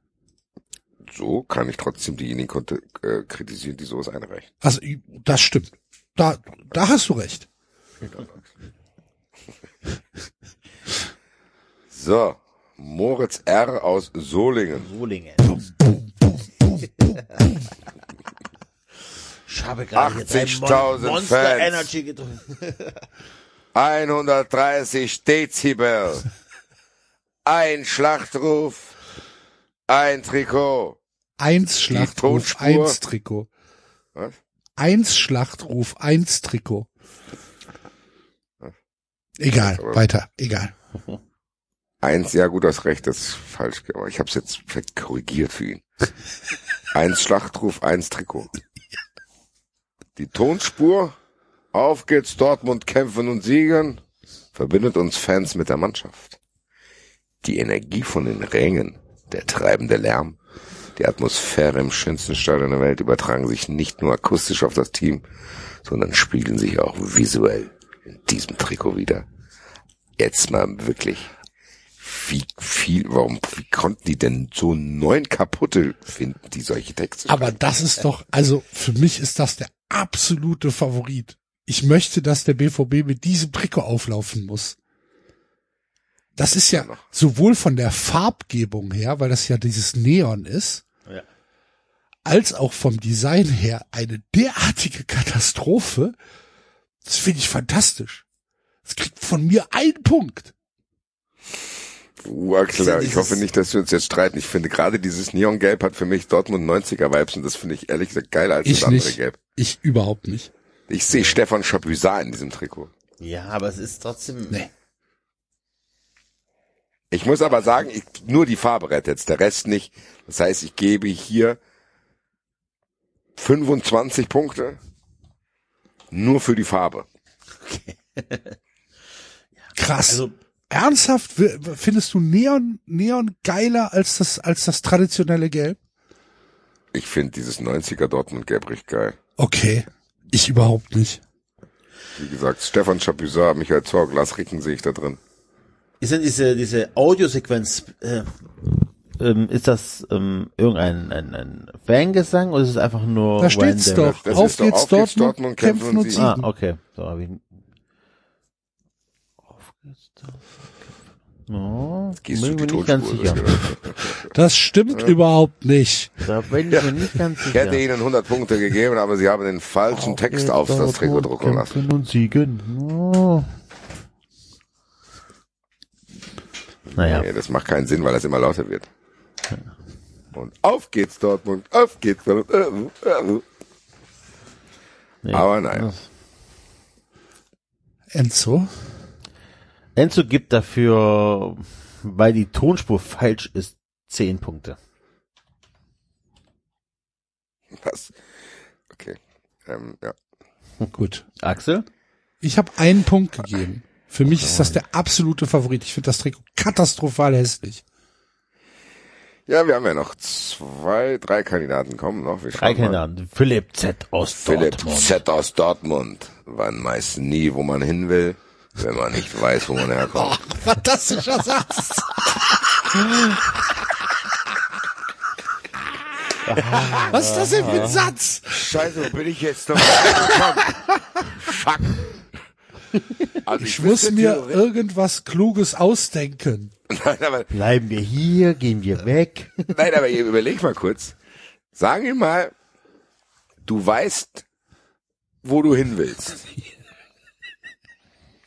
So kann ich trotzdem diejenigen konnte, äh, kritisieren, die sowas einreichen. Also, das stimmt. Da, da hast du recht. So, Moritz R. aus Solingen. Solingen. Ich habe gerade jetzt ein 80.000 Mon Monster Fans. Energy getrunken. 130 Dezibel. Ein Schlachtruf. Ein Trikot. Eins Schlachtruf, eins Trikot. Was? Eins Schlachtruf, eins Trikot. Egal, weiter, egal. Eins, ja gut, hast recht, das ist falsch, aber ich habe es jetzt korrigiert für ihn. Eins Schlachtruf, eins Trikot. Die Tonspur, auf geht's Dortmund kämpfen und siegen, verbindet uns Fans mit der Mannschaft. Die Energie von den Rängen, der treibende Lärm, die Atmosphäre im schönsten Stadion der Welt übertragen sich nicht nur akustisch auf das Team, sondern spiegeln sich auch visuell in diesem Trikot wieder. Jetzt mal wirklich wie viel, warum, wie konnten die denn so neun kaputte finden, die solche Texte Aber schreiben? das ist doch, also für mich ist das der absolute Favorit. Ich möchte, dass der BVB mit diesem Trikot auflaufen muss. Das ist ja sowohl von der Farbgebung her, weil das ja dieses Neon ist, Ja. als auch vom Design her eine derartige Katastrophe. Das finde ich fantastisch. Das kriegt von mir einen Punkt. Uh, Axel, Diese- ich hoffe nicht, dass wir uns jetzt streiten. Ich finde gerade dieses Neongelb hat für mich Dortmund 90er Vibes und das finde ich ehrlich gesagt geiler als Ich das andere nicht. Gelb. Ich überhaupt nicht. Ich sehe Stefan Chapuisat in diesem Trikot. Ja, aber es ist trotzdem. Nee. Ich muss aber sagen, ich, nur die Farbe rettet der Rest nicht. Das heißt, ich gebe hier 25 Punkte nur für die Farbe. Krass. Also, Ernsthaft findest du Neon Neon geiler als das als das traditionelle Gelb? Ich finde dieses 90er Dortmund Gelb richtig geil. Okay, ich überhaupt nicht. Wie gesagt, Stefan Chapuisat, Michael Zorg, Lars Ricken sehe ich da drin. ist denn diese, diese Audiosequenz, äh, ähm, ist das ähm, irgendein ein, ein Fangesang oder ist es einfach nur Da steht's random? doch. Das Auf ist doch geht's Auf geht's Dortmund, Dortmund, kämpfen kämpfen und und siegen. Ah, okay. So, hab ich. No, Gehst bin du ich die mir nicht ganz sicher. Das stimmt überhaupt nicht. Da bin ich mir nicht ganz Ich sicher. hätte ihnen 100 Punkte gegeben, aber sie haben den falschen Text auf das Trikot drucken lassen. Und siegen. Oh. Naja, Nee, das macht keinen Sinn, weil das immer lauter wird. Und auf geht's Dortmund, auf geht's Dortmund. nee. Aber nein. Enzo? Enzo gibt dafür, weil die Tonspur falsch ist, 10 Punkte. Was? Okay. Ähm, ja. Gut. Axel? Ich habe einen Punkt gegeben. Für mich ist das der absolute Favorit. Ich finde das Trikot katastrophal hässlich. ja, wir haben ja noch zwei, drei Kandidaten kommen noch. Wir Drei schauen mal. Kandidaten. Philipp Z aus Philipp Dortmund. Z aus Dortmund. Man weiß nie, wo man hin will, wenn man nicht weiß, wo man herkommt. Fantastischer Satz. Was ist das denn für ein Satz? Scheiße, wo bin ich jetzt noch gekommen? Fuck. Also Ich muss wüsste mir irgendwas Kluges ausdenken. Nein, aber, Bleiben wir hier, gehen wir weg. nein, aber ihr überleg mal kurz. Sagen wir mal, du weißt, wo du hin willst.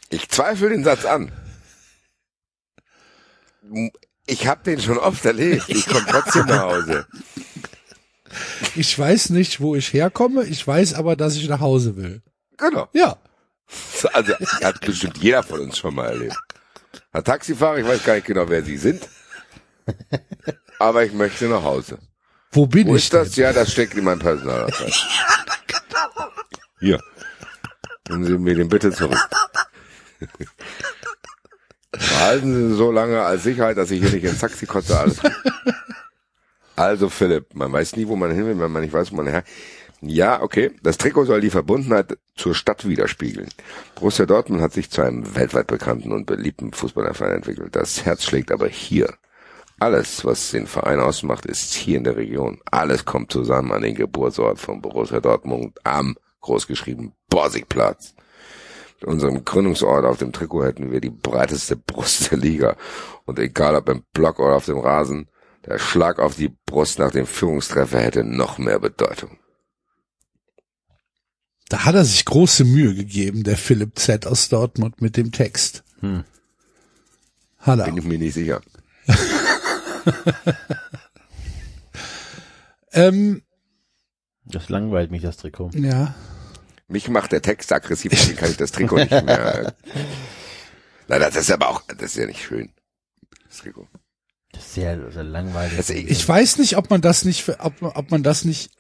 Ich zweifle den Satz an. Ich habe den schon oft erlebt. Ich komme trotzdem nach Hause. Ich weiß nicht, wo ich herkomme. Ich weiß aber, dass ich nach Hause will. Genau. Ja. Also hat bestimmt jeder von uns schon mal erlebt. Ein Taxifahrer, ich weiß gar nicht genau, wer sie sind. Aber ich möchte nach Hause. Wo bin Wo ich ist das? Ja, das steckt in meinem Personalausweis. Hier. Nehmen Sie mir den bitte zurück. Behalten Sie so lange als Sicherheit, dass ich hier nicht ins Taxi kotze, alles. Also Philipp, man weiß nie, wo man hin will, wenn man nicht weiß, wo man her. Ja, okay. Das Trikot soll die Verbundenheit zur Stadt widerspiegeln. Borussia Dortmund hat sich zu einem weltweit bekannten und beliebten Fußballerverein entwickelt. Das Herz schlägt aber hier. Alles, was den Verein ausmacht, ist hier in der Region. Alles kommt zusammen an den Geburtsort von Borussia Dortmund am, großgeschrieben, Borsigplatz. Mit unserem Gründungsort auf dem Trikot hätten wir die breiteste Brust der Liga. Und egal ob im Block oder auf dem Rasen, der Schlag auf die Brust nach dem Führungstreffer hätte noch mehr Bedeutung. Da hat er sich große Mühe gegeben, der Philipp Z. aus Dortmund mit dem Text. Hm. Hat er. Bin ich mir nicht sicher. Ähm, Das langweilt mich, das Trikot. ja. Mich macht der Text aggressiv, deswegen kann ich das Trikot nicht mehr. Nein, das ist aber auch, das ist ja nicht schön. Das Trikot. Das ist sehr, sehr langweilig. Also ich- Ich weiß nicht, ob man das nicht, ob, ob man das nicht,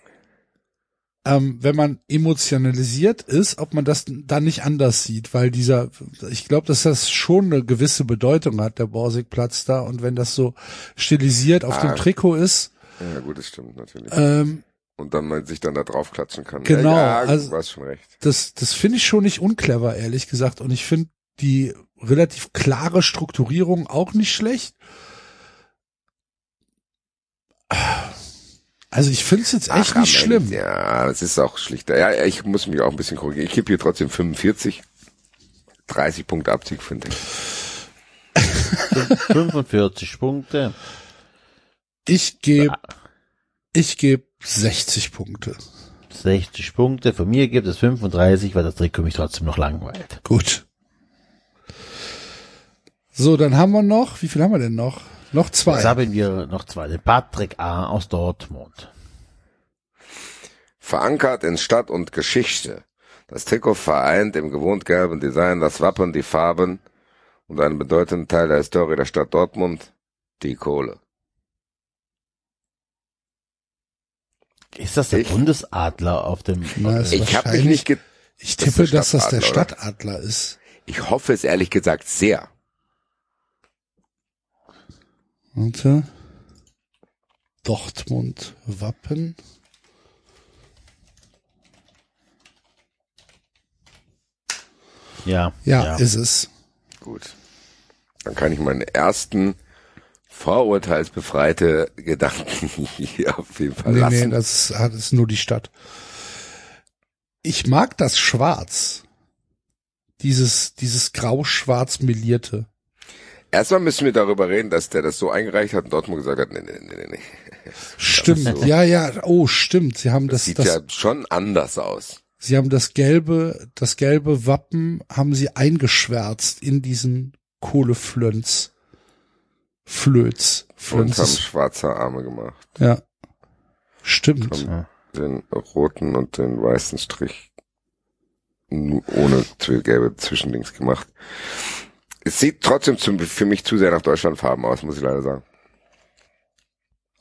ähm, wenn man emotionalisiert ist, ob man das dann nicht anders sieht, weil dieser, ich glaube, dass das schon eine gewisse Bedeutung hat, der Borsigplatz da, und wenn das so stilisiert auf Ah. dem Trikot ist, Ja, gut, das stimmt natürlich. ähm, Und dann man sich dann da drauf klatschen kann. Genau, Ja, ja also- du hast schon recht. das, das finde ich schon nicht unclever, ehrlich gesagt, und ich finde die relativ klare Strukturierung auch nicht schlecht. Also ich finde es jetzt echt Ach, nicht schlimm. Ende, Ja, es ist auch schlichter. Ja, ich muss mich auch ein bisschen korrigieren. Ich gebe hier trotzdem 45. 30 Punkte Abzug, finde ich. 45 Punkte. Ich gebe ich gebe 60 Punkte. 60 Punkte. Von mir gibt es 35, weil das Trikot mich trotzdem noch langweilt. Gut. So, dann haben wir noch, wie viel haben wir denn noch? Noch zwei. Jetzt haben wir noch zwei. Den Patrick A. aus Dortmund. Verankert in Stadt und Geschichte. Das Trikot vereint im gewohnt gelben Design das Wappen, die Farben und einen bedeutenden Teil der Historie der Stadt Dortmund, die Kohle. Ist das der Ich- Bundesadler auf dem... Na, äh, Ich habe mich wahrscheinlich- nicht ge ich das tippe, der dass das der Stadtadler, ist. Ich hoffe es ehrlich gesagt sehr. Warte. Dortmund Wappen. ja, Ja, ist es. Gut. Dann kann ich meinen ersten vorurteilsbefreite Gedanken hier auf jeden Fall Nee, lassen. nee, das ist, das ist nur die Stadt. Ich mag das Schwarz. Dieses, dieses grau-schwarz melierte. Erstmal müssen wir darüber reden, dass der das so eingereicht hat und Dortmund gesagt hat, nee, nee, nee, nee, nee. Stimmt, ja, ja, oh, stimmt. Sie haben das, Sieht das, ja schon anders aus. sie haben das gelbe, das gelbe Wappen haben sie eingeschwärzt in diesen Kohleflönz. Flöz. Und Flönz haben ist, schwarze Arme gemacht. ja. Stimmt. Ja. Den roten und den weißen Strich ohne gelbe Zwischendings gemacht. Es sieht trotzdem zum, für mich zu sehr nach Deutschlandfarben aus, muss ich leider sagen.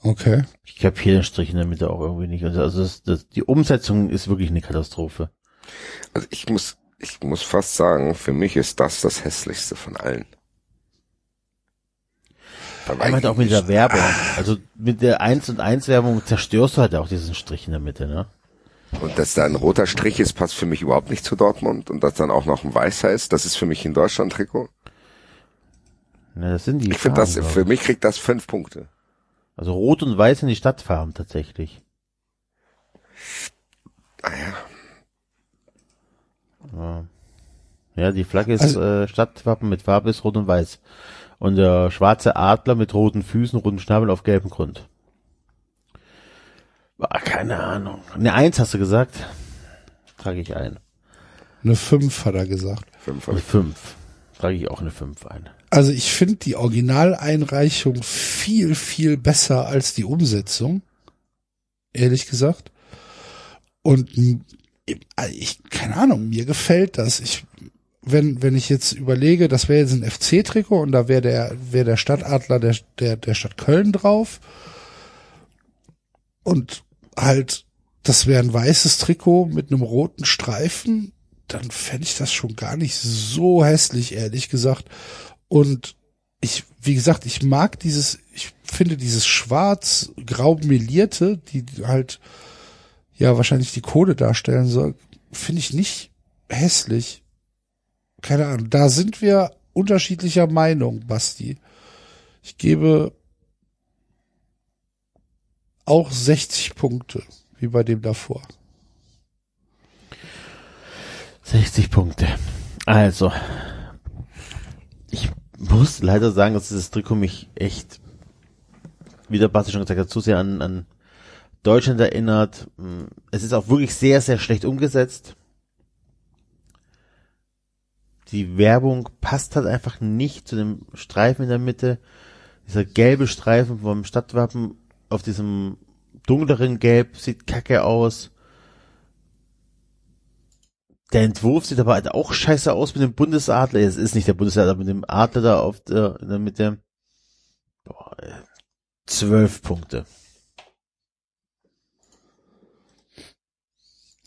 Okay. Ich habe hier den Strich in der Mitte auch irgendwie nicht. Also das, das, die Umsetzung ist wirklich eine Katastrophe. Also ich muss, ich muss fast sagen, für mich ist das das hässlichste von allen. Einmal halt auch mit der Werbung. Also mit der 1 und 1 Werbung zerstörst du halt auch diesen Strich in der Mitte, ne? Und dass da ein roter Strich ist, passt für mich überhaupt nicht zu Dortmund. Und dass dann auch noch ein weißer ist, das ist für mich ein Deutschland-Trikot. Ja, das sind die Ich finde das, für mich kriegt das fünf Punkte. Also rot und weiß sind die Stadtfarben tatsächlich. Ah ja. Ja, ja die Flagge ist Also- äh, Stadtwappen mit Farbe ist rot und weiß. Und der schwarze Adler mit roten Füßen, roten Schnabel auf gelbem Grund. Ah, keine Ahnung. Eine Eins hast du gesagt? Trage ich ein. Eine 5 hat er gesagt. Fünf. Eine fünf. Trage ich auch eine fünf ein. Also ich finde die Originaleinreichung viel, viel besser als die Umsetzung. Ehrlich gesagt. Und m- ich, keine Ahnung, mir gefällt das. Ich, wenn, wenn ich jetzt überlege, das wäre jetzt ein FC-Trikot und da wäre der, wäre der Stadtadler der, der, der Stadt Köln drauf. Und halt, das wäre ein weißes Trikot mit einem roten Streifen, dann fände ich das schon gar nicht so hässlich, ehrlich gesagt. Und ich, wie gesagt, ich mag dieses, ich finde dieses schwarz-grau melierte, die halt, ja wahrscheinlich die Kohle darstellen soll, finde ich nicht hässlich. Keine Ahnung. Da sind wir unterschiedlicher Meinung, Basti. Ich gebe auch 60 Punkte, wie bei dem davor. 60 Punkte. Also, ich muss leider sagen, dass dieses Trikot mich echt, wie der Basti schon gesagt hat, zu sehr an, an Deutschland erinnert. Es ist auch wirklich sehr, sehr schlecht umgesetzt. Die Werbung passt halt einfach nicht zu dem Streifen in der Mitte. Dieser gelbe Streifen vom Stadtwappen auf diesem dunkleren Gelb sieht kacke aus. Der Entwurf sieht aber halt auch scheiße aus mit dem Bundesadler. Es ist nicht der Bundesadler, aber mit dem Adler da auf der, in der Mitte. Zwölf Punkte.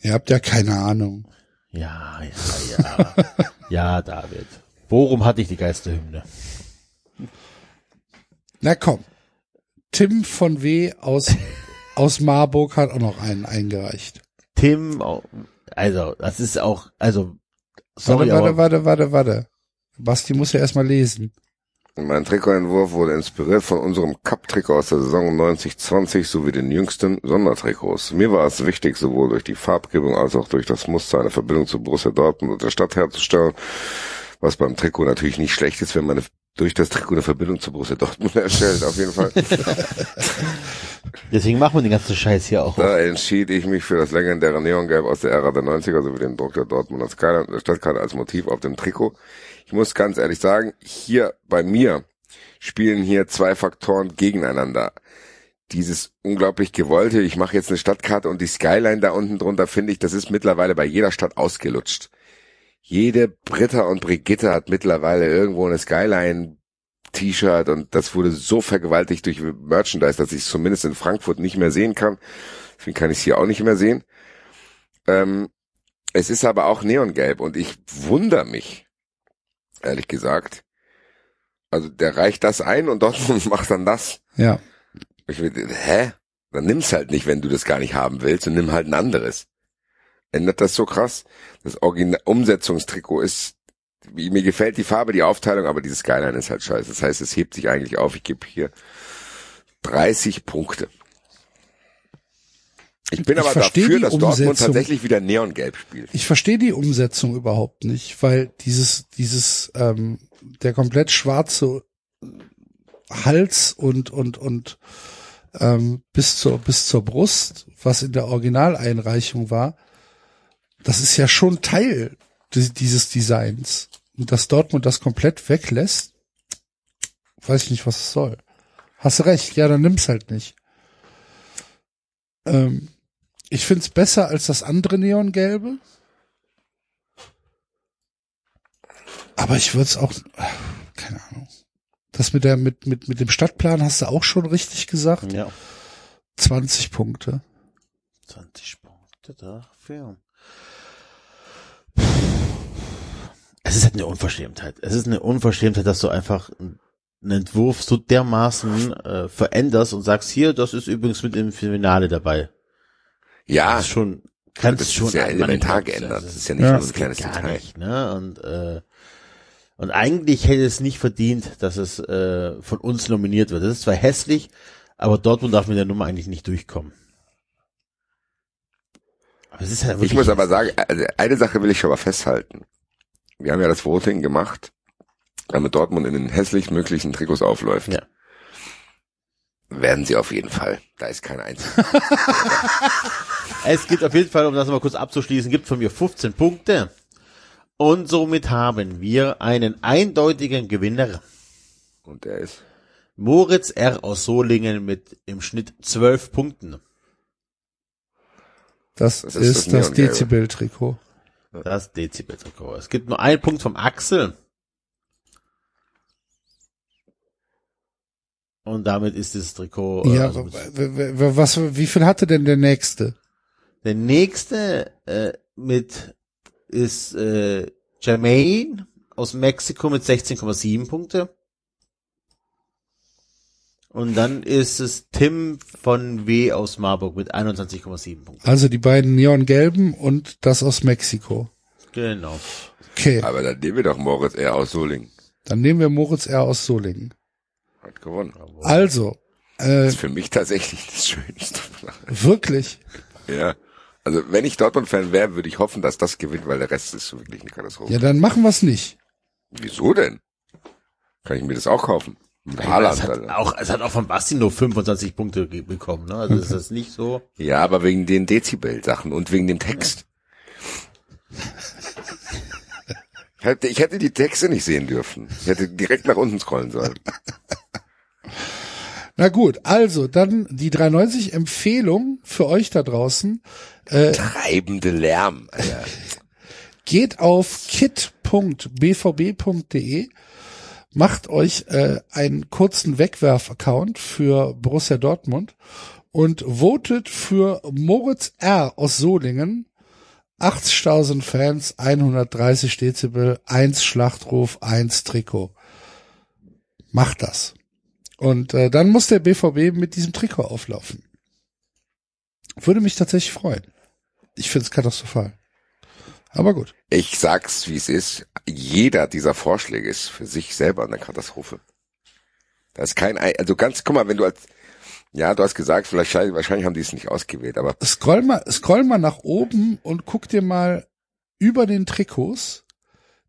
Ihr habt ja keine Ahnung. Ja, ja, ja. ja, David. Worum hatte ich die Geisterhymne? Na komm. Tim von W. aus, aus Marburg hat auch noch einen eingereicht. Tim, also, das ist auch, also, sorry, warte, warte, warte, warte, warte. Basti muss ja erstmal lesen. Mein Trikotentwurf wurde inspiriert von unserem Cup-Trikot aus der Saison 90-20 sowie den jüngsten Sondertrikots. Mir war es wichtig, sowohl durch die Farbgebung als auch durch das Muster eine Verbindung zu Borussia Dortmund und der Stadt herzustellen, was beim Trikot natürlich nicht schlecht ist, wenn man durch das Trikot eine Verbindung zu Borussia Dortmund erstellt, auf jeden Fall. deswegen machen wir den ganzen Scheiß hier auch. Da entschied ich mich für das legendäre Neongelb aus der Ära der 90er sowie den Druck der Dortmunder Skyline der Stadtkarte als Motiv auf dem Trikot. Ich muss ganz ehrlich sagen, hier bei mir spielen hier zwei Faktoren gegeneinander. Dieses unglaublich gewollte, ich mache jetzt eine Stadtkarte und die Skyline da unten drunter, finde ich, das ist mittlerweile bei jeder Stadt ausgelutscht. Jede Britta und Brigitte hat mittlerweile irgendwo eine Skyline T-Shirt und das wurde so vergewaltigt durch Merchandise, dass ich es zumindest in Frankfurt nicht mehr sehen kann. Deswegen kann ich es hier auch nicht mehr sehen. Ähm, es ist aber auch neongelb und ich wundere mich, ehrlich gesagt. Also der reicht das ein und Dortmund macht dann das. Ja. Ich will, hä? Dann nimm's halt nicht, wenn du das gar nicht haben willst und nimm halt ein anderes. Ändert das so krass? Das Original Umsetzungstrikot ist, wie, mir gefällt die Farbe, die Aufteilung, aber dieses Skyline ist halt scheiße. Das heißt, es hebt sich eigentlich auf. Ich gebe hier 30 Punkte. Ich bin Ich aber verstehe dafür, die dass Dortmund Umsetzung. tatsächlich wieder Neongelb spielt. Ich verstehe die Umsetzung überhaupt nicht, weil dieses, dieses, ähm, der komplett schwarze Hals und, und, und ähm, bis zur, bis zur Brust, was in der Originaleinreichung war, das ist ja schon Teil des, dieses Designs. Und dass Dortmund das komplett weglässt, weiß ich nicht, was es soll. Hast recht, ja, dann nimm's halt nicht. Ähm, ich find's besser als das andere Neongelbe. Aber ich würde es auch, keine Ahnung. Das mit der, mit, mit, mit dem Stadtplan hast du auch schon richtig gesagt. Ja. 20 Punkte. 20 Punkte dafür. Es ist halt eine Unverschämtheit. Es ist eine Unverschämtheit, dass du einfach einen Entwurf so dermaßen äh, veränderst und sagst, hier, das ist übrigens mit im Finale dabei. Ja, Das ist schon, kannst das schon ist ja elementar geändert. Also, Das ist ja nicht Ja. nur ein kleines Detail. nicht, ne? Und äh, und eigentlich hätte es nicht verdient, dass es äh, von uns nominiert wird. Das ist zwar hässlich, aber Dortmund darf mit der Nummer eigentlich nicht durchkommen. Aber es ist halt Ich muss aber sagen, also eine Sache will ich schon mal festhalten. Wir haben ja das Voting gemacht, damit Dortmund in den hässlich möglichen Trikots aufläuft. Ja. Werden sie auf jeden Fall. Da ist kein einziger. Es gibt auf jeden Fall, um das mal kurz abzuschließen, gibt von mir 15 Punkte. Und somit haben wir einen eindeutigen Gewinner. Und der ist. Moritz R. aus Solingen mit im Schnitt 12 Punkten. Das, Das ist, ist das das. Dezibel-Trikot. Das Dezibel-Trikot. Es gibt nur einen Punkt vom Axel. Und damit ist das Trikot. äh, Ja, also was, wie viel hatte denn der nächste? der nächste äh, mit ist äh, Jermaine aus Mexiko mit 16,7 Punkte. Und dann ist es Tim von W aus Marburg mit 21,7 Punkten. Also die beiden neongelben und das aus Mexiko. Genau. Okay, Aber dann nehmen wir doch Moritz eher aus Solingen. dann nehmen wir Moritz R. aus Solingen. Gewonnen. Also, äh, Das ist für mich tatsächlich das Schönste. wirklich, ja. Also wenn ich Dortmund-Fan wäre, würde ich hoffen, dass das gewinnt, weil der Rest ist wirklich eine Katastrophe. ja, dann machen wir es nicht. Wieso denn? Kann ich mir das auch kaufen? Mit Haaland, es, hat Alter. auch, es hat auch von Basti nur 25 Punkte bekommen. Ne? Also ist das nicht so. Ja, aber wegen den Dezibel-Sachen und wegen dem Text. Ich hätte, ich hätte die Texte nicht sehen dürfen. Ich hätte direkt nach unten scrollen sollen. Na gut, also dann die 390 Empfehlung für euch da draußen. Treibende Lärm, Alter. Geht auf kit.bvb.de, macht euch äh, einen kurzen Wegwerf-Account für Borussia Dortmund und votet für Moritz R. aus Solingen. 80.000 Fans, 130 Dezibel, 1 Schlachtruf, 1 Trikot. Macht das. Und äh, dann muss der BVB mit diesem Trikot auflaufen. Würde mich tatsächlich freuen. Ich finde es katastrophal. Aber gut. Ich sag's, wie es ist. Jeder dieser Vorschläge ist für sich selber eine Katastrophe. Da ist kein, Ei- also ganz, guck mal, wenn du als, ja, du hast gesagt, vielleicht, wahrscheinlich haben die es nicht ausgewählt, aber Scroll mal, scroll mal nach oben und guck dir mal über den Trikots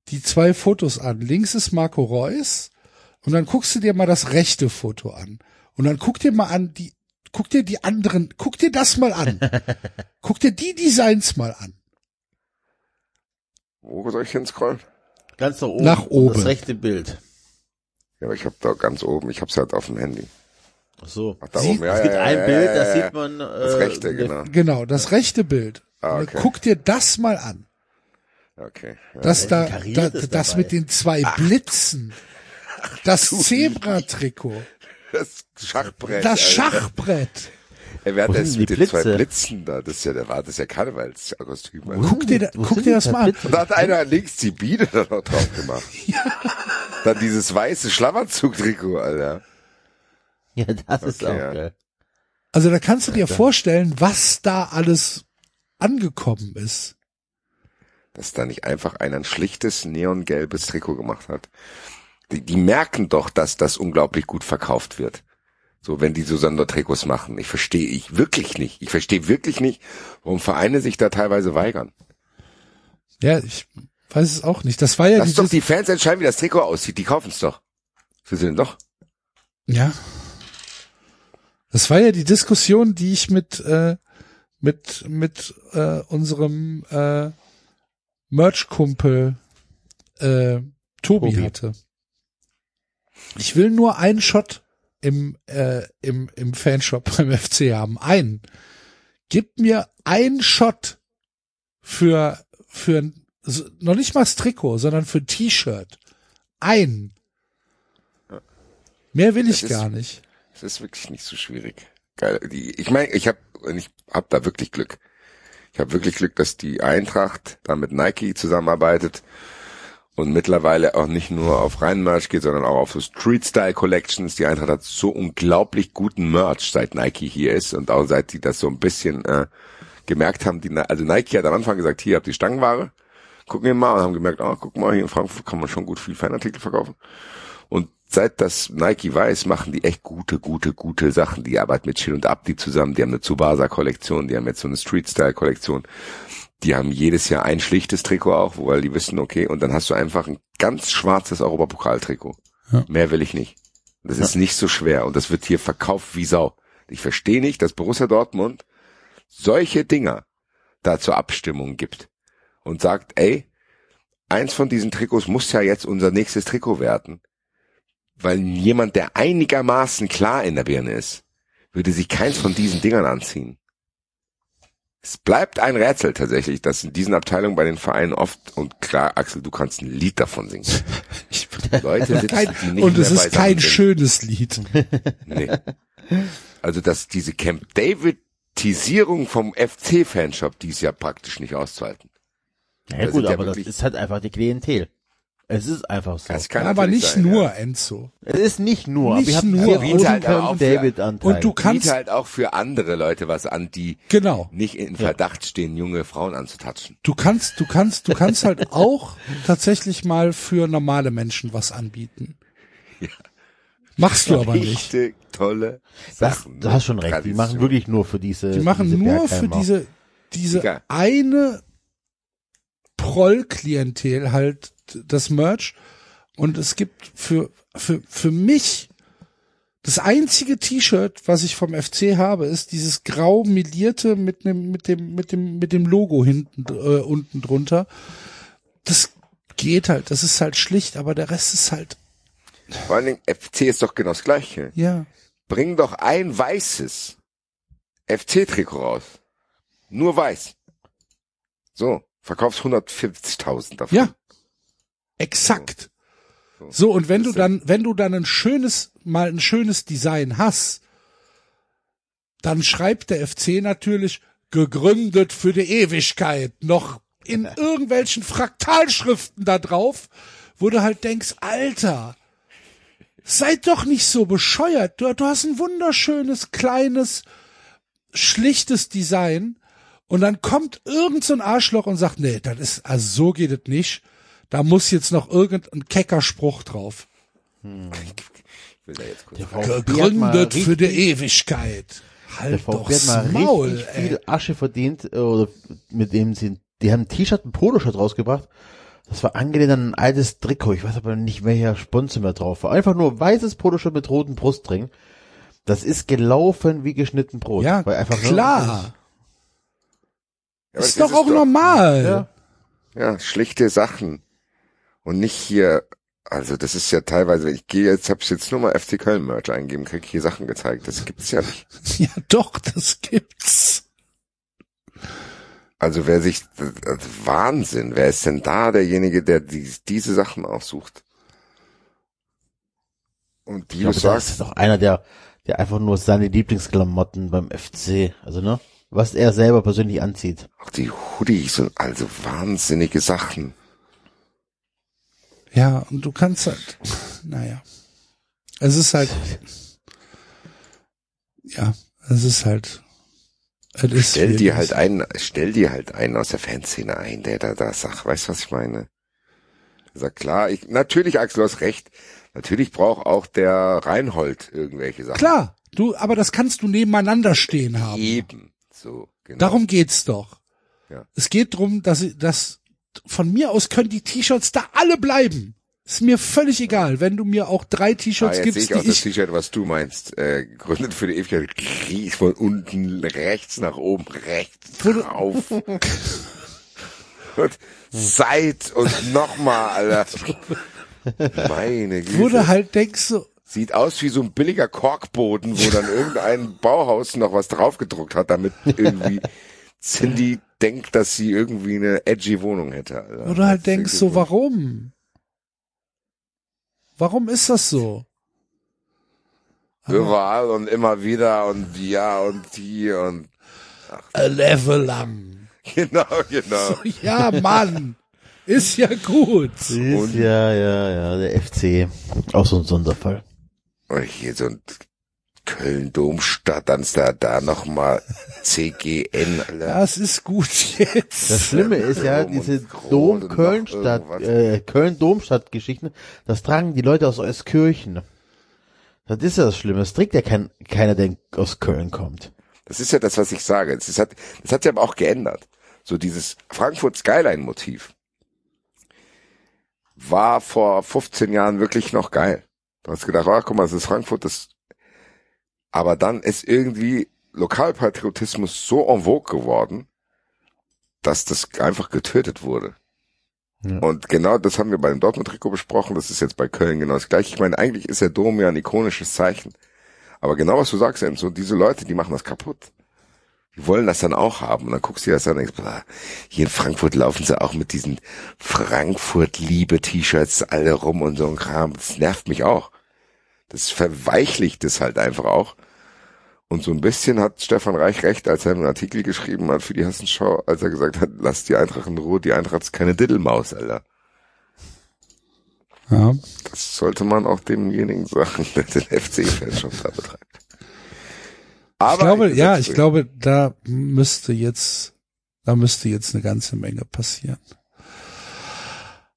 die zwei Fotos an. Links ist Marco Reus und dann guckst du dir mal das rechte Foto an. Und dann guck dir mal an die, guck dir die anderen, guck dir das mal an. guck dir die Designs mal an. wo soll ich hinscrollen? Ganz nach oben. Nach oben. Das rechte Bild. Ja, aber ich hab da ganz oben, ich hab's halt auf dem Handy. Ach so. Ach, da Sie- oben, ja, Es gibt ja, ein ja, Bild, ja, da ja, sieht man Das äh, rechte, eine- genau. Genau, das rechte Bild. Ah, okay. Guck dir das mal an. Okay. Ja. Das da, da das dabei. mit den zwei Blitzen. Das Zebra-Trikot. Das Schachbrett. Das Alter. Schachbrett. Ey, wer hat das mit die den zwei Blitze? Blitzen da? Das ist ja, der war, das ist ja Karnevalskostüm. Alter. Guck dir, da- guck dir das mal an. Da hat einer links die Biene da noch drauf gemacht. Dann dieses weiße Schlafanzug-Trikot, Alter. Ja, das ist Okay, auch ja. geil. Also da kannst du dir vorstellen, was da alles angekommen ist. Dass da nicht einfach einer ein schlichtes neongelbes Trikot gemacht hat. Die, die merken doch, dass das unglaublich gut verkauft wird. So, wenn die so Sondertrikots machen. Ich verstehe ich wirklich nicht. Ich verstehe wirklich nicht, warum Vereine sich da teilweise weigern. Ja, ich weiß es auch nicht. Das war ja Lass doch die Fans entscheiden, wie das Trikot aussieht. Die kaufen es doch. Sie sind doch. ja. Das war ja die Diskussion, die ich mit äh, mit mit äh, unserem äh, Merch-Kumpel äh, Tobi, Tobi. hatte. Ich will nur einen Shot im äh, im im Fanshop beim FC haben. Einen. Gib mir einen Shot für für noch nicht mal das Trikot, sondern für T-Shirt. Ein. Mehr will ich ist- gar nicht. Es ist wirklich nicht so schwierig. Geil. Die, ich meine, ich habe ich hab da wirklich Glück. Ich habe wirklich Glück, dass die Eintracht da mit Nike zusammenarbeitet und mittlerweile auch nicht nur auf rein Merch geht, sondern auch auf so Street Style Collections. Die Eintracht hat so unglaublich guten Merch, seit Nike hier ist und auch seit die das so ein bisschen äh, gemerkt haben. Die, also Nike hat am Anfang gesagt, hier habt ihr Stangenware, gucken wir mal und haben gemerkt, ah, guck mal, hier in Frankfurt kann man schon gut viel Fanartikel verkaufen. Und seit das Nike weiß, machen die echt gute, gute, gute Sachen. Die arbeiten mit Chill und Abdi zusammen. Die haben eine Tsubasa-Kollektion. Die haben jetzt so eine Street-Style-Kollektion. Die haben jedes Jahr ein schlichtes Trikot auch, weil die wissen, okay, und dann hast du einfach ein ganz schwarzes Europapokal-Trikot. Ja. Mehr will ich nicht. Das ist nicht so schwer und das wird hier verkauft wie Sau. Ich verstehe nicht, dass Borussia Dortmund solche Dinger da zur Abstimmung gibt und sagt, ey, eins von diesen Trikots muss ja jetzt unser nächstes Trikot werden. Weil jemand, der einigermaßen klar in der Birne ist, würde sich keins von diesen Dingern anziehen. Es bleibt ein Rätsel tatsächlich, dass in diesen Abteilungen bei den Vereinen oft, und klar, Axel, du kannst ein Lied davon singen. Ich, Leute sitzen, kein, die nicht und es ist kein sind. schönes Lied. Nee. Also, dass diese Camp David-Tisierung vom FC-Fanshop, die ist ja praktisch nicht auszuhalten. Ja Da gut, sind ja aber das ist halt einfach die Klientel. Es ist einfach so. Das kann aber nicht sein, nur Ja. Enzo. Es ist nicht nur, Nicht aber ihr habt nur. großen halt auch für- David-Anteil. Und du Kannst halt auch für andere Leute was an, die genau, nicht in Verdacht stehen, junge Frauen anzutatschen. du kannst, du kannst, du kannst halt auch tatsächlich mal für normale Menschen was anbieten. Machst du aber nicht. Richtig tolle das, Sachen. du hast schon recht. Die machen Tradition. wirklich nur für diese. Die machen diese nur für diese, diese Egal. eine Proll-Klientel halt das Merch. Und es gibt für, für, für mich das einzige T-Shirt, was ich vom FC habe, ist dieses grau melierte mit dem, mit dem, mit dem, mit dem Logo hinten, äh, unten drunter. Das geht halt, das ist halt schlicht, aber der Rest ist halt, Vor allen Dingen, FC ist doch genau das Gleiche. ja. Bring doch ein weißes FC-Trikot raus. Nur weiß. So, verkaufst 150.000 davon. Ja. Exakt. So, und wenn du dann, wenn du dann ein schönes, mal ein schönes Design hast, dann schreibt der FC natürlich gegründet für die Ewigkeit noch in irgendwelchen Fraktalschriften da drauf, wo du halt denkst, Alter, seid doch nicht so bescheuert. Du, du hast ein wunderschönes, kleines, schlichtes Design und dann kommt irgend so ein Arschloch und sagt, nee, das ist, also so geht es nicht. Da muss jetzt noch irgendein kecker Spruch drauf. Ich will da jetzt kurz Der. VfB Gegründet für die Ewigkeit. Der Halt VfB doch's hat mal Maul, richtig ey. viel Asche verdient, äh, oder mit dem sie, die haben ein T-Shirt, ein Poloshirt rausgebracht. Das war angelehnt an ein altes Trikot. Ich weiß aber nicht, welcher Sponsor mehr drauf war. Einfach nur weißes Poloshirt mit rotem Brustring. Das ist gelaufen wie geschnitten Brot. Ja, Weil einfach nur- klar. Ist das doch auch normal. Ja. Ja, schlichte Sachen. Und nicht hier, also das ist ja teilweise, ich gehe jetzt, ich jetzt nur mal FC Köln Merch eingeben, krieg hier Sachen gezeigt. Das gibt's ja nicht. Ja, doch, das gibt's. Also wer sich, also Wahnsinn, wer ist denn da derjenige, der die, diese Sachen aussucht? Und wie Ich du das ist doch einer, der, der einfach nur seine Lieblingsklamotten beim FC, also ne, was er selber persönlich anzieht. auch die Hoodies und also wahnsinnige Sachen. Ja, und du kannst halt, naja. Es ist halt, ja, es ist halt, es ist Stell dir halt einen, stell dir halt einen aus der Fanszene ein, der da das sagt, weißt du, was ich meine? Sagt, klar, ich, natürlich, Axel, du hast recht. Natürlich braucht auch der Reinhold irgendwelche Sachen. Klar, du, aber das kannst du nebeneinander stehen haben. Eben. So, genau. Darum geht's doch. Ja. Es geht drum, dass, dass von mir aus können die T-Shirts da alle bleiben. Ist mir völlig egal, wenn du mir auch drei Ah, T-Shirts sehe gibst, ich auch das T-Shirt, was du meinst. Äh, gegründet für die Ewigkeit. Krieg von unten rechts nach oben rechts drauf. und seit und nochmal, Alter. Meine Güte. du halt denkst so, Sieht aus wie so ein billiger Korkboden, wo dann irgendein Bauhaus noch was draufgedruckt hat, damit irgendwie Cindy denkt, dass sie irgendwie eine edgy Wohnung hätte. Alter. du halt denkst so, warum? Warum ist das so? Überall und immer wieder und ja und die und A level up. genau, genau. Ja, Mann. Ist ja gut. Ist, ja, ja, ja, der FC. Auch so ein Sonderfall. Und hier so ein Köln-Domstadt, dann ist da, da nochmal CGN, Alter. Das ist gut jetzt. Das Schlimme ist ja, diese Kroll und noch Dom-Köln-Stadt, irgendwas. äh, Köln-Domstadt-Geschichten, das tragen die Leute aus Euskirchen. Das ist ja das Schlimme. Das trägt ja kein, keiner, der aus Köln kommt. Das ist ja das, was ich sage. Das hat, das hat sich aber auch geändert. So dieses Frankfurt Skyline Motiv war vor 15 Jahren wirklich noch geil. Du hast gedacht, ach, guck mal, das ist Frankfurt, das, aber dann ist irgendwie Lokalpatriotismus so en vogue geworden, dass das einfach getötet wurde. Ja. Und genau das haben wir bei dem Dortmund-Trikot besprochen, das ist jetzt bei Köln genau das gleiche. Ich meine, eigentlich ist der Dom ja ein ikonisches Zeichen. Aber genau was du sagst, Enzo, diese Leute, die machen das kaputt. Die wollen das dann auch haben. Und dann guckst du dir das an und denkst, boah, hier in Frankfurt laufen sie auch mit diesen Frankfurt-Liebe-T-Shirts alle rum und so ein Kram. Das nervt mich auch. Das verweichlicht es halt einfach auch. Und so ein bisschen hat Stefan Reich recht, als er einen Artikel geschrieben hat für die Hessenschau, als er gesagt hat, lass die Eintracht in Ruhe, die Eintracht ist keine Diddelmaus, Alter. Ja. Das sollte man auch demjenigen sagen, der den FC-Fanshop da betreibt. Aber ich glaube, ich ja, ich glaube, da müsste jetzt, da müsste jetzt eine ganze Menge passieren.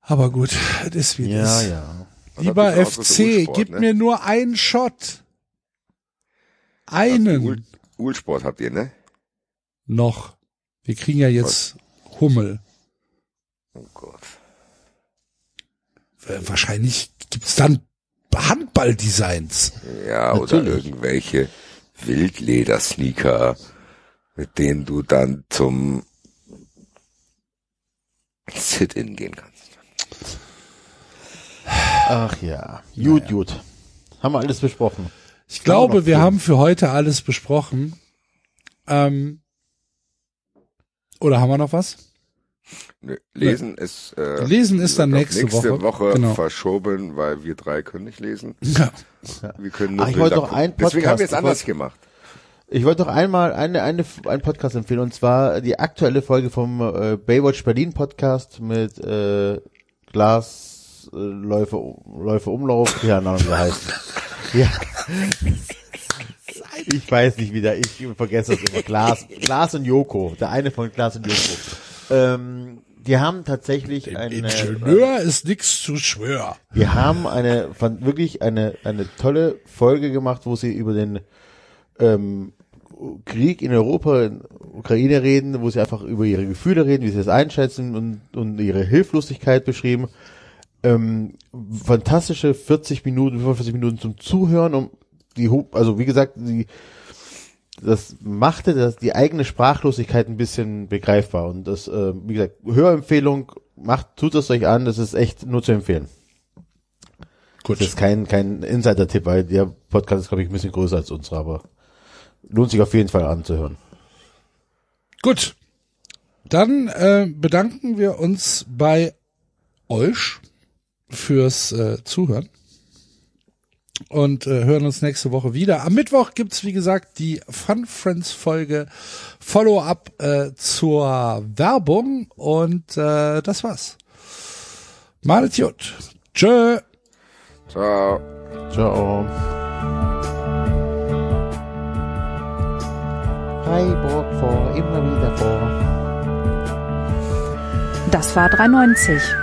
Aber gut, das ist wie Ja, das. ja. Lieber FC, gib ne? mir nur einen Shot. Einen Ulsport habt ihr, ne? noch. Wir kriegen ja jetzt Hummel. Oh Gott. Wahrscheinlich gibt's dann Handballdesigns. Ja, oder Natürlich. irgendwelche Wildleder-Sneaker, mit denen du dann zum Sit-In gehen kannst. Ach ja. Gut, gut. Haben wir alles besprochen. Ich glaube, noch wir haben für heute alles besprochen. Ähm, oder haben wir noch was? Nö, Lesen ist äh, Lesen ist dann nächste nächste Woche. Woche, Genau. verschoben, weil wir drei können nicht lesen. Ja. Wir können nur Ach, ich wollte doch einen gucken. Deswegen haben wir Podcast- es anders gemacht. Ich wollte doch einmal eine, eine, einen Podcast empfehlen und zwar die aktuelle Folge vom äh, Baywatch Berlin Podcast mit äh, Glas äh, Läufe, Läufe Umlauf, ja, Ahnung, wie der heißt. ja. Ich weiß nicht wieder, ich vergesse das immer. Glas, Glas und Joko, der eine von Glas und Joko. Ähm, die haben tatsächlich eine, Ingenieur ist nix zu schwör. wir haben eine von wirklich eine eine tolle Folge gemacht, wo sie über den ähm, Krieg in Europa, in Ukraine reden, wo sie einfach über ihre Gefühle reden, wie sie das einschätzen und, und ihre Hilflosigkeit beschrieben. Ähm, fantastische 40 Minuten, 45 Minuten zum Zuhören, um die, also wie gesagt, die, das machte das, die eigene Sprachlosigkeit ein bisschen begreifbar und das, äh, wie gesagt, Hörempfehlung, macht, tut es euch an, das ist echt nur zu empfehlen. Gut. Das ist kein, kein Insider-Tipp, weil der Podcast ist, glaube ich, ein bisschen größer als unserer, aber lohnt sich auf jeden Fall anzuhören. Gut. Dann äh, bedanken wir uns bei euch fürs äh, Zuhören und äh, hören uns nächste Woche wieder. Am Mittwoch gibt's wie gesagt, die Fun Friends Folge Follow-up äh, zur Werbung und äh, das war's. Malet gut. Tschö. Ciao. Ciao. Freiburg vor, immer wieder vor. Das war 390.